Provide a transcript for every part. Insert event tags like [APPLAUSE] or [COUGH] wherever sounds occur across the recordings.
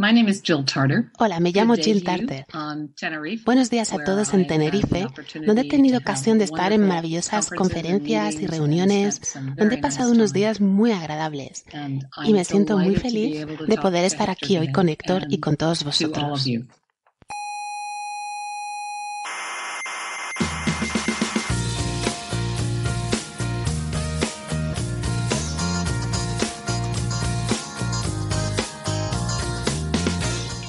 My name is Jill Tarter. Hola, me llamo Jill Tarter. Buenos días a todos en Tenerife, donde he tenido ocasión de estar en maravillosas conferencias y reuniones, donde he pasado unos días muy agradables. Y me siento muy feliz de poder estar aquí hoy con Héctor y con todos vosotros.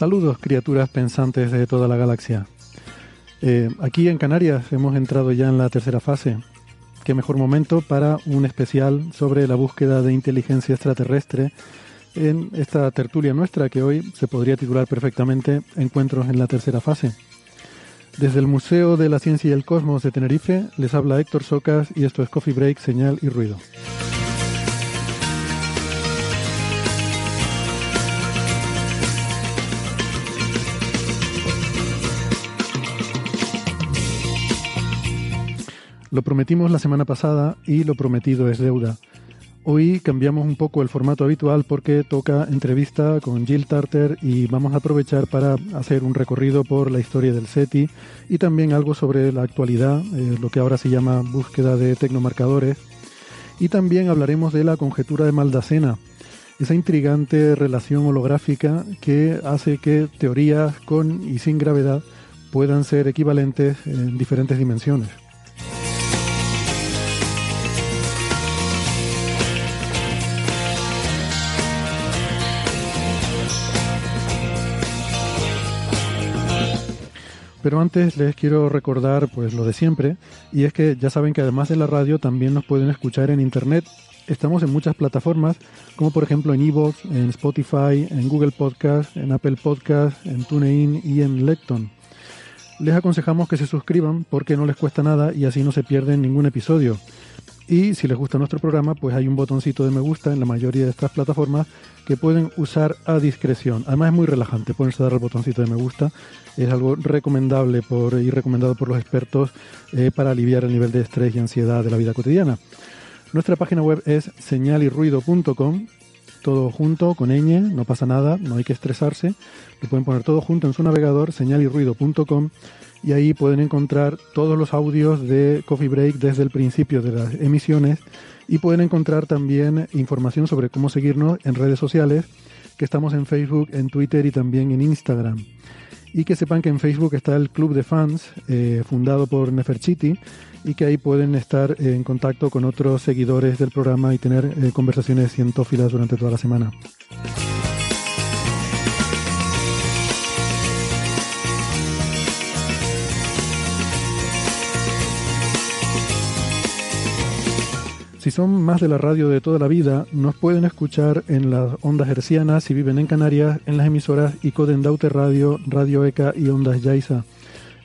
Saludos, criaturas pensantes de toda la galaxia. Eh, aquí en Canarias hemos entrado ya en la tercera fase. Qué mejor momento para un especial sobre la búsqueda de inteligencia extraterrestre en esta tertulia nuestra que hoy se podría titular perfectamente Encuentros en la tercera fase. Desde el Museo de la Ciencia y el Cosmos de Tenerife les habla Héctor Socas y esto es Coffee Break, Señal y Ruido. Lo prometimos la semana pasada y lo prometido es deuda. Hoy cambiamos un poco el formato habitual porque toca entrevista con Jill Tarter y vamos a aprovechar para hacer un recorrido por la historia del SETI y también algo sobre la actualidad, eh, lo que ahora se llama búsqueda de tecnomarcadores. Y también hablaremos de la conjetura de Maldacena, esa intrigante relación holográfica que hace que teorías con y sin gravedad puedan ser equivalentes en diferentes dimensiones. Pero antes les quiero recordar pues lo de siempre y es que ya saben que además de la radio también nos pueden escuchar en internet. Estamos en muchas plataformas como por ejemplo en Evox, en Spotify, en Google Podcast, en Apple Podcast, en TuneIn y en Lecton. Les aconsejamos que se suscriban porque no les cuesta nada y así no se pierden ningún episodio. Y si les gusta nuestro programa, pues hay un botoncito de me gusta en la mayoría de estas plataformas que pueden usar a discreción. Además es muy relajante ponerse a dar el botoncito de me gusta. Es algo recomendable por, y recomendado por los expertos eh, para aliviar el nivel de estrés y ansiedad de la vida cotidiana. Nuestra página web es señalirruido.com, todo junto, con ñ, no pasa nada, no hay que estresarse. Lo pueden poner todo junto en su navegador, señalirruido.com, y ahí pueden encontrar todos los audios de Coffee Break desde el principio de las emisiones y pueden encontrar también información sobre cómo seguirnos en redes sociales, que estamos en Facebook, en Twitter y también en Instagram. Y que sepan que en Facebook está el Club de Fans, eh, fundado por Neferchiti, y que ahí pueden estar eh, en contacto con otros seguidores del programa y tener eh, conversaciones cientófilas durante toda la semana. Si son más de la radio de toda la vida, nos pueden escuchar en las ondas hercianas si viven en Canarias, en las emisoras ICODEN Daute Radio, Radio ECA y Ondas Yaiza.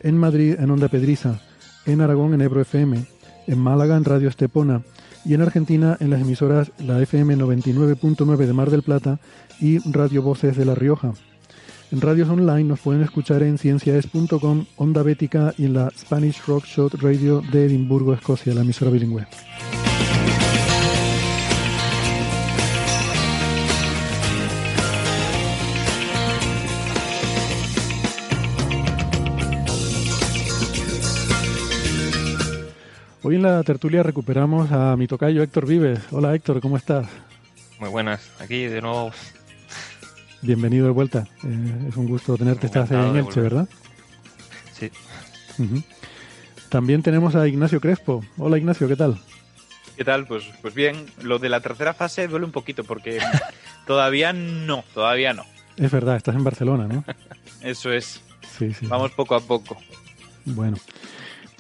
En Madrid, en Onda Pedriza. En Aragón, en Ebro FM. En Málaga, en Radio Estepona. Y en Argentina, en las emisoras la FM 99.9 de Mar del Plata y Radio Voces de La Rioja. En radios online nos pueden escuchar en ciencias.com, Onda Bética y en la Spanish Rock Shot Radio de Edimburgo, Escocia, la emisora bilingüe. Hoy en la tertulia recuperamos a mi tocayo Héctor Vives. Hola Héctor, ¿cómo estás? Muy buenas, aquí de nuevo. Bienvenido de vuelta. Eh, es un gusto tenerte. Estás en Elche, ¿verdad? Sí. También tenemos a Ignacio Crespo. Hola Ignacio, ¿qué tal? ¿Qué tal? Pues, pues bien, lo de la tercera fase duele un poquito porque [LAUGHS] todavía no, todavía no. Es verdad, estás en Barcelona, ¿no? [LAUGHS] Eso es. Sí, sí. Vamos poco a poco. Bueno,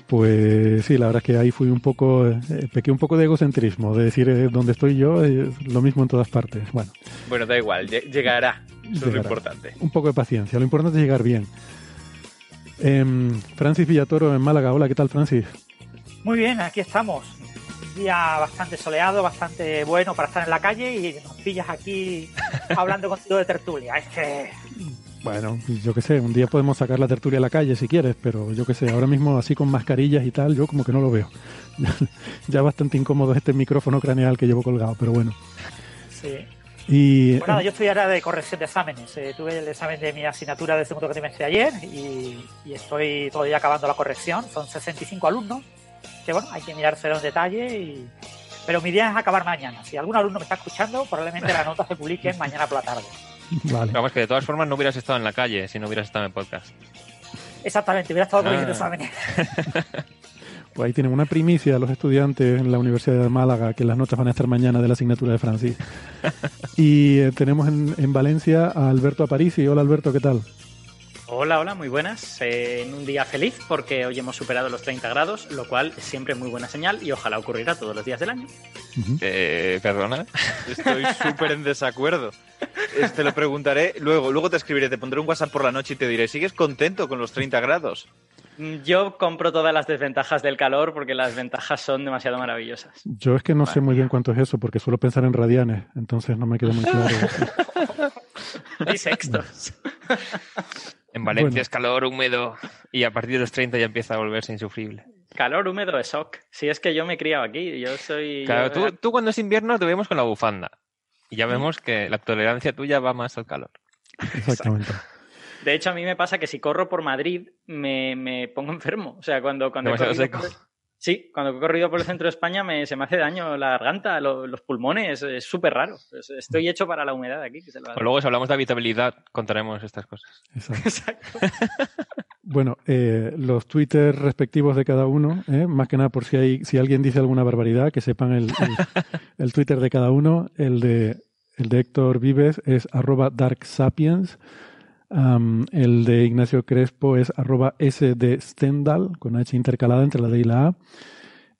pues sí, la verdad es que ahí fui un poco, eh, pequé un poco de egocentrismo, de decir eh, donde estoy yo es lo mismo en todas partes. Bueno, bueno da igual, llegará, eso es lo importante. Un poco de paciencia, lo importante es llegar bien. Em, Francis Villatoro en Málaga, hola, ¿qué tal Francis? Muy bien, aquí estamos. Un día bastante soleado, bastante bueno para estar en la calle y nos pillas aquí [LAUGHS] hablando contigo de tertulia. Es que bueno, yo qué sé, un día podemos sacar la tertulia a la calle si quieres, pero yo qué sé, ahora mismo así con mascarillas y tal, yo como que no lo veo. [LAUGHS] ya bastante incómodo este micrófono craneal que llevo colgado, pero bueno. Sí. Y, bueno, yo estoy ahora de corrección de exámenes. Eh, tuve el examen de mi asignatura de segundo trimestre ayer y, y, estoy todavía acabando la corrección. Son 65 alumnos, que bueno, hay que mirárselo en detalle y... Pero mi idea es acabar mañana. Si algún alumno me está escuchando, probablemente la nota se publique mañana por la tarde. Vale. Vamos, que de todas formas no hubieras estado en la calle si no hubieras estado en el podcast. Exactamente, hubiera estado corrigiendo ah. exámenes. [LAUGHS] Pues ahí tienen una primicia a los estudiantes en la Universidad de Málaga, que las notas van a estar mañana de la asignatura de Francis. [LAUGHS] y eh, tenemos en, en, Valencia a Alberto Aparici. Hola Alberto, ¿qué tal? Hola, hola, muy buenas. Eh, en un día feliz porque hoy hemos superado los 30 grados, lo cual es siempre muy buena señal y ojalá ocurriera todos los días del año. eh, Perdona. Estoy [LAUGHS] súper en desacuerdo. Te lo preguntaré luego, luego te escribiré, te pondré un WhatsApp por la noche y te diré, ¿sigues contento con los 30 grados? Mm, yo compro todas las desventajas del calor porque las ventajas son demasiado maravillosas. Yo es que no sé muy bien cuánto es eso porque suelo pensar en radianes, entonces no me queda muy claro. [LAUGHS] y sextos. [LAUGHS] En Valencia es calor húmedo y a partir de los 30 ya empieza a volverse insufrible. Calor húmedo es shock. Si es que yo me he criado aquí, yo soy... Claro, tú, tú, cuando es invierno te vemos con la bufanda. Y ya vemos que la tolerancia tuya va más al calor. Exactamente. De hecho, a mí me pasa que si corro por Madrid me, me pongo enfermo. O sea, cuando, cuando he seco. Sí, cuando he corrido por el centro de España me, se me hace daño la garganta, los pulmones, es súper raro. Estoy hecho para la humedad aquí. Que Luego, si hablamos de habitabilidad, contaremos estas cosas. Exacto. [LAUGHS] bueno, eh, los Twitter respectivos de cada uno, eh, más que nada por si, hay, si alguien dice alguna barbaridad, que sepan el, el, [LAUGHS] Twitter de cada uno. El de, el de Héctor Vives es arroba darksapiens el de Ignacio Crespo es arroba S de Stendhal, con H intercalada entre la D y la A.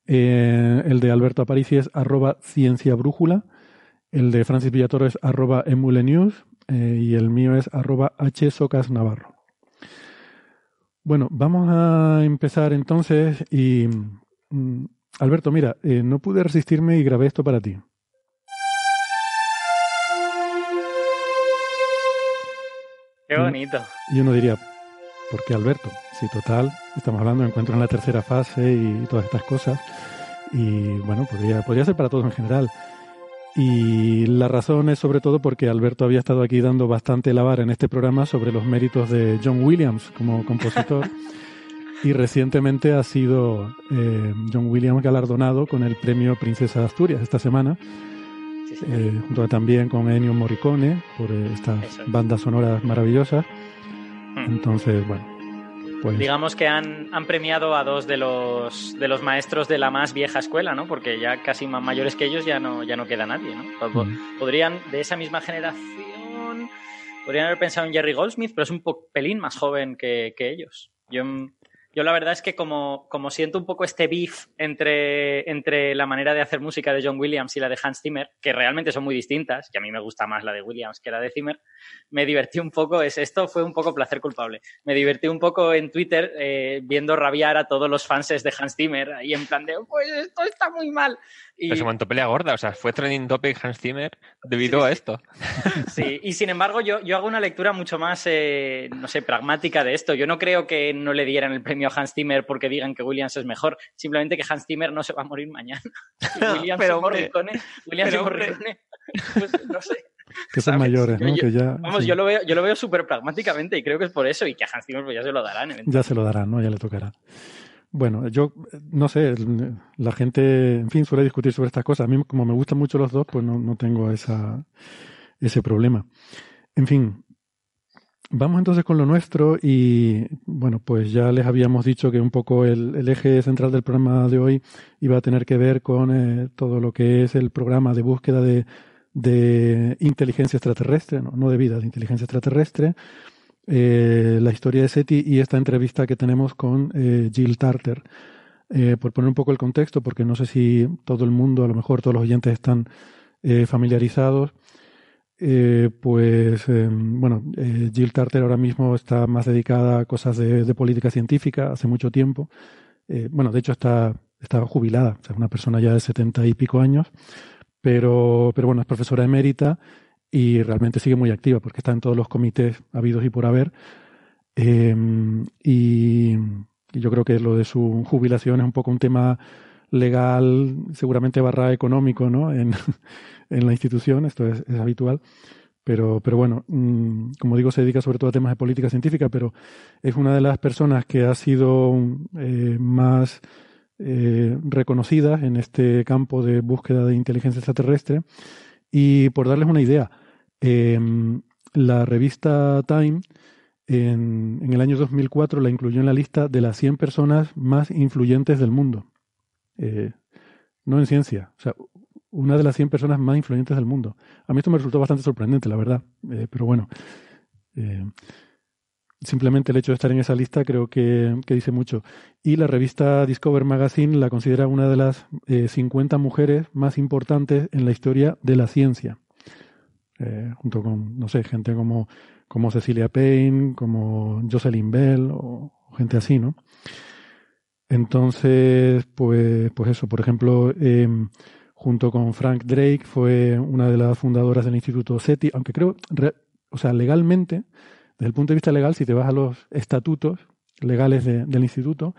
Eh, el de Alberto Aparici es arroba Ciencia Brújula. El de Francis Villatoro es arroba Emulenews. Eh, y el mío es arroba H Socas Navarro. Bueno, vamos a empezar entonces y... Mm, Alberto, mira, eh, no pude resistirme y grabé esto para ti. Qué bonito. Y uno diría, ¿por qué Alberto? Si total, estamos hablando de encuentros en la tercera fase y todas estas cosas. Y bueno, podría, podría ser para todos en general. Y la razón es sobre todo porque Alberto había estado aquí dando bastante lavar en este programa sobre los méritos de John Williams como compositor. [LAUGHS] y recientemente ha sido eh, John Williams galardonado con el premio Princesa de Asturias esta semana eh, junto también con Ennio Morricone, por eh, estas bandas sonoras maravillosas. Hmm. Entonces, bueno. Pues... Digamos que han, han, premiado a dos de los, de los maestros de la más vieja escuela, ¿no? Porque ya casi más mayores que ellos ya no, ya no queda nadie, ¿no? Hmm. Podrían, de esa misma generación, podrían haber pensado en Jerry Goldsmith, pero es un pelín más joven que, que ellos. Yo yo la verdad es que como, como siento un poco este beef entre, entre la manera de hacer música de John Williams y la de Hans Zimmer, que realmente son muy distintas, y a mí me gusta más la de Williams que la de Zimmer, me divertí un poco, es, esto fue un poco placer culpable, me divertí un poco en Twitter eh, viendo rabiar a todos los fans de Hans Zimmer y en plan de, pues esto está muy mal. Y... Pero se montó pelea gorda, o sea, fue trending topic Hans Zimmer debido a esto. [LAUGHS] Sí, y sin embargo yo, yo hago una lectura mucho más, eh, no sé, pragmática de esto. Yo no creo que no le dieran el premio a Hans Zimmer porque digan que Williams es mejor, simplemente que Hans Zimmer no se va a morir mañana. [LAUGHS] Williams pero, Morricone, Williams pero, Morricone, pues no sé. [LAUGHS] Que son mayores, ¿no? Yo, que ya, vamos, sí. yo lo veo, yo lo veo súper pragmáticamente y creo que es por eso y que a Hans Zimmer pues ya se lo darán. Ya se lo darán, ¿no? Ya le tocará. Bueno, yo no sé, la gente, en fin, suele discutir sobre estas cosas. A mí, como me gustan mucho los dos, pues no, no tengo esa, ese problema. En fin, vamos entonces con lo nuestro y, bueno, pues ya les habíamos dicho que un poco el, eje central del programa de hoy iba a tener que ver con eh, todo lo que es el programa de búsqueda de, de inteligencia extraterrestre, no, no de vida, de inteligencia extraterrestre eh, la historia de SETI y esta entrevista que tenemos con eh, Jill Tarter. Eh, por poner un poco el contexto, porque no sé si todo el mundo, a lo mejor todos los oyentes están familiarizados, pues bueno, Jill Tarter ahora mismo está más dedicada a cosas de, política científica hace mucho tiempo. bueno, de hecho está, está jubilada, es una persona ya de setenta y pico años, pero, pero bueno, es profesora emérita y realmente sigue muy activa porque está en todos los comités habidos y por haber. Em, y, yo creo que lo de su jubilación es un poco un tema legal, seguramente barra económico, ¿no? En, [LAUGHS] en la institución, esto es, habitual. Pero, pero bueno, mm, como digo, se dedica sobre todo a temas de política científica, pero es una de las personas que ha sido eh, más eh, reconocidas en este campo de búsqueda de inteligencia extraterrestre y por darles una idea, em, la revista Time en, el año 2004 la incluyó en la lista de las 100 personas más influyentes del mundo. Eh, no en ciencia, o sea, una de las 100 personas más influyentes del mundo. A mí esto me resultó bastante sorprendente, la verdad, eh, pero bueno. Simplemente el hecho de estar en esa lista creo que, dice mucho. Y la revista Discover Magazine la considera una de las 50 eh, mujeres más importantes en la historia de la ciencia. Eh, junto con, no sé, gente como, como Cecilia Payne, como Jocelyn Bell o, gente así, ¿no? Entonces, pues, pues eso, por ejemplo, em, junto con Frank Drake fue una de las fundadoras del Instituto SETI, aunque creo, o sea, legalmente, desde el punto de vista legal, si te vas a los estatutos legales del instituto,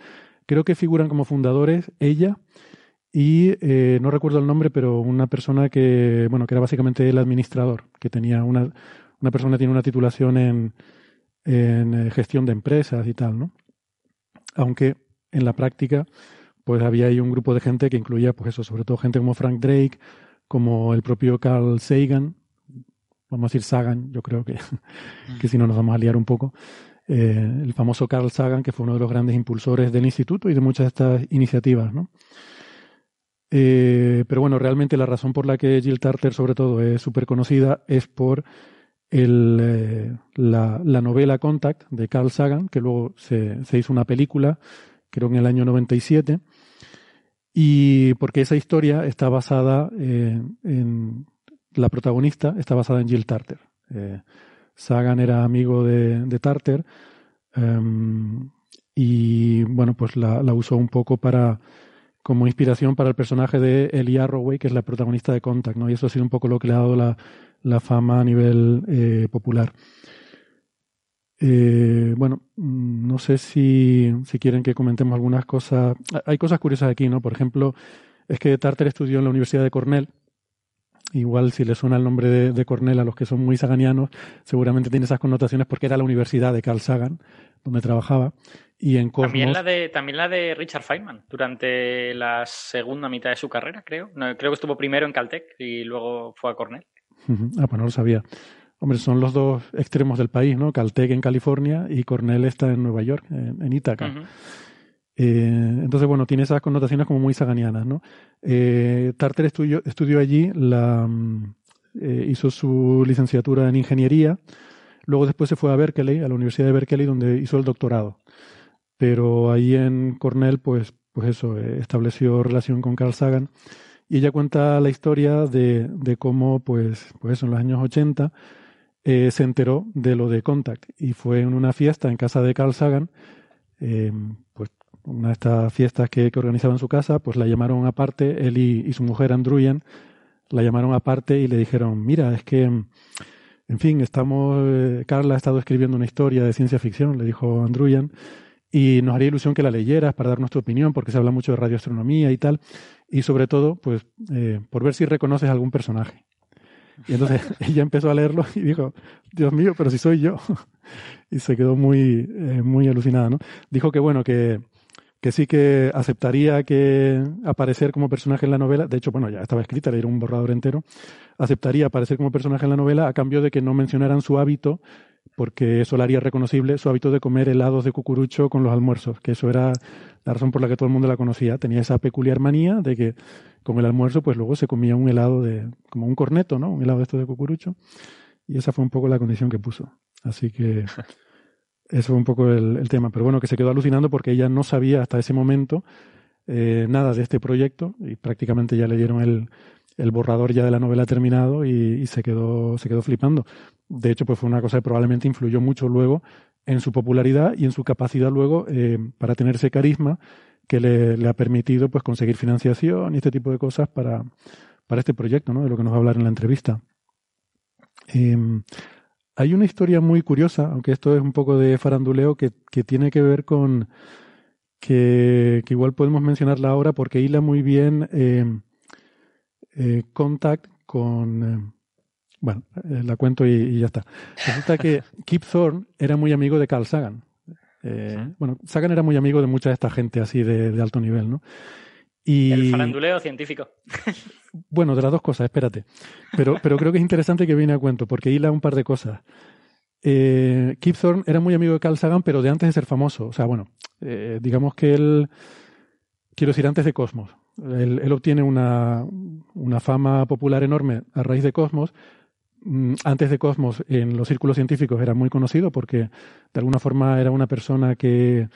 creo que figuran como fundadores ella y eh, no recuerdo el nombre, pero una persona que, bueno, que era básicamente el administrador, que tenía una, una persona tiene una titulación en, en eh, gestión de empresas y tal, ¿no? Aunque en la práctica, pues había ahí un grupo de gente que incluía, pues eso, sobre todo gente como Frank Drake, como el propio Carl Sagan, vamos a decir Sagan, yo creo que, [LAUGHS] que si no nos vamos a liar un poco, eh, el famoso Carl Sagan, que fue uno de los grandes impulsores del instituto y de muchas de estas iniciativas, ¿no? Eh, pero bueno, realmente la razón por la que Jill Tarter, sobre todo, es súper conocida es por el, eh, la, la, novela Contact de Carl Sagan, que luego se, se hizo una película, creo en el año 97, y porque esa historia está basada en la protagonista está basada en Jill Tarter. Eh, Sagan era amigo de, Tarter em, y bueno, pues la, usó un poco para como inspiración para el personaje de Ellie Arroway, que es la protagonista de Contact, ¿no? Y eso ha sido un poco lo que le ha dado la, fama a nivel eh, popular. Eh, bueno, mm, no sé si, si, quieren que comentemos algunas cosas. Hay cosas curiosas aquí, ¿no? Por ejemplo, es que Tarter estudió en la Universidad de Cornell Igual si le suena el nombre de, Cornell a los que son muy saganianos, seguramente tiene esas connotaciones porque era la universidad de Carl Sagan, donde trabajaba. Y en también, la de, también la de Richard Feynman, durante la segunda mitad de su carrera, creo. creo que estuvo primero en Caltech y luego fue a Cornell. Ah, pues no lo sabía. Hombre, son los dos extremos del país, ¿no? Caltech en California y Cornell está en Nueva York, en, en Ítaca. Eh, entonces, bueno, tiene esas connotaciones como muy saganianas, ¿no? Eh, Tarter estudió, estudió allí, la, mm, eh, hizo su licenciatura en ingeniería, luego después se fue a Berkeley, a la Universidad de Berkeley, donde hizo el doctorado. Pero ahí en Cornell, pues, pues eso, estableció relación con Carl Sagan. Y ella cuenta la historia de, de cómo, pues, pues en los años 80, se enteró de lo de Contact y fue en una fiesta en casa de Carl Sagan, pues una de estas fiestas que, organizaba en su casa, pues la llamaron aparte, él y, su mujer Andruyan, la llamaron aparte y le dijeron, mira, es que, en fin, estamos, eh, Carla ha estado escribiendo una historia de ciencia ficción, le dijo Andruyan, y nos haría ilusión que la leyeras para dar nuestra opinión, porque se habla mucho de radioastronomía y tal, y sobre todo, pues, eh, por ver si reconoces algún personaje. Y entonces [LAUGHS] ella empezó a leerlo y dijo, Dios mío, pero si soy yo. [LAUGHS] y se quedó muy, eh, muy alucinada, ¿no? Dijo que, bueno, que que sí que aceptaría que aparecer como personaje en la novela, de hecho, bueno, ya estaba escrita, dieron un borrador entero, aceptaría aparecer como personaje en la novela a cambio de que no mencionaran su hábito, porque eso le haría reconocible su hábito de comer helados de cucurucho con los almuerzos, que eso era la razón por la que todo el mundo la conocía. Tenía esa peculiar manía de que con el almuerzo, pues luego se comía un helado de, como un corneto, ¿no? Un helado de esto de cucurucho. Y esa fue un poco la condición que puso. Así que [LAUGHS] Eso fue un poco el, tema. Pero bueno, que se quedó alucinando porque ella no sabía hasta ese momento eh, nada de este proyecto y prácticamente ya le dieron el, el borrador ya de la novela terminado y, se, quedó, se quedó flipando. De hecho, pues fue una cosa que probablemente influyó mucho luego en su popularidad y en su capacidad luego eh, para tener ese carisma que le, ha permitido pues conseguir financiación y este tipo de cosas para, para este proyecto, ¿no? De lo que nos va a hablar en la entrevista. Em, hay una historia muy curiosa, aunque esto es un poco de faranduleo, que, tiene que ver con que, igual podemos mencionarla ahora porque hila muy bien eh, eh, Contact con... Eh, bueno, la cuento y, ya está. Resulta que [LAUGHS] Kip Thorne era muy amigo de Carl Sagan. Bueno, Sagan era muy amigo de mucha de esta gente así de, de alto nivel, ¿no? El faranduleo científico. [LAUGHS] Bueno, de las dos cosas, espérate. Pero, pero creo que es interesante que viene a cuento, porque hila un par de cosas. Eh, Kip Thorne era muy amigo de Carl Sagan, pero de antes de ser famoso. O sea, bueno, eh, digamos que él, quiero decir, antes de Cosmos. Él, obtiene una, una, fama popular enorme a raíz de Cosmos. Mm, antes de Cosmos, en los círculos científicos era muy conocido porque de alguna forma era una persona que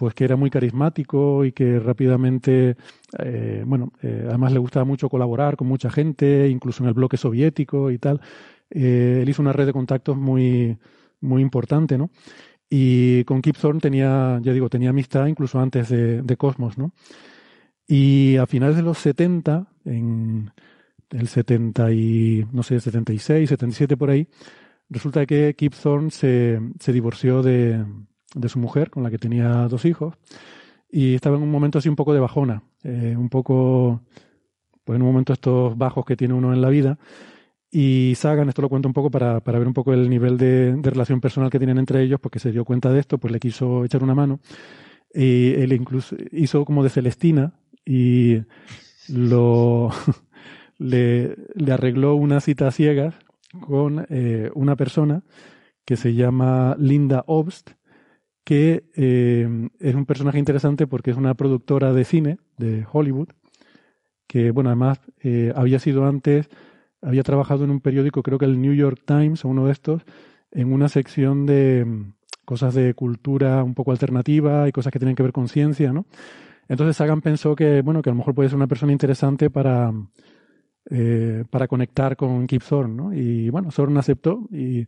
pues que era muy carismático y que rápidamente, eh, bueno, eh, además le gustaba mucho colaborar con mucha gente, incluso en el bloque soviético y tal. Eh, él hizo una red de contactos muy, muy importante, ¿no? Y con Kip Thorne tenía, ya digo, tenía amistad incluso antes de, Cosmos, ¿no? Y a finales de los 70, en el 70 y, no sé, 76, 77 por ahí, resulta que Kip Thorne se, se divorció de, de su mujer, con la que tenía dos hijos, y estaba en un momento así un poco de bajona, eh, un poco, pues en un momento estos bajos que tiene uno en la vida. Y Sagan, esto lo cuento un poco para, para ver un poco el nivel de, relación personal que tienen entre ellos, porque se dio cuenta de esto, pues le quiso echar una mano. Y él incluso hizo como de Celestina y lo [LAUGHS] le, arregló una cita ciegas con eh, una persona que se llama Linda Obst, que eh, es un personaje interesante porque es una productora de cine de Hollywood, que, bueno, además eh, había sido antes, había trabajado en un periódico, creo que el New York Times o uno de estos, en una sección de mm, cosas de cultura un poco alternativa y cosas que tienen que ver con ciencia, ¿no? Entonces Sagan pensó que, bueno, que a lo mejor puede ser una persona interesante para, eh, para conectar con Kip Thorne, ¿no? Y bueno, Thorne aceptó y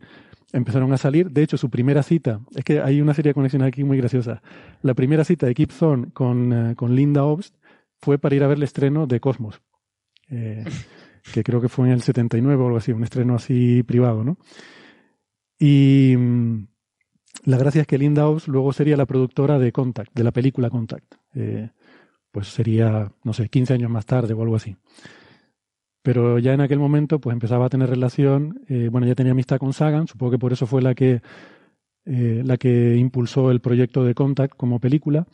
empezaron a salir. De hecho, su primera cita, es que hay una serie de conexiones aquí muy graciosa. La primera cita de Kip Thorne con, eh, con Linda Obst fue para ir a ver el estreno de Cosmos, eh, que creo que fue en el 79 o algo así, un estreno así privado, ¿no? Y mm, la gracia es que Linda Obst luego sería la productora de Contact, de la película Contact. Eh, pues sería, no sé, 15 años más tarde o algo así. Pero ya en aquel momento pues empezaba a tener relación, eh, bueno, ya tenía amistad con Sagan, supongo que por eso fue la que, eh, la que impulsó el proyecto de Contact como película.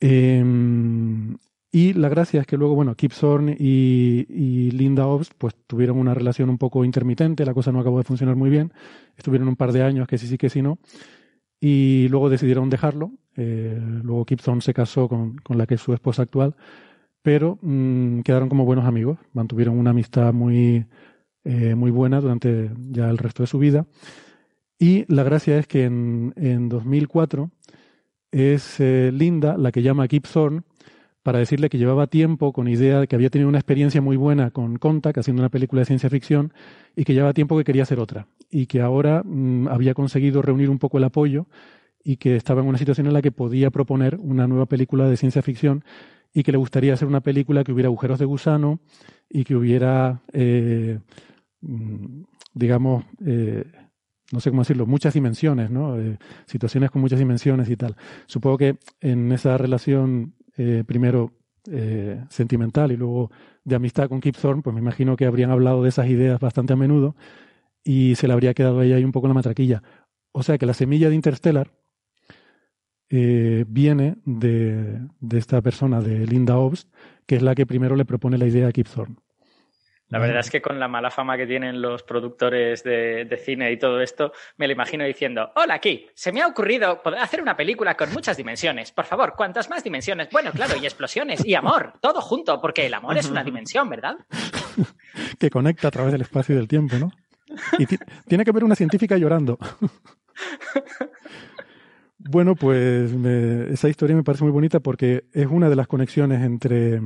Em, y la gracia es que luego, bueno, Kip Thorne y, Linda Obst pues tuvieron una relación un poco intermitente, la cosa no acabó de funcionar muy bien, estuvieron un par de años que sí, sí, que sí, no, y luego decidieron dejarlo. Eh, luego Kip Thorne se casó con, con la que es su esposa actual pero mm, quedaron como buenos amigos, mantuvieron una amistad muy, eh, muy buena durante ya el resto de su vida. Y la gracia es que en, en 2004 es eh, Linda la que llama a Kip Thorne para decirle que llevaba tiempo con idea de que había tenido una experiencia muy buena con Contact haciendo una película de ciencia ficción y que llevaba tiempo que quería hacer otra y que ahora mm, había conseguido reunir un poco el apoyo y que estaba en una situación en la que podía proponer una nueva película de ciencia ficción y que le gustaría hacer una película que hubiera agujeros de gusano y que hubiera, eh, mm, digamos, eh, no sé cómo decirlo, muchas dimensiones, ¿no? Eh, situaciones con muchas dimensiones y tal. Supongo que en esa relación, primero sentimental y luego de amistad con Kip Thorne, pues me imagino que habrían hablado de esas ideas bastante a menudo y se le habría quedado ahí un poco la matraquilla. O sea que la semilla de Interstellar eh, viene de, de, esta persona, de Linda Obst, que es la que primero le propone la idea a Kip Thorne. La verdad es que con la mala fama que tienen los productores de, cine y todo esto, me lo imagino diciendo, hola aquí, se me ha ocurrido poder hacer una película con muchas dimensiones. Por favor, ¿cuántas más dimensiones? Bueno, claro, y explosiones y amor, todo junto, porque el amor es una dimensión, ¿verdad? [LAUGHS] que conecta a través del espacio y del tiempo, ¿no? Y tiene que ver una científica llorando. [LAUGHS] bueno, pues esa historia me parece muy bonita porque es una de las conexiones entre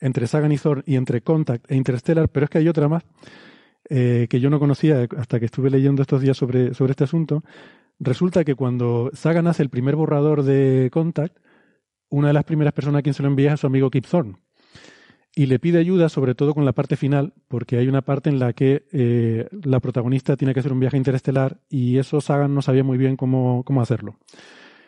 entre Sagan y Thor y entre Contact e Interstellar, pero es que hay otra más eh, que yo no conocía hasta que estuve leyendo estos días sobre, sobre este asunto. Resulta que cuando Sagan hace el primer borrador de Contact, una de las primeras personas a quien se lo envía es a su amigo Kip Thorne. Y le pide ayuda, sobre todo con la parte final, porque hay una parte en la que eh, la protagonista tiene que hacer un viaje interestelar y eso Sagan no sabía muy bien cómo, cómo hacerlo.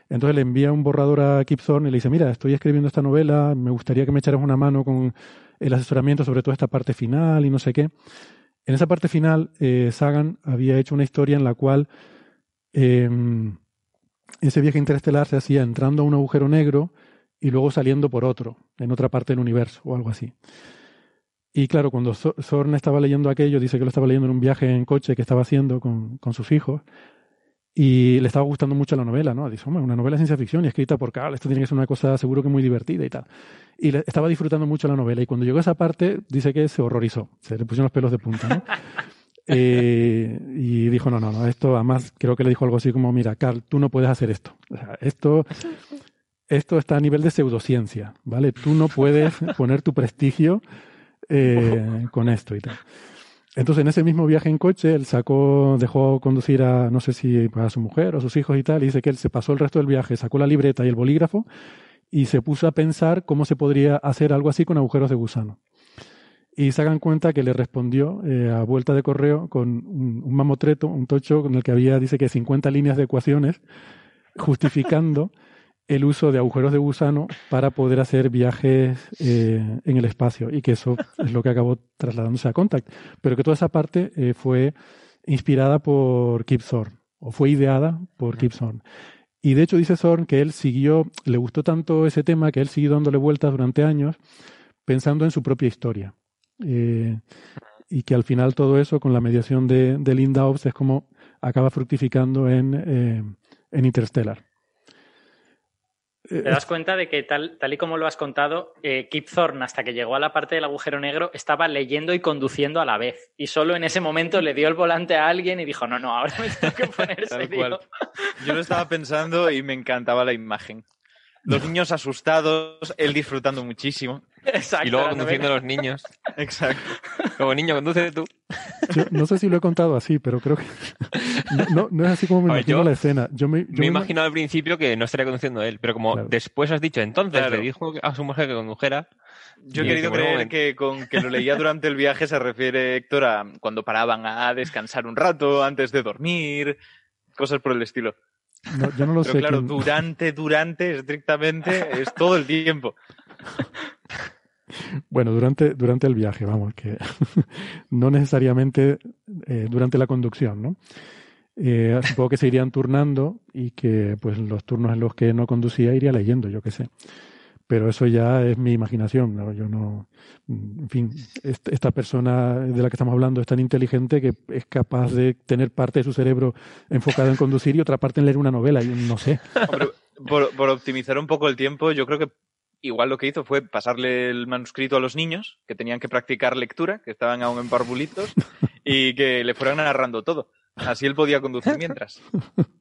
Entonces le envía un borrador a Kip Thorne y le dice, mira, estoy escribiendo esta novela, me gustaría que me echaras una mano con el asesoramiento sobre toda esta parte final y no sé qué. En esa parte final, eh, Sagan había hecho una historia en la cual em, ese viaje interestelar se hacía entrando a un agujero negro y luego saliendo por otro, en otra parte del universo o algo así. Y claro, cuando Thorne estaba leyendo aquello, dice que lo estaba leyendo en un viaje en coche que estaba haciendo con, con sus hijos, y le estaba gustando mucho la novela, ¿no? Dice, hombre, una novela de ciencia ficción y escrita por Carl, esto tiene que ser una cosa seguro que muy divertida y tal. Y le, estaba disfrutando mucho la novela y cuando llegó a esa parte dice que se horrorizó, se le pusieron los pelos de punta, ¿no? [LAUGHS] eh, y dijo, no, no, no, esto además creo que le dijo algo así como, mira, Carl, tú no puedes hacer esto. O sea, esto, [LAUGHS] esto está a nivel de pseudociencia, ¿vale? Tú no puedes [LAUGHS] poner tu prestigio eh, con esto y tal. Entonces, en ese mismo viaje en coche, él sacó, dejó conducir a, no sé si a su mujer o a sus hijos y tal, y dice que él se pasó el resto del viaje, sacó la libreta y el bolígrafo y se puso a pensar cómo se podría hacer algo así con agujeros de gusano. Y se hagan cuenta que le respondió eh, a vuelta de correo con un, un, mamotreto, un tocho con el que había, dice que 50 líneas de ecuaciones, justificando [LAUGHS] el uso de agujeros de gusano para poder hacer viajes eh, en el espacio y que eso es lo que acabó trasladándose a Contact. Pero que toda esa parte eh, fue inspirada por Kip Thorne o fue ideada por Kip Thorne. Y de hecho dice Thorne que él siguió, le gustó tanto ese tema que él siguió dándole vueltas durante años pensando en su propia historia. Eh, y que al final todo eso, con la mediación de, Linda Hobbs, es como acaba fructificando en, en Interstellar. Te das cuenta de que tal, tal y como lo has contado, eh, Kip Thorne, hasta que llegó a la parte del agujero negro, estaba leyendo y conduciendo a la vez. Y solo en ese momento le dio el volante a alguien y dijo, no, no, ahora me tengo que [LAUGHS] poner serio. Yo lo estaba pensando y me encantaba la imagen. Los niños asustados, él disfrutando muchísimo. Y luego conduciendo a los niños. Exacto. Como niño, conduce tú. no sé si lo he contado así, pero creo que no, no es así como me imagino la escena. Yo me, me, imagino al principio que no estaría conduciendo él, pero como después has dicho, entonces le dijo a su mujer que condujera. Yo he querido creer que con que lo leía durante el viaje se refiere Héctor a cuando paraban a descansar un rato antes de dormir, cosas por el estilo. No, yo no lo Pero sé. Claro, durante, durante, estrictamente, es todo el tiempo. [LAUGHS] Bueno, durante, durante el viaje, vamos, que [LAUGHS] no necesariamente eh, durante la conducción, ¿no? Eh, supongo que se irían turnando y que pues los turnos en los que no conducía iría leyendo, yo qué sé. Pero eso ya es mi imaginación, ¿no? yo no, en fin, esta persona de la que estamos hablando es tan inteligente que es capaz de tener parte de su cerebro enfocado en conducir y otra parte en leer una novela, no sé. por optimizar un poco el tiempo, yo creo que igual lo que hizo fue pasarle el manuscrito a los niños, que tenían que practicar lectura, que estaban aún en parvulitos, y que le fueran narrando todo. Así él podía conducir mientras.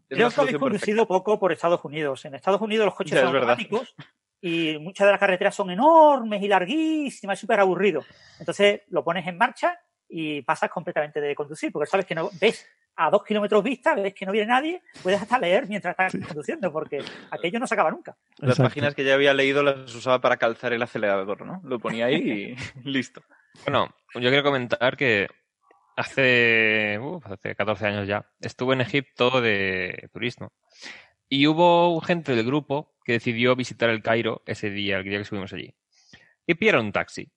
Creo que habéis conducido poco por Estados Unidos. En Estados Unidos los coches son automáticos y muchas de las carreteras son enormes y larguísimas, súper aburrido. Entonces lo pones en marcha y pasas completamente de conducir, porque sabes que no ves a dos kilómetros vista, ves que no viene nadie, puedes hasta leer mientras estás conduciendo, porque aquello no se acaba nunca. Las páginas que ya había leído las usaba para calzar el acelerador, ¿no? Lo ponía ahí y [LAUGHS] listo. Bueno, yo quiero comentar que hace, hace 14 años ya, estuve en Egipto de turismo. Y hubo gente del grupo que decidió visitar el Cairo ese día, el día que estuvimos allí. Y pidieron un taxi.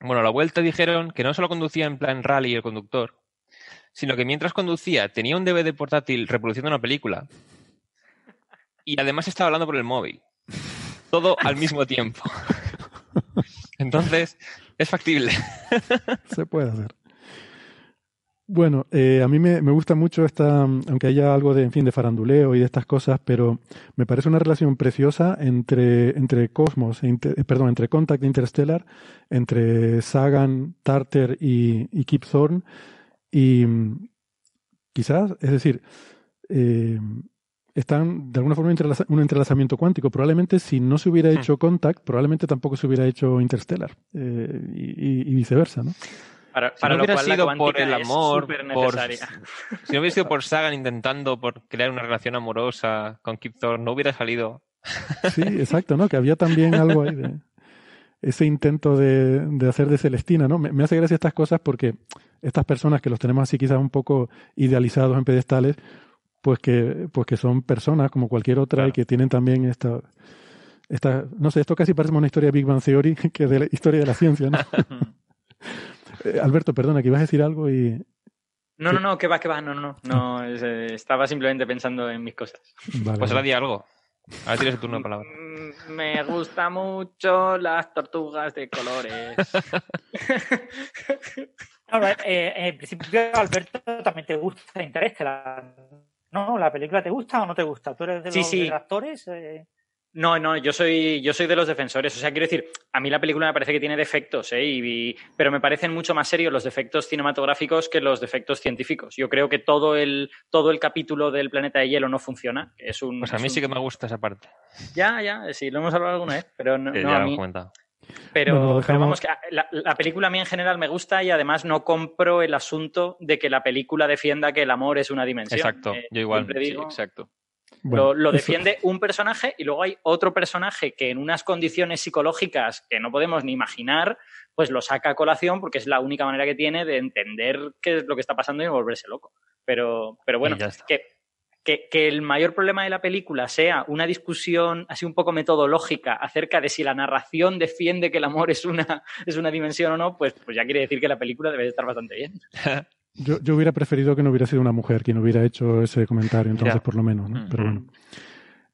Bueno, a la vuelta dijeron que no solo conducía en plan rally el conductor, sino que mientras conducía tenía un DVD portátil reproduciendo una película. y además estaba hablando por el móvil. Todo al mismo tiempo. [LAUGHS] Entonces, es factible. Se puede hacer. Bueno, eh, a mí me, gusta mucho esta, aunque haya algo de, en fin, de faranduleo y de estas cosas, pero me parece una relación preciosa entre, entre Cosmos, e eh, perdón, entre Contact e Interstellar, entre Sagan, Tarter y, y Kip Thorne, y quizás, es decir, eh, están de alguna forma un entrelazamiento cuántico. Probablemente si no se hubiera hmm. hecho Contact, probablemente tampoco se hubiera hecho Interstellar y, y viceversa, ¿no? Para, si no hubiera sido por el amor, por, si no hubiera sido por Sagan intentando por crear una relación amorosa con Kip Thorne, no hubiera salido. Sí, exacto, ¿no? Que había también algo ahí de ese intento de, de hacer de Celestina, ¿no? Me, me, hace gracia estas cosas porque estas personas que los tenemos así quizás un poco idealizados en pedestales, pues que, pues que son personas como cualquier otra y que tienen también esta, esta, no sé, esto casi parece una historia de Big Bang Theory [LAUGHS] que de la historia de la ciencia, ¿no? [LAUGHS] Eh, Alberto, perdona, que ibas a decir algo y... No, no, no, que va, que va, no, no, no, eh, estaba simplemente pensando en mis cosas. pues ahora di algo. Ahora tienes el turno de palabra. Mm, me gusta mucho las tortugas de colores. [LAUGHS] Eh, en principio, Alberto, también te gusta Interestelar. ¿No? ¿La película te gusta o no te gusta? ¿Tú eres de los sí, actores? No, no, yo soy, yo soy de los defensores. O sea, quiero decir, a mí la película me parece que tiene defectos, ¿eh? pero me parecen mucho más serios los defectos cinematográficos que los defectos científicos. Yo creo que todo el, todo el capítulo del planeta de hielo no funciona. Es un, pues a mí sí que me gusta esa parte. Ya, ya, sí, lo hemos hablado alguna vez, pero no, a mí. Pero, vamos, que la, la, película a mí en general me gusta y además no compro el asunto de que la película defienda que el amor es una dimensión. Exacto, eh, yo igual. exacto lo, defiende un personaje y luego hay otro personaje que en unas condiciones psicológicas que no podemos ni imaginar, pues lo saca a colación porque es la única manera que tiene de entender qué es lo que está pasando y volverse loco. Pero, pero bueno, que, que, el mayor problema de la película sea una discusión así un poco metodológica acerca de si la narración defiende que el amor es una, [LAUGHS] es una dimensión o no, pues, pues ya quiere decir que la película debe estar bastante bien. [LAUGHS] Yo, yo hubiera preferido que no hubiera sido una mujer quien hubiera hecho ese comentario, entonces, por lo menos, ¿no? Pero bueno.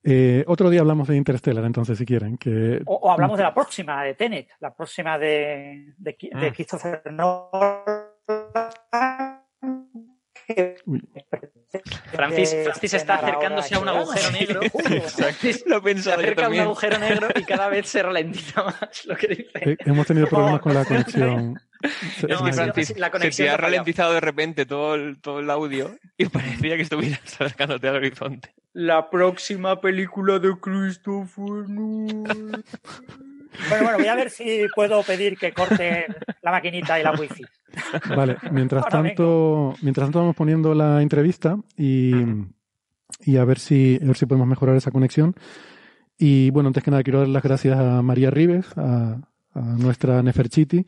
Eh, otro día hablamos de Interstellar, entonces, si quieren. Que... O, hablamos de la próxima, de Tenet, la próxima de, de, de mm. Christopher Nolan. Francis, Francis está acercándose a un agujero negro. [LAUGHS] Francis lo se acerca a un agujero negro y cada vez se ralentiza [LAUGHS] más lo que dice. Eh, hemos tenido problemas con la conexión. es que Francis, la se te ha ralentizado de repente todo el, todo el audio y parecía que estuvieras [LAUGHS] acercándote al horizonte. La próxima película de Christopher Nolan. Bueno, bueno, voy a ver si puedo pedir que corte la maquinita y la wifi. Vale, mientras tanto, mientras tanto vamos poniendo la entrevista y, y a ver si a ver si podemos mejorar esa conexión. Y bueno, antes que nada quiero dar las gracias a María Rives, a, a nuestra Neferchiti,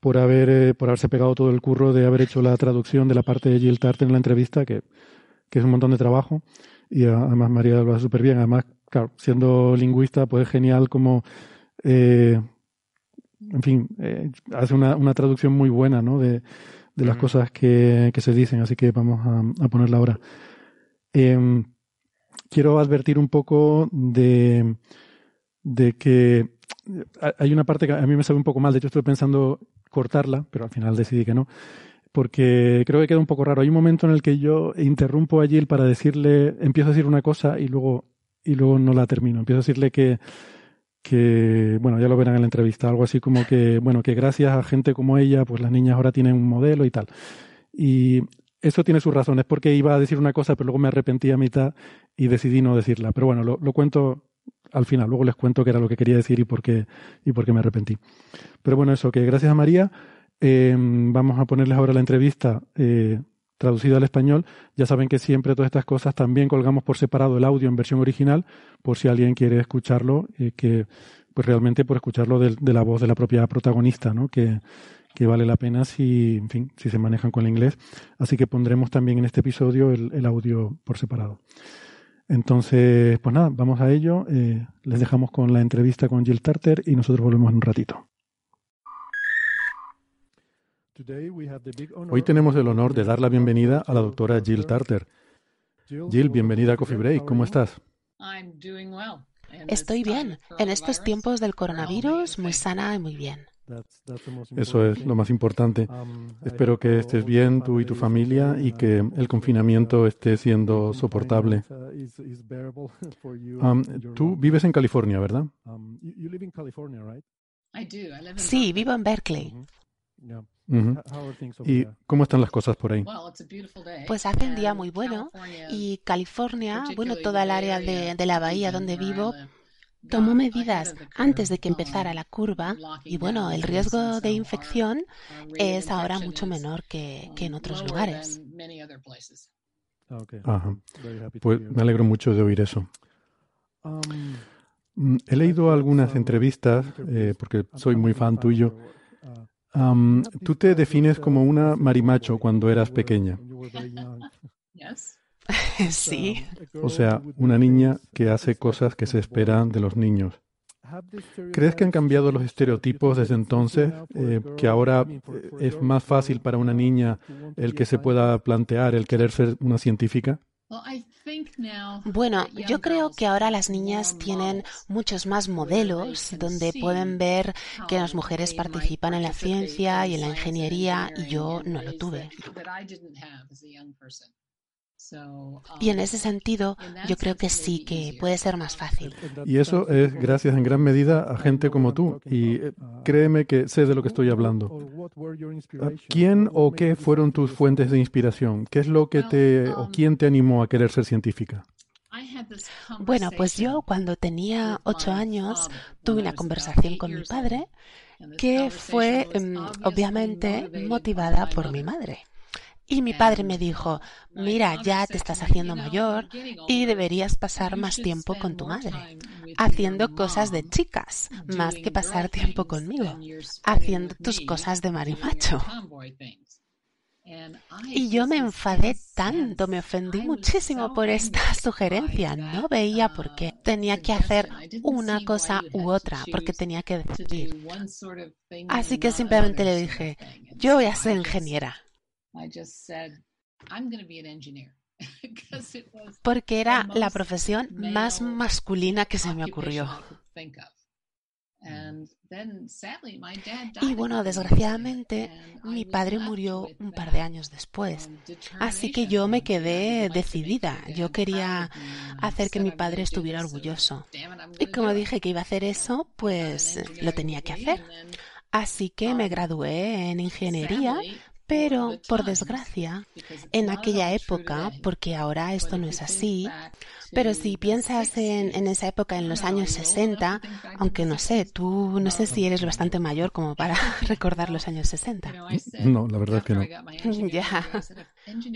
por haber eh, por haberse pegado todo el curro de haber hecho la traducción de la parte de Jill Tarter en la entrevista, que, que es un montón de trabajo. Y además María lo hace súper bien. Además, claro, siendo lingüista, pues es genial como eh, en fin, eh, hace una, una, traducción muy buena ¿no? de, de las cosas que, que, se dicen, así que vamos a, a ponerla ahora. Eh, quiero advertir un poco de, de que hay una parte que a mí me sabe un poco mal, de hecho estoy pensando cortarla, pero al final decidí que no, porque creo que queda un poco raro. Hay un momento en el que yo interrumpo a Jill para decirle, empiezo a decir una cosa y luego, y luego no la termino. Empiezo a decirle que que, bueno, ya lo verán en la entrevista, algo así como que, bueno, que gracias a gente como ella, pues las niñas ahora tienen un modelo y tal. Y eso tiene sus razones, porque iba a decir una cosa, pero luego me arrepentí a mitad y decidí no decirla. Pero bueno, lo, cuento al final, luego les cuento qué era lo que quería decir y por qué, y por qué me arrepentí. Pero bueno, eso, que gracias a María, eh, vamos a ponerles ahora la entrevista eh, traducido al español. Ya saben que siempre todas estas cosas también colgamos por separado el audio en versión original, por si alguien quiere escucharlo, que pues realmente por escucharlo de, la voz de la propia protagonista, ¿no? Que, que, vale la pena si, en fin, si se manejan con el inglés. Así que pondremos también en este episodio el, el audio por separado. Entonces, pues nada, vamos a ello. Eh, les dejamos con la entrevista con Jill Tarter y nosotros volvemos en un ratito. Hoy tenemos el honor de dar la bienvenida a la doctora Jill Tarter. Jill, bienvenida a Coffee Break. ¿Cómo estás? Estoy bien. En estos tiempos del coronavirus, muy sana y muy bien. Eso es lo más importante. Espero que estés bien tú y tu familia y que el confinamiento esté siendo soportable. [LAUGHS] tú vives en California, ¿verdad? Sí, vivo en Berkeley. ¿Y cómo están las cosas por ahí? Pues hace un día muy bueno. Y California, bueno, toda el área de, de la bahía donde vivo, tomó medidas antes de que empezara la curva. y bueno, el riesgo de infección es ahora mucho menor que, en otros lugares. Pues me alegro mucho de oír eso. Mm, he leído algunas entrevistas, eh, porque soy muy fan tuyo. Tú te defines como una marimacho cuando eras pequeña. [LAUGHS] sí. O sea, una niña que hace cosas que se esperan de los niños. ¿Crees que han cambiado los estereotipos desde entonces? Eh, que ahora eh, es más fácil para una niña el que se pueda plantear el querer ser una científica? Bueno, yo creo que ahora las niñas tienen muchos más modelos donde pueden ver que las mujeres participan en la ciencia y en la ingeniería y yo no lo tuve. Y en ese sentido, yo creo que sí, que puede ser más fácil. Y eso es gracias en gran medida a gente como tú. Y eh, créeme que sé de lo que estoy hablando. ¿Quién o qué fueron tus fuentes de inspiración? ¿Qué es lo que te o quién te animó a querer ser científica? Bueno, pues yo cuando tenía ocho años tuve una conversación con mi padre que fue em, obviamente motivada por mi madre. Y mi padre me dijo, mira, ya te estás haciendo mayor y deberías pasar más tiempo con tu madre, haciendo cosas de chicas, más que pasar tiempo conmigo, haciendo tus cosas de marimacho. Y yo me enfadé tanto, me ofendí muchísimo por esta sugerencia. No veía por qué tenía que hacer una cosa u otra, porque tenía que decidir. Así que simplemente le dije, yo voy a ser ingeniera. Porque era la profesión más masculina que se me ocurrió. Y bueno, desgraciadamente mi padre murió un par de años después. Así que yo me quedé decidida. Yo quería hacer que mi padre estuviera orgulloso. Y como dije que iba a hacer eso, pues lo tenía que hacer. Así que me gradué en ingeniería pero, por desgracia, en aquella época, porque ahora esto no es así, pero si piensas en, esa época, en los años 60, aunque no sé, tú no sé si eres bastante mayor como para [LAUGHS] recordar los años 60. No, la verdad es que no. [LAUGHS] ya.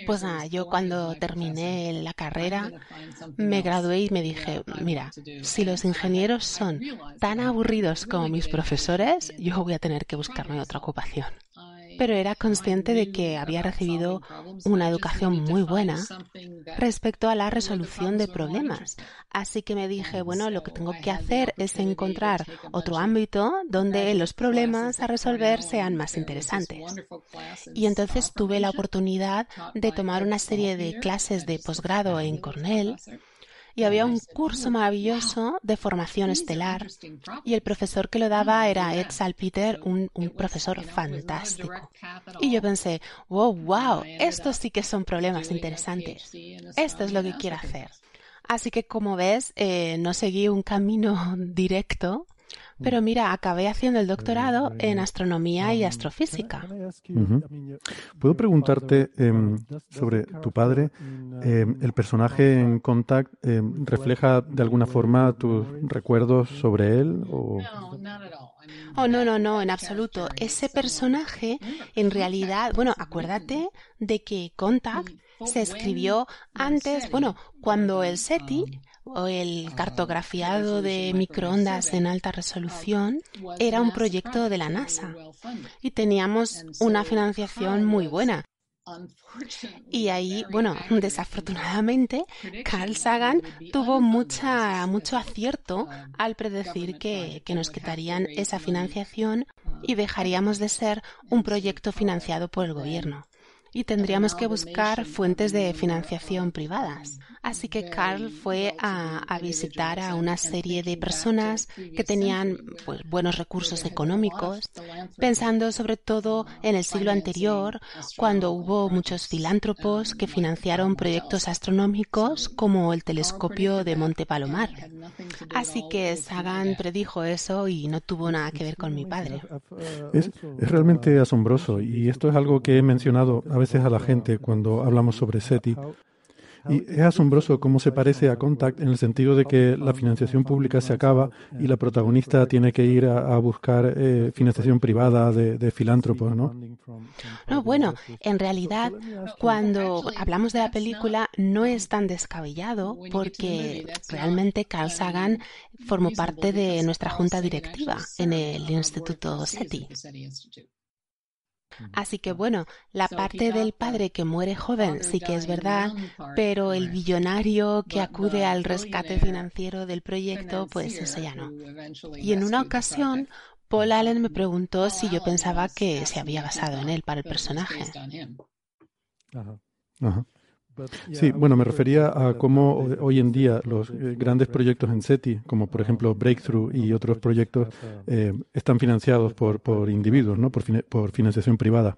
Pues nada, yo cuando terminé la carrera me gradué y me dije, mira, si los ingenieros son tan aburridos como mis profesores, yo voy a tener que buscarme otra ocupación pero era consciente de que había recibido una educación muy buena respecto a la resolución de problemas. Así que me dije, bueno, lo que tengo que hacer es encontrar otro ámbito donde los problemas a resolver sean más interesantes. Y entonces tuve la oportunidad de tomar una serie de clases de posgrado en Cornell y había un curso maravilloso de formación estelar y el profesor que lo daba era Ed Salpeter, un, un profesor fantástico. Y yo pensé, wow, wow, estos sí que son problemas interesantes. Esto es lo que quiero hacer. Así que como ves, eh, no seguí un camino [LAUGHS] directo, pero mira, acabé haciendo el doctorado en astronomía y astrofísica. ¿Puedo preguntarte em, sobre tu padre? Em, ¿El personaje en Contact em, refleja de alguna forma tus recuerdos sobre él? O... Oh, no, no, no, en absoluto. Ese personaje, en realidad, bueno, acuérdate de que Contact se escribió antes, bueno, cuando el SETI o el cartografiado de microondas en alta resolución era un proyecto de la NASA y teníamos una financiación muy buena. Y ahí, bueno, desafortunadamente, Carl Sagan tuvo mucha, mucho acierto al predecir que, que nos quitarían esa financiación y dejaríamos de ser un proyecto financiado por el gobierno y tendríamos que buscar fuentes de financiación privadas. Así que Carl fue a, visitar a una serie de personas que tenían pues, buenos recursos económicos, pensando sobre todo en el siglo anterior, cuando hubo muchos filántropos que financiaron proyectos astronómicos como el telescopio de Monte Palomar. Así que Sagan predijo eso y no tuvo nada que ver con mi padre. Es, es realmente asombroso y esto es algo que he mencionado a veces a la gente cuando hablamos sobre SETI. Y es asombroso cómo se parece a Contact en el sentido de que la financiación pública se acaba y la protagonista tiene que ir a, buscar eh, financiación privada de, filántropos, ¿no? No, bueno, en realidad cuando hablamos de la película no es tan descabellado porque realmente Carl Sagan formó parte de nuestra junta directiva en el Instituto SETI. Así que bueno, la parte del padre que muere joven sí que es verdad, pero el billonario que acude al rescate financiero del proyecto, pues eso ya no. Y en una ocasión, Paul Allen me preguntó si yo pensaba que se había basado en él para el personaje. Sí, bueno, me refería a cómo hoy en día los eh, grandes proyectos en SETI, como por ejemplo Breakthrough y otros proyectos, eh, están financiados por, por individuos, ¿no? por, por financiación privada.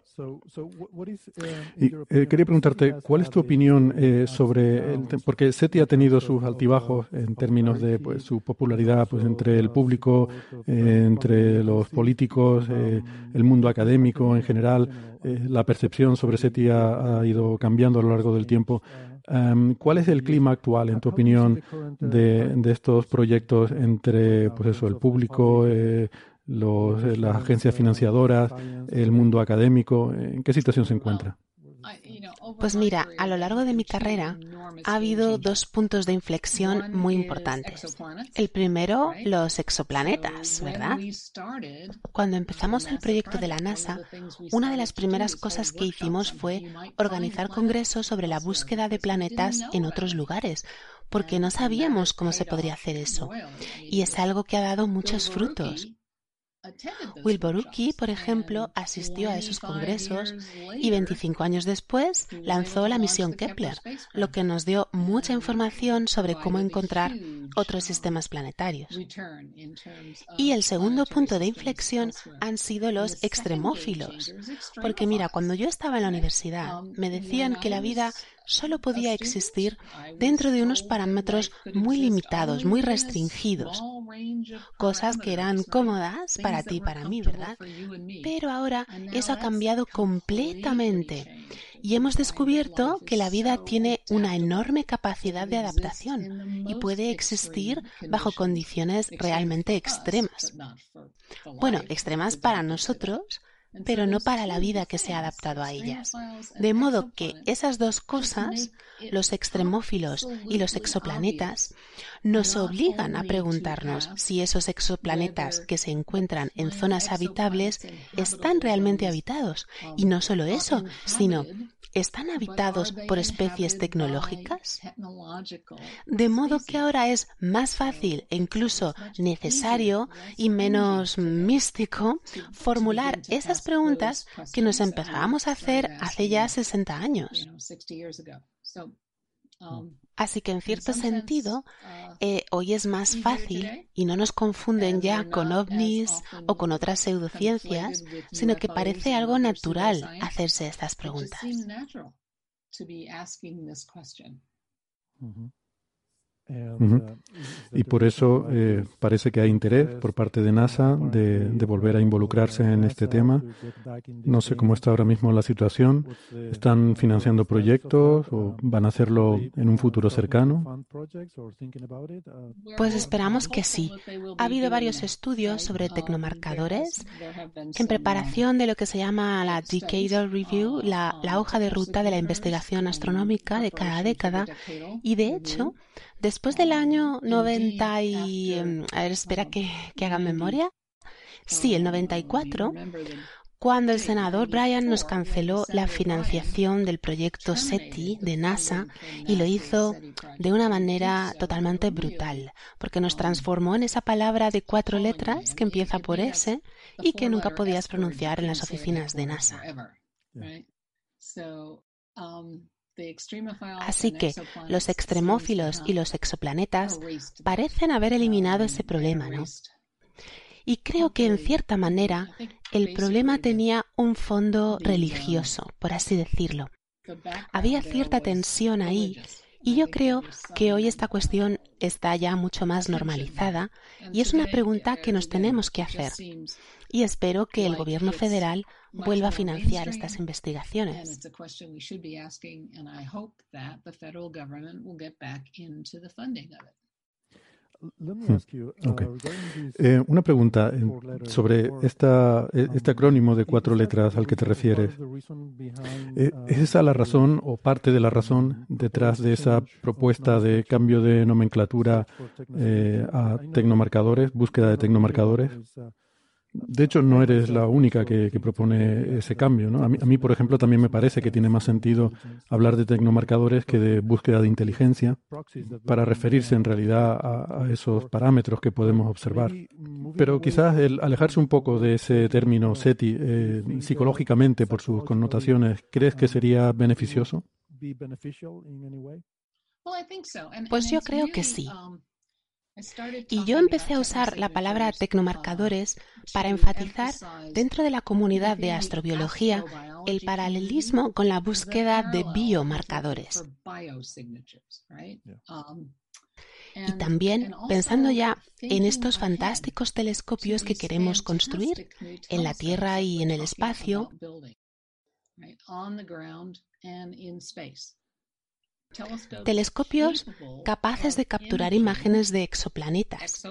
Y eh, quería preguntarte, ¿cuál es tu opinión sobre, el porque SETI ha tenido sus altibajos en términos de pues, su popularidad pues, entre el público, entre los políticos, el mundo académico en general, la percepción sobre SETI ha ido cambiando a lo largo del tiempo. Em, ¿Cuál es el clima actual, en tu opinión, de, estos proyectos entre pues eso, el público, eh, los, las agencias financiadoras, el mundo académico? ¿En qué situación se encuentra? Pues mira, a lo largo de mi carrera ha habido dos puntos de inflexión muy importantes. El primero, los exoplanetas, ¿verdad? Cuando empezamos el proyecto de la NASA, una de las primeras cosas que hicimos fue organizar congresos sobre la búsqueda de planetas en otros lugares, porque no sabíamos cómo se podría hacer eso. Y es algo que ha dado muchos frutos. Wilboruki, por ejemplo, asistió a esos congresos y 25 años después lanzó la misión Kepler, lo que nos dio mucha información sobre cómo encontrar otros sistemas planetarios. Y el segundo punto de inflexión han sido los extremófilos, porque mira, cuando yo estaba en la universidad me decían que la vida solo podía existir dentro de unos parámetros muy limitados, muy restringidos, cosas que eran cómodas para ti y para mí, ¿verdad? Pero ahora eso ha cambiado completamente y hemos descubierto que la vida tiene una enorme capacidad de adaptación y puede existir bajo condiciones realmente extremas. Bueno, extremas para nosotros, pero no para la vida que se ha adaptado a ellas. De modo que esas dos cosas, los extremófilos y los exoplanetas, nos obligan a preguntarnos si esos exoplanetas que se encuentran en zonas habitables están realmente habitados. Y no solo eso, sino ¿Están habitados por especies tecnológicas? De modo que ahora es más fácil e incluso necesario y menos místico formular esas preguntas que nos empezábamos a hacer hace ya 60 años. Así que en cierto sentido, eh, hoy es más fácil y no nos confunden ya con ovnis o con otras pseudociencias, sino que parece algo natural hacerse estas preguntas. Uh, y por eso eh, parece que hay interés por parte de NASA de, volver a involucrarse en este tema. No sé cómo está ahora mismo la situación. ¿Están financiando proyectos o van a hacerlo en un futuro cercano? Pues esperamos que sí. Ha habido varios estudios sobre tecnomarcadores en preparación de lo que se llama la Decadal Review, la, la hoja de ruta de la investigación astronómica de cada década. Y de hecho, Después del año 90 y... A ver, espera que, que haga memoria. Sí, el 94, cuando el senador Bryan nos canceló la financiación del proyecto SETI de NASA y lo hizo de una manera totalmente brutal, porque nos transformó en esa palabra de cuatro letras que empieza por S y que nunca podías pronunciar en las oficinas de NASA. Así que los extremófilos y los exoplanetas parecen haber eliminado ese problema, ¿no? Y creo que en cierta manera el problema tenía un fondo religioso, por así decirlo. Había cierta tensión ahí y yo creo que hoy esta cuestión está ya mucho más normalizada y es una pregunta que nos tenemos que hacer. Y espero que el gobierno federal vuelva a financiar estas investigaciones. Uh, eh, una pregunta sobre esta, e, este acrónimo de cuatro letras al que te refieres. Eh, ¿Es esa la razón o parte de la razón detrás de esa propuesta de cambio de nomenclatura eh, a tecnomarcadores, búsqueda de tecnomarcadores? De hecho, no eres la única que, propone ese cambio. ¿no? A, mí, por ejemplo, también me parece que tiene más sentido hablar de tecnomarcadores que de búsqueda de inteligencia para referirse en realidad a, esos parámetros que podemos observar. Pero quizás el alejarse un poco de ese término SETI eh, psicológicamente por sus connotaciones, ¿crees que sería beneficioso? Pues yo creo que sí. Y yo empecé a usar la palabra tecnomarcadores para enfatizar dentro de la comunidad de astrobiología el paralelismo con la búsqueda de biomarcadores. Y también pensando ya en estos fantásticos telescopios que queremos construir en la Tierra y en el espacio, telescopios capaces de capturar imágenes de exoplanetas,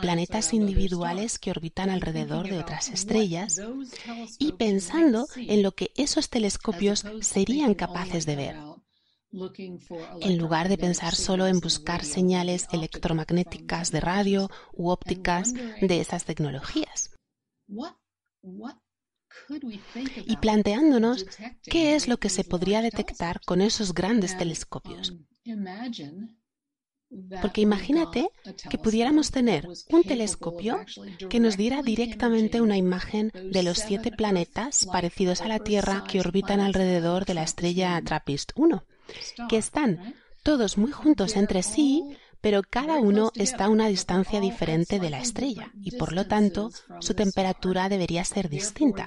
planetas individuales que orbitan alrededor de otras estrellas, y pensando en lo que esos telescopios serían capaces de ver, en lugar de pensar solo en buscar señales electromagnéticas de radio u ópticas de esas tecnologías y planteándonos qué es lo que se podría detectar con esos grandes telescopios. Porque imagínate que pudiéramos tener un telescopio que nos diera directamente una imagen de los siete planetas parecidos a la Tierra que orbitan alrededor de la estrella TRAPPIST-1, que están todos muy juntos entre sí, pero cada uno está a una distancia diferente de la estrella y por lo tanto su temperatura debería ser distinta.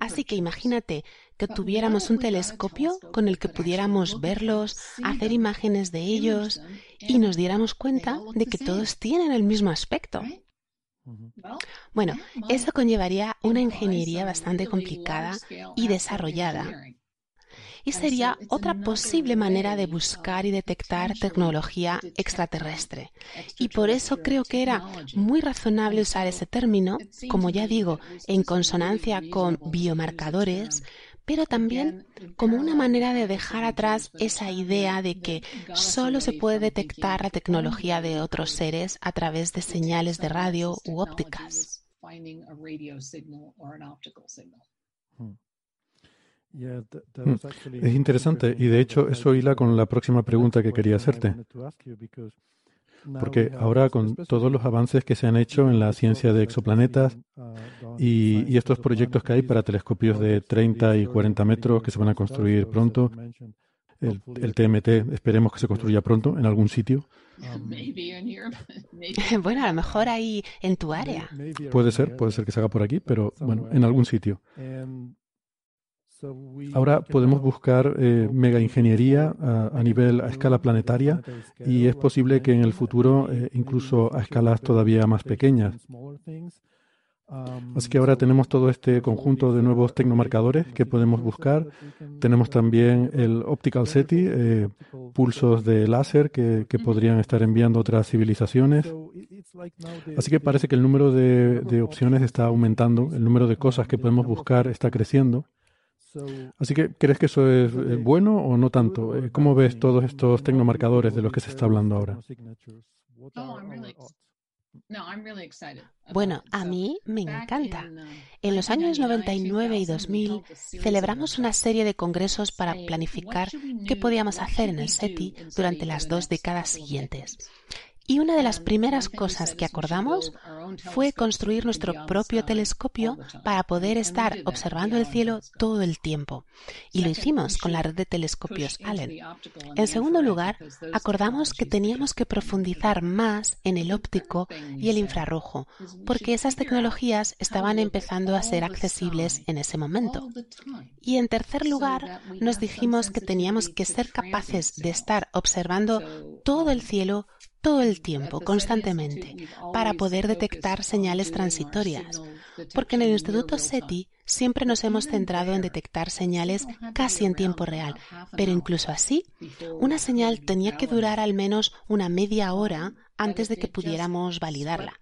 Así que imagínate que tuviéramos un telescopio con el que pudiéramos verlos, hacer imágenes de ellos y nos diéramos cuenta de que todos tienen el mismo aspecto. Bueno, eso conllevaría una ingeniería bastante complicada y desarrollada y sería otra posible manera de buscar y detectar tecnología extraterrestre. Y por eso creo que era muy razonable usar ese término, como ya digo, en consonancia con biomarcadores, pero también como una manera de dejar atrás esa idea de que solo se puede detectar la tecnología de otros seres a través de señales de radio u ópticas. Hmm. Es interesante y de hecho eso hila con la próxima pregunta que quería hacerte. Porque ahora con todos los avances que se han hecho en la ciencia de exoplanetas y, estos proyectos que hay para telescopios de 30 y 40 metros que se van a construir pronto, el, el TMT esperemos que se construya pronto en algún sitio. [LAUGHS] [LAUGHS] [LAUGHS] bueno, a lo mejor ahí en tu área. Puede ser, puede ser que se haga por aquí, pero bueno, en algún sitio. Ahora podemos buscar eh, mega ingeniería a, nivel, a escala planetaria y es posible que en el futuro eh, incluso a escalas todavía más pequeñas. Así que ahora tenemos todo este conjunto de nuevos tecnomarcadores que podemos buscar. Tenemos también el Optical SETI, eh, pulsos de láser que, podrían estar enviando otras civilizaciones. Así que parece que el número de opciones está aumentando, el número de cosas que podemos buscar está creciendo. Así que, ¿crees que eso es bueno o no tanto? Eh, ¿Cómo ves todos estos tecnomarcadores de los que se está hablando ahora? Bueno, a mí me encanta. En los años 99 y 2000 celebramos una serie de congresos para planificar qué podíamos hacer en el SETI durante las dos décadas siguientes. Y una de las primeras cosas que acordamos fue construir nuestro propio telescopio para poder estar observando el cielo todo el tiempo. Y lo hicimos con la red de telescopios Allen. En segundo lugar, acordamos que teníamos que profundizar más en el óptico y el infrarrojo, porque esas tecnologías estaban empezando a ser accesibles en ese momento. Y en tercer lugar, nos dijimos que teníamos que ser capaces de estar observando todo el cielo todo el tiempo, constantemente, para poder detectar señales transitorias, porque en el Instituto SETI siempre nos hemos centrado en detectar señales casi en tiempo real, pero incluso así, una señal tenía que durar al menos una media hora antes de que pudiéramos validarla.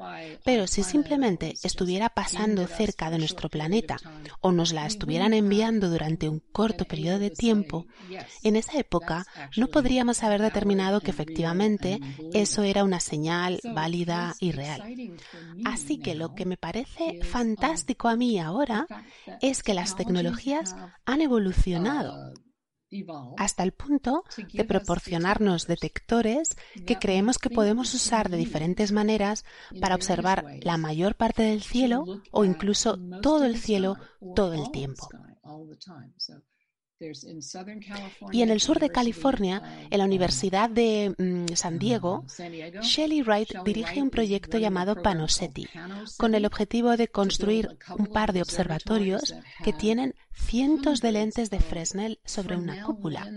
Pero si simplemente estuviera pasando cerca de nuestro planeta o nos la estuvieran enviando durante un corto periodo de tiempo, en esa época no podríamos haber determinado que efectivamente eso era una señal válida y real. Así que lo que me parece fantástico a mí ahora es que las tecnologías han evolucionado hasta el punto de proporcionarnos detectores que creemos que podemos usar de diferentes maneras para observar la mayor parte del cielo o incluso todo el cielo todo el tiempo. Y en el sur de California, en la Universidad de mm, San Diego, Shelley Wright dirige un proyecto llamado Panosetti, con el objetivo de construir un par de observatorios que tienen cientos de lentes de Fresnel sobre una cúpula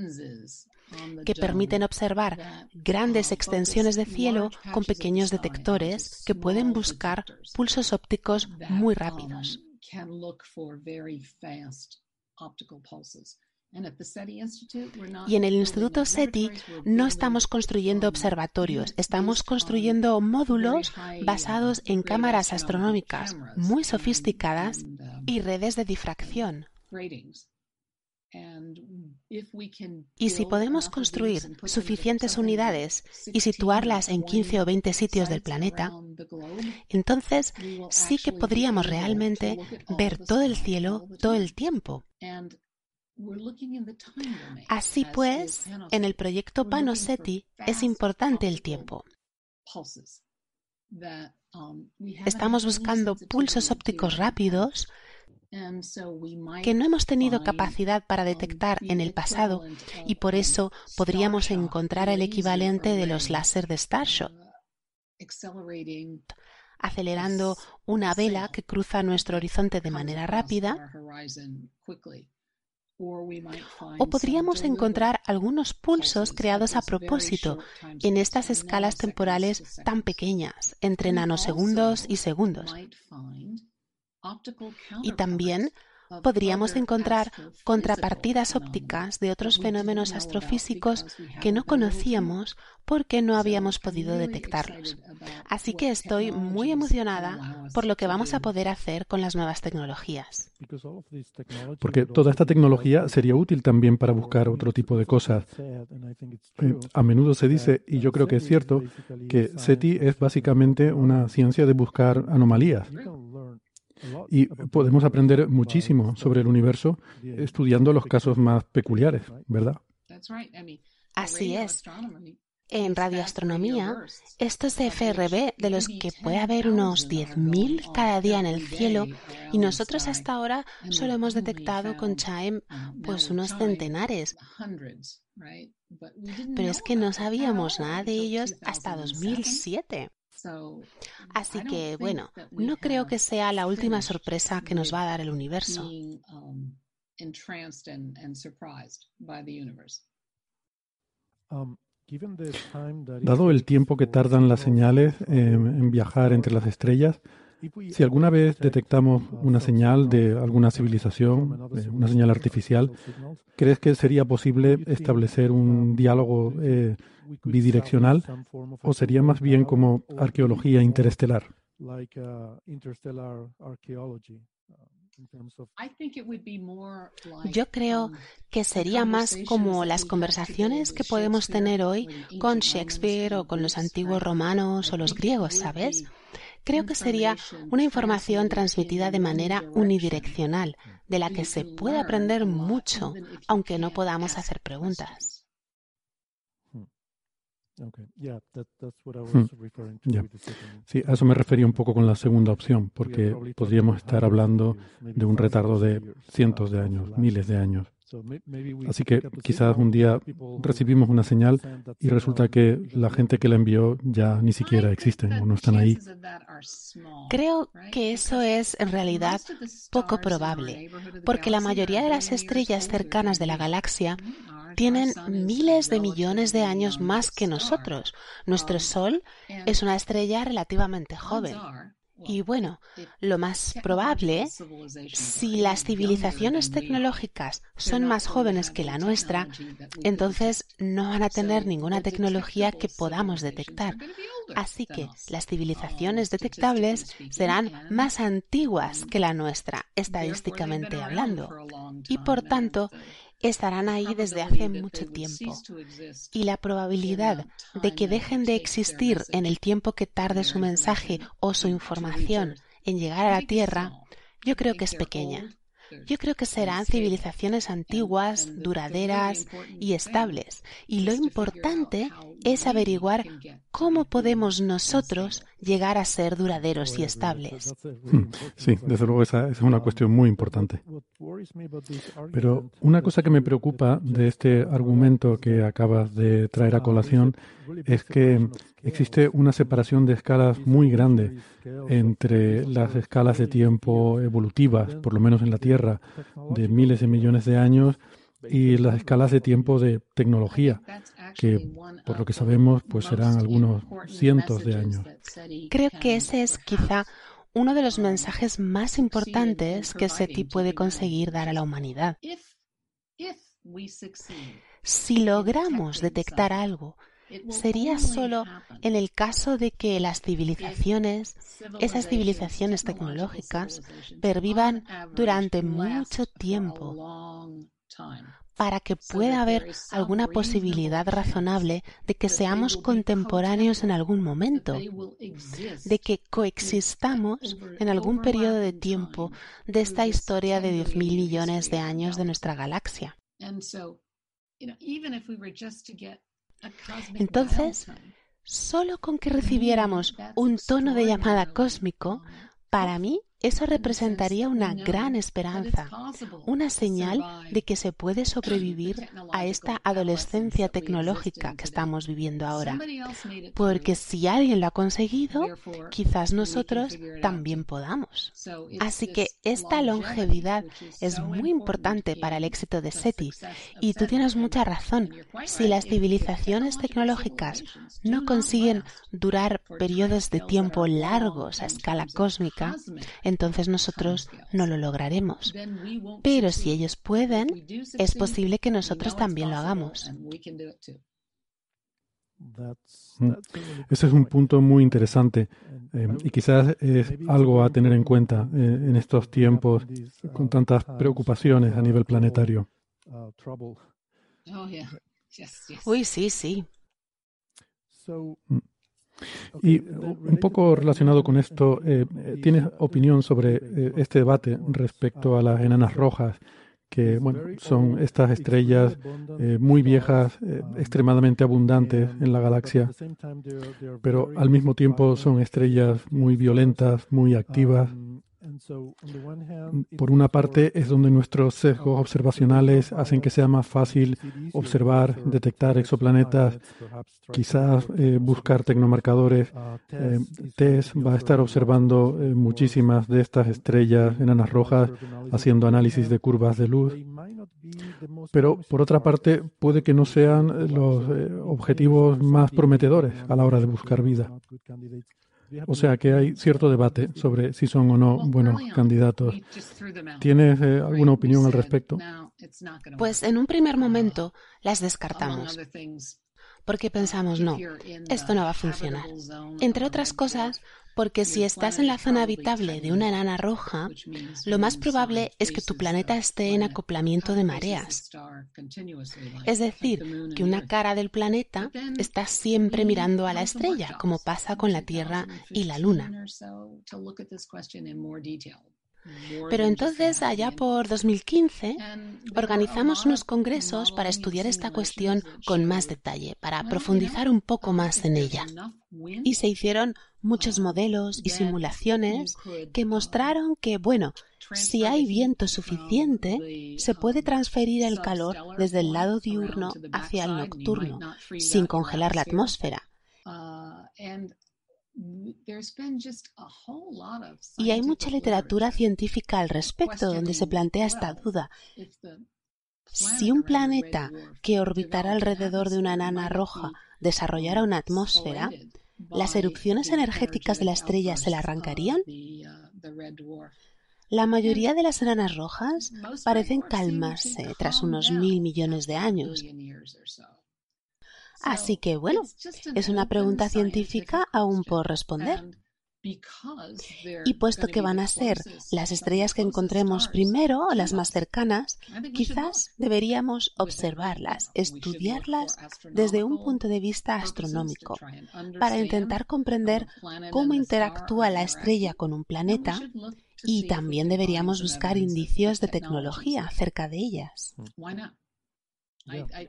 que permiten observar grandes extensiones de cielo con pequeños detectores que pueden buscar pulsos ópticos muy rápidos. Y en el Instituto SETI no estamos construyendo observatorios, estamos construyendo módulos basados en cámaras astronómicas muy sofisticadas y redes de difracción. Y si podemos construir suficientes unidades y situarlas en 15 o 20 sitios del planeta, entonces sí que podríamos realmente ver todo el cielo todo el tiempo. Así pues, en el proyecto Panosetti es importante el tiempo. Um, Estamos buscando pulsos ópticos rápidos que no hemos tenido capacidad para um, detectar en el pasado y por eso podríamos encontrar el equivalente de los láser de Starshot, acelerando una vela que cruza nuestro horizonte de manera rápida o podríamos encontrar algunos pulsos creados a propósito en estas escalas temporales tan pequeñas, entre nanosegundos y segundos. Y también podríamos encontrar contrapartidas ópticas de otros fenómenos astrofísicos que no conocíamos porque no habíamos podido detectarlos. Así que estoy muy emocionada por lo que vamos a poder hacer con las nuevas tecnologías. Porque toda esta tecnología sería útil también para buscar otro tipo de cosas. Eh, a menudo se dice, y yo creo que es cierto, que SETI es básicamente una ciencia de buscar anomalías. Y podemos aprender muchísimo sobre el universo estudiando los casos más peculiares, ¿verdad? Así es. En radioastronomía, estos FRB, de los que puede haber unos 10.000 cada día en el cielo, y nosotros hasta ahora solo hemos detectado con CHIME pues unos centenares. Pero es que no sabíamos nada de ellos hasta 2007. Así que, bueno, no creo que sea la última sorpresa que nos va a dar el universo. Um, dado el tiempo que tardan las señales en viajar entre las estrellas, si alguna vez detectamos una señal de alguna civilización, una señal artificial, ¿crees que sería posible establecer un diálogo eh, bidireccional o sería más bien como arqueología interestelar? Yo creo que sería más como las conversaciones que podemos tener hoy con Shakespeare o con los antiguos romanos o los griegos, ¿sabes? Creo que sería una información transmitida de manera unidireccional, de la que se puede aprender mucho, aunque no podamos hacer preguntas. Hmm. Sí, a eso me refería un poco con la segunda opción, porque podríamos estar hablando de un retardo de cientos de años, miles de años. Así que quizás un día recibimos una señal y resulta que la gente que la envió ya ni siquiera existen o no están ahí. Creo que eso es en realidad poco probable, porque la mayoría de las estrellas cercanas de la galaxia tienen miles de millones de años más que nosotros. Nuestro Sol es una estrella relativamente joven. Y bueno, lo más probable, si las civilizaciones tecnológicas son más jóvenes que la nuestra, entonces no van a tener ninguna tecnología que podamos detectar. Así que las civilizaciones detectables serán más antiguas que la nuestra, estadísticamente hablando. Y por tanto, estarán ahí desde hace mucho tiempo. Y la probabilidad de que dejen de existir en el tiempo que tarde su mensaje o su información en llegar a la Tierra, yo creo que es pequeña. Yo creo que serán civilizaciones antiguas, duraderas y estables. Y lo importante es averiguar cómo podemos nosotros llegar a ser duraderos y estables. Hmm, sí, desde luego esa, es una cuestión muy importante. Pero una cosa que me preocupa de este argumento que acabas de traer a colación es que existe una separación de escalas muy grande entre las escalas de tiempo evolutivas, por lo menos en la Tierra, de miles de millones de años, y las escalas de tiempo de tecnología, que por lo que sabemos pues serán algunos cientos de años. Creo que ese es quizá uno de los mensajes más importantes que SETI puede conseguir dar a la humanidad. Si logramos detectar algo sería solo en el caso de que las civilizaciones, esas civilizaciones tecnológicas, pervivan durante mucho tiempo para que pueda haber alguna posibilidad razonable de que seamos contemporáneos en algún momento, de que coexistamos en algún periodo de tiempo de esta historia de 10.000 millones de años de nuestra galaxia. Entonces, solo con que recibiéramos un tono de llamada cósmico, para mí eso representaría una gran esperanza, una señal de que se puede sobrevivir a esta adolescencia tecnológica que estamos viviendo ahora. Porque si alguien lo ha conseguido, quizás nosotros también podamos. Así que esta longevidad es muy importante para el éxito de SETI. Y tú tienes mucha razón. Si las civilizaciones tecnológicas no consiguen durar periodos de tiempo largos a escala cósmica, entonces nosotros no lo lograremos. Pero si ellos pueden, es posible que nosotros también lo hagamos. Mm. Ese es un punto muy interesante eh, y quizás es algo a tener en cuenta eh, en estos tiempos con tantas preocupaciones a nivel planetario. Uy, sí, sí. Mm. Y un poco relacionado con esto, eh, eh, ¿tienes opinión sobre eh, este debate respecto a las enanas rojas? que bueno, son estas estrellas muy viejas, extremadamente abundantes en la galaxia, pero al mismo tiempo son estrellas muy violentas, muy activas. Por una parte es donde nuestros sesgos observacionales hacen que sea más fácil observar, detectar exoplanetas, quizás eh, buscar tecnomarcadores. Eh, TESS va a estar observando eh, muchísimas de estas estrellas enanas rojas, haciendo análisis de curvas de luz. Pero por otra parte puede que no sean los objetivos más prometedores a la hora de buscar vida. O sea que hay cierto debate sobre si son o no buenos candidatos. ¿Tienes eh, alguna opinión al respecto? Pues en un primer momento las descartamos porque pensamos, no, esto no va a funcionar. Entre otras cosas, porque si estás en la zona habitable de una enana roja, lo más probable es que tu planeta esté en acoplamiento de mareas. Es decir, que una cara del planeta está siempre mirando a la estrella, como pasa con la Tierra y la Luna. Pero entonces, allá por 2015, organizamos unos congresos para estudiar esta cuestión con más detalle, para profundizar un poco más en ella. Y se hicieron muchos modelos y simulaciones que mostraron que, bueno, si hay viento suficiente, se puede transferir el calor desde el lado diurno hacia el nocturno, sin congelar la atmósfera. Y hay mucha literatura científica al respecto donde se plantea esta duda. Si un planeta que orbitara alrededor de una enana roja desarrollara una atmósfera, ¿las erupciones energéticas de la estrella se la arrancarían? La mayoría de las enanas rojas parecen calmarse tras unos mil millones de años. Así que, bueno, es una pregunta científica aún por responder. Y puesto que van a ser las estrellas que encontremos primero, las más cercanas, quizás deberíamos observarlas, estudiarlas desde un punto de vista astronómico, para intentar comprender cómo interactúa la estrella con un planeta y también deberíamos buscar indicios de tecnología cerca de ellas.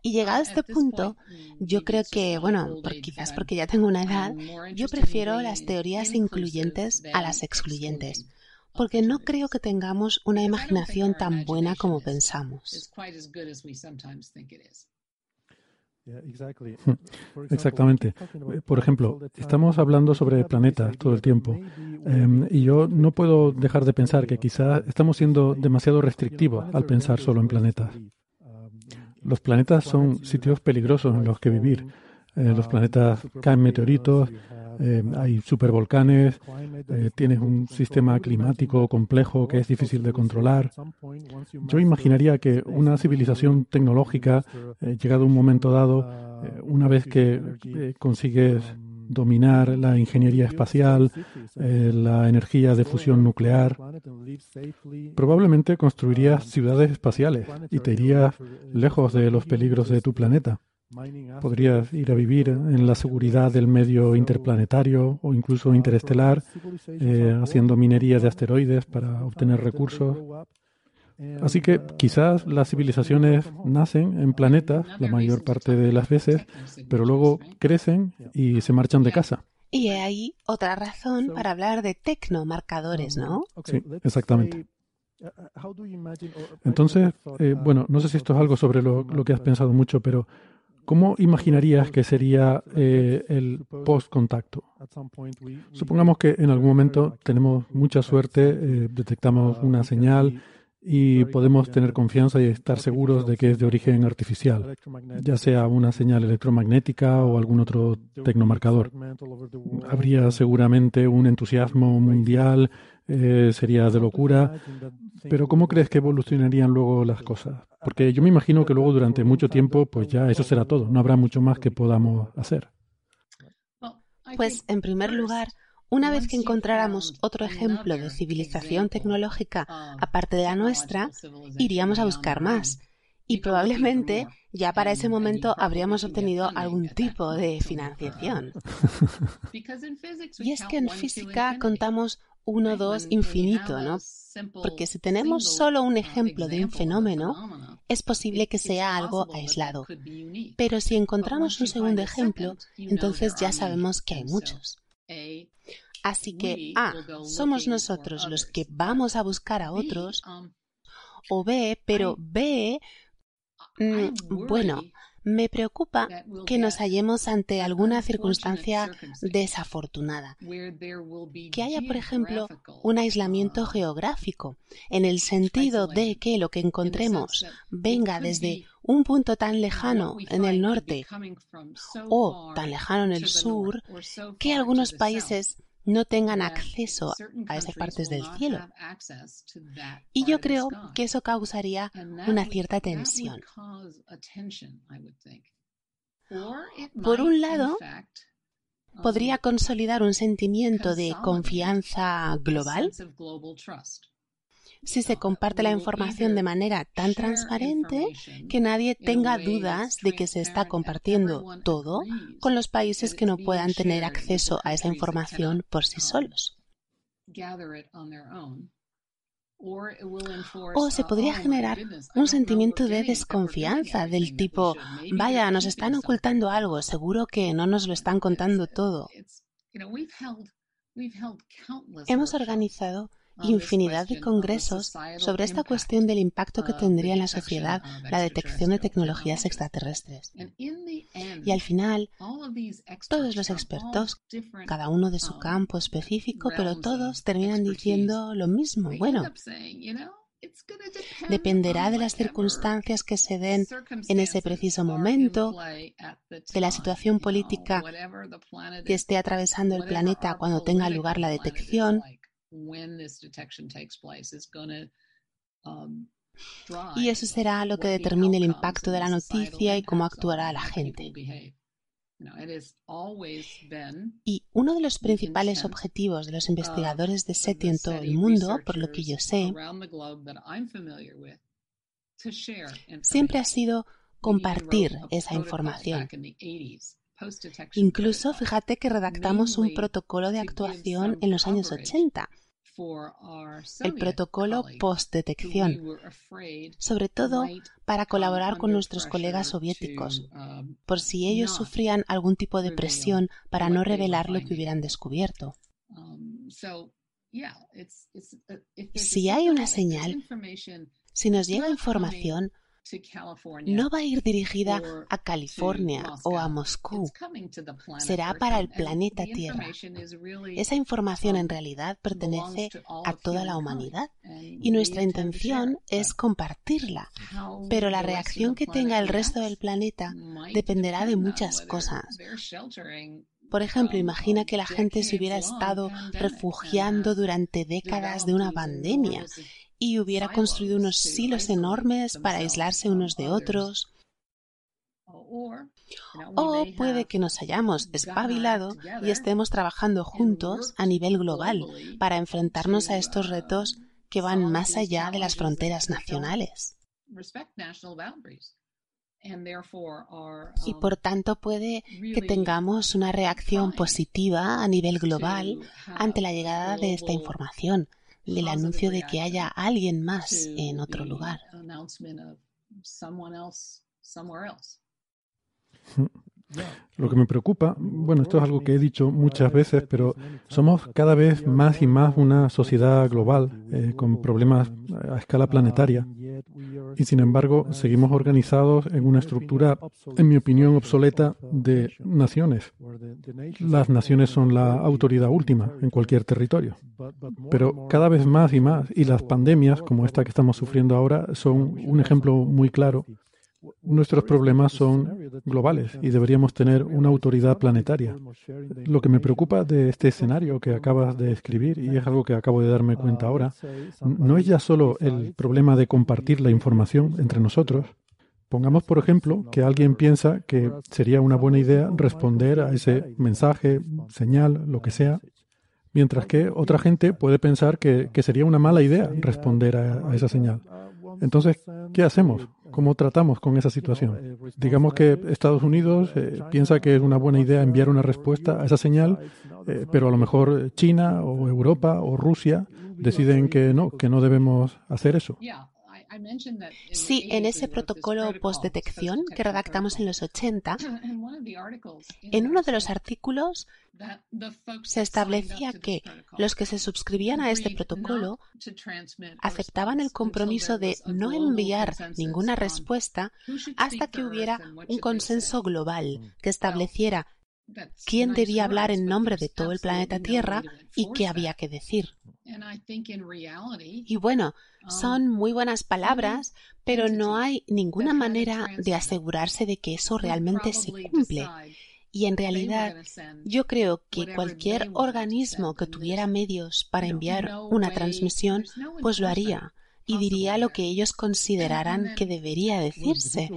Y llegado a este punto, yo creo que, bueno, quizás porque ya tengo una edad, yo prefiero las teorías incluyentes a las excluyentes, porque no creo que tengamos una imaginación tan buena como pensamos. Exactamente. Por ejemplo, estamos hablando sobre planetas todo el tiempo em, y yo no puedo dejar de pensar que quizás estamos siendo demasiado restrictivos al pensar solo en planetas. Los planetas son sitios peligrosos en los que vivir. Eh, los planetas caen meteoritos, eh, hay supervolcanes, eh, tienes un sistema climático complejo que es difícil de controlar. Yo imaginaría que una civilización tecnológica, llegado un momento dado, una vez que consigues dominar la ingeniería espacial, eh, la energía de fusión nuclear. Probablemente construirías ciudades espaciales y te irías lejos de los peligros de tu planeta. Podrías ir a vivir en la seguridad del medio interplanetario o incluso interestelar, eh, haciendo minería de asteroides para obtener recursos. Así que quizás las civilizaciones nacen en planetas la mayor parte de las veces, pero luego crecen y se marchan de casa. Y hay otra razón para hablar de tecnomarcadores, ¿no? Sí, exactamente. Entonces, eh, bueno, no sé si esto es algo sobre lo, que has pensado mucho, pero ¿cómo imaginarías que sería eh, el post-contacto? Supongamos que en algún momento tenemos mucha suerte, eh, detectamos una señal y podemos tener confianza y estar seguros de que es de origen artificial, ya sea una señal electromagnética o algún otro tecnomarcador. Habría seguramente un entusiasmo mundial, eh, sería de locura, pero ¿cómo crees que evolucionarían luego las cosas? Porque yo me imagino que luego durante mucho tiempo, pues ya eso será todo, no habrá mucho más que podamos hacer. Pues en primer lugar, una vez que encontráramos otro ejemplo de civilización tecnológica aparte de la nuestra, iríamos a buscar más. Y probablemente ya para ese momento habríamos obtenido algún tipo de financiación. Y es que en física contamos uno, dos, infinito, ¿no? Porque si tenemos solo un ejemplo de un fenómeno, es posible que sea algo aislado. Pero si encontramos un segundo ejemplo, entonces ya sabemos que hay muchos. Así que A, ah, somos nosotros los que vamos a buscar a otros, um, o B, pero B, mm, bueno, me preocupa que nos hallemos ante alguna circunstancia desafortunada. Que haya, por ejemplo, un aislamiento uh, geográfico, en el sentido de que lo que encontremos venga desde un punto tan lejano en el norte o tan lejano en el sur, que algunos países no tengan acceso a esas partes del cielo. Y yo creo que eso causaría una cierta tensión. Por un lado, podría consolidar un sentimiento de confianza global si se comparte la información de manera tan transparente que nadie tenga dudas de que se está compartiendo todo con los países que no puedan tener acceso a esa información por sí solos. O se podría generar un sentimiento de desconfianza del tipo, vaya, nos están ocultando algo, seguro que no nos lo están contando todo. Hemos organizado infinidad de congresos sobre esta cuestión del impacto que tendría en la sociedad la detección de tecnologías extraterrestres. Y al final, todos los expertos, cada uno de su campo específico, pero todos terminan diciendo lo mismo. Bueno, Dependerá de las circunstancias que se den en ese preciso momento, de la situación política que esté atravesando el planeta cuando tenga lugar la detección, Um, y eso será lo que determine el impacto de la noticia y cómo actuará la gente. Y uno de los principales objetivos de los investigadores de SETI en todo el mundo, por lo que yo sé, siempre ha sido compartir esa información. Incluso fíjate que redactamos un protocolo de actuación en los años 80 el protocolo post-detección, sobre todo para colaborar con nuestros colegas soviéticos, um, por si ellos sufrían algún tipo de presión para no revelar lo que hubieran descubierto. Um, si hay una señal, si nos llega información, no va a ir dirigida a California o a Moscú. Será para el planeta Tierra. Esa información en realidad pertenece a toda la humanidad y nuestra intención es compartirla. Pero la reacción que tenga el resto del planeta dependerá de muchas cosas. Por ejemplo, imagina que la gente se hubiera estado refugiando durante décadas de una pandemia y hubiera construido unos silos enormes para aislarse unos de otros. O puede que nos hayamos espabilado y estemos trabajando juntos a nivel global para enfrentarnos a estos retos que van más allá de las fronteras nacionales. Y por tanto puede que tengamos una reacción positiva a nivel global ante la llegada de esta información del anuncio de que haya alguien más en otro lugar. [LAUGHS] Lo que me preocupa, bueno, esto es algo que he dicho muchas veces, pero somos cada vez más y más una sociedad global, eh, con problemas a escala planetaria. Y sin embargo, seguimos organizados en una estructura, en mi opinión, obsoleta de naciones. Las naciones son la autoridad última en cualquier territorio. Pero cada vez más y más, y las pandemias, como esta que estamos sufriendo ahora, son un ejemplo muy claro Nuestros problemas son globales y deberíamos tener una autoridad planetaria. Lo que me preocupa de este escenario que acabas de escribir, y es algo que acabo de darme cuenta ahora, no es ya solo el problema de compartir la información entre nosotros. Pongamos, por ejemplo, que alguien piensa que sería una buena idea responder a ese mensaje, señal, lo que sea, mientras que otra gente puede pensar que, sería una mala idea responder a esa señal. Entonces, ¿qué hacemos? ¿Cómo tratamos con esa situación? Digamos que Estados Unidos eh, piensa que es una buena idea enviar una respuesta a esa señal, eh, pero a lo mejor China o Europa o Rusia deciden que no, que no debemos hacer eso. Sí, en ese protocolo post-detección que redactamos en los 80, [CLEARS THROAT] en uno de los artículos se establecía que los que se suscribían a este protocolo aceptaban el compromiso de no enviar ninguna respuesta hasta que hubiera un consenso global que estableciera quién debía hablar en nombre de todo el planeta Tierra y qué había que decir. Y bueno, um, son muy buenas palabras, pero no hay ninguna manera de asegurarse de que eso realmente se cumple. Y en realidad, yo creo que cualquier organismo que tuviera medios para enviar una transmisión, pues lo haría y diría lo que ellos consideraran que debería decirse.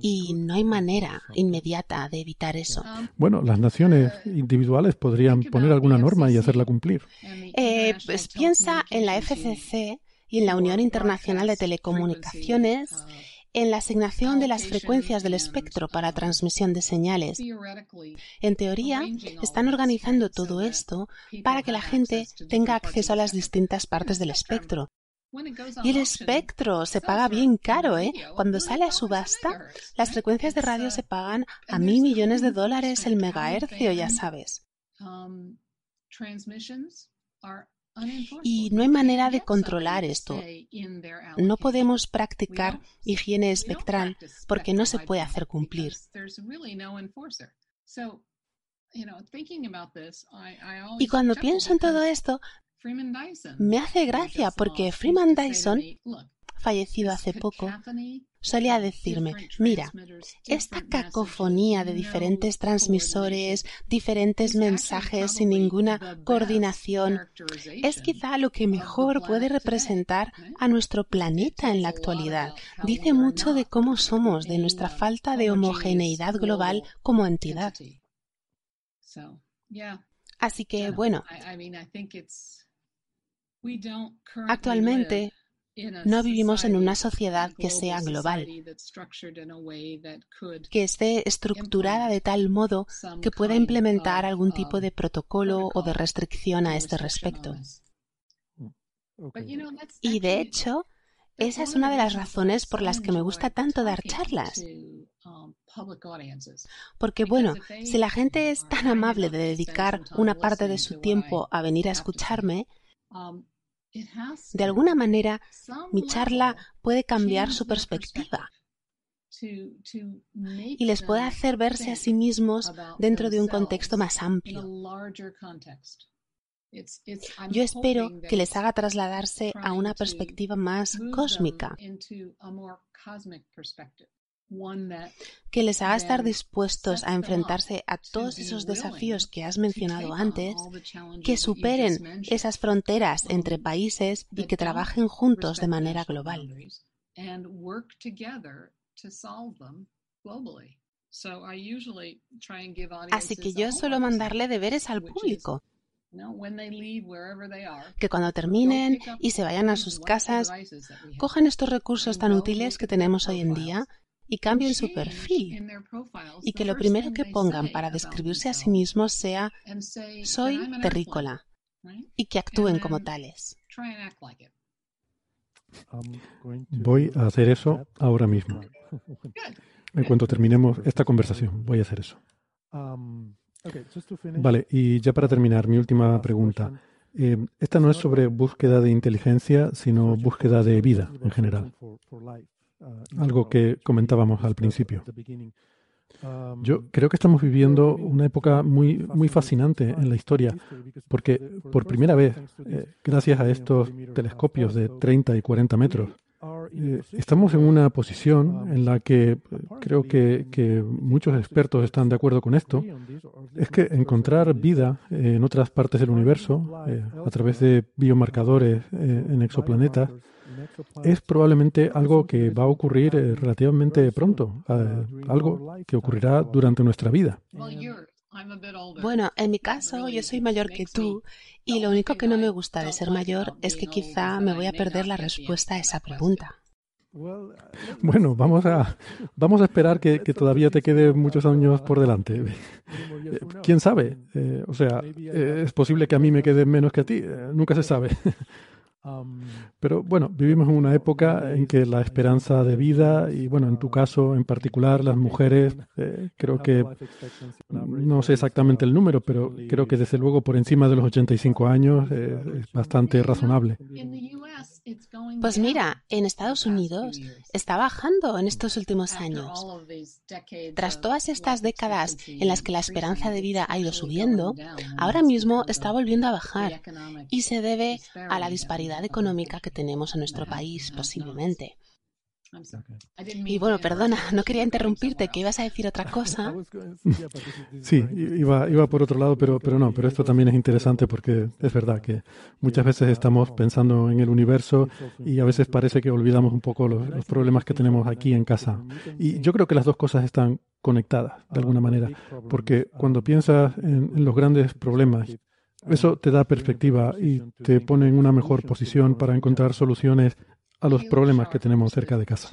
Y no hay manera inmediata de evitar eso. Bueno, las naciones individuales podrían poner alguna norma y hacerla cumplir. Eh, pues piensa en la FCC y en la Unión Internacional de Telecomunicaciones en la asignación de las frecuencias del espectro para transmisión de señales. En teoría, están organizando todo esto para que la gente tenga acceso a las distintas partes del espectro Y el espectro se paga bien caro, ¿eh? Cuando sale a subasta, las frecuencias de radio se pagan a mil millones de dólares el megahercio, ya sabes. Y no hay manera de controlar esto. No podemos practicar higiene espectral porque no se puede hacer cumplir. Y cuando pienso en todo esto, me hace gracia porque Freeman Dyson, fallecido hace poco, solía decirme, mira, esta cacofonía de diferentes transmisores, diferentes mensajes sin ninguna coordinación, es quizá lo que mejor puede representar a nuestro planeta en la actualidad. Dice mucho de cómo somos, de nuestra falta de homogeneidad global como entidad. Así que, bueno, actualmente no vivimos en una sociedad que sea global, que esté estructurada de tal modo que pueda implementar algún tipo de protocolo o de restricción a este respecto. Y de hecho, esa es una de las razones por las que me gusta tanto dar charlas. Porque bueno, si la gente es tan amable de dedicar una parte de su tiempo a venir a escucharme, de alguna manera, mi charla puede cambiar su perspectiva y les puede hacer verse a sí mismos dentro de un contexto más amplio. Yo espero que les haga trasladarse a una perspectiva más cósmica, que les haga estar dispuestos a enfrentarse a todos esos desafíos que has mencionado antes, que superen esas fronteras entre países y que trabajen juntos de manera global. Así que yo suelo mandarle deberes al público. que cuando terminen y se vayan a sus casas, cojan estos recursos tan útiles que tenemos hoy en día y cambien su perfil. y que lo primero que pongan para describirse a sí mismos sea soy terrícola y que actúen como tales. Voy a hacer eso ahora mismo. [LAUGHS] En cuanto terminemos esta conversación, voy a hacer eso. Vale, y ya para terminar, mi última pregunta. Eh, esta no es sobre búsqueda de inteligencia, sino búsqueda de vida en general algo que comentábamos al principio. Yo creo que estamos viviendo una época muy, muy fascinante en la historia, porque por primera vez, eh, gracias a estos telescopios de 30 y 40 metros, eh, estamos en una posición en la que eh, creo que, muchos expertos están de acuerdo con esto, es que encontrar vida en otras partes del universo, a través de biomarcadores en exoplanetas, es probablemente algo que va a ocurrir eh, relativamente pronto, eh, algo que ocurrirá durante nuestra vida. Bueno, en mi caso yo soy mayor que tú y lo único que no me gusta de ser mayor es que quizá me voy a perder la respuesta a esa pregunta. Bueno, vamos a, vamos a esperar que, todavía te quede muchos años por delante. Eh, [LAUGHS] ¿Quién sabe? o sea, es posible que a mí me quede menos que a ti, nunca se sabe. [LAUGHS] Pero bueno, vivimos en una época en que la esperanza de vida y bueno, en tu caso en particular las mujeres, eh, creo que no sé exactamente el número, pero creo que desde luego por encima de los 85 años eh, es bastante razonable. Pues mira, en Estados Unidos está bajando en estos últimos años. Tras todas estas décadas en las que la esperanza de vida ha ido subiendo, ahora mismo está volviendo a bajar y se debe a la disparidad económica que tenemos en nuestro país, posiblemente. Y bueno, perdona, no quería interrumpirte, que ibas a decir otra [LAUGHS] cosa. Sí, iba, iba por otro lado, pero, pero no, pero esto también es interesante porque es verdad que muchas veces estamos pensando en el universo y a veces parece que olvidamos un poco los, problemas que tenemos aquí en casa. Y yo creo que las dos cosas están conectadas de alguna manera, porque cuando piensas en los grandes problemas, eso te da perspectiva y te pone en una mejor posición para encontrar soluciones a los problemas que tenemos cerca de casa.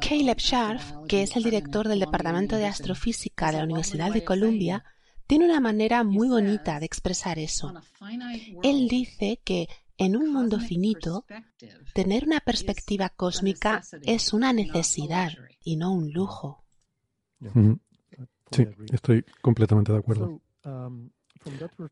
Caleb Scharf, que es el director del Departamento de Astrofísica de la Universidad de Columbia, tiene una manera muy bonita de expresar eso. Él dice que en un mundo finito, tener una perspectiva cósmica es una necesidad y no un lujo. Sí, estoy completamente de acuerdo.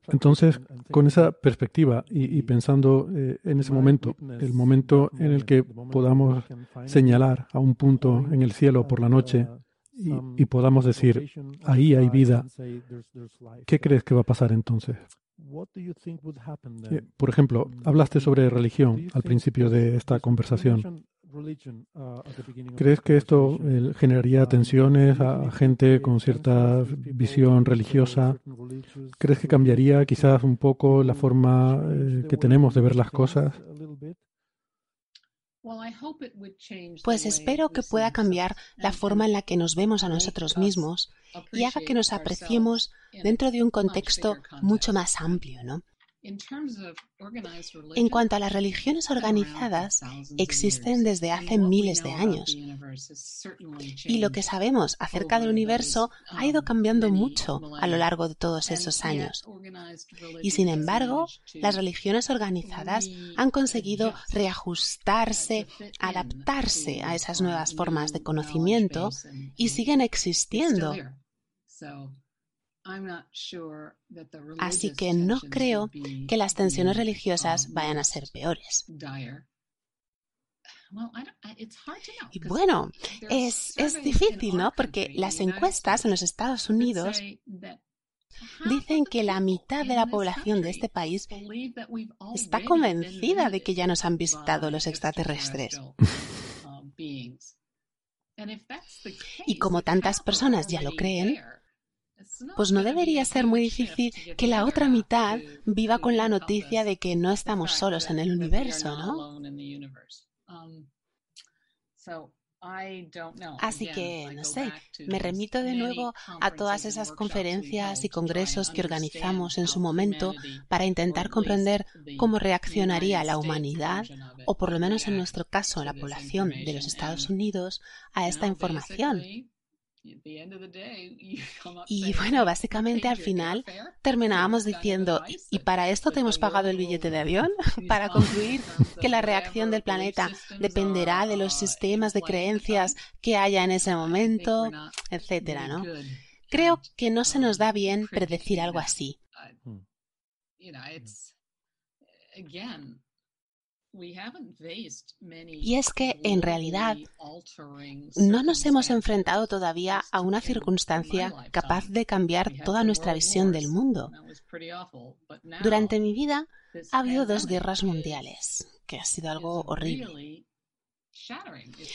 Entonces, con esa perspectiva y, pensando eh, en ese momento, el momento en el que podamos señalar a un punto en el cielo por la noche y, podamos decir, ahí hay vida, ¿qué crees que va a pasar entonces? Eh, por ejemplo, hablaste sobre religión al principio de esta conversación. Uh, ¿Crees que esto generaría tensiones a gente con cierta visión religiosa? ¿Crees que cambiaría quizás un poco la forma eh, que tenemos de ver las cosas? Pues espero que pueda cambiar la forma en la que nos vemos a nosotros mismos y haga que nos apreciemos dentro de un contexto mucho más amplio, ¿no? En cuanto a las religiones organizadas, existen desde hace miles de años. Y lo que sabemos acerca del universo ha ido cambiando mucho a lo largo de todos esos años. Y sin embargo, las religiones organizadas han conseguido reajustarse, adaptarse a esas nuevas formas de conocimiento y siguen existiendo. Así que no creo que las tensiones religiosas vayan a ser peores. Y bueno, es, es difícil, ¿no? Porque las encuestas en los Estados Unidos dicen que la mitad de la población de este país está convencida de que ya nos han visitado los extraterrestres. Um, [LAUGHS] y como tantas personas ya lo creen, pues no debería ser muy difícil que la otra mitad viva con la noticia de que no estamos solos en el universo, ¿no? Así que, no sé, me remito de nuevo a todas esas conferencias y congresos que organizamos en su momento para intentar comprender cómo reaccionaría la humanidad, o por lo menos en nuestro caso la población de los Estados Unidos, a esta información. [LAUGHS] Y bueno, básicamente al final terminábamos diciendo, ¿y para esto te hemos pagado el billete de avión? [LAUGHS] Para concluir que la reacción del planeta dependerá de los sistemas de creencias que haya en ese momento, etcétera, ¿no? Creo que no se nos da bien predecir algo así. Y es que, en realidad, no nos hemos enfrentado todavía a una circunstancia capaz de cambiar toda nuestra visión del mundo. Durante mi vida ha habido dos guerras mundiales, que ha sido algo horrible.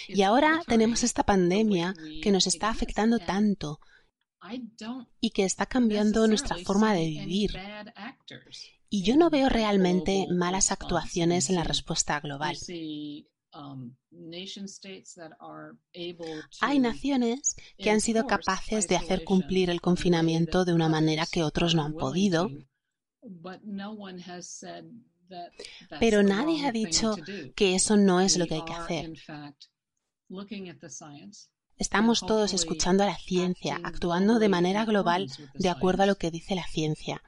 Y ahora tenemos esta pandemia que nos está afectando tanto y que está cambiando nuestra forma de vivir. Y yo no veo realmente malas actuaciones en la respuesta global. Hay naciones que han sido capaces de hacer cumplir el confinamiento de una manera que otros no han podido, pero nadie ha dicho que eso no es lo que hay que hacer. Estamos todos escuchando a la ciencia, actuando de manera global de acuerdo a lo que dice la ciencia.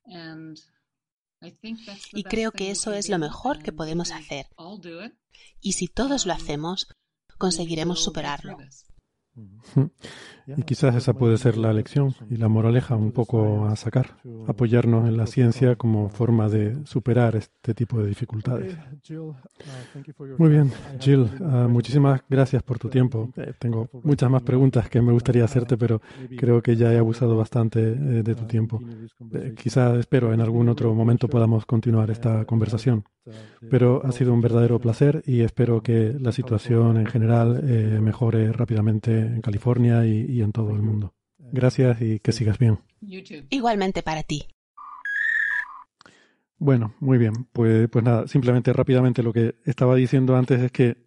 Y creo que eso es lo mejor que podemos hacer. Y si todos lo hacemos, conseguiremos superarlo. Y quizás esa puede ser la lección y la moraleja un poco a sacar, apoyarnos en la ciencia como forma de superar este tipo de dificultades. Muy bien, Jill, ah, muchísimas gracias por tu tiempo. Eh, tengo muchas más preguntas que me gustaría hacerte, pero creo que ya he abusado bastante eh, de tu tiempo. Eh, quizás espero en algún otro momento podamos continuar esta conversación. Pero ha sido un verdadero placer y espero que la situación en general mejore rápidamente en California y, en todo el mundo. Gracias y que sigas bien. Igualmente para ti. Bueno, muy bien. Pues, pues nada, simplemente rápidamente lo que estaba diciendo antes es que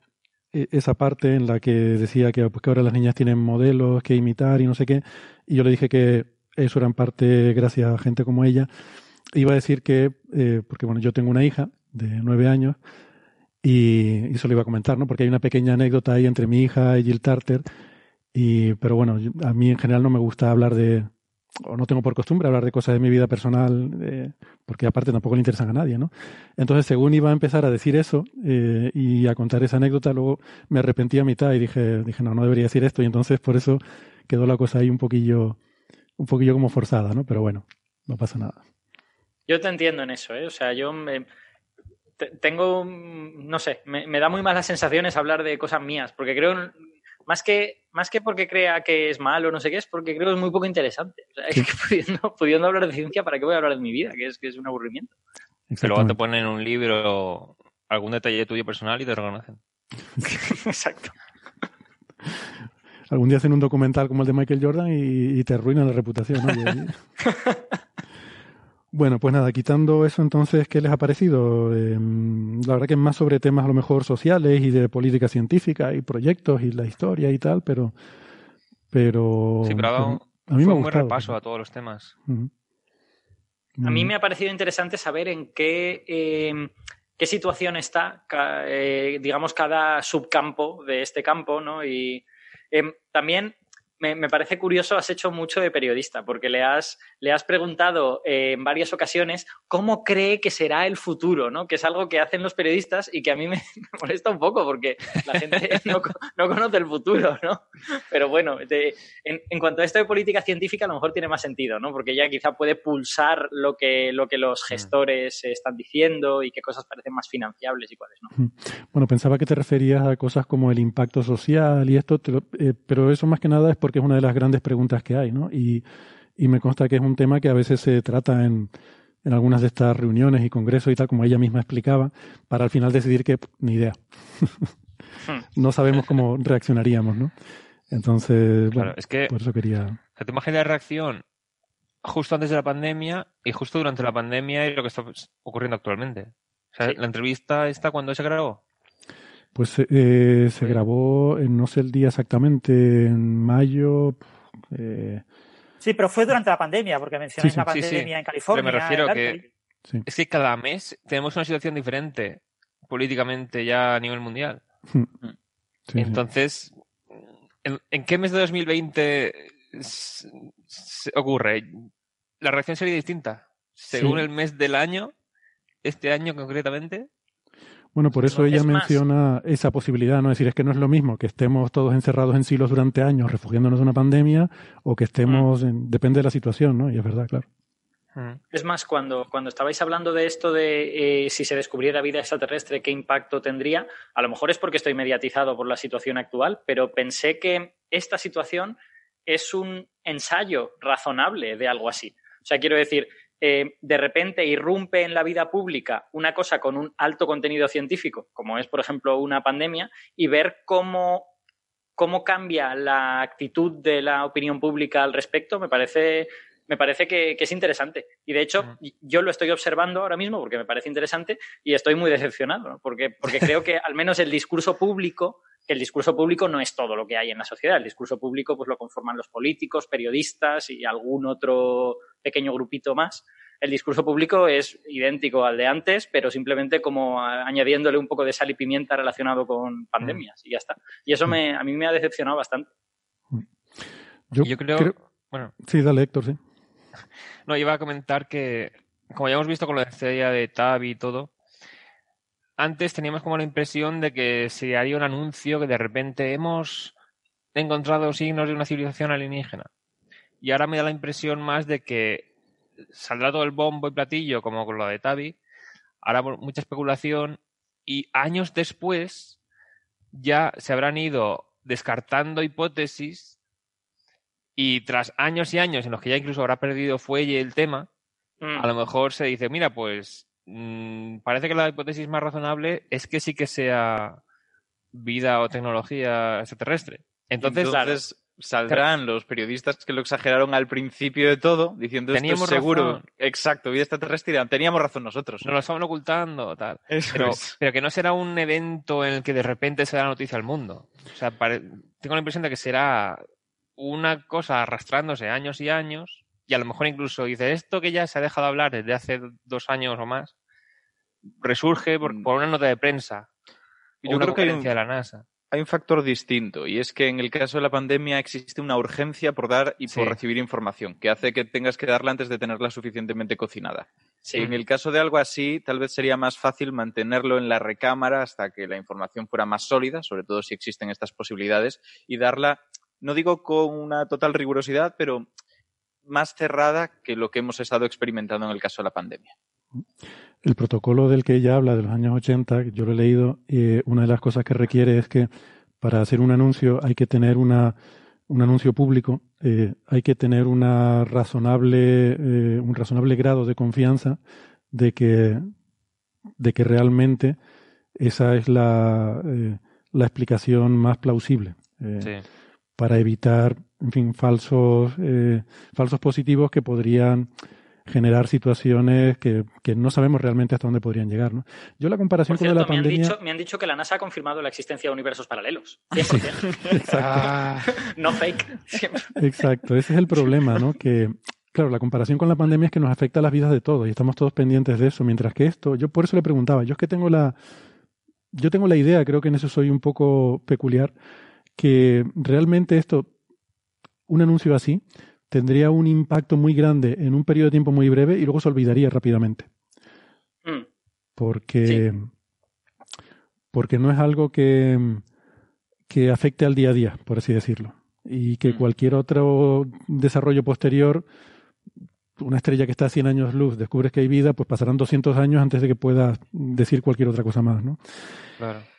eh, esa parte en la que decía que, pues, que ahora las niñas tienen modelos que imitar y no sé qué, y yo le dije que eso era en parte gracias a gente como ella. Iba a decir que, eh, porque bueno, yo tengo una hija de nueve años y eso lo iba a comentar, ¿no? Porque hay una pequeña anécdota ahí entre mi hija y Jill Tarter y, pero bueno, a mí en general no me gusta hablar de, o no tengo por costumbre hablar de cosas de mi vida personal, eh, porque aparte tampoco le interesan a nadie, ¿no? Entonces, según iba a empezar a decir eso eh, y a contar esa anécdota, luego me arrepentí a mitad y dije, dije, no, no debería decir esto, y entonces por eso quedó la cosa ahí un poquillo, un poquillo como forzada, ¿no? Pero bueno, no pasa nada. Yo te entiendo en eso, ¿eh? O sea, yo tengo, no sé, me, me, da muy malas sensaciones hablar de cosas mías, porque creo, más que, más que porque crea que es malo o no sé qué, es porque creo que es muy poco interesante. O sea, es que [LAUGHS] pudiendo, hablar de ciencia, ¿para qué voy a hablar de mi vida? Que es, que es un aburrimiento. Pero luego te ponen en un libro algún detalle tuyo personal y te reconocen. [LAUGHS] Exacto. Algún día hacen un documental como el de Michael Jordan y, te arruinan la reputación. ¿no? [LAUGHS] Bueno, pues nada, quitando eso entonces, ¿qué les ha parecido? Em, la verdad que es más sobre temas a lo mejor sociales y de política científica y proyectos y la historia y tal, pero... pero sí, pero a mí me ha un buen repaso a todos los temas. A mí me ha parecido interesante saber en qué, em, qué situación está, eh, digamos, cada subcampo de este campo, ¿no? Y em, también me, parece curioso, has hecho mucho de periodista, porque le has, le has preguntado eh, en varias ocasiones cómo cree que será el futuro, ¿no? Que es algo que hacen los periodistas y que a mí me, [LAUGHS] molesta un poco, porque la gente no, conoce el futuro, ¿no? Pero bueno, en, cuanto a esto de política científica, a lo mejor tiene más sentido, ¿no? Porque ya quizá puede pulsar lo que, lo que los mm. gestores están diciendo y qué cosas parecen más financiables y cuáles no. Bueno, pensaba que te referías a cosas como el impacto social y esto, eh, pero eso más que nada es por porque es una de las grandes preguntas que hay, ¿no? Y, me consta que es un tema que a veces se trata en, algunas de estas reuniones y congresos y tal, como ella misma explicaba, para al final decidir que ni idea. Hmm. [LAUGHS] no sabemos cómo reaccionaríamos, ¿no? Entonces, bueno, es que, por eso quería. te imaginas la reacción justo antes de la pandemia y justo durante la pandemia y lo que está ocurriendo actualmente. O sea, la entrevista está cuando se grabó. Pues eh, se grabó, no sé el día exactamente, en mayo. Eh... Sí, pero fue durante la pandemia, porque mencioné la pandemia en California. Pero me refiero que es que cada mes tenemos una situación diferente políticamente ya a nivel mundial. Hmm. Entonces, ¿en, qué mes de 2020 ocurre? La reacción sería distinta. Según el mes del año, este año concretamente. Bueno, por eso ella menciona esa posibilidad, ¿no? Es decir, es que no es lo mismo que estemos todos encerrados en silos durante años refugiándonos de una pandemia o que estemos, mm. depende de la situación, ¿no? Y es verdad, claro. Mm. Es más, cuando, cuando estabais hablando de esto de eh, si se descubriera vida extraterrestre, qué impacto tendría, a lo mejor es porque estoy mediatizado por la situación actual, pero pensé que esta situación es un ensayo razonable de algo así. O sea, quiero decir, eh, de repente irrumpe en la vida pública una cosa con un alto contenido científico, como es, por ejemplo, una pandemia, y ver cómo, cómo cambia la actitud de la opinión pública al respecto, me parece, me parece que, es interesante. Y de hecho, yo lo estoy observando ahora mismo porque me parece interesante y estoy muy decepcionado, porque, porque creo que al menos el discurso público el discurso público no es todo lo que hay en la sociedad. El discurso público pues lo conforman los políticos, periodistas y algún otro pequeño grupito más. El discurso público es idéntico al de antes, pero simplemente como añadiéndole un poco de sal y pimienta relacionado con pandemias y ya está. Y eso me, a mí me ha decepcionado bastante. Yo, creo, Bueno. Sí, dale, Héctor, sí. No, iba a comentar que, como ya hemos visto con la estrella de Tab y todo, antes teníamos como la impresión de que se haría un anuncio que de repente hemos encontrado signos de una civilización alienígena. Y ahora me da la impresión más de que saldrá todo el bombo y platillo como con lo de Tavi. Ahora mucha especulación y años después ya se habrán ido descartando hipótesis y tras años y años en los que ya incluso habrá perdido fuelle el tema, mm. a lo mejor se dice, mira, pues Mm, parece que la hipótesis más razonable es que sí que sea vida o tecnología extraterrestre. Entonces, saldrán los periodistas que lo exageraron al principio de todo, diciendo esto es seguro. Exacto, vida extraterrestre. Teníamos razón nosotros. Nos lo estaban ocultando, tal. Pero, pero, que no será un evento en el que de repente se da noticia al mundo. O sea, tengo la impresión de que será una cosa arrastrándose años y años y a lo mejor incluso dice esto que ya se ha dejado hablar desde hace dos años o más, resurge por, mm. una nota de prensa. Yo creo que hay un, de la NASA. hay un factor distinto y es que en el caso de la pandemia existe una urgencia por dar y por recibir información que hace que tengas que darla antes de tenerla suficientemente cocinada. En el caso de algo así, tal vez sería más fácil mantenerlo en la recámara hasta que la información fuera más sólida, sobre todo si existen estas posibilidades, y darla, no digo con una total rigurosidad, pero más cerrada que lo que hemos estado experimentando en el caso de la pandemia. El protocolo del que ella habla de los años 80, yo lo he leído, y una de las cosas que requiere es que para hacer un anuncio hay que tener una, un anuncio público, eh, hay que tener una razonable, eh, un razonable grado de confianza de que, de que realmente esa es la, eh, la explicación más plausible. Para evitar, en fin, falsos, falsos positivos que podrían generar situaciones que, que, no sabemos realmente hasta dónde podrían llegar. ¿no? Yo la comparación con la pandemia... Han dicho, me han dicho que la NASA ha confirmado la existencia de universos paralelos. [LAUGHS] 100%. Exacto. no fake. Exacto, ese es el problema, ¿no? Que, claro, la comparación con la pandemia es que nos afecta a las vidas de todos y estamos todos pendientes de eso, mientras que esto, yo por eso le preguntaba, yo es que tengo la... Yo tengo la idea, creo que en eso soy un poco peculiar, que realmente esto, un anuncio así, tendría un impacto muy grande en un periodo de tiempo muy breve y luego se olvidaría rápidamente. Mm. Porque, porque no es algo que, que afecte al día a día, por así decirlo. Y que mm. cualquier otro desarrollo posterior, una estrella que está a 100 años luz, descubres que hay vida, pues pasarán 200 años antes de que puedas decir cualquier otra cosa más, ¿no?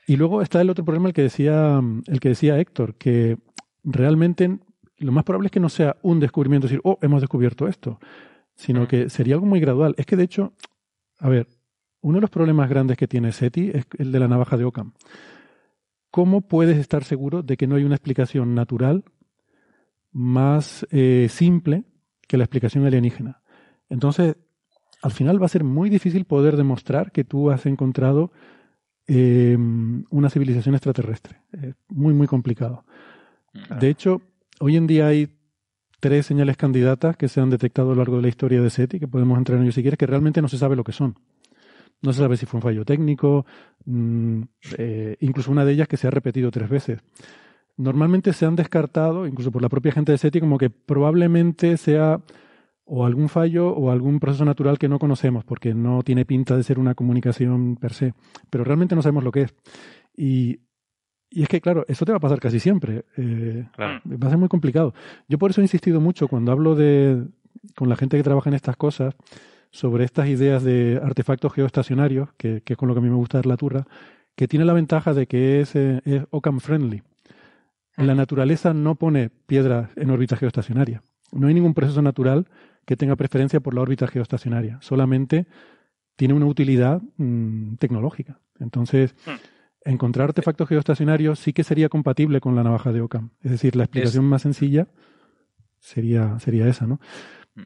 Y luego está el otro problema, el que decía, el que decía Héctor, que realmente lo más probable es que no sea un descubrimiento, decir, oh, hemos descubierto esto, sino que sería algo muy gradual. Es que de hecho, a ver, uno de los problemas grandes que tiene SETI es el de la navaja de Ockham. ¿Cómo puedes estar seguro de que no hay una explicación natural más eh, simple que la explicación alienígena? Entonces, al final va a ser muy difícil poder demostrar que tú has encontrado em, una civilización extraterrestre. Es muy, muy complicado. De hecho, hoy en día hay tres señales candidatas que se han detectado a lo largo de la historia de SETI, que podemos entrar en ellos si quieres, que realmente no se sabe lo que son. No se sabe si fue un fallo técnico, mm, eh, incluso una de ellas que se ha repetido tres veces. Normalmente se han descartado, incluso por la propia gente de SETI, como que probablemente sea o algún fallo o algún proceso natural que no conocemos, porque no tiene pinta de ser una comunicación per se, pero realmente no sabemos lo que es. Y y es que, claro, eso te va a pasar casi siempre. Eh, va a ser muy complicado. Yo por eso he insistido mucho cuando hablo de, con la gente que trabaja en estas cosas sobre estas ideas de artefactos geoestacionarios, que, es con lo que a mí me gusta dar la turra, que tiene la ventaja de que es, eh, es Ockham friendly. La naturaleza no pone piedras en órbita geoestacionaria. No hay ningún proceso natural que tenga preferencia por la órbita geoestacionaria. Solamente tiene una utilidad mm, tecnológica. Entonces, hmm encontrar artefactos geoestacionarios sí que sería compatible con la navaja de Ockham. Es decir, la explicación más sencilla sería, sería esa, ¿no?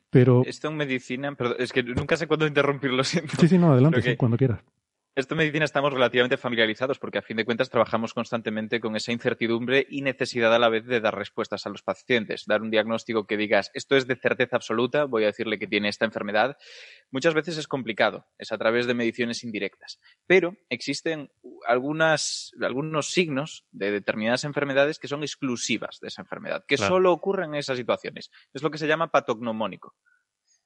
Pero... Esto en medicina, perdón, es que nunca sé cuándo interrumpirlo, siento. Sí, sí, no, adelante, cuando quieras. Esto en medicina estamos relativamente familiarizados porque a fin de cuentas trabajamos constantemente con esa incertidumbre y necesidad a la vez de dar respuestas a los pacientes, dar un diagnóstico que digas esto es de certeza absoluta, voy a decirle que tiene esta enfermedad. Muchas veces es complicado, es a través de mediciones indirectas, pero existen algunas, algunos signos de determinadas enfermedades que son exclusivas de esa enfermedad, que solo ocurren en esas situaciones. Es lo que se llama patognomónico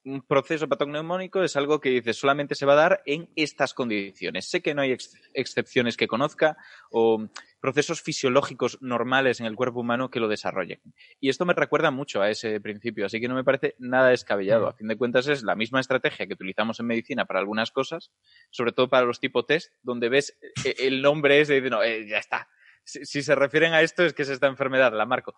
un proceso patognomónico es algo que dice solamente se va a dar en estas condiciones. Sé que no hay excepciones que conozca o procesos fisiológicos normales en el cuerpo humano que lo desarrollen. Y esto me recuerda mucho a ese principio, así que no me parece nada descabellado. Mm. A fin de cuentas es la misma estrategia que utilizamos en medicina para algunas cosas, sobre todo para los tipo test, donde ves eh, el nombre ese y dices, no, eh, ya está. si se refieren a esto es que es esta enfermedad, la marco.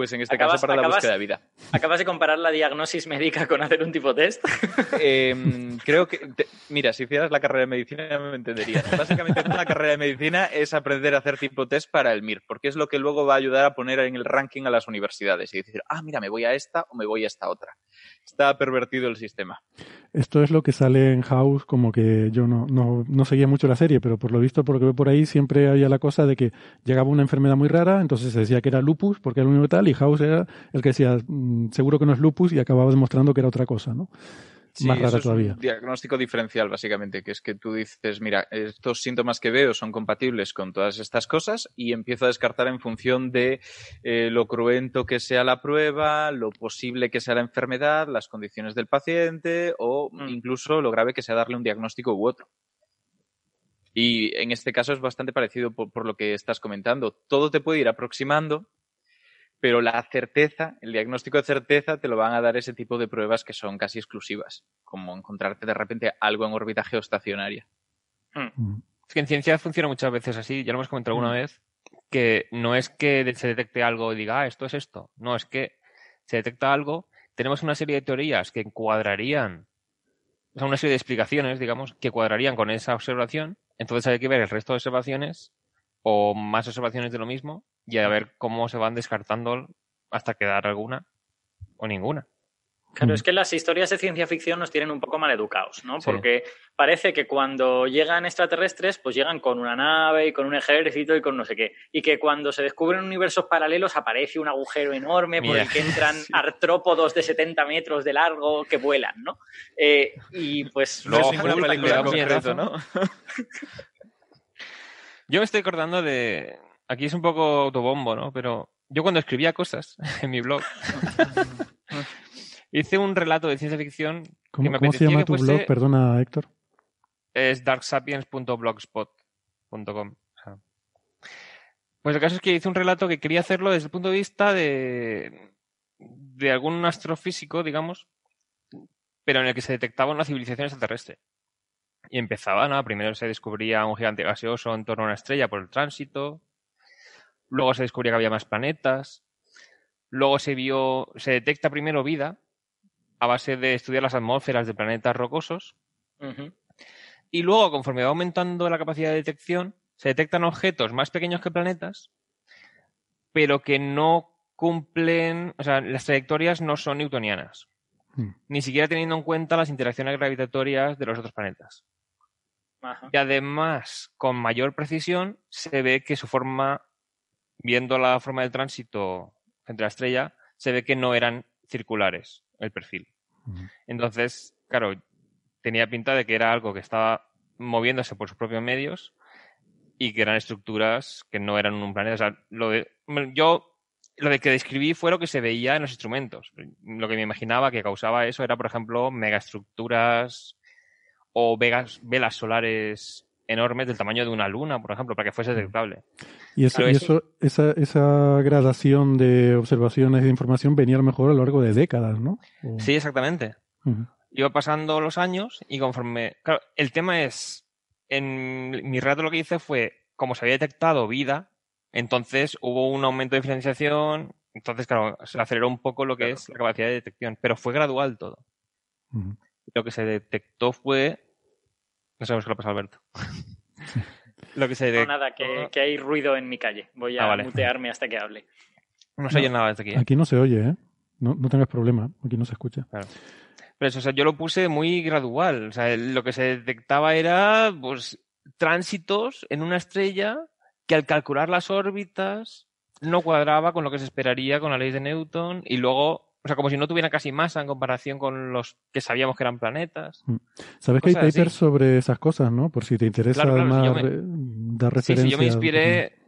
Pues en este caso para la búsqueda de vida. ¿Acabas de comparar la diagnosis médica con hacer un tipo test? [LAUGHS] Em, creo que, mira, si hicieras la carrera de medicina me entenderías. Básicamente la carrera de medicina es aprender a hacer tipo test para el MIR, porque es lo que luego va a ayudar a poner en el ranking a las universidades y decir, ah, mira, me voy a esta o me voy a esta otra. Está pervertido el sistema. Esto es lo que sale en House, como que yo no, no, no seguía mucho la serie, pero por lo visto, por lo que veo por ahí, siempre había la cosa de que llegaba una enfermedad muy rara, entonces se decía que era lupus, porque era lo único tal, y House era el que decía, mm, seguro que no es lupus, y acababa demostrando que era otra cosa, ¿no? más rara todavía. Un diagnóstico diferencial, básicamente, que es que tú dices, mira, estos síntomas que veo son compatibles con todas estas cosas y empiezo a descartar en función de eh, lo cruento que sea la prueba, lo posible que sea la enfermedad, las condiciones del paciente o mm. incluso lo grave que sea darle un diagnóstico u otro. Y en este caso es bastante parecido por lo que estás comentando. Todo te puede ir aproximando pero la certeza, el diagnóstico de certeza te lo van a dar ese tipo de pruebas que son casi exclusivas, como encontrarte de repente algo en órbita geoestacionaria. Hmm. Mm. Es que en ciencia funciona muchas veces así, ya lo hemos comentado alguna mm. vez, que no es que se detecte algo y diga, ah, esto es esto. No, es que se detecta algo, tenemos una serie de teorías que cuadrarían, o sea, una serie de explicaciones, digamos, que cuadrarían con esa observación, entonces hay que ver el resto de observaciones o más observaciones de lo mismo y a ver cómo se van descartando hasta quedar alguna o ninguna. Claro, es que las historias de ciencia ficción nos tienen un poco mal educados, ¿no? Porque parece que cuando llegan extraterrestres, pues llegan con una nave y con un ejército y con no sé qué. Y que cuando se descubren universos paralelos aparece un agujero enorme por el que entran [LAUGHS] artrópodos de 70 metros de largo que vuelan, ¿no? Eh, y pues... No, es una película ¿no? [LAUGHS] Yo me estoy acordando de, aquí es un poco autobombo, ¿no? Pero yo cuando escribía cosas [LAUGHS] en mi blog, [LAUGHS] hice un relato de ciencia ficción. ¿Cómo, ¿cómo se llama tu blog? Perdona, Héctor. Es darksapiens.blogspot.com. Pues el caso es que hice un relato que quería hacerlo desde el punto de vista de, de algún astrofísico, digamos, pero en el que se detectaba una civilización extraterrestre. Y empezaba, ¿no? Primero se descubría un gigante gaseoso en torno a una estrella por el tránsito. Luego se descubría que había más planetas. Luego se vio, se detecta primero vida a base de estudiar las atmósferas de planetas rocosos. Y luego, conforme va aumentando la capacidad de detección, se detectan objetos más pequeños que planetas, pero que no cumplen, o sea, las trayectorias no son newtonianas. Hmm. Ni siquiera teniendo en cuenta las interacciones gravitatorias de los otros planetas. Y además, con mayor precisión, se ve que su forma viendo la forma del tránsito entre la estrella, se ve que no eran circulares el perfil. Entonces, claro, tenía pinta de que era algo que estaba moviéndose por sus propios medios y que eran estructuras que no eran un planeta. O sea, lo de, yo lo de que describí fue lo que se veía en los instrumentos. Lo que me imaginaba que causaba eso era, por ejemplo, megaestructuras o vegas, velas solares enormes del tamaño de una luna, por ejemplo, para que fuese detectable. Y, eso, esa, esa gradación de observaciones de información venía a lo mejor a lo largo de décadas, ¿no? Sí, exactamente. Iba pasando los años y conforme... Claro, el tema es, en mi rato lo que hice fue, como se había detectado vida, entonces hubo un aumento de diferenciación, entonces, claro, se aceleró un poco lo que es la capacidad de detección, pero fue gradual todo. Lo que se detectó fue no sabemos qué le pasa a Alberto. [LAUGHS] Lo que se no, nada, que, hay ruido en mi calle. Voy a ah, mutearme hasta que hable. No se oye nada desde aquí. ¿eh? Aquí no se oye, ¿eh? No, no tengas problema, aquí no se escucha. Pero eso, o sea, yo lo puse muy gradual. O sea, lo que se detectaba era, pues, tránsitos en una estrella que al calcular las órbitas no cuadraba con lo que se esperaría con la ley de Newton y luego o sea, como si no tuviera casi masa en comparación con los que sabíamos que eran planetas. Mm. Sabes que hay papers sobre esas cosas, ¿no? Por si te interesa además dar referencia. Sí, sí, yo me inspiré.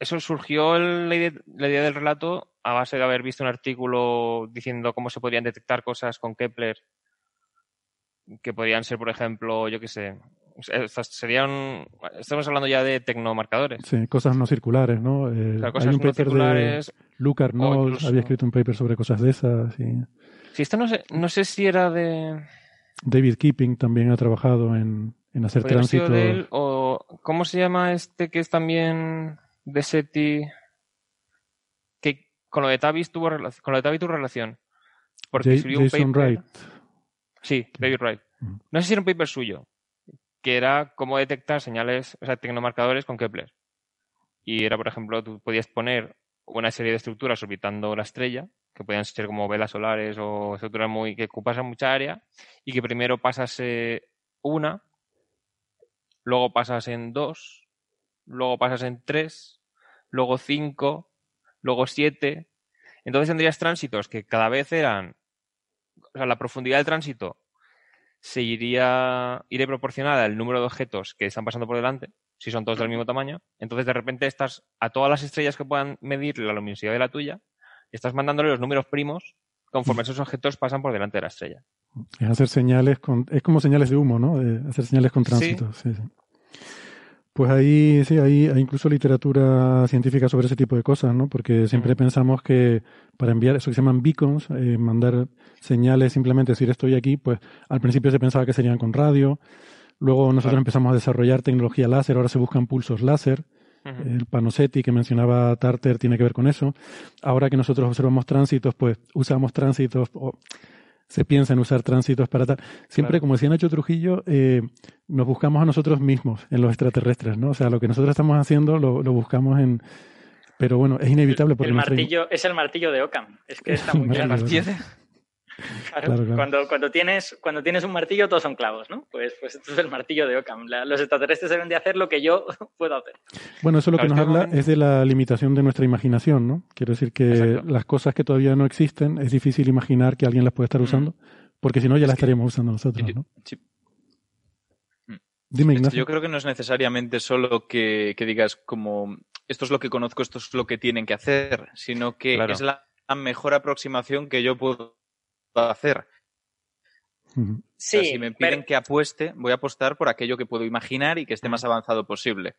Eso surgió la idea del relato a base de haber visto un artículo diciendo cómo se podían detectar cosas con Kepler que podrían ser, por ejemplo, yo qué sé, serían. Estamos hablando ya de tecnomarcadores. Sí, cosas no circulares, ¿no? Eh, cosas no circulares. Luke Arnold había escrito un paper sobre cosas de esas. Y... Sí, esto no sé, no sé si era de. David Keeping también ha trabajado en, en hacer tránsito. o ¿Cómo se llama este que es también de SETI? Que con lo de Tavis tuvo, con lo de Tavis tuvo relación. Porque escribió un paper. Wright. Sí, David Wright. No sé si era un paper suyo, que era cómo detectar señales, o sea, tecnomarcadores con Kepler. Y era, por ejemplo, tú podías poner una serie de estructuras orbitando la estrella, que podían ser como velas solares o estructuras muy que ocupasen mucha área, y que primero pasase una, luego pasas en dos, luego pasas en tres, luego cinco, luego siete. Entonces tendrías tránsitos que cada vez eran, o sea, la profundidad del tránsito se iría, iría proporcionada al número de objetos que están pasando por delante, si son todos del mismo tamaño. Entonces, de repente, estás a todas las estrellas que puedan medir la luminosidad de la tuya, estás mandándole los números primos conforme esos objetos pasan por delante de la estrella. Es hacer señales con, es como señales de humo, ¿no? hacer señales con tránsito. Sí. Sí, Pues ahí sí, hay, hay, incluso literatura científica sobre ese tipo de cosas, ¿no? Porque siempre pensamos que para enviar eso que se llaman beacons, eh, mandar señales, simplemente decir estoy aquí, pues al principio se pensaba que serían con radio. Luego nosotros empezamos a desarrollar tecnología láser, ahora se buscan pulsos láser. El Panosetti que mencionaba Tarter tiene que ver con eso. Ahora que nosotros observamos tránsitos, pues usamos tránsitos, o se piensa en usar tránsitos para tal. Siempre, como decía Nacho Trujillo, eh, nos buscamos a nosotros mismos en los extraterrestres, ¿no? O sea, lo que nosotros estamos haciendo lo, buscamos en... Pero bueno, es inevitable porque... El martillo, es el martillo de Ockham. Es que está [LAUGHS] muy claro. Cuando, cuando, tienes, cuando tienes un martillo, todos son clavos, ¿no? Pues, pues esto es el martillo de Ockham. los extraterrestres deben de hacer lo que yo [LAUGHS] puedo hacer. Bueno, eso lo que nos habla es de la limitación de nuestra imaginación, ¿no? Quiero decir que las cosas que todavía no existen, es difícil imaginar que alguien las puede estar usando, porque si no, ya las estaríamos usando nosotros, ¿no? Mm. Dime, Ignacio. Yo creo que no es necesariamente solo que, digas como esto es lo que conozco, esto es lo que tienen que hacer, sino que es la mejor aproximación que yo puedo hacer. si me piden que apueste, voy a apostar por aquello que puedo imaginar y que esté más avanzado posible.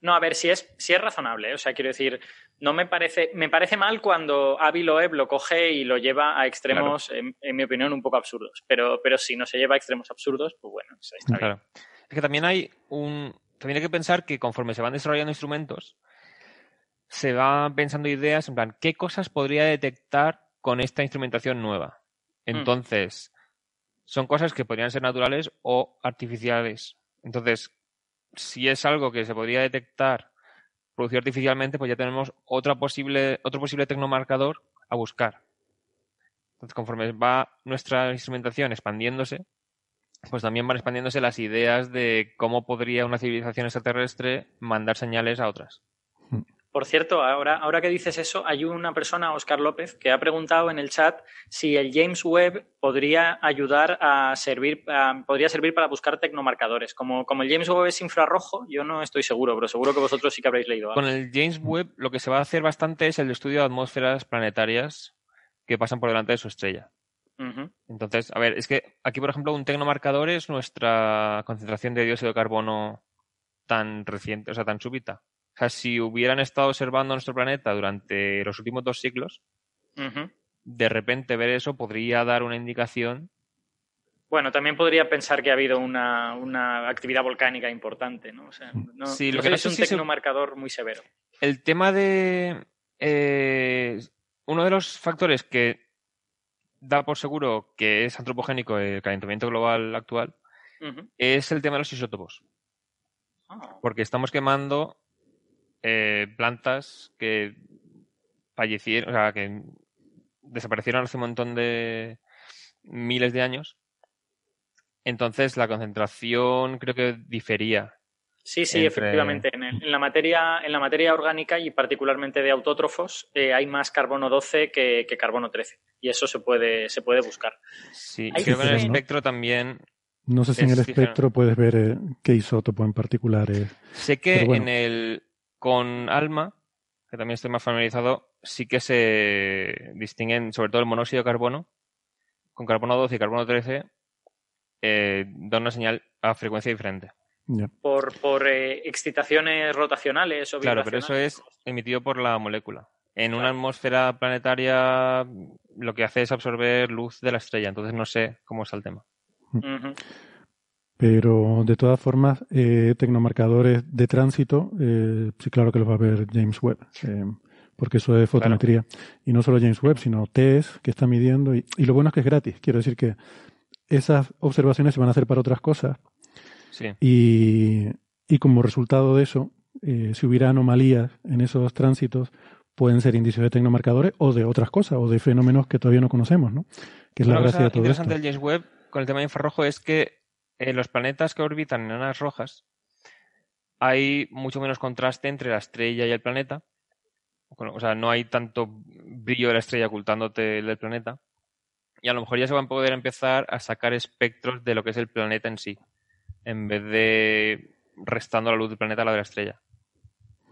No, a ver, si es, si es razonable. O sea, quiero decir, no me parece, me parece mal cuando Avi Loeb lo coge y lo lleva a extremos, en, mi opinión, un poco absurdos. Pero, pero si no se lleva a extremos absurdos, pues bueno, está bien. Es que también hay un. También hay que pensar que conforme se van desarrollando instrumentos, se van pensando ideas en plan, ¿qué cosas podría detectar con esta instrumentación nueva. Mm. Entonces, son cosas que podrían ser naturales o artificiales. Entonces, si es algo que se podría detectar, producido artificialmente, pues ya tenemos otra posible, otro posible tecnomarcador a buscar. Entonces, conforme va nuestra instrumentación expandiéndose, pues también van expandiéndose las ideas de cómo podría una civilización extraterrestre mandar señales a otras. Por cierto, ahora, ahora que dices eso, hay una persona, Oscar López, que ha preguntado en el chat si el James Webb podría ayudar a servir, podría servir para buscar tecnomarcadores. Como, como el James Webb es infrarrojo, yo no estoy seguro, pero seguro que vosotros sí que habréis leído. Con el James Webb lo que se va a hacer bastante es el estudio de atmósferas planetarias que pasan por delante de su estrella. Entonces, a ver, es que aquí, por ejemplo, un tecnomarcador es nuestra concentración de dióxido de carbono tan reciente, o sea, tan súbita. O sea, si hubieran estado observando nuestro planeta durante los últimos dos siglos, de repente ver eso podría dar una indicación. Bueno, también podría pensar que ha habido una, actividad volcánica importante, ¿no? O sea, no, sí, lo que es un tecnomarcador muy severo. El tema de. Eh, uno de los factores que da por seguro que es antropogénico el calentamiento global actual es el tema de los isótopos. Ah. Porque estamos quemando eh, plantas que fallecieron, o sea, que desaparecieron hace un montón de miles de años. Entonces la concentración creo que difería. Sí, sí, efectivamente. En, la materia, en la materia orgánica y particularmente de autótrofos eh, hay más carbono 12 que, carbono 13. Y eso se puede, se puede buscar. Sí, creo que en el espectro también no sé si en el espectro puedes ver eh, qué isótopo en particular es. Sé que en el con ALMA, que también estoy más familiarizado, sí que se distinguen, sobre todo el monóxido de carbono, con carbono 12 y carbono 13, eh, da una señal a frecuencia diferente. Por, por eh, excitaciones rotacionales o Claro, pero eso es emitido por la molécula. En una atmósfera planetaria lo que hace es absorber luz de la estrella, entonces no sé cómo está el tema. Pero de todas formas, eh, tecnomarcadores de tránsito, eh, sí, claro que los va a ver James Webb, eh, porque eso es fotometría. Y no solo James Webb, sino TESS, que está midiendo. Y, lo bueno es que es gratis. Quiero decir que esas observaciones se van a hacer para otras cosas. Sí. Y, y como resultado de eso, eh, si hubiera anomalías en esos tránsitos, pueden ser indicios de tecnomarcadores o de otras cosas, o de fenómenos que todavía no conocemos, ¿no? Que es la gracia de todo interesante del James Webb con el tema de infrarrojo es que en los planetas que orbitan en enanas rojas hay mucho menos contraste entre la estrella y el planeta. O sea, no hay tanto brillo de la estrella ocultándote del planeta. y a lo mejor ya se van a poder empezar a sacar espectros de lo que es el planeta en sí, en vez de restando la luz del planeta a la de la estrella.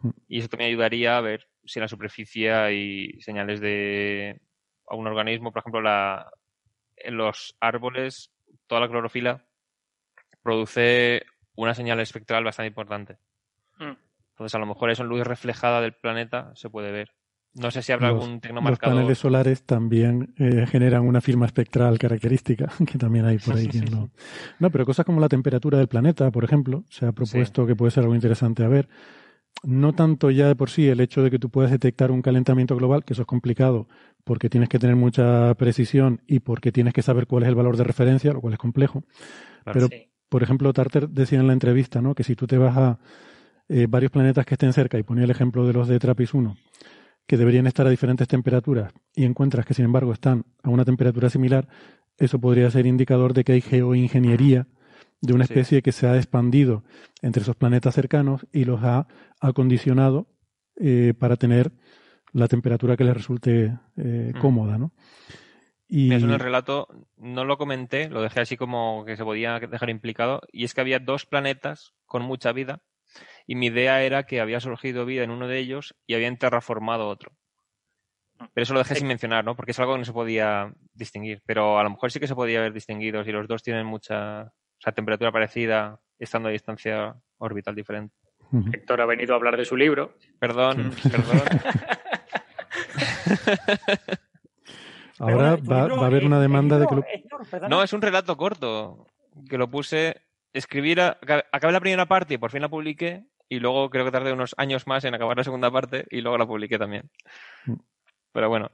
Hmm. Y eso también ayudaría a ver si en la superficie hay señales de algún organismo, por ejemplo, la, en los árboles, toda la clorofila produce una señal espectral bastante importante. Hmm. Entonces, a lo mejor eso en luz reflejada del planeta se puede ver. No sé si habrá algún tecnomarcador. Los paneles solares también eh, generan una firma espectral característica, [LAUGHS] que también hay por ahí. no... no, pero cosas como la temperatura del planeta, por ejemplo, se ha propuesto que puede ser algo interesante a ver. No tanto ya de por sí el hecho de que tú puedas detectar un calentamiento global, que eso es complicado, porque tienes que tener mucha precisión y porque tienes que saber cuál es el valor de referencia, lo cual es complejo. pero, por ejemplo, Tarter decía en la entrevista ¿no? que si tú te vas a eh, varios planetas que estén cerca, y ponía el ejemplo de los de Trappist 1, que deberían estar a diferentes temperaturas y encuentras que sin embargo están a una temperatura similar, eso podría ser indicador de que hay geoingeniería de una especie que se ha expandido entre esos planetas cercanos y los ha acondicionado eh, para tener la temperatura que les resulte eh, cómoda, ¿no? Y... en el relato no lo comenté, lo dejé así como que se podía dejar implicado, y es que había dos planetas con mucha vida y mi idea era que había surgido vida en uno de ellos y habían terraformado otro. Pero eso lo dejé sin mencionar, ¿no? Porque es algo que no se podía distinguir. Pero a lo mejor sí que se podía haber distinguido si los dos tienen mucha o sea, temperatura parecida, estando a distancia orbital diferente. Héctor ha venido a hablar de su libro. Perdón, perdón. [LAUGHS] Ahora va, va, a haber una demanda de que lo... No, es un relato corto que lo puse escribir, acabé la primera parte y por fin la publiqué y luego creo que tardé unos años más en acabar la segunda parte y luego la publiqué también. Mm. Pero bueno,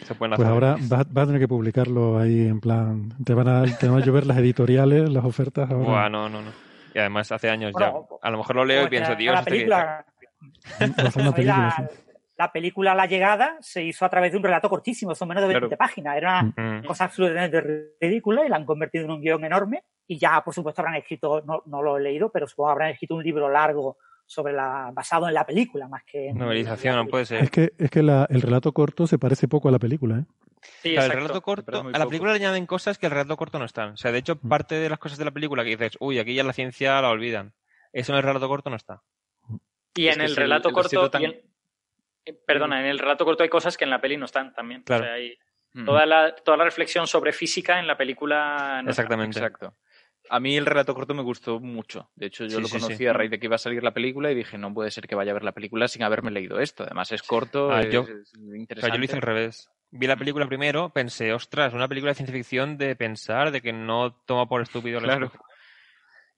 se pueden Pues ahora vas, a tener que publicarlo ahí en plan, te van a, te van a llover las editoriales, las ofertas ahora. no, no, no. Y además hace años ya. A lo mejor lo leo y pienso, Dios, la película, la película La Llegada se hizo a través de un relato cortísimo, son menos de 20 páginas. Era una mm. cosa absolutamente ridícula y la han convertido en un guion enorme. Y ya, por supuesto, habrán escrito, no, no lo he leído, pero supongo habrán escrito un libro largo sobre la basado en la película más que novelización no puede ser es que es que el relato corto se parece poco a la película ¿eh? sí, el relato corto a la película le añaden cosas que el relato corto no están o sea de hecho mm. parte de las cosas de la película que dices uy aquí ya la ciencia la olvidan eso en el relato corto no está y en el relato corto eh, perdona, en el relato corto hay cosas que en la peli no están también. O sea, hay toda, la, toda la reflexión sobre física en la película. Exactamente. Exacto. A mí el relato corto me gustó mucho. De hecho, yo lo conocí a raíz de que iba a salir la película y dije, no puede ser que vaya a ver la película sin haberme leído esto. Además, es corto, ah, es, yo, interesante. yo lo hice al revés. Vi la película primero, pensé, ostras, una película de ciencia ficción de pensar, de que no toma por estúpido claro.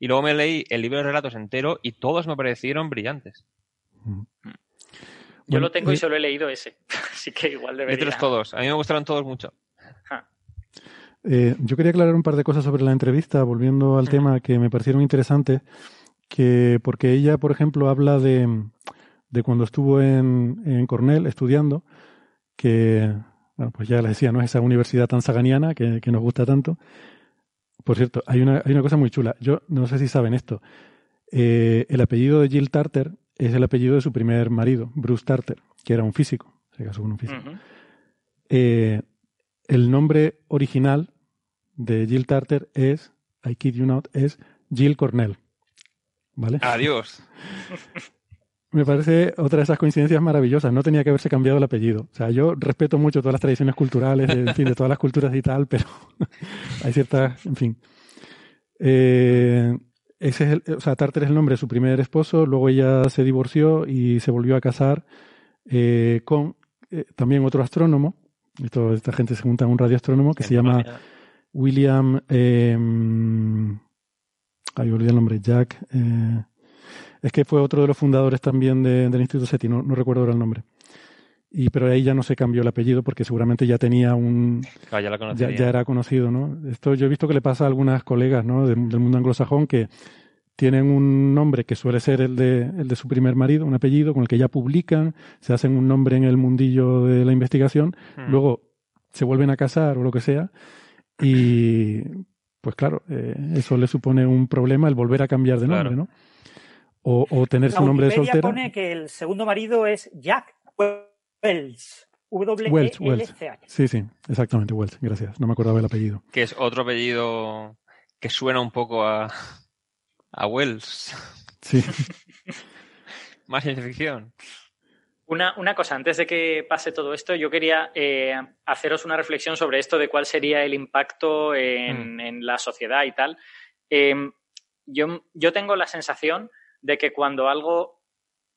Y luego me leí el libro de relatos entero y todos me parecieron brillantes. Yo lo tengo y solo he leído ese, [LAUGHS] así que igual debería. todos, a mí me gustaron todos mucho. Eh, yo quería aclarar un par de cosas sobre la entrevista, volviendo al tema que me parecieron interesantes, que porque ella, por ejemplo, habla de, de cuando estuvo en, en, Cornell estudiando, que, bueno, pues ya les decía, ¿no? Esa universidad tan saganiana que, que nos gusta tanto. Por cierto, hay una, hay una cosa muy chula. Yo no sé si saben esto. Eh, el apellido de Jill Tarter es el apellido de su primer marido, Bruce Tarter, que era un físico, se casó con un físico. Eh, el nombre original de Jill Tarter es, I kid you not, es Jill Cornell. ¿Vale? Adiós. [LAUGHS] Me parece otra de esas coincidencias maravillosas. No tenía que haberse cambiado el apellido. O sea, yo respeto mucho todas las tradiciones culturales, de, en fin, de todas las culturas y tal, pero [LAUGHS] hay ciertas, en fin. Eh, ese es el, o sea, Tarter es el nombre de su primer esposo, luego ella se divorció y se volvió a casar eh, con eh, también otro astrónomo. Esto, esta gente se junta en un radioastrónomo que se llama William. Eh, ay, olvidé el nombre, Jack. Eh, es que fue otro de los fundadores también del Instituto SETI, no, no recuerdo ahora el nombre. Y, pero ahí ya no se cambió el apellido porque seguramente ya tenía un. Ah, ya, ya, era conocido, ¿no? Esto yo he visto que le pasa a algunas colegas, ¿no? del mundo anglosajón que tienen un nombre que suele ser el de, el de su primer marido, un apellido con el que ya publican, se hacen un nombre en el mundillo de la investigación, hmm. luego se vuelven a casar o lo que sea, y pues claro, eh, eso le supone un problema el volver a cambiar de nombre, ¿no? O, o tener su nombre de soltera. pone que el segundo marido es Jack Wells. W -E -L -C -H. Sí, sí, exactamente, Wells, gracias. No me acordaba el apellido. Que es otro apellido que suena un poco a, a Wells. Sí. [LAUGHS] Más ciencia ficción. Una, una, cosa, antes de que pase todo esto, yo quería eh, haceros una reflexión sobre esto de cuál sería el impacto en, mm. en la sociedad y tal. Eh, yo, yo tengo la sensación de que cuando algo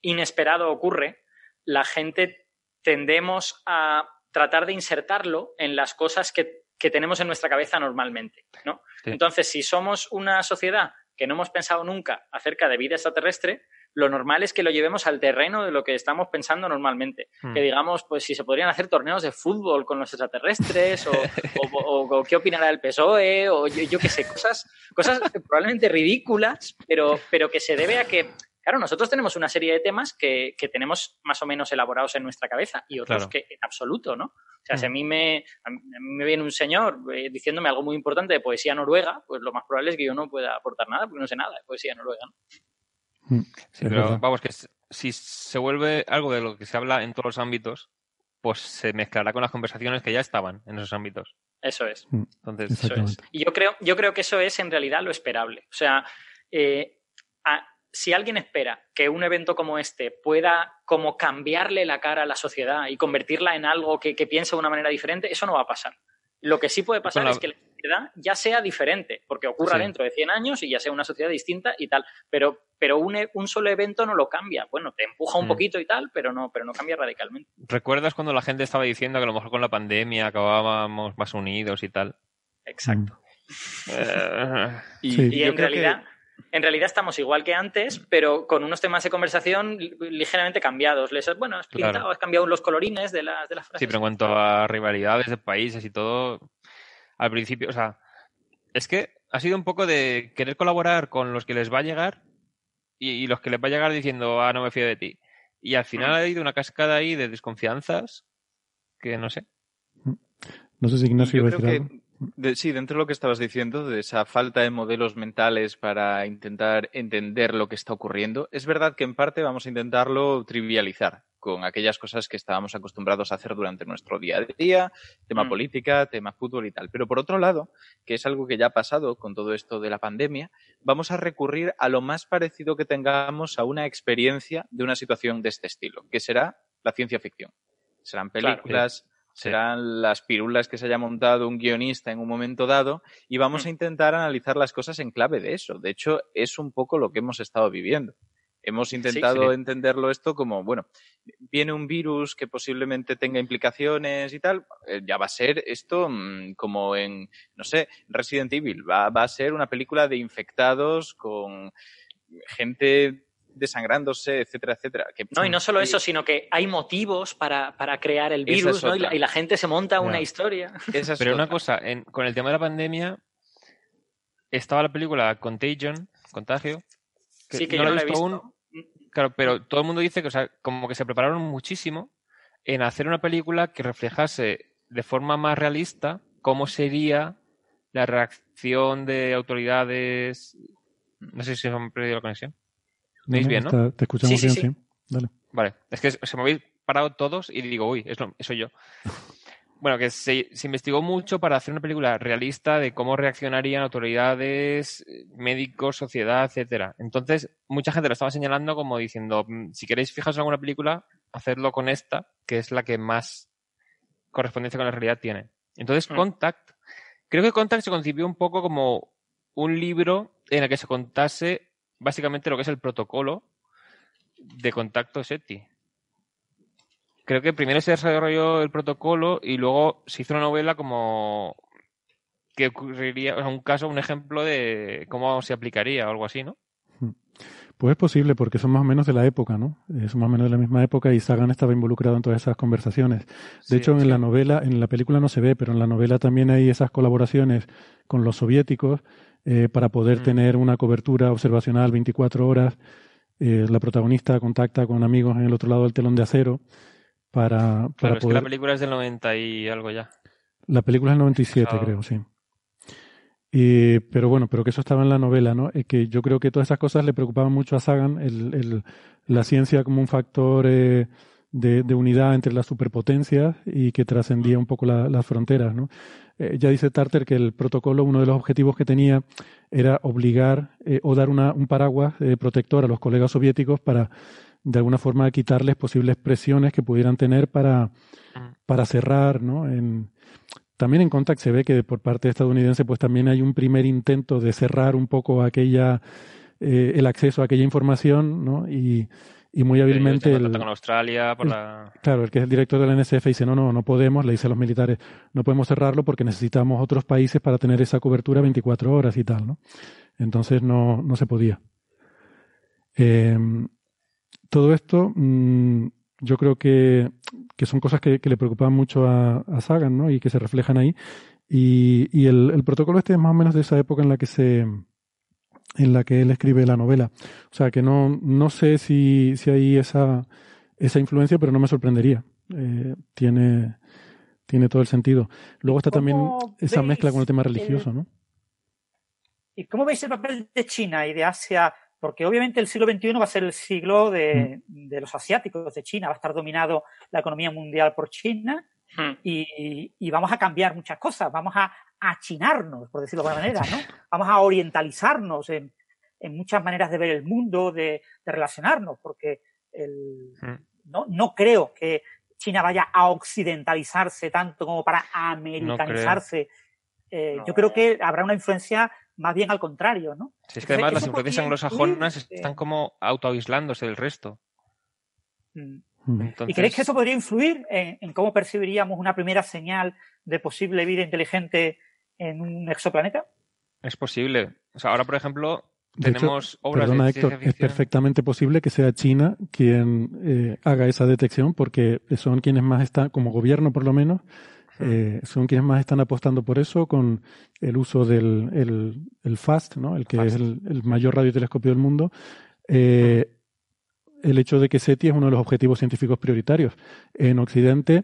inesperado ocurre, la gente tendemos a tratar de insertarlo en las cosas que, que tenemos en nuestra cabeza normalmente, ¿no? Entonces, si somos una sociedad que no hemos pensado nunca acerca de vida extraterrestre, lo normal es que lo llevemos al terreno de lo que estamos pensando normalmente. Hmm. Que digamos, pues si se podrían hacer torneos de fútbol con los extraterrestres, o, qué opinará el PSOE, o yo, qué sé, cosas, cosas probablemente ridículas, pero, pero que se debe a que Claro, nosotros tenemos una serie de temas que, tenemos más o menos elaborados en nuestra cabeza y otros que en absoluto, ¿no? O sea, si a hmm. mí me, a mí me viene un señor eh, diciéndome algo muy importante de poesía noruega, pues lo más probable es que yo no pueda aportar nada, porque no sé nada de poesía noruega, ¿no? Hmm. Sí, pero vamos, que si se vuelve algo de lo que se habla en todos los ámbitos, pues se mezclará con las conversaciones que ya estaban en esos ámbitos. Eso es. Hmm. Entonces, eso es. Y yo creo, yo creo que eso es en realidad lo esperable. O sea, eh, a, si alguien espera que un evento como este pueda como cambiarle la cara a la sociedad y convertirla en algo que, piense de una manera diferente, eso no va a pasar. Lo que sí puede pasar es que la sociedad ya sea diferente, porque ocurra dentro de 100 años y ya sea una sociedad distinta y tal, pero, pero un, e, un solo evento no lo cambia. Bueno, te empuja un mm. poquito y tal, pero no, pero no cambia radicalmente. ¿Recuerdas cuando la gente estaba diciendo que a lo mejor con la pandemia acabábamos más unidos y tal? Exacto. [LAUGHS] Eh, y, en realidad en realidad estamos igual que antes, pero con unos temas de conversación ligeramente cambiados. Les, bueno, has pintado, has cambiado los colorines de las, de las frases. Sí, pero en cuanto a rivalidades de países y todo, al principio, o sea, es que ha sido un poco de querer colaborar con los que les va a llegar y, los que les va a llegar diciendo, ah, no me fío de ti. Y al final mm. ha habido una cascada ahí de desconfianzas que no sé. No sé si Ignacio va a decir sí, dentro de lo que estabas diciendo, de esa falta de modelos mentales para intentar entender lo que está ocurriendo, es verdad que en parte vamos a intentarlo trivializar con aquellas cosas que estábamos acostumbrados a hacer durante nuestro día a día, tema mm. política, tema fútbol y tal. Pero por otro lado, que es algo que ya ha pasado con todo esto de la pandemia, vamos a recurrir a lo más parecido que tengamos a una experiencia de una situación de este estilo, que será la ciencia ficción. Serán películas, serán las pirulas que se haya montado un guionista en un momento dado y vamos hmm. a intentar analizar las cosas en clave de eso. De hecho, es un poco lo que hemos estado viviendo. Hemos intentado entenderlo esto como, bueno, viene un virus que posiblemente tenga implicaciones y tal, eh, ya va a ser esto mm, como en, no sé, Resident Evil, va, va a ser una película de infectados con gente desangrándose, etcétera, etcétera. no, y no solo eso, sino que hay motivos para, crear el virus, ¿no? Y la, gente se monta una historia. Pero una cosa, con el tema de la pandemia, estaba la película Contagion, Contagio. sí, que no yo la he visto. Claro, pero todo el mundo dice que, o sea, como que se prepararon muchísimo en hacer una película que reflejase de forma más realista cómo sería la reacción de autoridades. No sé si se han perdido la conexión. ¿Me bien, no? te escuchamos bien, sí. Vale, es que se me habéis parado todos y digo, uy, eso soy yo. [LAUGHS] Bueno, que se, investigó mucho para hacer una película realista de cómo reaccionarían autoridades, médicos, sociedad, etcétera. Entonces, mucha gente lo estaba señalando como diciendo, mm, si queréis fijaros en alguna película, hacedlo con esta, que es la que más correspondencia con la realidad tiene. Entonces, mm. Contact, creo que Contact se concibió un poco como un libro en el que se contase básicamente lo que es el protocolo de contacto SETI. Creo que primero se desarrolló el protocolo y luego se hizo una novela como que ocurriría, o sea, un caso, un ejemplo de cómo se aplicaría o algo así, ¿no? Pues es posible, porque son más o menos de la época, ¿no? Son más o menos de la misma época y Sagan estaba involucrado en todas esas conversaciones. De hecho, en la novela, en la película no se ve, pero en la novela también hay esas colaboraciones con los soviéticos eh, para poder mm. tener una cobertura observacional 24 horas. Eh, la protagonista contacta con amigos en el otro lado del telón de acero para, para poder... la película es del 90 y algo ya. La película es del 97, creo, sí. Y, pero bueno, pero que eso estaba en la novela, ¿no? Es que yo creo que todas esas cosas le preocupaban mucho a Sagan, el, el, la ciencia como un factor eh, de, unidad entre las superpotencias y que trascendía un poco las fronteras. Eh, ya dice Tarter que el protocolo, uno de los objetivos que tenía era obligar eh, o dar una, un paraguas eh, protector a los colegas soviéticos para, de alguna forma, quitarles posibles presiones que pudieran tener para, para cerrar. ¿no? En, también en Contact se ve que por parte estadounidense pues también hay un primer intento de cerrar un poco aquella el acceso a aquella información ¿no? Y muy hábilmente. El, con Australia por la... Claro, el que es el director de la NSF dice: no, no, no podemos, le dice a los militares, no podemos cerrarlo porque necesitamos otros países para tener esa cobertura 24 horas y tal, ¿no? Entonces no, no se podía. Em, todo esto, mm, yo creo que, que son cosas que, le preocupaban mucho a, a, Sagan, ¿no? Y que se reflejan ahí. Y, y el, el protocolo este es más o menos de esa época en la que se en la que él escribe la novela. O sea que no, no sé si, si hay esa, esa influencia, pero no me sorprendería. Eh, tiene, tiene todo el sentido. Luego está también esa mezcla con el tema religioso, ¿no? ¿Y cómo veis el papel de China y de Asia? Porque obviamente el siglo XXI va a ser el siglo de, mm. de los asiáticos, de China. Va a estar dominado la economía mundial por China. Hmm. Y, y, vamos a cambiar muchas cosas. Vamos a, achinarnos, por decirlo de alguna manera, ¿no? [LAUGHS] Vamos a orientalizarnos en, muchas maneras de ver el mundo, de, relacionarnos, porque hmm. no, creo que China vaya a occidentalizarse tanto como para americanizarse. Eh, yo creo que habrá una influencia más bien al contrario, ¿no? Es que además las influencias anglosajonas están como autoaislándose del resto. Mm. ¿Y creéis que eso podría influir en, cómo percibiríamos una primera señal de posible vida inteligente en un exoplaneta? Es posible. O sea, ahora, por ejemplo, tenemos obras perdona, Héctor, es perfectamente posible que sea China quien eh, haga esa detección porque son quienes más están, como gobierno por lo menos, eh, son quienes más están apostando por eso con el uso del el, FAST, ¿no? el que es el, mayor radiotelescopio del mundo. Eh, el hecho de que SETI es uno de los objetivos científicos prioritarios. En Occidente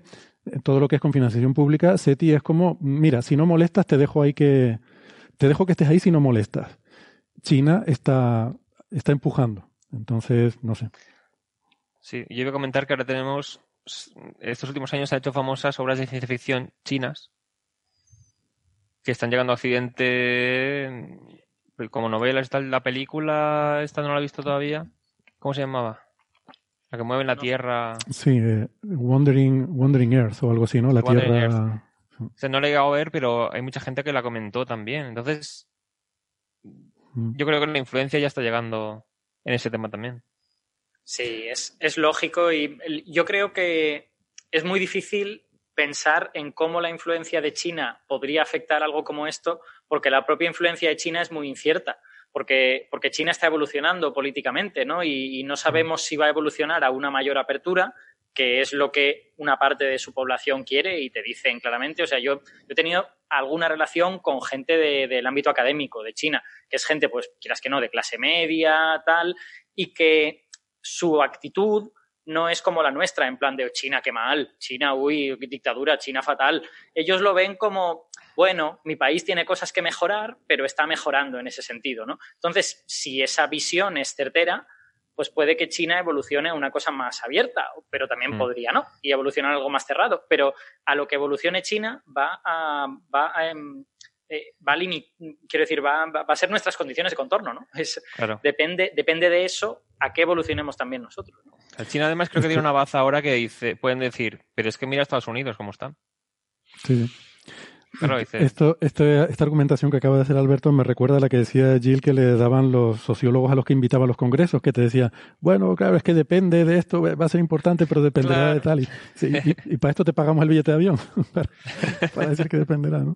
todo lo que es con financiación pública, SETI es como, mira, si no molestas, te dejo ahí que, te dejo que estés ahí si no molestas. China está, está empujando. Entonces, no sé. Sí, yo iba a comentar que ahora tenemos, estos últimos años se han hecho famosas obras de ciencia ficción chinas que están llegando a Occidente como novelas. Está la película, esta no la he visto todavía. ¿Cómo se llamaba? La que mueve la Tierra. Sí, eh, Wandering, Wandering Earth o algo así, ¿no? La Tierra. O sea, no la he llegado a ver, pero hay mucha gente que la comentó también. Entonces, mm. yo creo que la influencia ya está llegando en ese tema también. Sí, es, es lógico y yo creo que es muy difícil pensar en cómo la influencia de China podría afectar algo como esto, porque la propia influencia de China es muy incierta porque, porque China está evolucionando políticamente, ¿no? Y, no sabemos si va a evolucionar a una mayor apertura, que es lo que una parte de su población quiere y te dicen claramente. O sea, yo, he tenido alguna relación con gente del ámbito académico de China, que es gente, pues, quieras que no, de clase media, tal, y que su actitud no es como la nuestra, en plan de China, qué mal, China, uy, dictadura, China fatal. Ellos lo ven como, bueno, mi país tiene cosas que mejorar, pero está mejorando en ese sentido, ¿no? Entonces, si esa visión es certera, pues puede que China evolucione a una cosa más abierta, pero también mm. podría no, y evolucionar algo más cerrado. Pero a lo que evolucione China va a, va a, em, eh, va a quiero decir, va, va, a ser nuestras condiciones de contorno, ¿no? Es, depende, depende de eso a qué evolucionemos también nosotros. ¿no? China además creo que tiene una baza ahora que dice, pueden decir, pero es que mira Estados Unidos cómo están. Sí. Esto, esta argumentación que acaba de hacer Alberto me recuerda a la que decía Jill que le daban los sociólogos a los que invitaba a los congresos, que te decía, bueno, claro, es que depende de esto, va a ser importante, pero dependerá de tal. Y, para esto te pagamos el billete de avión, [LAUGHS] para, decir que dependerá, ¿no?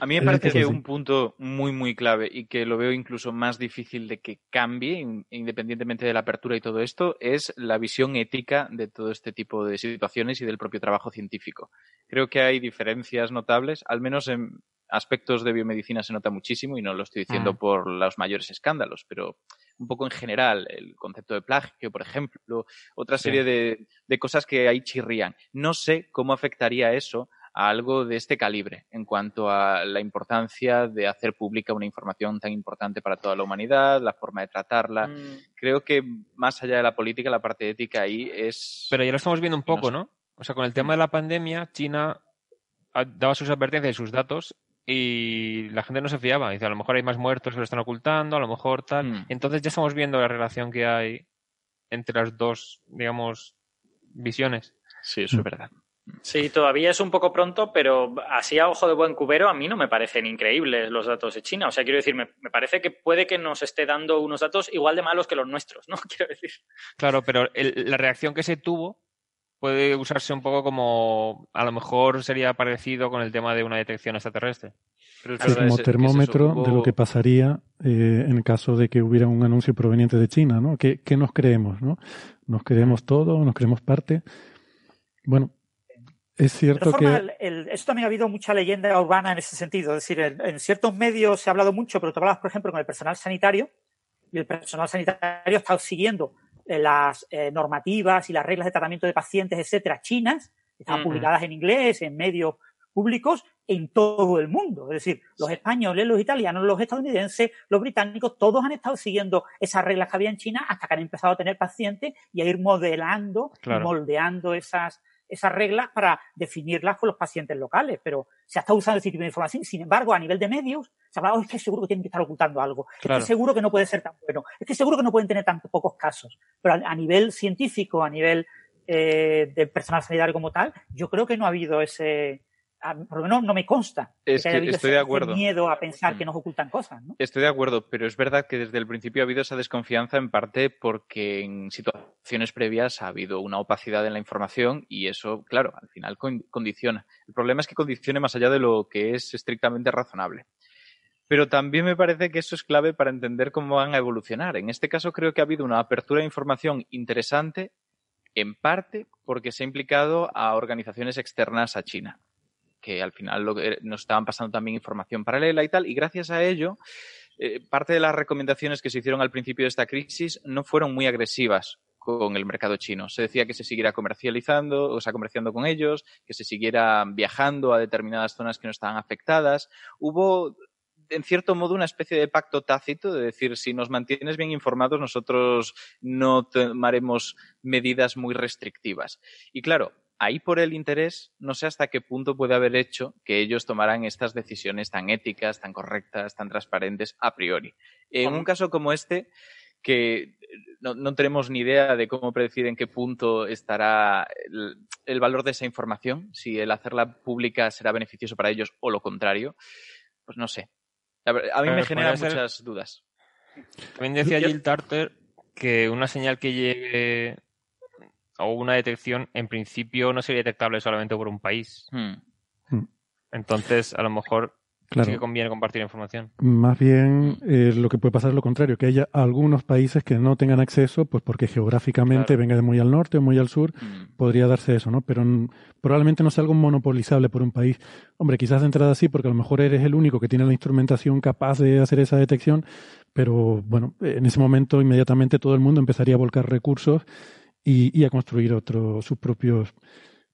A mí me parece que un punto muy, muy clave y que lo veo incluso más difícil de que cambie, independientemente de la apertura y todo esto, es la visión ética de todo este tipo de situaciones y del propio trabajo científico. Creo que hay diferencias notables, al menos en aspectos de biomedicina se nota muchísimo y no lo estoy diciendo mm. por los mayores escándalos, pero un poco en general, el concepto de plagio, por ejemplo, otra serie de, cosas que ahí chirrían. No sé cómo afectaría eso a algo de este calibre en cuanto a la importancia de hacer pública una información tan importante para toda la humanidad, la forma de tratarla. Mm. Creo que más allá de la política, la parte ética ahí es... Pero ya lo estamos viendo un poco, ¿no? O sea, con el tema de la pandemia, China daba sus advertencias y sus datos y la gente no se fiaba. Dice, a lo mejor hay más muertos que lo están ocultando, a lo mejor tal. Mm. Entonces ya estamos viendo la relación que hay entre las dos, digamos, visiones. Sí, eso es verdad. Sí, todavía es un poco pronto, pero así a ojo de buen cubero a mí no me parecen increíbles los datos de China. O sea, quiero decir, me, parece que puede que nos esté dando unos datos igual de malos que los nuestros, ¿no? [LAUGHS] Quiero decir. Claro, pero la reacción que se tuvo puede usarse un poco como, a lo mejor sería parecido con el tema de una detección extraterrestre. como termómetro de lo que pasaría eh, en caso de que hubiera un anuncio proveniente de China, ¿no? ¿Qué, qué nos creemos, no? ¿Nos creemos todo? ¿Nos creemos parte? Bueno, es cierto que. El, esto también ha habido mucha leyenda urbana en ese sentido. Es decir, en, ciertos medios se ha hablado mucho, pero tú hablabas, por ejemplo, con el personal sanitario, y el personal sanitario ha estado siguiendo las eh, normativas y las reglas de tratamiento de pacientes, etcétera, chinas, estaban publicadas en inglés, en medios públicos, en todo el mundo. Es decir, los españoles, los italianos, los estadounidenses, los británicos, todos han estado siguiendo esas reglas que había en China hasta que han empezado a tener pacientes y a ir modelando y moldeando esas esas reglas para definirlas con los pacientes locales, pero se ha estado usando ese tipo de información. Sin embargo, a nivel de medios, se ha hablado, es que seguro que tienen que estar ocultando algo, es que seguro que no puede ser tan bueno, es que seguro que no pueden tener tan pocos casos. Pero a, nivel científico, a nivel eh, del personal sanitario como tal, yo creo que no ha habido ese, por lo menos no me consta es que, estoy de acuerdo. miedo a pensar que nos ocultan cosas. ¿no? Estoy de acuerdo, pero es verdad que desde el principio ha habido esa desconfianza en parte porque en situaciones previas ha habido una opacidad en la información y eso, claro, al final condiciona. El problema es que condicione más allá de lo que es estrictamente razonable. Pero también me parece que eso es clave para entender cómo van a evolucionar. En este caso creo que ha habido una apertura de información interesante, en parte porque se ha implicado a organizaciones externas a China que al final nos estaban pasando también información paralela y tal, y gracias a ello, eh, parte de las recomendaciones que se hicieron al principio de esta crisis no fueron muy agresivas con el mercado chino. Se decía que se siguiera comercializando, o sea, comerciando con ellos, que se siguiera viajando a determinadas zonas que no estaban afectadas. Hubo en cierto modo una especie de pacto tácito de decir si nos mantienes bien informados nosotros no tomaremos medidas muy restrictivas. Y claro, ahí por el interés, no sé hasta qué punto puede haber hecho que ellos tomaran estas decisiones tan éticas, tan correctas, tan transparentes a priori. En un caso como este, que no, tenemos ni idea de cómo predecir en qué punto estará el, valor de esa información, si el hacerla pública será beneficioso para ellos o lo contrario, pues no sé. A, mí me genera muchas dudas. También decía Jill Tarter que una señal que llegue o una detección, en principio no sería detectable solamente por un país. Hmm. Hmm. Entonces, a lo mejor sí que conviene compartir información. Más bien, eh, lo que puede pasar es lo contrario, que haya algunos países que no tengan acceso, pues porque geográficamente venga de muy al norte o muy al sur, hmm. podría darse eso, ¿no? Pero probablemente no sea algo monopolizable por un país. Hombre, quizás de entrada sí, porque a lo mejor eres el único que tiene la instrumentación capaz de hacer esa detección, pero bueno, en ese momento inmediatamente todo el mundo empezaría a volcar recursos y, a construir otros sus propios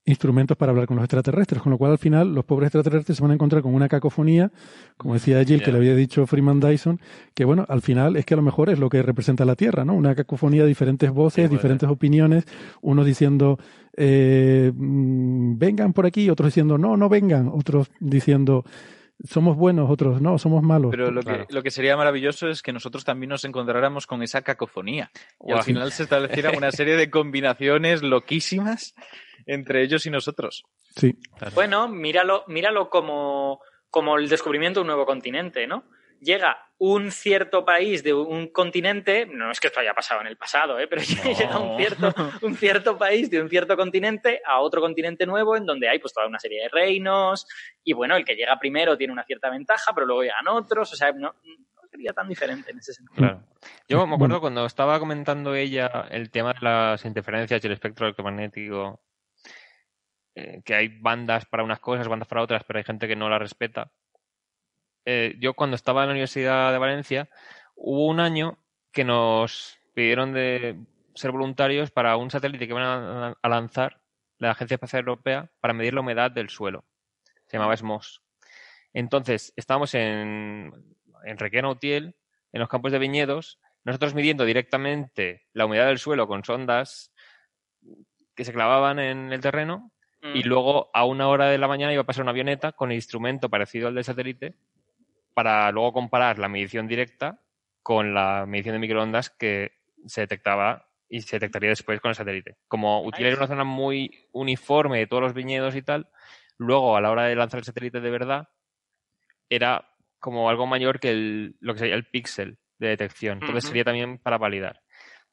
instrumentos para hablar con los extraterrestres, con lo cual al final los pobres extraterrestres se van a encontrar con una cacofonía, como decía Jill, que le había dicho Freeman Dyson, que bueno, al final es que a lo mejor es lo que representa la Tierra, ¿no? Una cacofonía de diferentes voces, diferentes opiniones, unos diciendo eh, mm, vengan por aquí, otros diciendo no, no vengan, otros diciendo somos buenos, otros no, somos malos. Pero lo, que, lo que sería maravilloso es que nosotros también nos encontráramos con esa cacofonía. Y al final se estableciera una serie de combinaciones loquísimas entre ellos y nosotros. Sí. Bueno, míralo, míralo como, como el descubrimiento de un nuevo continente, ¿no? llega un cierto país de un continente, no es que esto haya pasado en el pasado, ¿eh? [LAUGHS] pero [LAUGHS] llega un cierto, un cierto país de un cierto continente a otro continente nuevo en donde hay pues toda una serie de reinos y bueno, el que llega primero tiene una cierta ventaja, pero luego llegan otros, o sea, no, sería tan diferente en ese sentido. Yo me acuerdo cuando estaba comentando ella el tema de las interferencias y el espectro electromagnético, eh, que hay bandas para unas cosas, bandas para otras, pero hay gente que no la respeta. Eh, yo cuando estaba en la Universidad de Valencia, hubo un año que nos pidieron de ser voluntarios para un satélite que van a, lanzar la Agencia Espacial Europea para medir la humedad del suelo. se llamaba SMOS. Entonces, estábamos en, en Requena Utiel, en los campos de viñedos, nosotros midiendo directamente la humedad del suelo con sondas que se clavaban en el terreno y Mm. luego a una hora de la mañana iba a pasar una avioneta con el instrumento parecido al del satélite para luego comparar la medición directa con la medición de microondas que se detectaba y se detectaría después con el satélite. Como Utiel era una zona muy uniforme de todos los viñedos y tal, luego a la hora de lanzar el satélite de verdad era como algo mayor que el- lo que sería el píxel de detección. Entonces sería también para validar.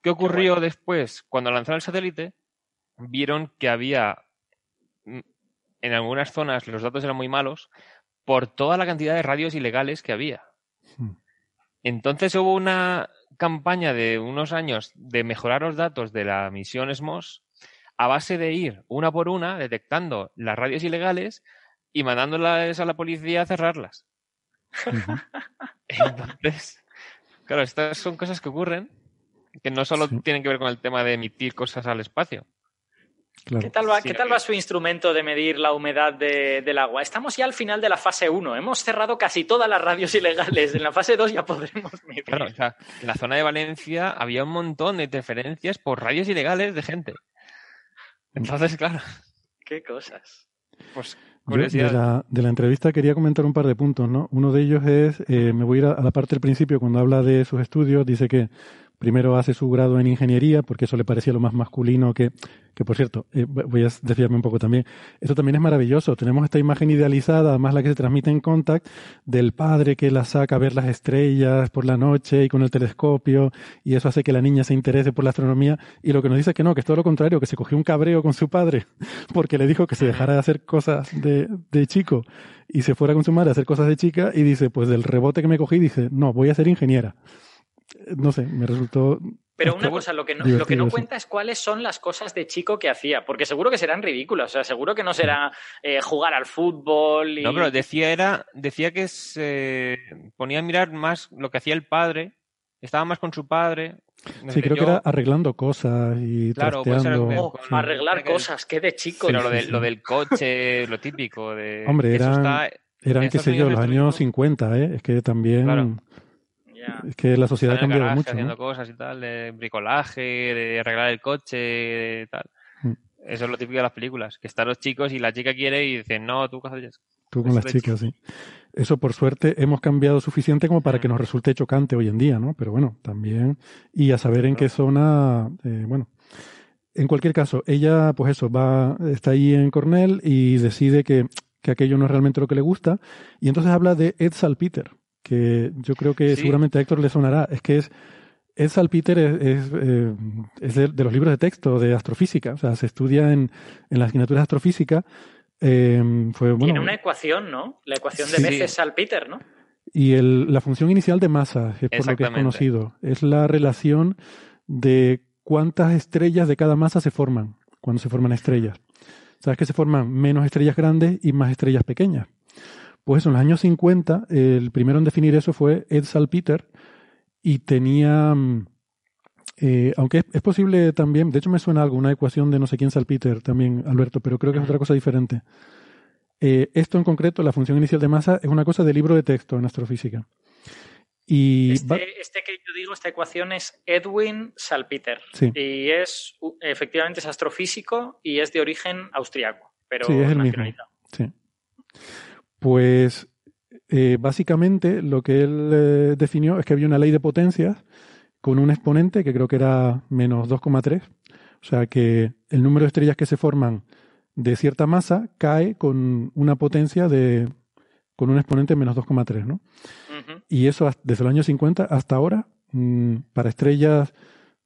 ¿Qué ocurrió después? Cuando lanzaron el satélite, vieron que había mm, en algunas zonas los datos eran muy malos por toda la cantidad de radios ilegales que había. Hmm. Entonces hubo una campaña de unos años de mejorar los datos de la misión SMOS a base de ir una por una detectando las radios ilegales y mandándolas a la policía a cerrarlas. [LAUGHS] Entonces, claro, estas son cosas que ocurren que no solo tienen que ver con el tema de emitir cosas al espacio. Claro. ¿Qué tal, va, Sí, ¿Qué tal va su instrumento de medir la humedad de- del agua? Estamos ya al final de la fase 1. Hemos cerrado casi todas las radios ilegales. En la fase 2 ya podremos medir. Claro, o sea, en la zona de Valencia había un montón de interferencias por radios ilegales de gente. Entonces, claro, Qué cosas. pues Yo de, la, de la entrevista quería comentar un par de puntos, ¿no? Uno de ellos es, eh, me voy a ir a, a la parte del principio, cuando habla de sus estudios, dice que primero hace su grado en ingeniería, porque eso le parecía lo más masculino que, que por cierto, eh, voy a desviarme un poco también. Eso también es maravilloso. Tenemos esta imagen idealizada, además la que se transmite en Contact, del padre que la saca a ver las estrellas por la noche y con el telescopio, y eso hace que la niña se interese por la astronomía. Y lo que nos dice es que no, que es todo lo contrario, que se cogió un cabreo con su padre, [LAUGHS] porque le dijo que se dejara de hacer cosas de, de chico y se fuera con su madre a hacer cosas de chica, y dice, pues del rebote que me cogí, dice, no, voy a ser ingeniera. No sé, me resultó Pero una cosa, lo que, no, lo que no cuenta es cuáles son las cosas de chico que hacía, porque seguro que serán ridículas, o sea, seguro que no será eh, jugar al fútbol y... No, pero decía era, decía que se ponía a mirar más lo que hacía el padre, estaba más con su padre. no Sí, creo que era arreglando cosas y Claro, ser trasteando. Oh, con- arreglar con- cosas, qué de chico. Pero Sí, lo, sí, de- sí. lo del coche, lo típico de. Hombre, eso eran, está- eran qué sé yo, los años mismo. 50, ¿eh? Es que también... Claro. Es que la sociedad ha cambiado garaje mucho, haciendo ¿no? cosas y tal, de bricolaje, de arreglar el coche, de tal. Mm. Eso es lo típico de las películas, que están los chicos y la chica quiere y dicen, no, tú haces. Tú con las chicas, sí. Eso, por suerte, hemos cambiado suficiente como Mm. para que nos resulte chocante hoy en día, ¿no? Pero bueno, también... Y a saber en qué zona... eh, bueno, en cualquier caso, ella, pues eso, va, está ahí en Cornell y decide que, que aquello no es realmente lo que le gusta. Y entonces habla de Ed Salpeter, que yo creo que Sí. seguramente a Héctor le sonará. Es que es Ed Salpeter es, es, eh, es de, de los libros de texto de astrofísica, o sea, se estudia en, en la asignatura de astrofísica. eh, fue, bueno, Tiene una ecuación, ¿no? La ecuación de Sí. veces Salpeter, ¿no? y el, la función inicial de masa, es por lo que es conocido, es la relación de cuántas estrellas de cada masa se forman cuando se forman estrellas. Sabes que se forman menos estrellas grandes y más estrellas pequeñas. Pues en los años 50, el primero en definir eso fue Ed Salpeter y tenía, mm, eh, aunque es, es posible también, de hecho me suena algo, una ecuación de no sé quién Salpeter también, Alberto, pero creo que es otra cosa diferente. Eh, esto en concreto, la función inicial de masa, es una cosa de libro de texto en astrofísica. Y va- Este, este que yo digo, esta ecuación es Edwin Salpeter. Sí. Y es, efectivamente, es astrofísico y es de origen austriaco, pero Sí, es el mismo. Sí. Pues eh, básicamente lo que él eh, definió es que había una ley de potencias con un exponente que creo que era menos 2,3. O sea que el número de estrellas que se forman de cierta masa cae con una potencia de con un exponente menos 2,3, ¿no? Y eso desde los años 50 hasta ahora, mm, para estrellas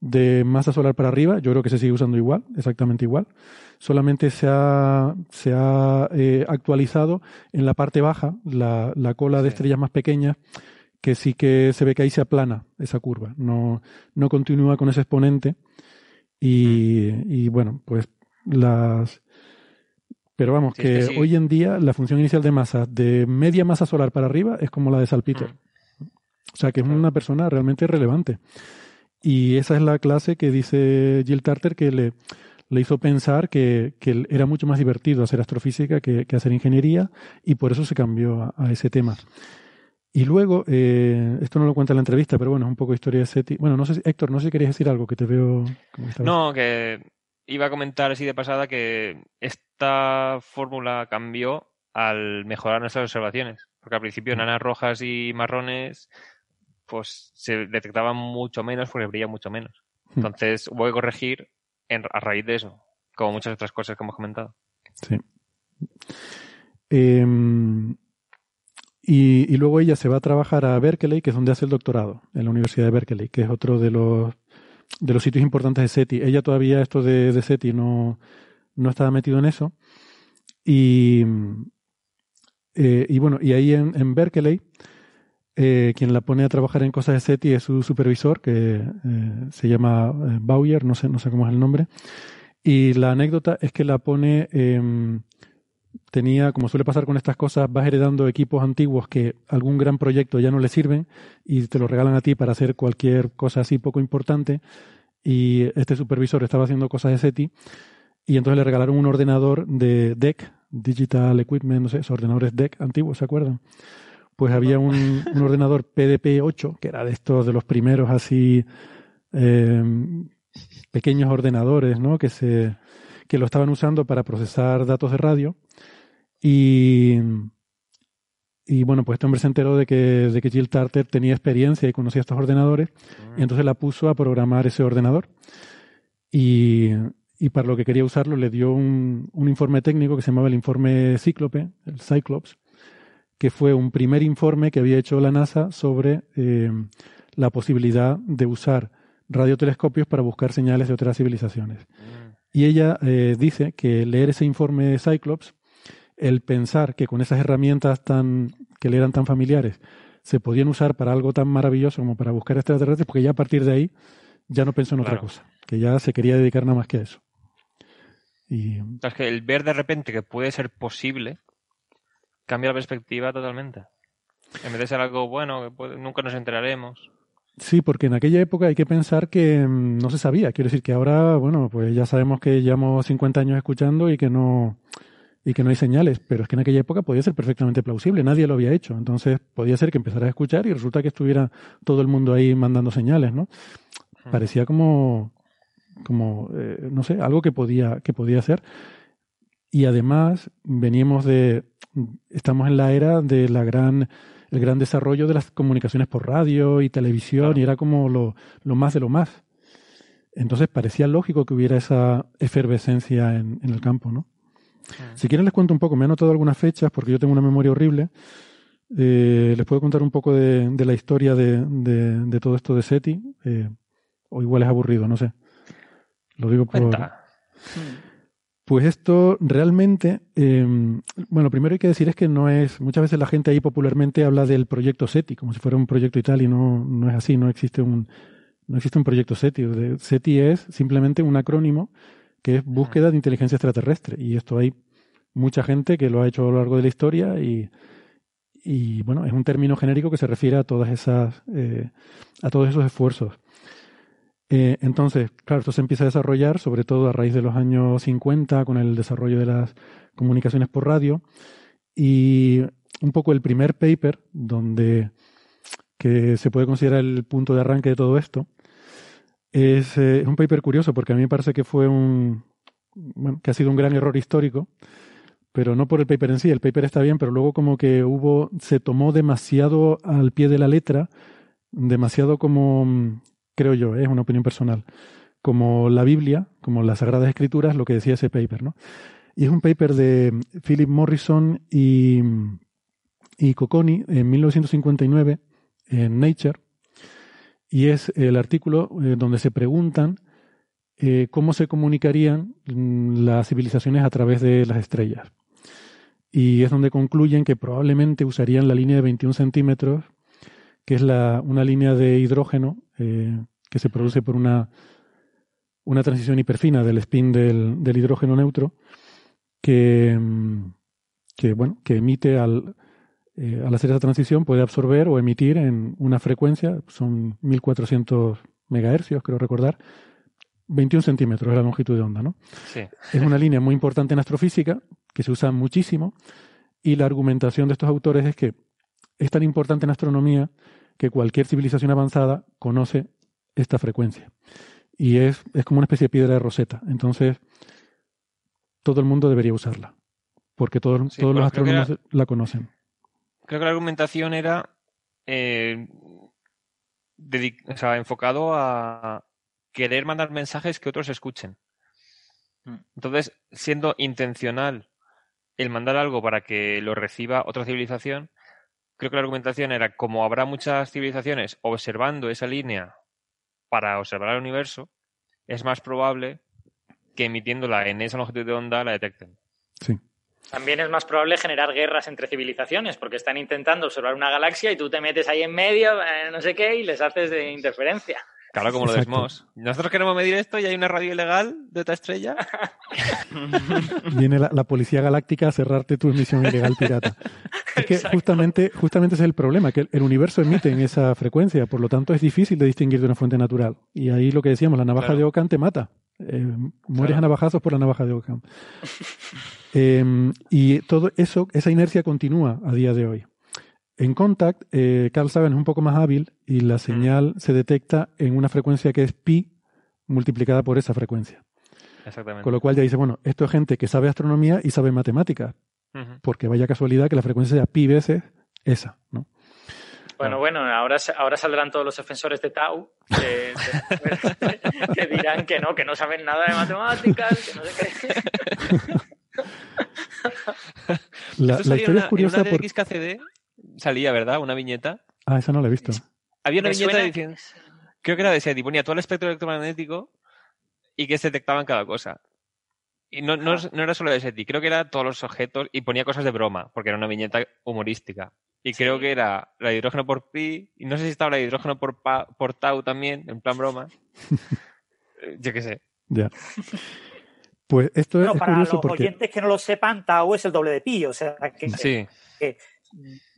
de masa solar para arriba, yo creo que se sigue usando igual, exactamente igual. Solamente se ha, se ha eh, actualizado en la parte baja, la, la cola de estrellas más pequeñas, que sí que se ve que ahí se aplana esa curva, no, no continúa con ese exponente. Y, y bueno, pues las... Pero vamos, Sí, es que sí. hoy en día la función inicial de masa de media masa solar para arriba es como la de Salpeter. O sea que es una persona realmente relevante. Y esa es la clase que dice Jill Tarter que le, le hizo pensar que, era mucho más divertido hacer astrofísica que, hacer ingeniería y por eso se cambió a, ese tema. Y luego, eh, esto no lo cuenta en la entrevista, pero bueno, es un poco historia de SETI. Bueno, no sé, Héctor, no sé si querías decir algo que te veo. no, que iba a comentar así de pasada que esta fórmula cambió al mejorar nuestras observaciones. Porque al principio mm. nanas rojas y marrones pues se detectaban mucho menos porque brilla mucho menos. Mm. Entonces hubo que corregir a raíz de eso, como muchas otras cosas que hemos comentado. Sí. Em, y, luego ella se va a trabajar a Berkeley, que es donde hace el doctorado, en la Universidad de Berkeley, que es otro de los, de los sitios importantes de SETI. Ella todavía esto de, de SETI no, no estaba metido en eso. Y, eh, y bueno, y ahí en, Berkeley, eh, quien la pone a trabajar en cosas de SETI es su supervisor, que eh, se llama Bauer, no sé, no sé cómo es el nombre. Y la anécdota es que la pone, em, tenía, como suele pasar con estas cosas, vas heredando equipos antiguos que algún gran proyecto ya no le sirven y te lo regalan a ti para hacer cualquier cosa así poco importante. Y este supervisor estaba haciendo cosas de SETI y entonces le regalaron un ordenador de DEC, Digital Equipment, no sé, esos ordenadores DEC antiguos, ¿se acuerdan? Pues había un, ordenador PDP-8, que era de estos, de los primeros así em, pequeños ordenadores, ¿no? Que, se, que lo estaban usando para procesar datos de radio. Y, y bueno, pues este hombre se enteró de que, de que Jill Tarter tenía experiencia y conocía estos ordenadores, y entonces la puso a programar ese ordenador. Y, y para lo que quería usarlo le dio un, informe técnico que se llamaba el informe Cíclope, el Cyclops, que fue un primer informe que había hecho la NASA sobre eh, la posibilidad de usar radiotelescopios para buscar señales de otras civilizaciones. Mm. Y ella eh, dice que leer ese informe Cyclops, el pensar que con esas herramientas tan, que le eran tan familiares, se podían usar para algo tan maravilloso como para buscar extraterrestres, porque ya a partir de ahí ya no pensó en otra cosa, que ya se quería dedicar nada más que a eso. Y... Es que el ver de repente que puede ser posible cambia la perspectiva totalmente. En vez de ser algo bueno, que nunca nos enteraremos. Sí, porque en aquella época hay que pensar que mm, no se sabía. Quiero decir que ahora, bueno, pues ya sabemos que llevamos 50 años escuchando y que no y que no hay señales, pero es que en aquella época podía ser perfectamente plausible, nadie lo había hecho, entonces podía ser que empezara a escuchar y resulta que estuviera todo el mundo ahí mandando señales, ¿no? Parecía como como, eh, no sé, algo que podía, que podía hacer. Y además veníamos de, estamos en la era de la gran, el gran desarrollo de las comunicaciones por radio y televisión y era como lo, lo, más de lo más. Entonces parecía lógico que hubiera esa efervescencia en, en el campo, ¿no? Si quieren les cuento un poco, me he anotado algunas fechas porque yo tengo una memoria horrible. Eh, les puedo contar un poco de, de la historia de, de, todo esto de SETI, eh, o igual es aburrido, no sé. Lo digo por... [LAUGHS] Pues esto realmente, em, bueno, primero hay que decir es que no es, muchas veces la gente ahí popularmente habla del proyecto SETI, como si fuera un proyecto y tal, y no, no es así, no existe un, no existe un proyecto SETI. SETI es simplemente un acrónimo que es búsqueda de inteligencia extraterrestre, y esto hay mucha gente que lo ha hecho a lo largo de la historia y, y bueno, es un término genérico que se refiere a todas esas, eh, a todos esos esfuerzos. Eh, entonces, claro, esto se empieza a desarrollar sobre todo a raíz de los años 50 con el desarrollo de las comunicaciones por radio. Y un poco el primer paper donde que se puede considerar el punto de arranque de todo esto es, eh, un paper curioso porque a mí me parece que fue un que ha sido un gran error histórico pero no por el paper en sí, el paper está bien, pero luego como que hubo, se tomó demasiado al pie de la letra, demasiado como creo yo, ¿eh? es una opinión personal, como la Biblia, como las Sagradas Escrituras, lo que decía ese paper, ¿no? Y es un paper de Philip Morrison y, y Cocconi en 1959 en Nature, y es el artículo eh, donde se preguntan eh, cómo se comunicarían mm, las civilizaciones a través de las estrellas. Y es donde concluyen que probablemente usarían la línea de 21 centímetros que es la, una línea de hidrógeno eh, que se produce por una, una transición hiperfina del spin del, del hidrógeno neutro que, mm, que, bueno, que emite al, eh, al hacer esa transición puede absorber o emitir en una frecuencia, son 1400 megahercios, creo recordar, 21 centímetros es la longitud de onda, ¿no? Sí. Es una línea muy importante en astrofísica, que se usa muchísimo, y la argumentación de estos autores es que es tan importante en astronomía que cualquier civilización avanzada conoce esta frecuencia. Y es, es como una especie de piedra de roseta. Entonces, todo el mundo debería usarla, porque todos, todos los astrónomos la conocen. Creo que la argumentación era eh, enfocado a querer mandar mensajes que otros escuchen. Mm. Entonces, siendo intencional el mandar algo para que lo reciba otra civilización, creo que la argumentación era como habrá muchas civilizaciones observando esa línea para observar el universo, es más probable que emitiéndola en esa longitud de onda la detecten. Sí. También es más probable generar guerras entre civilizaciones, porque están intentando observar una galaxia y tú te metes ahí en medio, eh, no sé qué, y les haces de interferencia. Claro, como lo de Nosotros queremos medir esto y hay una radio ilegal de otra estrella. [LAUGHS] Viene la, policía galáctica a cerrarte tu emisión ilegal pirata. Es que justamente, justamente ese es el problema, que el, universo emite en esa frecuencia, por lo tanto es difícil de distinguir de una fuente natural. Y ahí lo que decíamos, la navaja de Ockham te mata. Eh, mueres a navajazos por la navaja de Ockham. Em, y todo eso, esa inercia continúa a día de hoy. En Contact, eh, Carl Sagan es un poco más hábil y la señal se detecta en una frecuencia que es pi multiplicada por esa frecuencia. Exactamente. Con lo cual ya dice, bueno, esto es gente que sabe astronomía y sabe matemáticas, porque vaya casualidad que la frecuencia sea pi veces esa, ¿no? Bueno, bueno, ahora, ahora saldrán todos los defensores de Tau que, dirán que no, que no saben nada de matemáticas, que no sé qué. [LAUGHS] La, historia es curiosa porque salía, ¿verdad? Una viñeta. Ah, esa no la he visto. Había una viñeta diciendo. Creo que era de SETI, ponía todo el espectro electromagnético y que se detectaban cada cosa. Y no, no, no, era solo de SETI, creo que era todos los objetos y ponía cosas de broma, porque era una viñeta humorística. Y creo que era la de hidrógeno por pi, y no sé si estaba la de hidrógeno por, por tau también, en plan broma. [LAUGHS] Yo qué sé. Ya. Pues esto es, para curioso los oyentes que no lo sepan, tau es el doble de pi, o sea, que, sí ver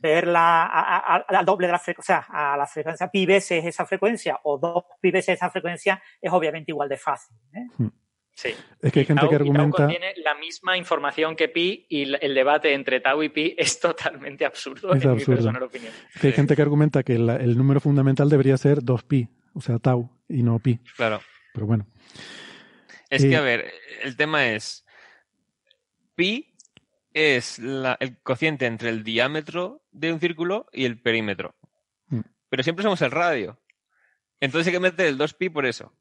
la, a, doble de la frecuencia, o sea, a la frecuencia pi veces esa frecuencia o dos pi veces esa frecuencia es obviamente igual de fácil. ¿eh? Hmm. Sí. Es que hay gente que argumenta. contiene la misma información que pi y el debate entre tau y pi es totalmente absurdo, es en absurdo. mi personal opinión. Es que hay gente que argumenta que el número fundamental debería ser 2pi, o sea, tau, y no pi. Claro. Pero bueno. Es que, eh, a ver, el tema es. Pi es el cociente entre el diámetro de un círculo y el perímetro. Mm. Pero siempre somos el radio. Entonces hay que meter el 2pi por eso.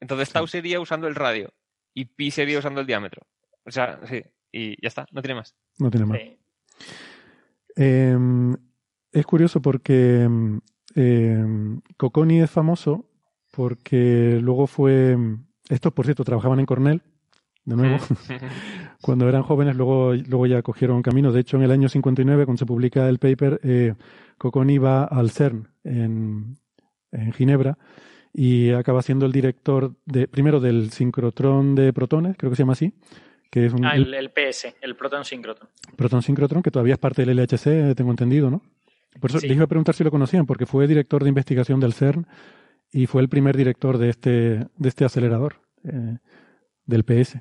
Entonces tau sería usando el radio y pi sería usando el diámetro. O sea, sí. Y ya está, no tiene más. No tiene más. Em, es curioso porque eh, Cocconi es famoso porque luego fue. Estos, por cierto, trabajaban en Cornell de nuevo. [LAUGHS] cuando eran jóvenes, luego, luego ya cogieron camino. De hecho, en el año 59, cuando se publica el paper, eh, Cocconi va al CERN en, en, Ginebra y acaba siendo el director de, primero del sincrotrón de protones, creo que se llama así. Que es un, ah, el, PS, el proton sincrotrón. Proton sincrotrón, que todavía es parte del LHC, tengo entendido, ¿no? Por eso les iba a preguntar si lo conocían, porque fue director de investigación del CERN y fue el primer director de este, de este acelerador. Eh, del PS.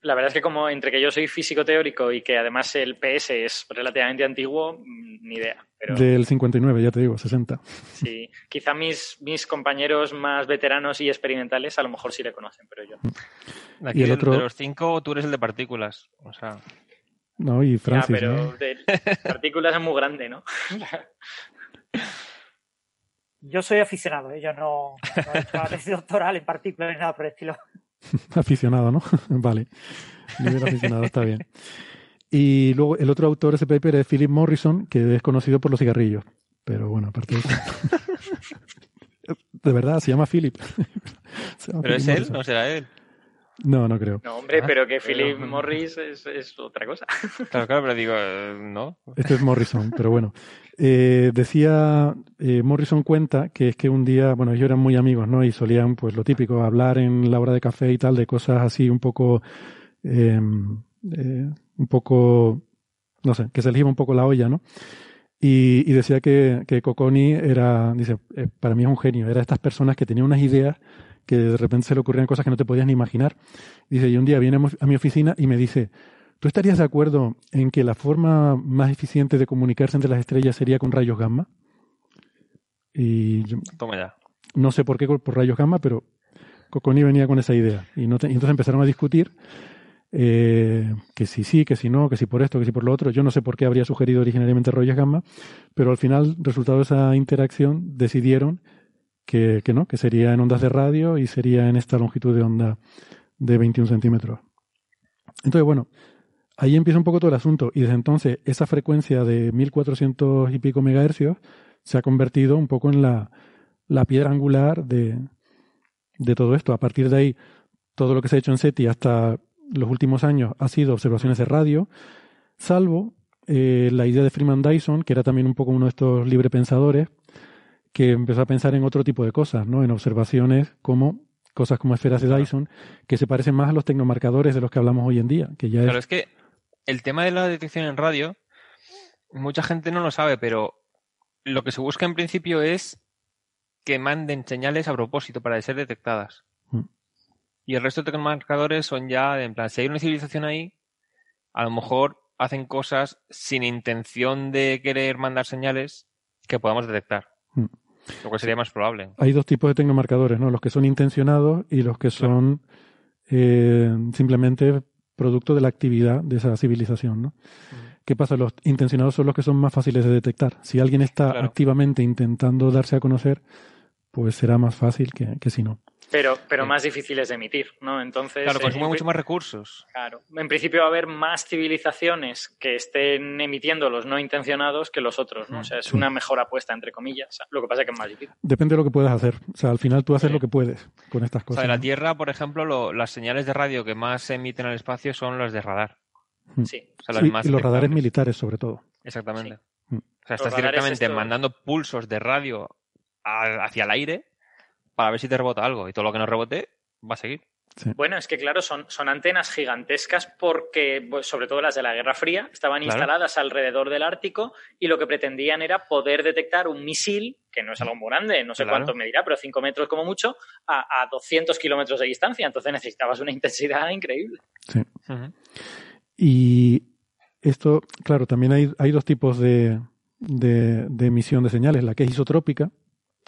La verdad es que como entre que yo soy físico teórico y que además el PS es relativamente antiguo, mm, ni idea. Del 59, ya te digo, 60. Sí, quizá mis, mis compañeros más veteranos y experimentales a lo mejor sí le conocen, pero yo. Aquí ¿Y el otro... de los cinco tú eres el de partículas, o sea... No, y Francis. pero de partículas es muy grande, ¿no? yo soy aficionado, ¿eh? yo no, no he hecho [LAUGHS] la tesis doctoral en partículas ni nada por el estilo. [LAUGHS] aficionado, ¿no? [LAUGHS] vale. Nivel aficionado, está bien. Y luego el otro autor de ese paper es Philip Morrison, que es conocido por los cigarrillos. Pero bueno, aparte de eso. [LAUGHS] de verdad, se llama Philip. ¿Pero es él? ¿No será él? No, no creo. No, hombre, ah, pero que Philip Morris es, otra cosa. Claro, claro, pero digo, eh, no. Este es Morrison, pero bueno. Eh, decía, eh, Morrison cuenta que es que un día, bueno, ellos eran muy amigos, ¿no? Y solían, pues lo típico, hablar en la hora de café y tal, de cosas así un poco, em, un poco, no sé, que se les iba un poco la olla, ¿no? Y, decía que, que Coconi era, dice, para mí es un genio, era estas personas que tenían unas ideas que de repente se le ocurrían cosas que no te podías ni imaginar. Dice, y un día viene a mi oficina y me dice, ¿tú estarías de acuerdo en que la forma más eficiente de comunicarse entre las estrellas sería con rayos gamma? Y yo, Toma ya. No sé por qué por rayos gamma, pero Coconi venía con esa idea. Y, no entonces empezaron a discutir eh, que si sí, que si no, que si por esto, que si por lo otro. Yo no sé por qué habría sugerido originariamente rayos gamma, pero al final, resultado de esa interacción, decidieron que, que no, que sería en ondas de radio y sería en esta longitud de onda de 21 centímetros. Entonces, bueno, ahí empieza un poco todo el asunto. Y desde entonces, esa frecuencia de 1400 y pico megahercios se ha convertido un poco en la, la piedra angular de, de todo esto. A partir de ahí, todo lo que se ha hecho en SETI hasta los últimos años ha sido observaciones de radio, salvo eh, la idea de Freeman Dyson, que era también un poco uno de estos librepensadores, que empezó a pensar en otro tipo de cosas, ¿no? En observaciones como cosas como esferas de Dyson, que se parecen más a los tecnomarcadores de los que hablamos hoy en día. Que ya claro, es que el tema de la detección en radio, mucha gente no lo sabe, pero lo que se busca en principio es que manden señales a propósito para ser detectadas. Mm. Y el resto de marcadores son ya, en plan, si hay una civilización ahí, a lo mejor hacen cosas sin intención de querer mandar señales que podamos detectar. Mm. Lo cual sería más probable. Hay dos tipos de tecnomarcadores, ¿no? Los que son intencionados y los que son eh, simplemente producto de la actividad de esa civilización, ¿no? Mm. ¿Qué pasa? Los intencionados son los que son más fáciles de detectar. Si alguien está activamente intentando darse a conocer, pues será más fácil que, si no. Pero, pero más difíciles de emitir, ¿no? Entonces. Claro, consume mucho más recursos. Claro. En principio va a haber más civilizaciones que estén emitiendo los no intencionados que los otros, ¿no? O sea, es una mejor apuesta, entre comillas. Lo que pasa es que es más difícil. Depende de lo que puedas hacer. O sea, al final tú haces lo que puedes con estas cosas. O sea, en la Tierra, por ejemplo, las señales de radio que más se emiten al espacio son las de radar. Sí. y los radares militares, sobre todo. Exactamente. O sea, estás directamente mandando pulsos de radio hacia el aire para ver si te rebota algo. Y todo lo que no rebote va a seguir. Bueno, es que claro, son, son antenas gigantescas porque, pues, sobre todo las de la Guerra Fría, estaban instaladas alrededor del Ártico y lo que pretendían era poder detectar un misil, que no es algo muy grande, no sé cuánto medirá, pero 5 metros como mucho, a, a 200 kilómetros de distancia. Entonces necesitabas una [LAUGHS] intensidad increíble. Sí. Y esto, claro, también hay, hay dos tipos de, de, de emisión de señales, la que es isotrópica,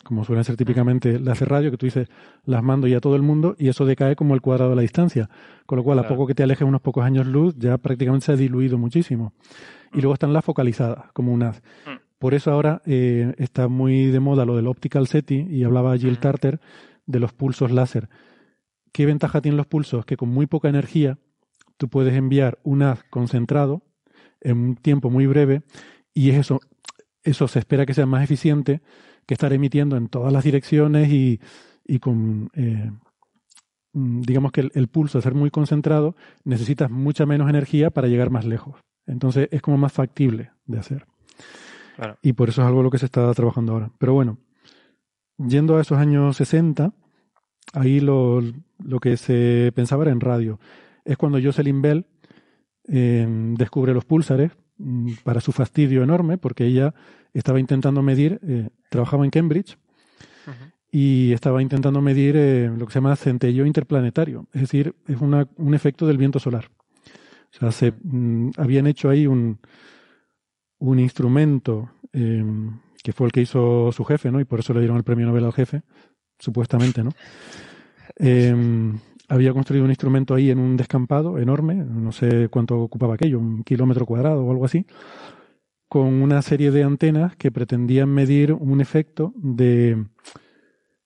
como suelen ser típicamente las de radio, que tú dices, las mando ya a todo el mundo y eso decae como el cuadrado de la distancia. Con lo cual, a poco que te alejes unos pocos años luz, ya prácticamente se ha diluido muchísimo. Y mm. luego están las focalizadas, como unas. Mm. Por eso ahora eh, está muy de moda lo del optical SETI, y hablaba Jill mm. Tarter de los pulsos láser. ¿Qué ventaja tienen los pulsos? Que con muy poca energía tú puedes enviar un haz concentrado en un tiempo muy breve y eso, eso se espera que sea más eficiente que estar emitiendo en todas las direcciones y, con, eh, mm, digamos que el, pulso, de ser muy concentrado, necesitas mucha menos energía para llegar más lejos. Entonces es como más factible de hacer. Y por eso es algo lo que se está trabajando ahora. Pero bueno, yendo a esos años 60, ahí lo, lo que se pensaba era en radio. Es cuando Jocelyn Bell eh, descubre los púlsares mm, para su fastidio enorme, porque ella estaba intentando medir, eh, trabajaba en Cambridge, y estaba intentando medir eh, lo que se llama centello interplanetario, es decir, es una, un efecto del viento solar. O sea, se, mm, habían hecho ahí un, un instrumento em, que fue el que hizo su jefe, ¿no? Y por eso le dieron el premio Nobel al jefe, supuestamente, ¿no? [LAUGHS] Em, había construido un instrumento ahí en un descampado enorme, no sé cuánto ocupaba aquello, un kilómetro cuadrado o algo así, con una serie de antenas que pretendían medir un efecto de,